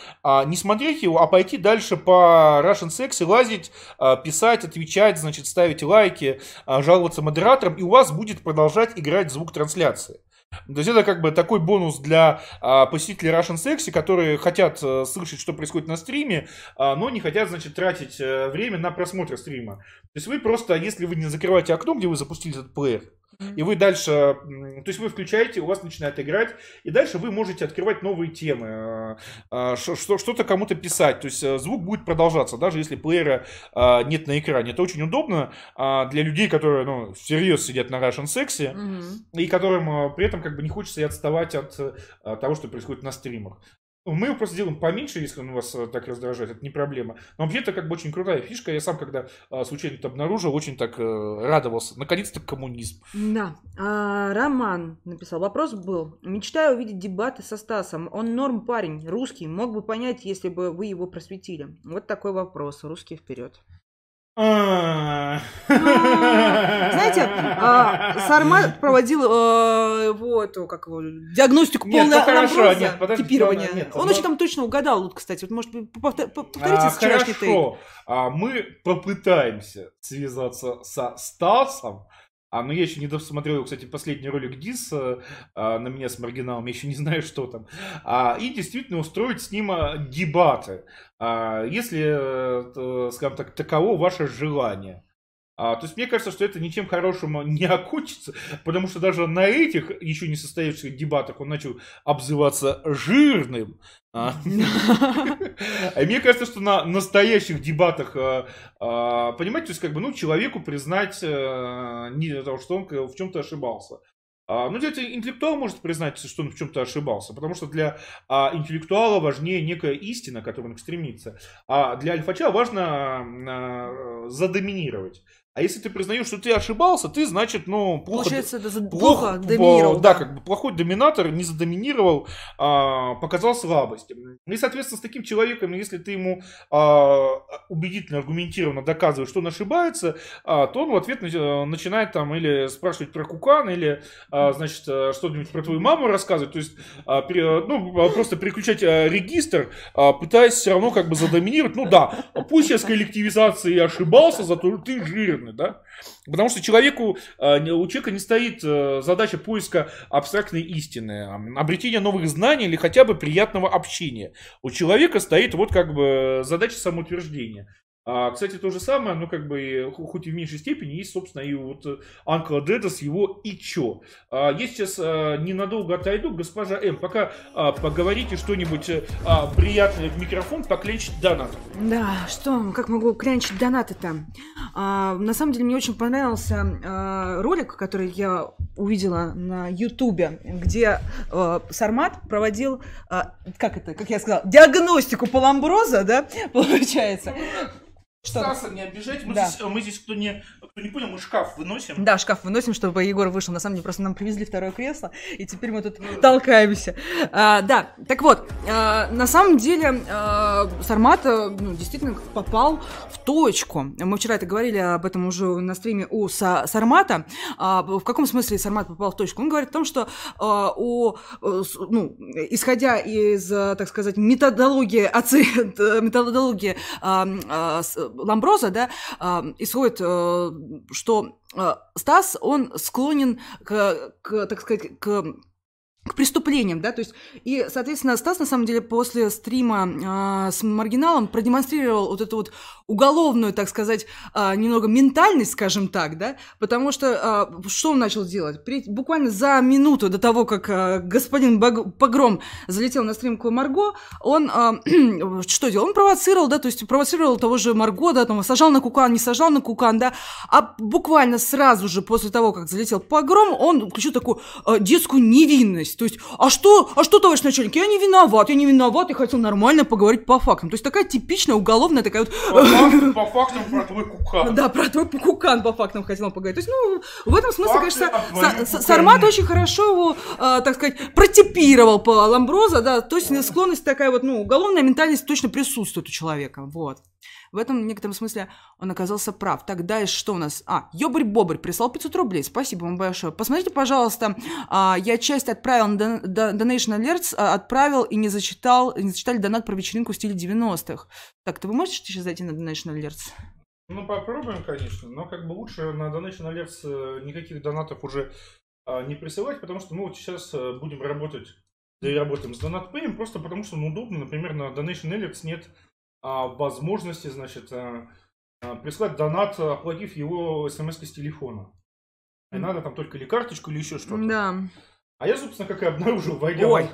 не смотреть его, а пойти дальше по Russian Sex и лазить, писать, отвечать, значит, ставить лайки, жаловаться модераторам, и у вас будет продолжать играть звук трансляции. То есть это как бы такой бонус для а, посетителей Russian Sexy, которые хотят э, слышать, что происходит на стриме, а, но не хотят, значит, тратить э, время на просмотр стрима. То есть вы просто, если вы не закрываете окно, где вы запустили этот плеер. И вы дальше, то есть вы включаете, у вас начинает играть, и дальше вы можете открывать новые темы, э, э, что-то кому-то писать, то есть э, звук будет продолжаться, даже если плеера нет на экране. Это очень удобно для людей, которые, ну, всерьез сидят на Russian Sexy, Мгм. и которым при этом как бы не хочется и отставать от того, что происходит на стримах. Ну, Мы его просто делаем поменьше, если он вас э, так раздражает, это не проблема. Но вообще это как бы очень крутая фишка. Я сам, когда э, случайно это обнаружил, очень так э, радовался. Наконец-то коммунизм. Да. А, Роман написал. Вопрос был. Мечтаю увидеть дебаты со Стасом. Он норм парень, русский. Мог бы понять, если бы вы его просветили. Вот такой вопрос. Русский вперед. Знаете, а, Сарма проводил э, его эту, как его, диагностику ну хорошо, анаброза, подождите, типирования. Он ну- очень там точно угадал, вот, кстати. Вот, может, повторите А, вчерашний тейк. Хорошо, А, мы попытаемся связаться со Стасом. А, но я еще не досмотрел, кстати, последний ролик Дис э, а, на меня с маргиналом, я еще не знаю, что там. А, и действительно устроить с ним а, дебаты, а, если, э, скажем так, таково ваше желание. А, то есть мне кажется, что это ничем хорошим не окончится, потому что даже на этих еще не состоявшихся дебатах он начал обзываться жирным. А, а мне кажется, что на настоящих дебатах, э, э, понимаете, то есть как бы, ну, человеку признать, э, не того, что он в чем-то ошибался. А, Ну, где-то интеллектуал может признать, что он в чем-то ошибался, потому что для а, интеллектуала важнее некая истина, к которой он стремится, а для альфача важно а, задоминировать. А если ты признаешь, что ты ошибался, ты, значит, ну, плохо... Получается, да, за- Плохо, плохо доминировал. да, как бы плохой доминатор не задоминировал, а, показал слабость. И, соответственно, с таким человеком, если ты ему а, убедительно, аргументированно доказываешь, что он ошибается, а, то он в ответ на- начинает там или спрашивать про Кукан, или, а, значит, а, что-нибудь про твою маму рассказывать, то есть, а, пере- ну, а, просто переключать регистр, а, пытаясь все равно как бы задоминировать. Ну да, пусть я с коллективизацией ошибался, зато ты жирный, да? Потому что человеку, э, у человека не стоит э, задача поиска абстрактной истины, обретения новых знаний или хотя бы приятного общения. У человека стоит вот как бы задача самоутверждения. А, кстати, то же самое, ну, как бы, хоть и в меньшей степени, есть, собственно, и вот Анкла Деда с его «И чё?». А, я сейчас а, ненадолго отойду, госпожа М, пока а, поговорите что-нибудь а, приятное в микрофон, поклянчить донат. Да, что, как могу клянчить донаты-то? А, на самом деле, мне очень понравился а, ролик, который я увидела на Ютубе, где а, Сармат проводил, а, как это, как я сказала, диагностику Паламброза, да, получается. Стаса не обижать, мы, да. здесь, мы здесь, кто не, кто не понял, мы шкаф выносим. Да, шкаф выносим, чтобы Егор вышел. На самом деле, просто нам привезли второе кресло, и теперь мы тут ну, толкаемся. А, да, так вот, а, на самом деле а, Сармат ну, действительно попал в точку. Мы вчера это говорили об этом уже на стриме у Са Сармата. А, в каком смысле Сармат попал в точку? Он говорит о том, что а, у, ну, исходя из, так сказать, методологии, оци... методологии а, а, Ламброза, да, исходит, э, что э, Стас, он склонен к, к так сказать, к к преступлениям, да, то есть, и, соответственно, Стас, на самом деле, после стрима э, с маргиналом продемонстрировал вот эту вот уголовную, так сказать, э, немного ментальность, скажем так, да, потому что э, что он начал делать? При, буквально за минуту до того, как э, господин Баг, Погром залетел на стрим к Марго, он э, что делал? Он провоцировал, да, то есть провоцировал того же Марго, да, там, сажал на кукан, не сажал на кукан, да, а буквально сразу же после того, как залетел Погром, он включил такую э, детскую невинность, есть. То есть, а что, а что, товарищ начальник, я не виноват, я не виноват, я хотел нормально поговорить по фактам. То есть, такая типичная уголовная такая вот... По, фактам, по фактам про твой кукан. Да, про твой кукан по фактам хотел поговорить. То есть, ну, в этом смысле, Факты конечно, Сармат очень хорошо его, э, так сказать, протипировал по Ламброза, да, то есть, склонность такая вот, ну, уголовная ментальность точно присутствует у человека, вот. В этом в некотором смысле он оказался прав. Так, дальше что у нас? А, Ёбрь-Бобрь прислал 500 рублей. Спасибо вам большое. Посмотрите, пожалуйста, а, я часть отправил на Donation Alerts, а, отправил и не зачитал, не зачитали донат про вечеринку в стиле 90-х. Так, то вы можете сейчас зайти на Donation Alerts? Ну, попробуем, конечно, но как бы лучше на Donation Alerts э, никаких донатов уже а, не присылать, потому что мы вот сейчас э, будем работать, да и работаем с DonatPay, просто потому что ну, удобно, например, на Donation Alerts нет возможности, значит, а, а, прислать донат, оплатив его смс с телефона. И надо там только или карточку, или еще что-то. Да. А я, собственно, как и обнаружил, войдя, Ой.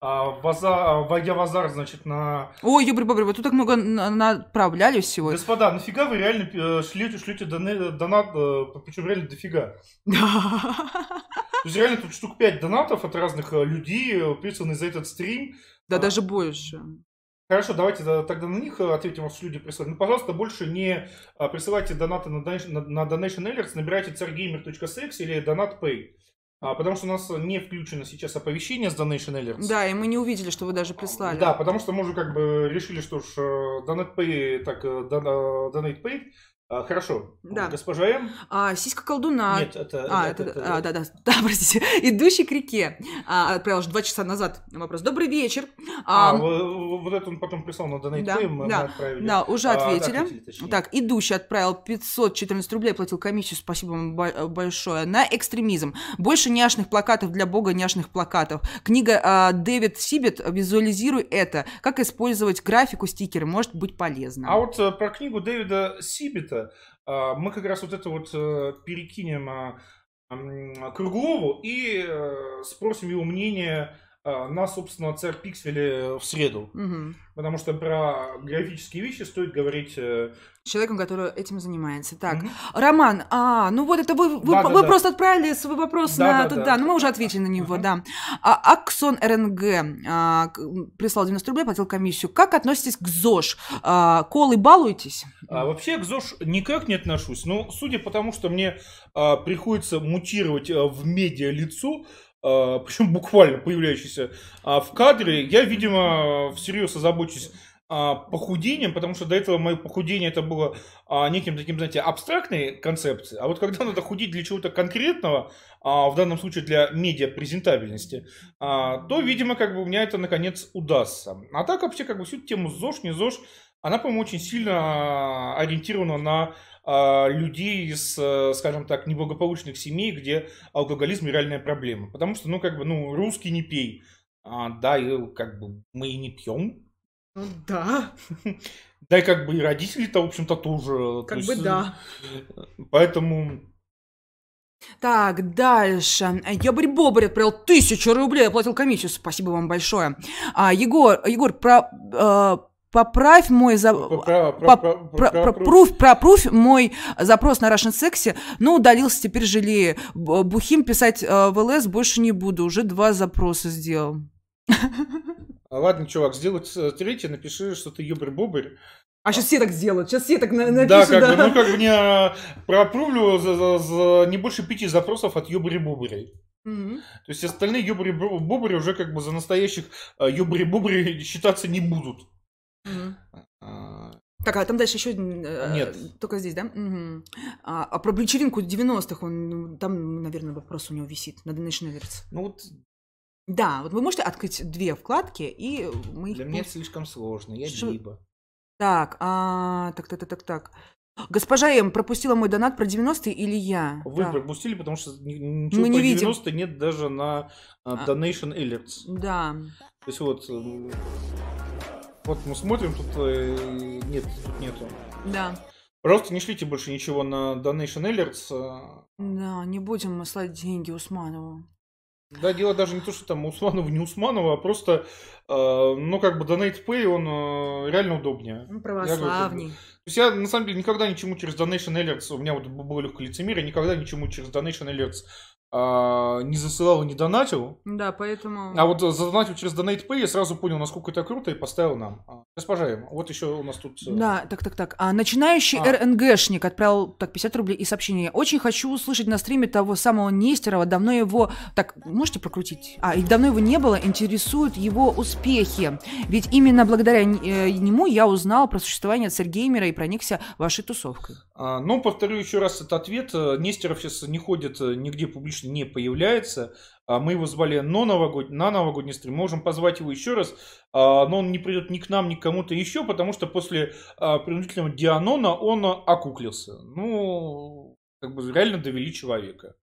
А, ваза, войдя в азар, значит, на... Ой, юбри бобри, вы тут так много направляли всего. Господа, нафига вы реально э, шлете, шлете донат, э, причем реально дофига. То есть реально тут штук 5 донатов от разных э, людей, присланы за этот стрим. Да, даже больше. Хорошо, давайте тогда на них э, ответим, вас люди присылают. Ну, пожалуйста, больше не а, присылайте донаты на, на, Donation Alerts, набирайте царгеймер.sex или DonatPay. А, потому что у нас не включено сейчас оповещение с Donation Alerts. Да, и мы не увидели, что вы даже прислали. Да, потому что мы уже как бы решили, что ж, э, DonatPay, так, э, DonatePay а, хорошо. Да. Госпожа М. А, сиська колдуна. Нет, это... А, это, это, это, а, да, да, да, простите. Идущий к реке. А, отправил уже два часа назад вопрос. Добрый вечер. А, а вот, вот это он потом прислал на Donate да, мы, да, мы отправили. Да, уже ответили. А, ответили так, идущий отправил 514 рублей, платил комиссию, спасибо вам большое, на экстремизм. Больше няшных плакатов для бога няшных плакатов. Книга а, Дэвид Сибет «Визуализируй это». Как использовать графику, стикеры, может быть полезно. А вот а, про книгу Дэвида Сибета а, мы как раз вот это вот э, перекинем а, Круглову и э, спросим его мнение на, собственно, царь Пикселе в среду. Угу. Потому что про графические вещи стоит говорить... Э, Человеком, который этим занимается. Так, угу. Роман, а, ну вот это вы, вы, да, вы да, просто да. отправили свой вопрос да, на... Да, да, да, ну мы уже ответили на него, угу. да. А, Аксон РНГ а, прислал 90 рублей, платил комиссию. Как относитесь к ЗОЖ? А, колы балуетесь? А, вообще к ЗОЖ никак не отношусь. Но судя по тому, что мне а, приходится мутировать а, в медиа лицо, причем буквально появляющийся а, в кадре, я, видимо, всерьез озабочусь а, похудением, потому что до этого мое похудение это было неким таким, знаете, абстрактной концепцией, а вот когда надо худеть для чего-то конкретного, в данном случае для медиа-презентабельности, то, видимо, как бы у меня это наконец удастся. А так вообще как бы всю тему ЗОЖ, не ЗОЖ, она, по-моему, очень сильно ориентирована на а, людей из, э, скажем так, неблагополучных семей, где алкоголизм реальная проблема. Потому что, ну, как бы, ну, русский не пей. А, да, и как бы мы и не пьем. Ну, да. Да и как бы и родители-то, в общем-то, тоже. Как То бы есть, да. э, Поэтому Так, дальше. Ебарь Бобарь отправил тысячу рублей, оплатил комиссию. Спасибо вам большое. А, Егор, Егор, про, э, поправь мой... За... пропруфь мой запрос на Russian Sexy, но удалился, теперь жалею. Бухим писать э, в ЛС больше не буду, уже два запроса сделал. А, Ладно, чувак, сделай ц- третий, напиши, что ты юбер-бобер. А сейчас все так сделают, сейчас все так на- Да, напишут, как бы, ну как бы не пропрувлю за, за- за не больше пяти запросов от юбери-боберей. Мгм. То есть остальные юбри-бобри уже как бы за настоящих э, юбри-бобри считаться не будут. А, Так, а там дальше еще э, Нет. Только здесь, да? Мгм. А, а про вечеринку 90-х, он, там, наверное, вопрос у него висит на Donation Alerts. Ну вот Да, вот вы можете открыть две вкладки, и мы их... для меня это слишком сложно, я Что- либо. Так, а, так, так, так, так, так. Госпожа М пропустила мой донат про 90-е или я? Вы Так, пропустили, потому что ни- ничего Мы не про видим. 90 нет даже на А. Donation Alerts. Да. То есть вот, вот мы смотрим, тут э, нет, тут нету. Да. Просто не шлите больше ничего на Donation Alerts. э. Да, не будем мы слать деньги Усманову. Да, дело даже не то, что там Усманова, не Усманова, а просто, э, ну, как бы Donate Pay, он э, реально удобнее. Он Я говорю, как бы, православней. То есть я, на самом деле, никогда ничему через Donation Alerts, у меня вот было легкое лицемерие, никогда ничему через Donation Alerts а, не засылал и не донатил. Да, поэтому... А вот задонатил через Donate Pay, я сразу понял, насколько это круто, и поставил нам. А, Госпожа М, вот еще у нас тут... э, Да, так, так, так. А начинающий А. РНГшник отправил так 50 рублей и сообщение. Очень хочу услышать на стриме того самого Нестерова. Давно его... Так, можете прокрутить? А, и давно его не было. Интересуют его успехи. Ведь именно благодаря э, нему я узнал про существование Царь-геймера и проникся вашей тусовкой. А, Ну, повторю еще раз этот ответ. Э, Нестеров сейчас не ходит, нигде публично не появляется. А Мы его звали на новогодний, на новогодний стрим. Можем позвать его еще раз, а, но он не придет ни к нам, ни к кому-то еще, потому что после а, принудительного Дианона он окуклился. Ну, как бы реально довели человека.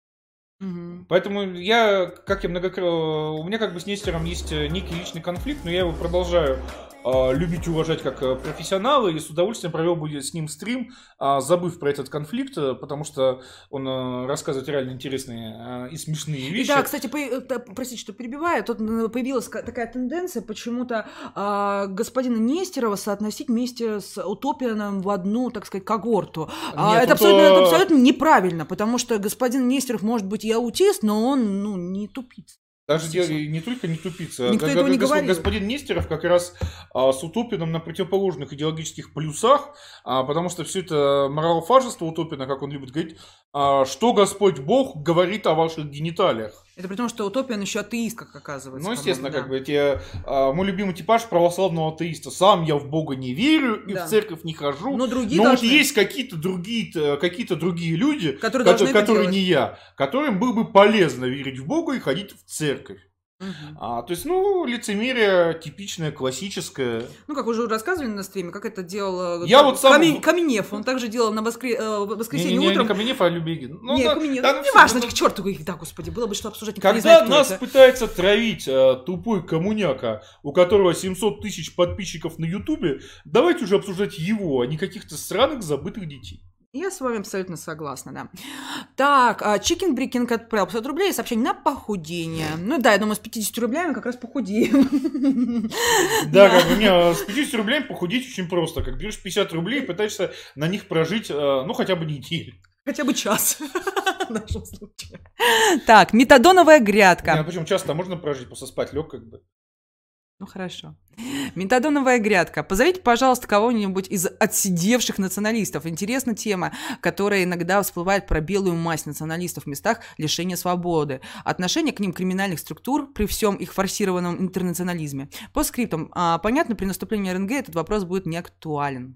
Мгм. Поэтому я, как я многократно... У меня как бы с Нестером есть некий личный конфликт, но я его продолжаю а, любить и уважать как э, профессионала, и с удовольствием провел бы с ним стрим, а, забыв про этот конфликт, э, потому что он э, рассказывает реально интересные и смешные вещи. Да, кстати, по- э, простите, что перебиваю, тут появилась ка- такая тенденция почему-то а, господина Нестерова соотносить вместе с Утопианом в одну, так сказать, когорту. А, Нет, это, тут, абсолютно, э, это абсолютно неправильно, потому что господин Нестеров может быть и аутист, но он, ну, не тупица. Даже дело не только не тупица. Никто этого не говорил. Господин Нестеров как раз а, с Утопином на противоположных идеологических плюсах, а, потому что все это моралофажество Утопина, как он любит говорить, а, что Господь Бог говорит о ваших гениталиях. Это при том, что Утопиан еще атеист, как оказывается. Ну, естественно, по-моему, как бы эти, а, мой любимый типаж православного атеиста. Сам я в Бога не верю и Да. в церковь не хожу. Но другие Но вот должны. есть какие-то другие, какие-то другие люди, Которые которые делать. не я, которым было бы полезно верить в Бога и ходить в церковь. Мгм. А, то есть, ну, лицемерие типичное, классическое. Ну, как уже рассказывали на стриме, как это делал э, Я вот сам- Камен- Каменев. Он также делал на воскре- э, воскресенье Не, не, не, утром. не Каменев, а Любегин. Ну, не, да, Каменев. да, ну, ну, всё, неважно, ну, к черту их, да, господи, было бы что обсуждать. не Когда знает, кто нас это. пытается травить э, тупой коммуняка, у которого 700 тысяч подписчиков на Ютубе, давайте уже обсуждать его, а не каких-то странных забытых детей. Я с вами абсолютно согласна, да. Так, а, Chicken Брикинг отправил 50 рублей и сообщение на похудение. Ну да, я думаю, с 50 рублями как раз похудеем. Да, как бы, не, с 50 рублями похудеть очень просто. Как берешь 50 рублей и пытаешься на них прожить, э, ну, хотя бы неделю. Хотя бы час. В нашем случае. Так, метадоновая грядка. Не, причем часто можно прожить, просто спать лег как бы. Ну хорошо. Метадоновая грядка. Позовите, пожалуйста, кого-нибудь из отсидевших националистов. Интересна тема, которая иногда всплывает про белую мазь националистов в местах лишения свободы. Отношение к ним криминальных структур при всем их форсированном интернационализме. По скриптам. А, понятно, при наступлении РНГ этот вопрос будет не актуален.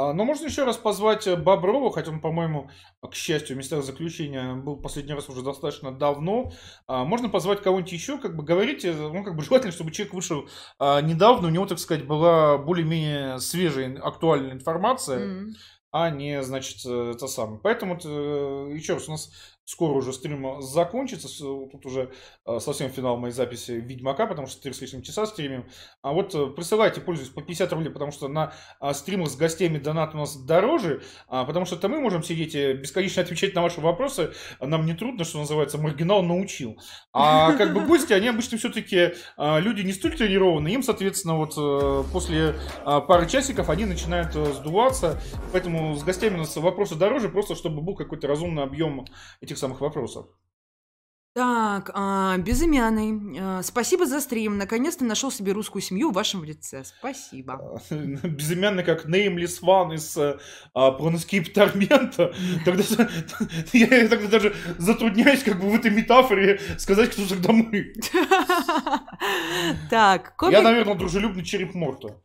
А, Но можно еще раз позвать э, Боброва, хотя он, по-моему, к счастью, в местах заключения был последний раз уже достаточно давно. А, Можно позвать кого-нибудь еще, как бы говорите, ну, как бы желательно, чтобы человек вышел а, недавно, у него, так сказать, была более-менее свежая, актуальная информация, М. а не, значит, э, это самое. Поэтому, э, еще раз, у нас скоро уже стрим закончится. Тут уже совсем финал моей записи Ведьмака, потому что 4 с лишним часа стримим. А вот присылайте, пользуйтесь по 50 рублей, потому что на стримах с гостями донат у нас дороже, потому что это мы можем сидеть и бесконечно отвечать на ваши вопросы. Нам не трудно, что называется, маргинал научил. А как бы гости, они обычно все-таки люди не столь тренированные, им, соответственно, вот после пары часиков они начинают сдуваться, поэтому с гостями у нас вопросы дороже, просто чтобы был какой-то разумный объем этих самых вопросов. Так, а, безымянный. А, спасибо за стрим. Наконец-то нашел себе русскую семью в вашем лице. Спасибо. Безымянный как Nameless One из а, Planescape Torment. Тогда, я тогда даже затрудняюсь как бы в этой метафоре сказать, кто тогда мы. Так, Я, наверное, дружелюбный череп Морта.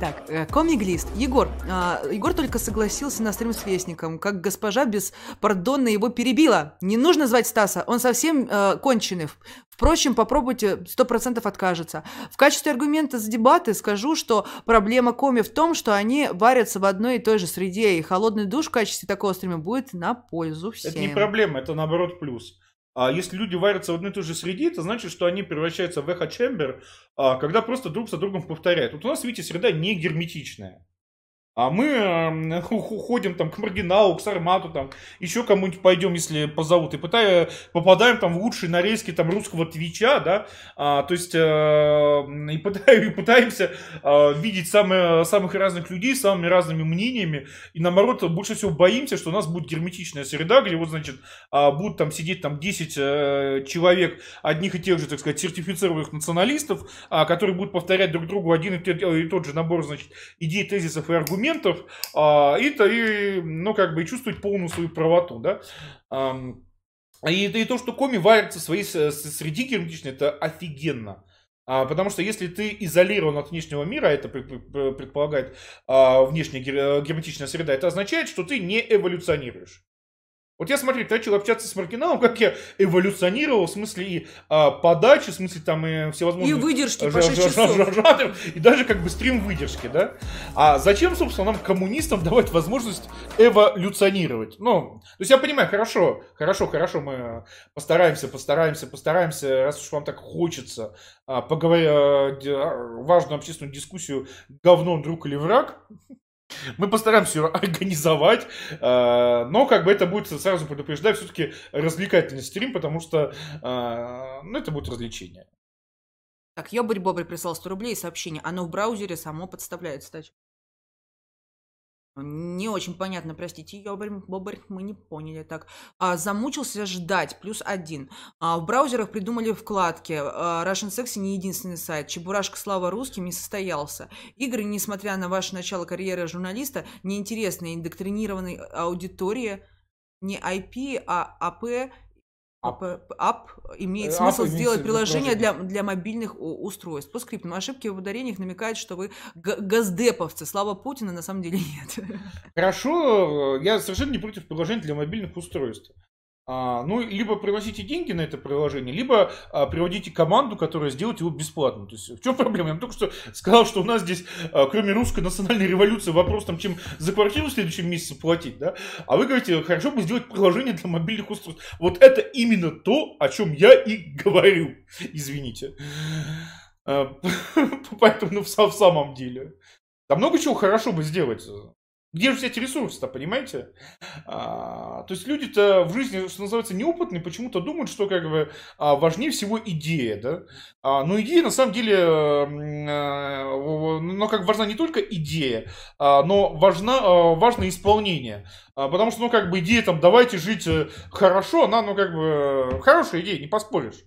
Так, э, комик-лист. Егор. А, Егор только согласился на стрим с Вестником, как госпожа беспардонно его перебила. Не нужно звать Стаса, он совсем э, конченый. Впрочем, попробуйте, сто процентов откажется. В качестве аргумента с дебаты скажу, что проблема коми в том, что они варятся в одной и той же среде, и холодный душ в качестве такого стрима будет на пользу всем. Это не проблема, это наоборот плюс. А если люди варятся в одной и той же среде, это значит, что они превращаются в эхо-чембер, а, когда просто друг за другом повторяют. Вот у нас, видите, среда не герметичная. А мы э, ходим там к маргиналу, к сармату, там, еще кому-нибудь пойдем, если позовут, и пытаем, попадаем там в лучшие нарезки там русского твича, да, а, то есть э, и, пытаем, и пытаемся э, видеть самые, самых разных людей, самыми разными мнениями, и наоборот, больше всего боимся, что у нас будет герметичная среда, где вот, значит, э, будут там сидеть там 10 э, человек, одних и тех же, так сказать, сертифицированных националистов, э, которые будут повторять друг другу один и, и тот же набор, значит, идей, тезисов и аргументов, аргументов, а, и, и, ну, как бы, чувствовать полную свою правоту, да. И, и то, что коми варится в своей среди герметичной, это офигенно. А, потому что если ты изолирован от внешнего мира, это предполагает а, внешняя герметичная среда, это означает, что ты не эволюционируешь. Вот я, смотри, начал общаться с Маргиналом, как я эволюционировал, в смысле и а, подачи, в смысле там и всевозможные... И выдержки по 6 часов. Жанр, и даже как бы стрим выдержки, да? А зачем, собственно, нам, коммунистам, давать возможность эволюционировать? Ну, то есть я понимаю, хорошо, хорошо, хорошо, мы постараемся, постараемся, постараемся, раз уж вам так хочется а, поговорить, а, важную общественную дискуссию, говно, друг или враг, мы постараемся ее организовать, э, но как бы это будет, сразу предупреждаю, все-таки развлекательный стрим, потому что э, ну, это будет развлечение. Так, Ёбарь-Бобрь прислал 100 рублей и сообщение. Оно в браузере само подставляет стачку. Не очень понятно, простите, Ёбарь, Бобарь, мы не поняли так. А, замучился ждать, плюс один. А, в браузерах придумали вкладки. А, Russian Sexy не единственный сайт. Чебурашка Слава русским не состоялся. Игры, несмотря на ваше начало карьеры журналиста, неинтересные индоктринированной аудитории не IP, а АП Ап, ап имеет э, смысл ап сделать приложение для, для мобильных устройств. По скриптам ошибки в ударениях намекают, что вы газдеповцы. Слава Путина на самом деле нет. Хорошо, я совершенно не против приложений для мобильных устройств. А, ну, либо приносите деньги на это приложение, либо а, приводите команду, которая сделает его бесплатно. То есть, в чем проблема? Я только что сказал, что у нас здесь, а, кроме русской национальной революции, вопрос там, чем за квартиру в следующем месяце платить, да? А вы говорите, хорошо бы сделать приложение для мобильных устройств. Вот это именно то, о чем я и говорю. Извините. А, поэтому, ну, в самом деле. Да много чего хорошо бы сделать. Где же взять ресурсы-то, понимаете? А, то есть люди-то в жизни, что называется, неопытные, почему-то думают, что как бы а, важнее всего идея, да? А, но идея на самом деле, а, но как важна не только идея, а, но важна, а, важно исполнение. А, потому что, ну, как бы идея там, давайте жить э, хорошо, она, ну, как бы, хорошая идея, не поспоришь.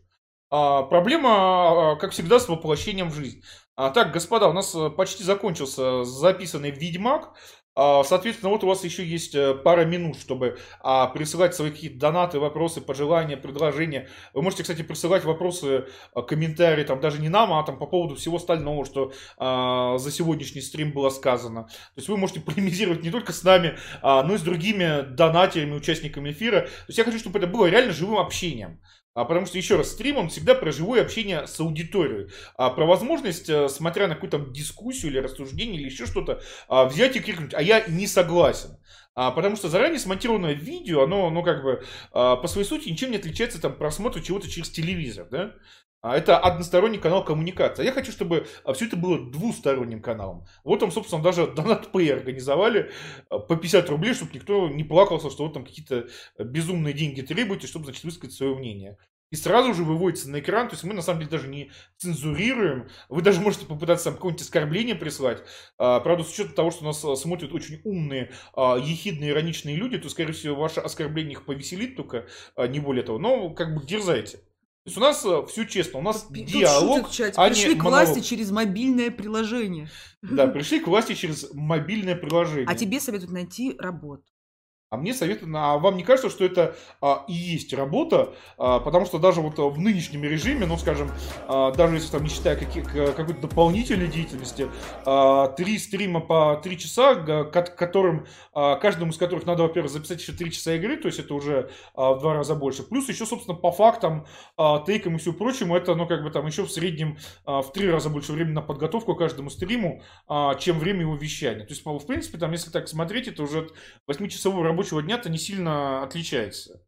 А, проблема, а, как всегда, с воплощением в жизнь. А, так, господа, у нас э, почти закончился записанный Ведьмак. А, соответственно, вот у вас еще есть э, пара минут, чтобы а, присылать свои какие-то донаты, вопросы, пожелания, предложения. Вы можете, кстати, присылать вопросы, а, комментарии, там даже не нам, а там по поводу всего остального, что за сегодняшний стрим было сказано. То есть вы можете полемизировать не только с нами, но и с другими донатерами, участниками эфира. То есть я хочу, чтобы это было реально живым общением. А, потому что, еще раз, стрим, он всегда про живое общение с аудиторией. А, про возможность, э, смотря на какую-то дискуссию или рассуждение или еще что-то, а, взять и крикнуть, а я не согласен. А, потому что заранее смонтированное видео, оно, ну, как бы, а, по своей сути ничем не отличается там просмотру чего-то через телевизор, да? А это односторонний канал коммуникации. А я хочу, чтобы а, все это было двусторонним каналом. Вот там, собственно, даже Донат Pay организовали а, по 50 рублей, чтобы никто не плакался, что вот там какие-то безумные деньги требуете, чтобы, значит, высказать свое мнение. И сразу же выводится на экран, то есть мы на самом деле даже не цензурируем. Вы даже можете попытаться там какое-нибудь оскорбление прислать. правда, с учетом того, что нас смотрят очень умные, ехидные, ироничные люди, то, скорее всего, ваше оскорбление их повеселит только, не более того. Но как бы дерзайте. То есть у нас э, все честно, у нас Тут диалог, шутят, а Пришли не к монолог. власти через мобильное приложение. Да, пришли к власти через мобильное приложение. А тебе советуют найти работу. А мне советуют, а вам не кажется, что это а, и есть работа, а, потому что даже вот в нынешнем режиме, ну, скажем, а, даже если там не считая каких, какой-то дополнительной деятельности, а, три стрима по три часа, которым, а, каждому из которых надо, во-первых, записать еще три часа игры, то есть это уже а, в два раза больше, плюс еще, собственно, по фактам, а, тейкам и всему прочему, это, ну, как бы там еще в среднем а, в три раза больше времени на подготовку каждому стриму, а, чем время его вещания. То есть, в принципе, там, если так смотреть, это уже 8-часовой рабочего дня-то не сильно отличается.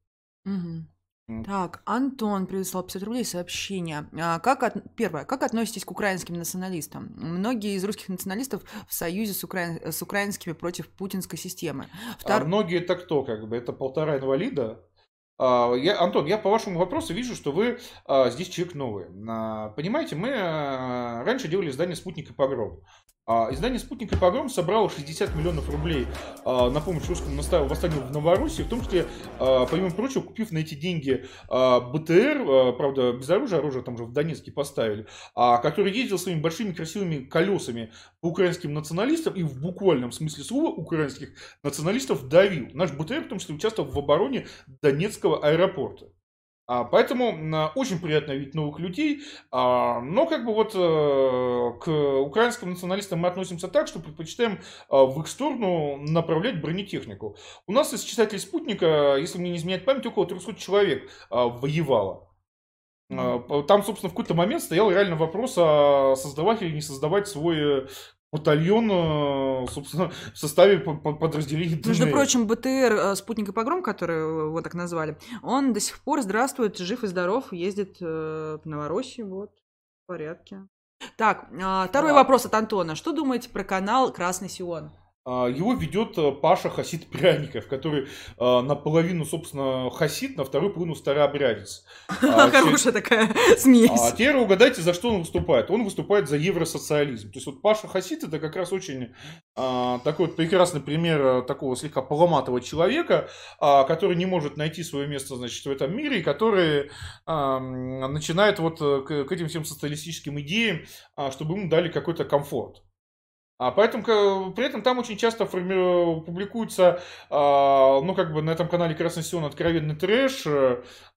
Угу. Так, Антон прислал 50 рублей сообщение. А, как от... Первое. Как относитесь к украинским националистам? Многие из русских националистов в союзе с, укра... с украинскими против путинской системы. Втор... А многие это кто? Как бы это полтора инвалида? А, я, Антон, я по вашему вопросу вижу, что вы а, здесь человек новый. А, понимаете, мы а, раньше делали издание «Спутник и погром». А, издание «Спутник и погром» собрало 60 миллионов рублей а, на помощь русскому восстанию в Новороссии, в том числе, а, помимо прочего, купив на эти деньги БТР, правда, без оружия, оружие там же в Донецке поставили, который ездил своими большими красивыми колесами по украинским националистам и в буквальном смысле слова украинских националистов давил. Наш БТР в том числе участвовал в обороне Донецкого аэропорта. А, поэтому очень приятно видеть новых людей, а, но как бы вот э, к украинским националистам мы относимся так, что предпочитаем а, в их сторону направлять бронетехнику. У нас из читателей спутника, если мне не изменяет память, около 300 человек воевало. Там, собственно, в какой-то момент стоял реально вопрос, а создавать или не создавать свой э, батальон, э, собственно, в составе подразделений Между прочим, БТР э, «Спутник и погром», который его так назвали, он до сих пор здравствует, жив и здоров, ездит в э, Новороссию, вот, в порядке. Так, а, второй а... вопрос от Антона. Что думаете про канал «Красный Сион»? А, его ведет э, Паша Хасид Пряников, который а, наполовину, собственно, хасид, на вторую половину старообрядец. А, Хорошая такая смесь. А теперь угадайте, за что он выступает. Он выступает за евросоциализм. То есть вот Паша Хасид это как раз очень такой вот прекрасный пример э, такого слегка поломатого человека, который не может найти свое место, значит, в этом мире, и который начинает вот э, к этим всем социалистическим идеям, чтобы ему дали какой-то комфорт. А поэтому при этом там очень часто форми... публикуется, а, ну, как бы на этом канале Красный Сион откровенный трэш,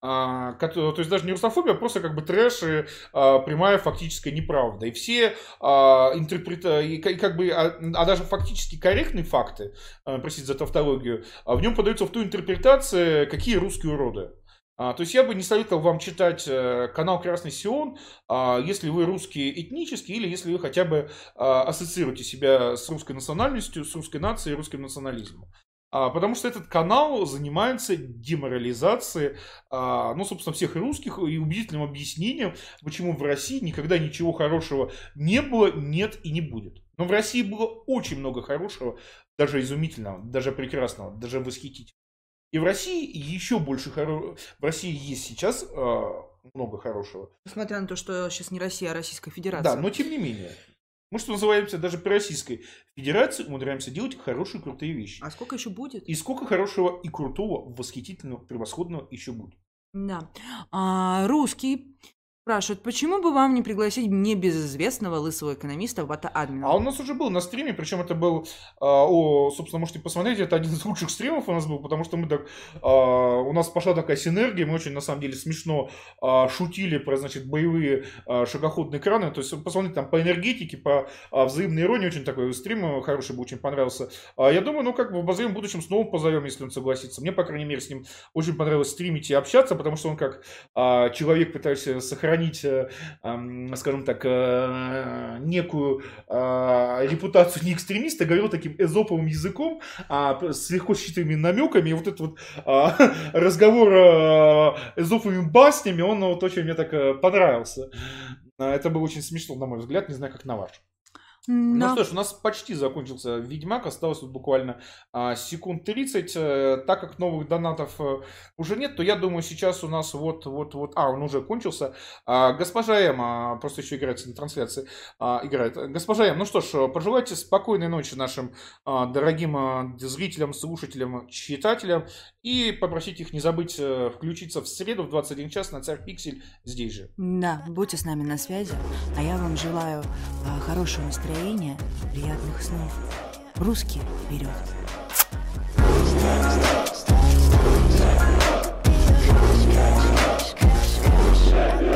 а, то есть даже не русофобия, а просто как бы трэш и а, прямая фактическая неправда. И все интерпрета... и как бы, а, а даже фактически корректные факты, простите за тавтологию, в нем подаются в ту интерпретацию, какие русские уроды. А, то есть я бы не советовал вам читать э, канал Красный Сион, а, если вы русские этнические или если вы хотя бы а, ассоциируете себя с русской национальностью, с русской нацией, русским национализмом. Потому что этот канал занимается деморализацией, ну, собственно, всех русских и убедительным объяснением, почему в России никогда ничего хорошего не было, нет и не будет. Но в России было очень много хорошего, даже изумительного, даже прекрасного, даже восхитительного. И в России еще больше хорошего. В России есть сейчас э, много хорошего. Несмотря на то, что сейчас не Россия, а Российская Федерация. Да, но тем не менее. Мы что называемся даже при Российской Федерации умудряемся делать хорошие, крутые вещи. А сколько еще будет? И сколько хорошего и крутого, восхитительного, превосходного еще будет. Да. А, русский Спрашивают, почему бы вам не пригласить небезызвестного лысого экономиста в админа? А у нас уже был на стриме, причем это был, а, о, собственно, можете посмотреть, это один из лучших стримов у нас был, потому что мы так, а, у нас пошла такая синергия, мы очень, на самом деле, смешно а, шутили про, значит, боевые а, шагоходные краны, то есть посмотрите там по энергетике, по а, взаимной иронии, очень такой стрим хороший бы, очень понравился. А, я думаю, ну, как бы в обозримом будущем снова позовем, если он согласится. Мне, по крайней мере, с ним очень понравилось стримить и общаться, потому что он как а, человек, пытающийся сохранить, а, скажем так, а, некую а, репутацию не экстремиста, говорил таким эзоповым языком, а, с легко считанными намеками, и вот этот вот а, разговор а, эзоповыми баснями, он вот очень мне так понравился. Это было очень смешно, на мой взгляд, не знаю, как на ваш. Ну что ж, у нас почти закончился Ведьмак, осталось вот буквально а, секунд 30. А, так как новых донатов а, уже нет, то я думаю, сейчас у нас вот-вот-вот... А, он уже кончился. А, госпожа М, а, просто еще играет на трансляции, а, играет. Госпожа М, ну что ж, пожелайте спокойной ночи нашим а, дорогим а, зрителям, слушателям, читателям. И попросить их не забыть э, включиться в среду в 21 час на Царь Пиксель здесь же. Да, будьте с нами на связи. А я вам желаю а, хорошего настроения, настроения, приятных снов. Русский вперед! Yeah.